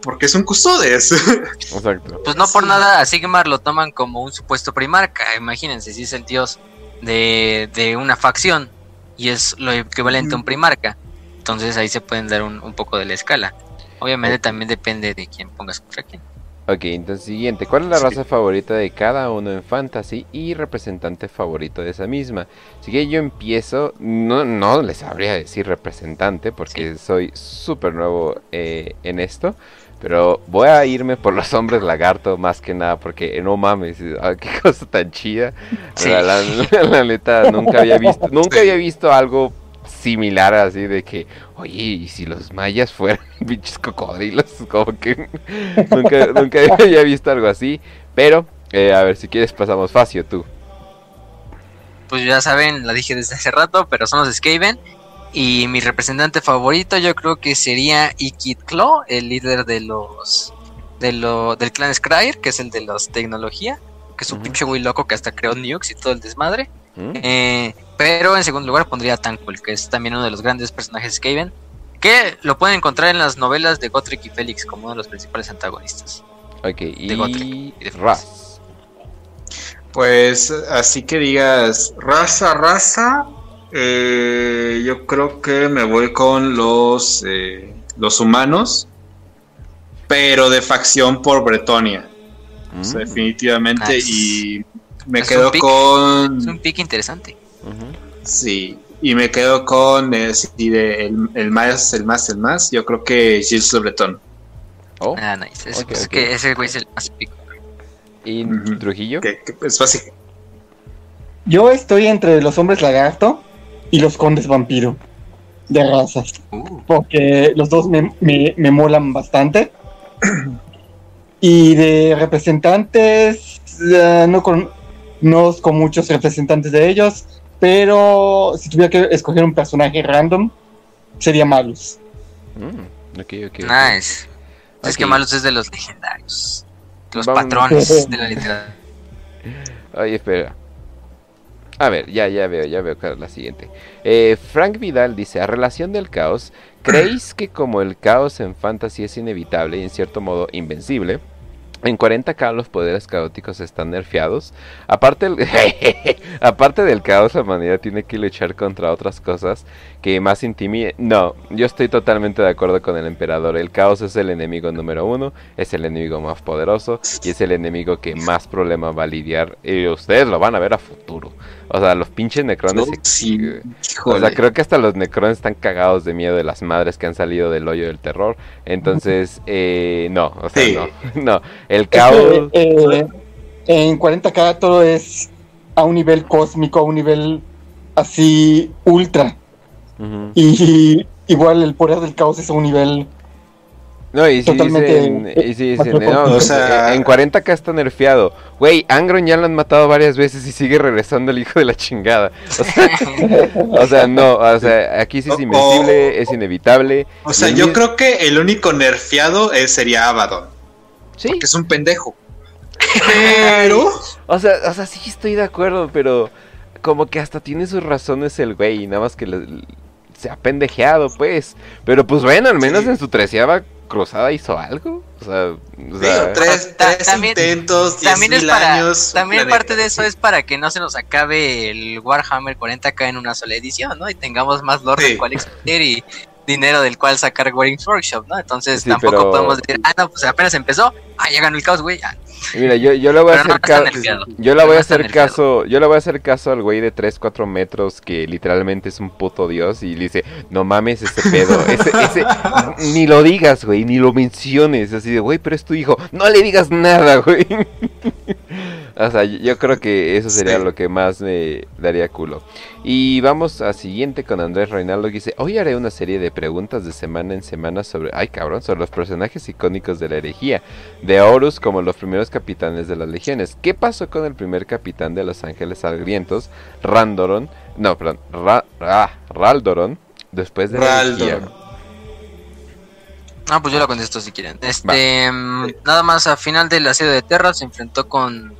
Porque es un custodes. Exacto. Pues no por Sí. nada a Sigmar lo toman como un supuesto primarca. Imagínense, si es el dios de, de una facción y es lo equivalente a un primarca. Entonces ahí se pueden dar un, un poco de la escala. Obviamente también depende de quién pongas contra quién. Ok, entonces siguiente. ¿Cuál es la Sí. raza favorita de cada uno en Fantasy y representante favorito de esa misma? Así que yo empiezo, no, no les sabría decir representante porque soy súper nuevo eh, en esto, pero voy a irme por los hombres lagarto más que nada porque eh, no mames, ah, qué cosa tan chida. Sí. La, la- la neta, nunca había visto, nunca había visto algo similar así de que, oye, y si los mayas fueran pinches cocodrilos, como que nunca, nunca había visto algo así, pero eh, a ver si quieres pasamos Facio tú. Pues ya saben, la dije desde hace rato, pero son los Skaven. Y mi representante favorito yo creo que sería Ikit Claw, el líder de los de lo, del clan Scryer, que es el de los tecnología, que es un Ujú. pinche güey loco que hasta creó nukes y todo el desmadre. ¿Mm? Eh, pero en segundo lugar pondría a Tankul, que es también uno de los grandes personajes Skaven, que lo pueden encontrar en las novelas de Gotrek y Félix como uno de los principales antagonistas. Ok, de Gotrek y y de Raz. Pues así que digas, raza, raza, eh, yo creo que me voy con los, eh, los humanos, pero de facción por Bretonia, o sea, Mm, definitivamente, Nice. y me Es quedo un pick. con... Es un pick interesante. Sí, y me quedo con eh, sí, de el, el más, el más, el más, yo creo que Gilles Le Breton. Oh, Ah, nice. Es, que ese güey es el más pick. y. Trujillo. Que, que es fácil. Yo estoy entre los hombres lagarto y los condes vampiro de razas. Uh, porque los dos me, me, me molan bastante. Y de representantes, eh, no, con, no con muchos representantes de ellos, pero si tuviera que escoger un personaje random, sería Malus. Mm, nice. Es que. Malus es de los legendarios. de Los Vamos. patrones de la literatura. Oye, espera. A ver, ya, ya veo, ya veo la siguiente. Eh, Frank Vidal dice, a relación del caos, ¿creéis que como el caos en Fantasy es inevitable y en cierto modo invencible, en 40k los poderes caóticos están nerfeados? Aparte, aparte del caos, la humanidad tiene que luchar contra otras cosas que más intimiden. No, yo estoy totalmente de acuerdo con el emperador. El caos es el enemigo número uno, es el enemigo más poderoso y es el enemigo que más problema va a lidiar. Y ustedes lo van a ver a futuro. O sea, los pinches necrones. se- Sí, O sea, creo que hasta los necrones están cagados de miedo de las madres que han salido del hoyo del terror. Entonces, eh, no, o sea, Sí. no, no. El caos. eh, en 40k todo es a un nivel cósmico, a un nivel así ultra. Y igual el poder del caos es a un nivel No, y si Totalmente, dicen, y si dicen, no, o sea- en 40k está nerfeado. Güey, Angron ya lo han matado varias veces y sigue regresando el hijo de la chingada. O sea, o sea, no, o sea, aquí sí es invencible, o- es inevitable. O sea, yo es- creo que el único nerfeado eh, sería Abaddon, Sí, que es un pendejo. Pero... o sea, o sea, sí estoy de acuerdo, pero como que hasta tiene sus razones el güey, nada más que le- se ha pendejeado, pues. Pero pues bueno, al menos Sí. en su treceava cruzada hizo algo. O sea, o Digo, sea, tres, tres también- intentos, diez También es mil para, años. también planeta, parte de eso sí. es para que no se nos acabe el Warhammer 40k en una sola edición, ¿no? Y tengamos más lore Sí. del cual expandir y dinero del cual sacar Warings Workshop, ¿no? Entonces Sí, tampoco pero- podemos decir, ah, no, pues apenas empezó, ah, ya ganó el caos, güey, mira, yo, yo le voy a Pero no hacer nerfeado. Yo le voy No a hacer caso, yo le voy a hacer caso al güey de 3, 4 metros que literalmente es un puto dios y le dice, no mames ese pedo, ese, ese, ni lo digas, güey, ni lo menciones, así de, güey, pero es tu hijo, no le digas nada, güey. O sea, yo creo que eso sería Sí. lo que más me daría culo. Y vamos a siguiente con Andrés Reinaldo que dice, hoy haré una serie de preguntas de semana en semana sobre, ay cabrón, sobre los personajes icónicos de la herejía, de Horus como los primeros capitanes de las legiones. ¿Qué pasó con el primer capitán de los ángeles sangrientos, Randoron? No, perdón, Ra- ah, Raldoron, después de la herejía? Raldoron. Ah, pues yo la contesto si quieren. Este, mm, nada más a final del asedio de Terra se enfrentó con,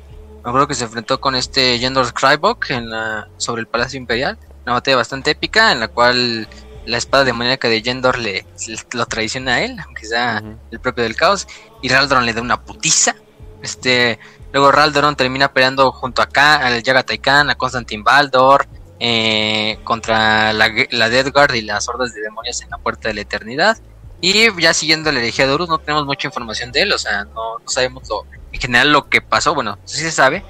me acuerdo que se enfrentó con este Yendor Krybok en la, sobre el Palacio Imperial. Una batalla bastante épica en la cual la espada demoníaca de Yendor le, le- lo traiciona a él, aunque sea el propio del caos, y Raldoron le da una putiza. Este, luego Raldoron termina peleando junto a Khan, al Yaga Taikan, a Constantin Baldor, eh, contra la, la Death Guard y las hordas de demonios en la Puerta de la Eternidad. Y ya siguiendo la herejía de Horus, no tenemos mucha información de él, o sea, no, no sabemos lo, en general lo que pasó, bueno, sí se sabe,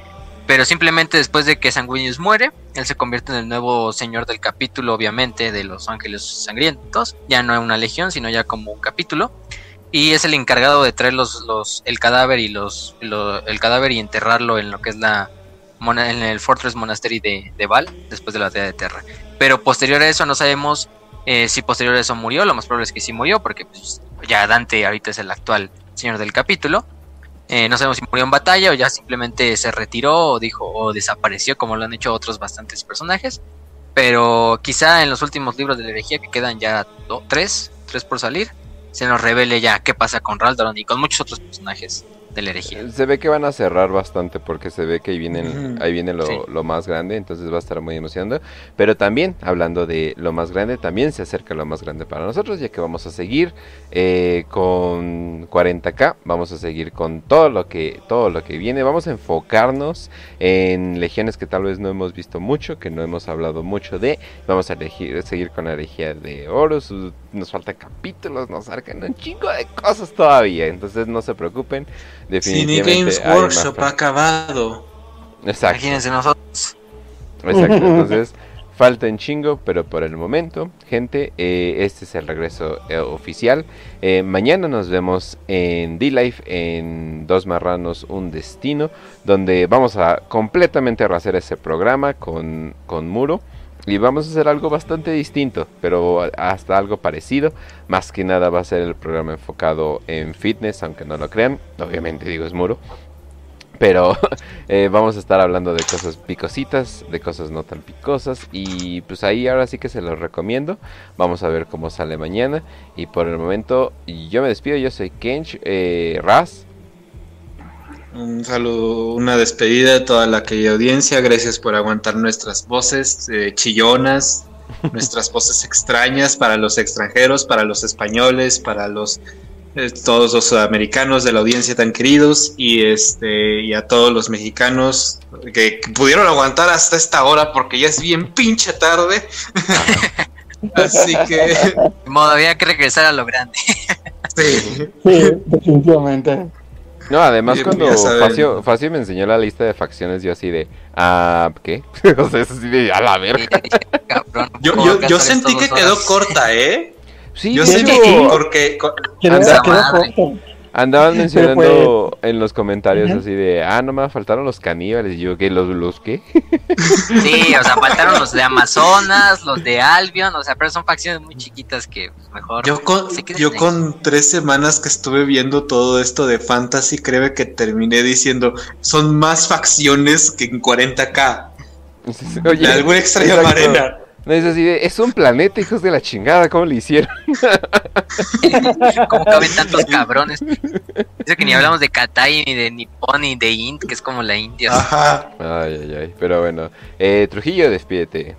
pero simplemente después de que Sanguinius muere, él se convierte en el nuevo señor del capítulo, obviamente, de los ángeles sangrientos, ya no en una legión, sino ya como un capítulo, y es el encargado de traer los, los, el cadáver y los, lo- el cadáver y enterrarlo en lo que es la en el Fortress Monastery de, de Val, después de la batalla de Terra. Pero posterior a eso no sabemos eh, si posterior a eso murió, lo más probable es que sí murió, porque pues, ya Dante ahorita es el actual señor del capítulo. Eh, no sabemos si murió en batalla o ya simplemente se retiró o dijo o desapareció, como lo han hecho otros bastantes personajes. Pero quizá en los últimos libros de la herejía, que quedan ya tres, tres por salir, se nos revele ya qué pasa con Raldoron y con muchos otros personajes de la herejía. Se ve que van a cerrar bastante porque se ve que ahí viene, Ujú. ahí viene lo, Sí. lo más grande, entonces va a estar muy emocionante. Pero también, hablando de lo más grande, también se acerca lo más grande para nosotros, ya que vamos a seguir eh, con 40k, vamos a seguir con todo lo que todo lo que viene, vamos a enfocarnos en legiones que tal vez no hemos visto mucho, que no hemos hablado mucho de, vamos a elegir, seguir con la herejía de Horus, nos faltan capítulos, nos arcan un chingo de cosas todavía, entonces no se preocupen. Cine Definitivamente Games hay más Workshop ha acabado. Exacto, Imagínense nosotros. exacto. Entonces, falta un chingo, pero por el momento, gente, eh, este es el regreso eh, oficial. Eh, mañana nos vemos en D-Life, en Dos Marranos, Un Destino, donde vamos a completamente rehacer ese programa con, con Muro. Y vamos a hacer algo bastante distinto, pero hasta algo parecido. Más que nada va a ser el programa enfocado en fitness, aunque no lo crean. Obviamente digo es Muro. Pero eh, vamos a estar hablando de cosas picositas, de cosas no tan picosas. Y pues ahí ahora sí que se los recomiendo. Vamos a ver cómo sale mañana. Y por el momento yo me despido. Yo soy Kench eh, Raz. Un saludo, una despedida de toda la querida audiencia. Gracias por aguantar nuestras voces eh, chillonas, nuestras voces extrañas para los extranjeros, para los españoles, para los eh, todos los sudamericanos de la audiencia tan queridos y este y a todos los mexicanos que, que pudieron aguantar hasta esta hora porque ya es bien pinche tarde. Así que De modo, había que regresar a lo grande. sí. Sí, definitivamente. No, además cuando. Facio, Facio me enseñó la lista de facciones, yo así de, ah, ¿qué? o sea, es así de, a la verga. cabrón, Yo, ¿cómo yo, yo sentí que quedó corta, ¿eh? Sí, Yo sentí que porque Quedó, quedó madre. Andaban mencionando Pero en los comentarios así de, ah, no me faltaron los caníbales. Y yo, ¿qué? ¿Los, los qué? Sí, o sea, faltaron los de Amazonas, los de Albion, o sea, pero son facciones muy chiquitas que pues, mejor. Yo con, yo tres semanas que estuve viendo todo esto de fantasy, creo que terminé diciendo, son más facciones que en 40k. Oye, de alguna extraña exacto. manera. No, es así de, es un planeta, hijos de la chingada, ¿cómo le hicieron? ¿Cómo caben tantos cabrones? Dice que ni hablamos de Katai, ni de Nippon, ni de Int, que es como la India. Ajá. Ay, ay, ay, pero bueno. Eh, Trujillo, despídete.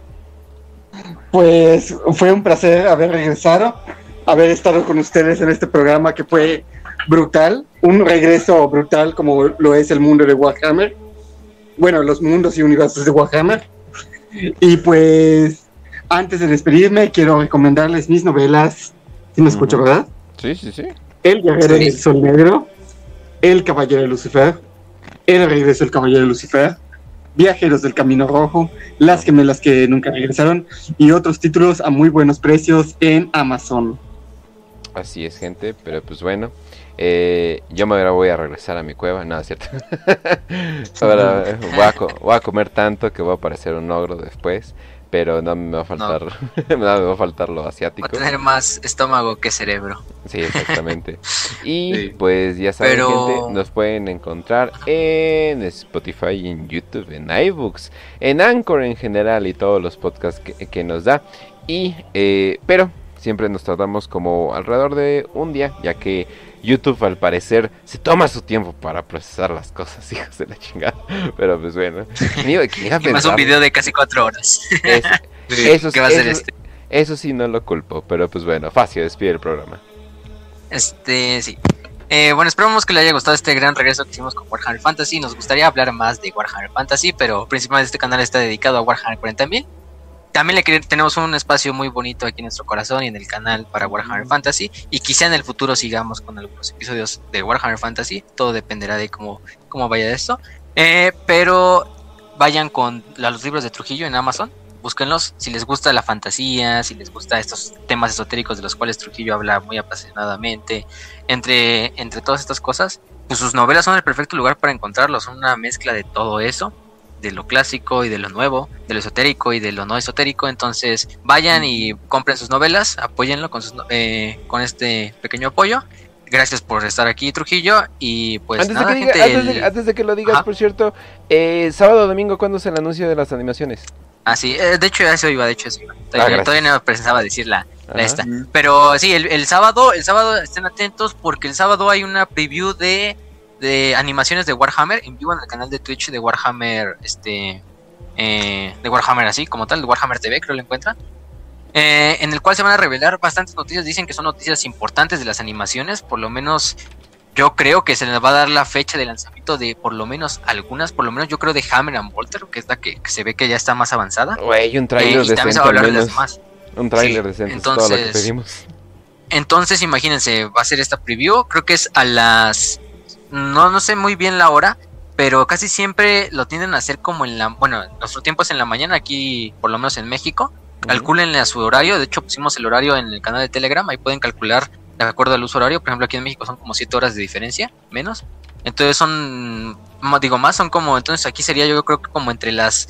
Pues fue un placer haber regresado, haber estado con ustedes en este programa que fue brutal, un regreso brutal como lo es el mundo de Warhammer, bueno, los mundos y universos de Warhammer. Y pues antes de despedirme quiero recomendarles mis novelas, si me escucho. ¿verdad? Sí, sí, sí. El Guerrero Sí. del Sol Negro, El Caballero de Lucifer, El Regreso del Caballero de Lucifer, Viajeros del Camino Rojo, Las Gemelas que nunca regresaron y otros títulos a muy buenos precios en Amazon. Así es, gente, pero pues bueno. Eh, yo me voy a regresar a mi cueva, no, es cierto. Ahora voy a, co- voy a comer tanto que voy a parecer un ogro después, pero no me va a faltar, no, me va a faltar lo Va asiático. a tener más estómago que cerebro. Sí, exactamente. Y Sí. pues ya saben, Pero- gente, nos pueden encontrar en Spotify, en YouTube, en iBooks, en Anchor en general y todos los podcasts que, que nos da. Y, eh, pero siempre nos tratamos como alrededor de un día, ya que YouTube al parecer se toma su tiempo para procesar las cosas, hijos de la chingada. Pero pues bueno, Y más un video de casi cuatro horas. Es- Sí. eso, que va a ser este. eso sí no lo culpo, pero pues bueno, fácil, despide el programa. Este, sí. Eh, bueno, esperamos que le haya gustado este gran regreso que hicimos con Warhammer Fantasy. Nos gustaría hablar más de Warhammer Fantasy, pero principalmente este canal está dedicado a Warhammer 40.000. También le tenemos un espacio muy bonito aquí en nuestro corazón y en el canal para Warhammer Fantasy. Y quizá en el futuro sigamos con algunos episodios de Warhammer Fantasy. Todo dependerá de cómo, cómo vaya esto. Eh, pero vayan con los libros de Trujillo en Amazon. Búsquenlos si les gusta la fantasía, si les gusta estos temas esotéricos de los cuales Trujillo habla muy apasionadamente, entre, entre todas estas cosas, pues sus novelas son el perfecto lugar para encontrarlos, son una mezcla de todo eso, de lo clásico y de lo nuevo, de lo esotérico y de lo no esotérico, entonces vayan y compren sus novelas, apóyenlo con, sus, no- eh, con este pequeño apoyo. Gracias por estar aquí, Trujillo, y pues antes, nada, de que diga- gente, antes, de, el- antes de que lo digas, Ajá. por cierto, eh, sábado o domingo, ¿cuándo es el anuncio de las animaciones? Ah, sí, eh, de hecho eso iba, de hecho eso iba. Ah, Todavía, todavía no me pensaba decir la, la esta. Pero sí, el, el sábado, el sábado estén atentos porque el sábado hay una preview de, de animaciones de Warhammer en vivo en el canal de Twitch de Warhammer, este, eh, de Warhammer así como tal, de Warhammer TV creo lo encuentran. eh, en el cual se van a revelar bastantes noticias, dicen que son noticias importantes de las animaciones, por lo menos yo creo que se les va a dar la fecha de lanzamiento de por lo menos algunas, por lo menos yo creo de Hammer and Bolter, que es la que, que se ve que ya está más avanzada. Güey, un Eh, trailer y también se va a de las demás. Un trailer Sí, decente es todo lo que entonces- pedimos. Entonces, imagínense, va a ser esta preview. Creo que es a las. No, no sé muy bien la hora, pero casi siempre lo tienden a hacer como en la. Bueno, nuestro tiempo es en la mañana, aquí, por lo menos en México. Calcúlenle a su horario. De hecho, pusimos el horario en el canal de Telegram. Ahí pueden calcular de acuerdo al uso horario. Por ejemplo, aquí en México son como 7 horas de diferencia, menos. Entonces son. Digo, más son como. Entonces aquí sería yo creo que como entre las.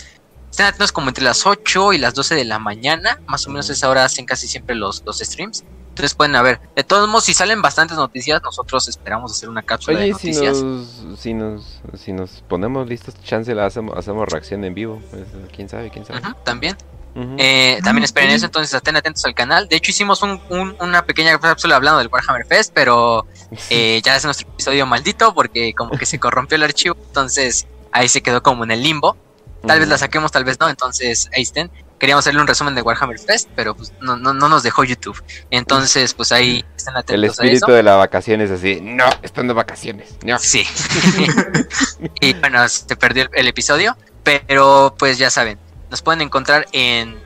Estén atentos como entre las 8 y las 12 de la mañana. Más o menos esa hora hacen casi siempre los, los streams. Entonces pueden haber. De todos modos, si salen bastantes noticias, nosotros esperamos hacer una cápsula de si noticias. nos, si nos si nos ponemos listos, chance la hacemos, hacemos reacción en vivo. Pues, quién sabe, quién sabe. Ujú, también. Eh, también esperen eso, entonces estén atentos al canal. De hecho, hicimos un- un- una pequeña cápsula hablando del Warhammer Fest, pero eh, ya es nuestro episodio maldito porque como que se corrompió el archivo, entonces ahí se quedó como en el limbo. Tal vez la saquemos, tal vez no, entonces ahí estén. Queríamos hacerle un resumen de Warhammer Fest, pero pues no, no, no nos dejó YouTube. Entonces, pues ahí estén El atentos a espíritu eso. de la vacación es así. No, están de vacaciones. No. Sí. y bueno, se perdió el, el episodio, pero pues ya saben, nos pueden encontrar en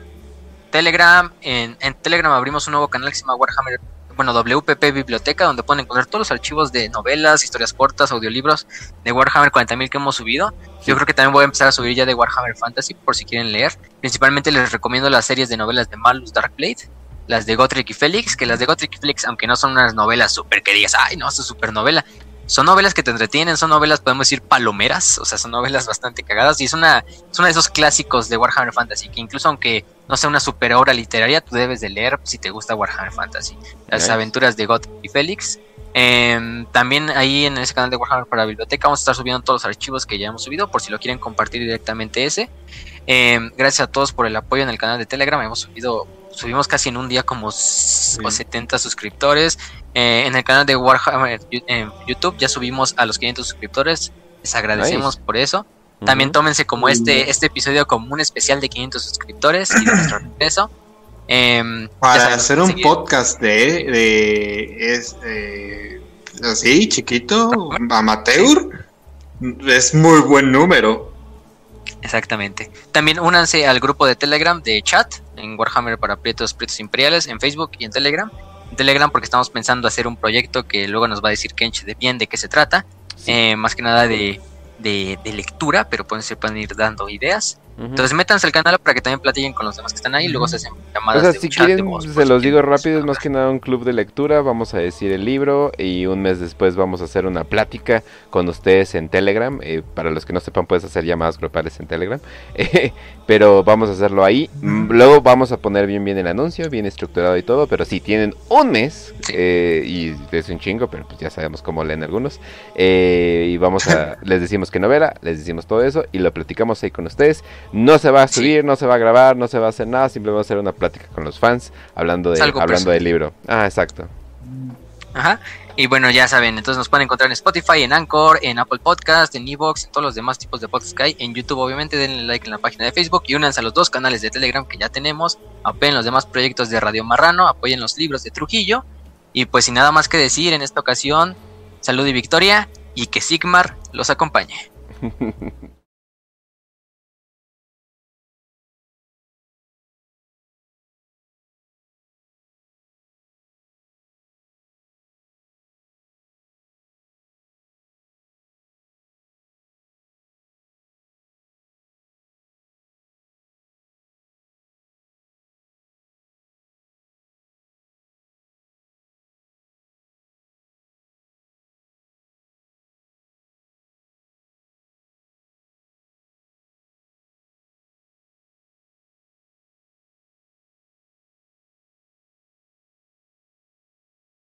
Telegram. En, en Telegram abrimos un nuevo canal que se llama Warhammer, bueno, WPP Biblioteca, donde pueden encontrar todos los archivos de novelas, historias cortas, audiolibros de Warhammer 40.000 que hemos subido. Yo creo que también voy a empezar a subir ya de Warhammer Fantasy por si quieren leer. Principalmente les recomiendo las series de novelas de Malus Darkblade, las de Gotrek y Félix, que las de Gotrek y Félix, aunque no son unas novelas súper que digas, ay, no, es super novela, son novelas que te entretienen, son novelas, podemos decir, palomeras, o sea, son novelas bastante cagadas y es una, es uno de esos clásicos de Warhammer Fantasy, que incluso aunque no sea una super obra literaria, tú debes de leer si te gusta Warhammer Fantasy. Las aventuras de God y Félix. Em, también ahí en ese canal de Warhammer para Biblioteca vamos a estar subiendo todos los archivos que ya hemos subido, por si lo quieren compartir directamente ese. Em, gracias a todos por el apoyo en el canal de Telegram, hemos subido, subimos casi en un día como s- o 70 suscriptores. Eh, en el canal de Warhammer Yu- en YouTube ya subimos a los 500 suscriptores. Les agradecemos por eso. También tómense como este, este episodio como un especial de 500 suscriptores y de nuestro regreso. Em, Para hacer un seguir- podcast de, así, chiquito, amateur, es muy buen número. Exactamente. También únanse al grupo de Telegram de chat en Warhammer para Prietos, Prietos Imperiales en Facebook y en Telegram. En Telegram porque estamos pensando hacer un proyecto que luego nos va a decir Kench de bien de qué se trata. Sí. Eh, más que nada de, de, de lectura, pero pueden, se pueden ir dando ideas. Entonces métanse al canal para que también platiquen con los demás que están ahí y luego se hacen llamadas O sea, de si quieren, voz, se si los digo rápido, es más que nada un club de lectura, vamos a decir el libro y un mes después vamos a hacer una plática con ustedes en Telegram. eh, para los que no sepan, puedes hacer llamadas grupales en Telegram, eh, pero vamos a hacerlo ahí. Mm, Luego vamos a poner bien bien el anuncio, bien estructurado y todo, pero si tienen un mes, Sí. eh, y es un chingo, pero pues ya sabemos cómo leen algunos, y vamos a, les decimos que novela, les decimos todo eso y lo platicamos ahí con ustedes. No se va a Sí. subir, no se va a grabar, no se va a hacer nada, simplemente va a ser una plática con los fans hablando, de, hablando personal. del libro. Ah, exacto. Ajá. Y bueno, ya saben, entonces nos pueden encontrar en Spotify, en Anchor, en Apple Podcast, en Evox, en todos los demás tipos de podcasts que hay. En YouTube, obviamente, denle like en la página de Facebook y únanse a los dos canales de Telegram que ya tenemos. Apoyen los demás proyectos de Radio Marrano, apoyen los libros de Trujillo. Y pues sin nada más que decir en esta ocasión, salud y victoria y que Sigmar los acompañe.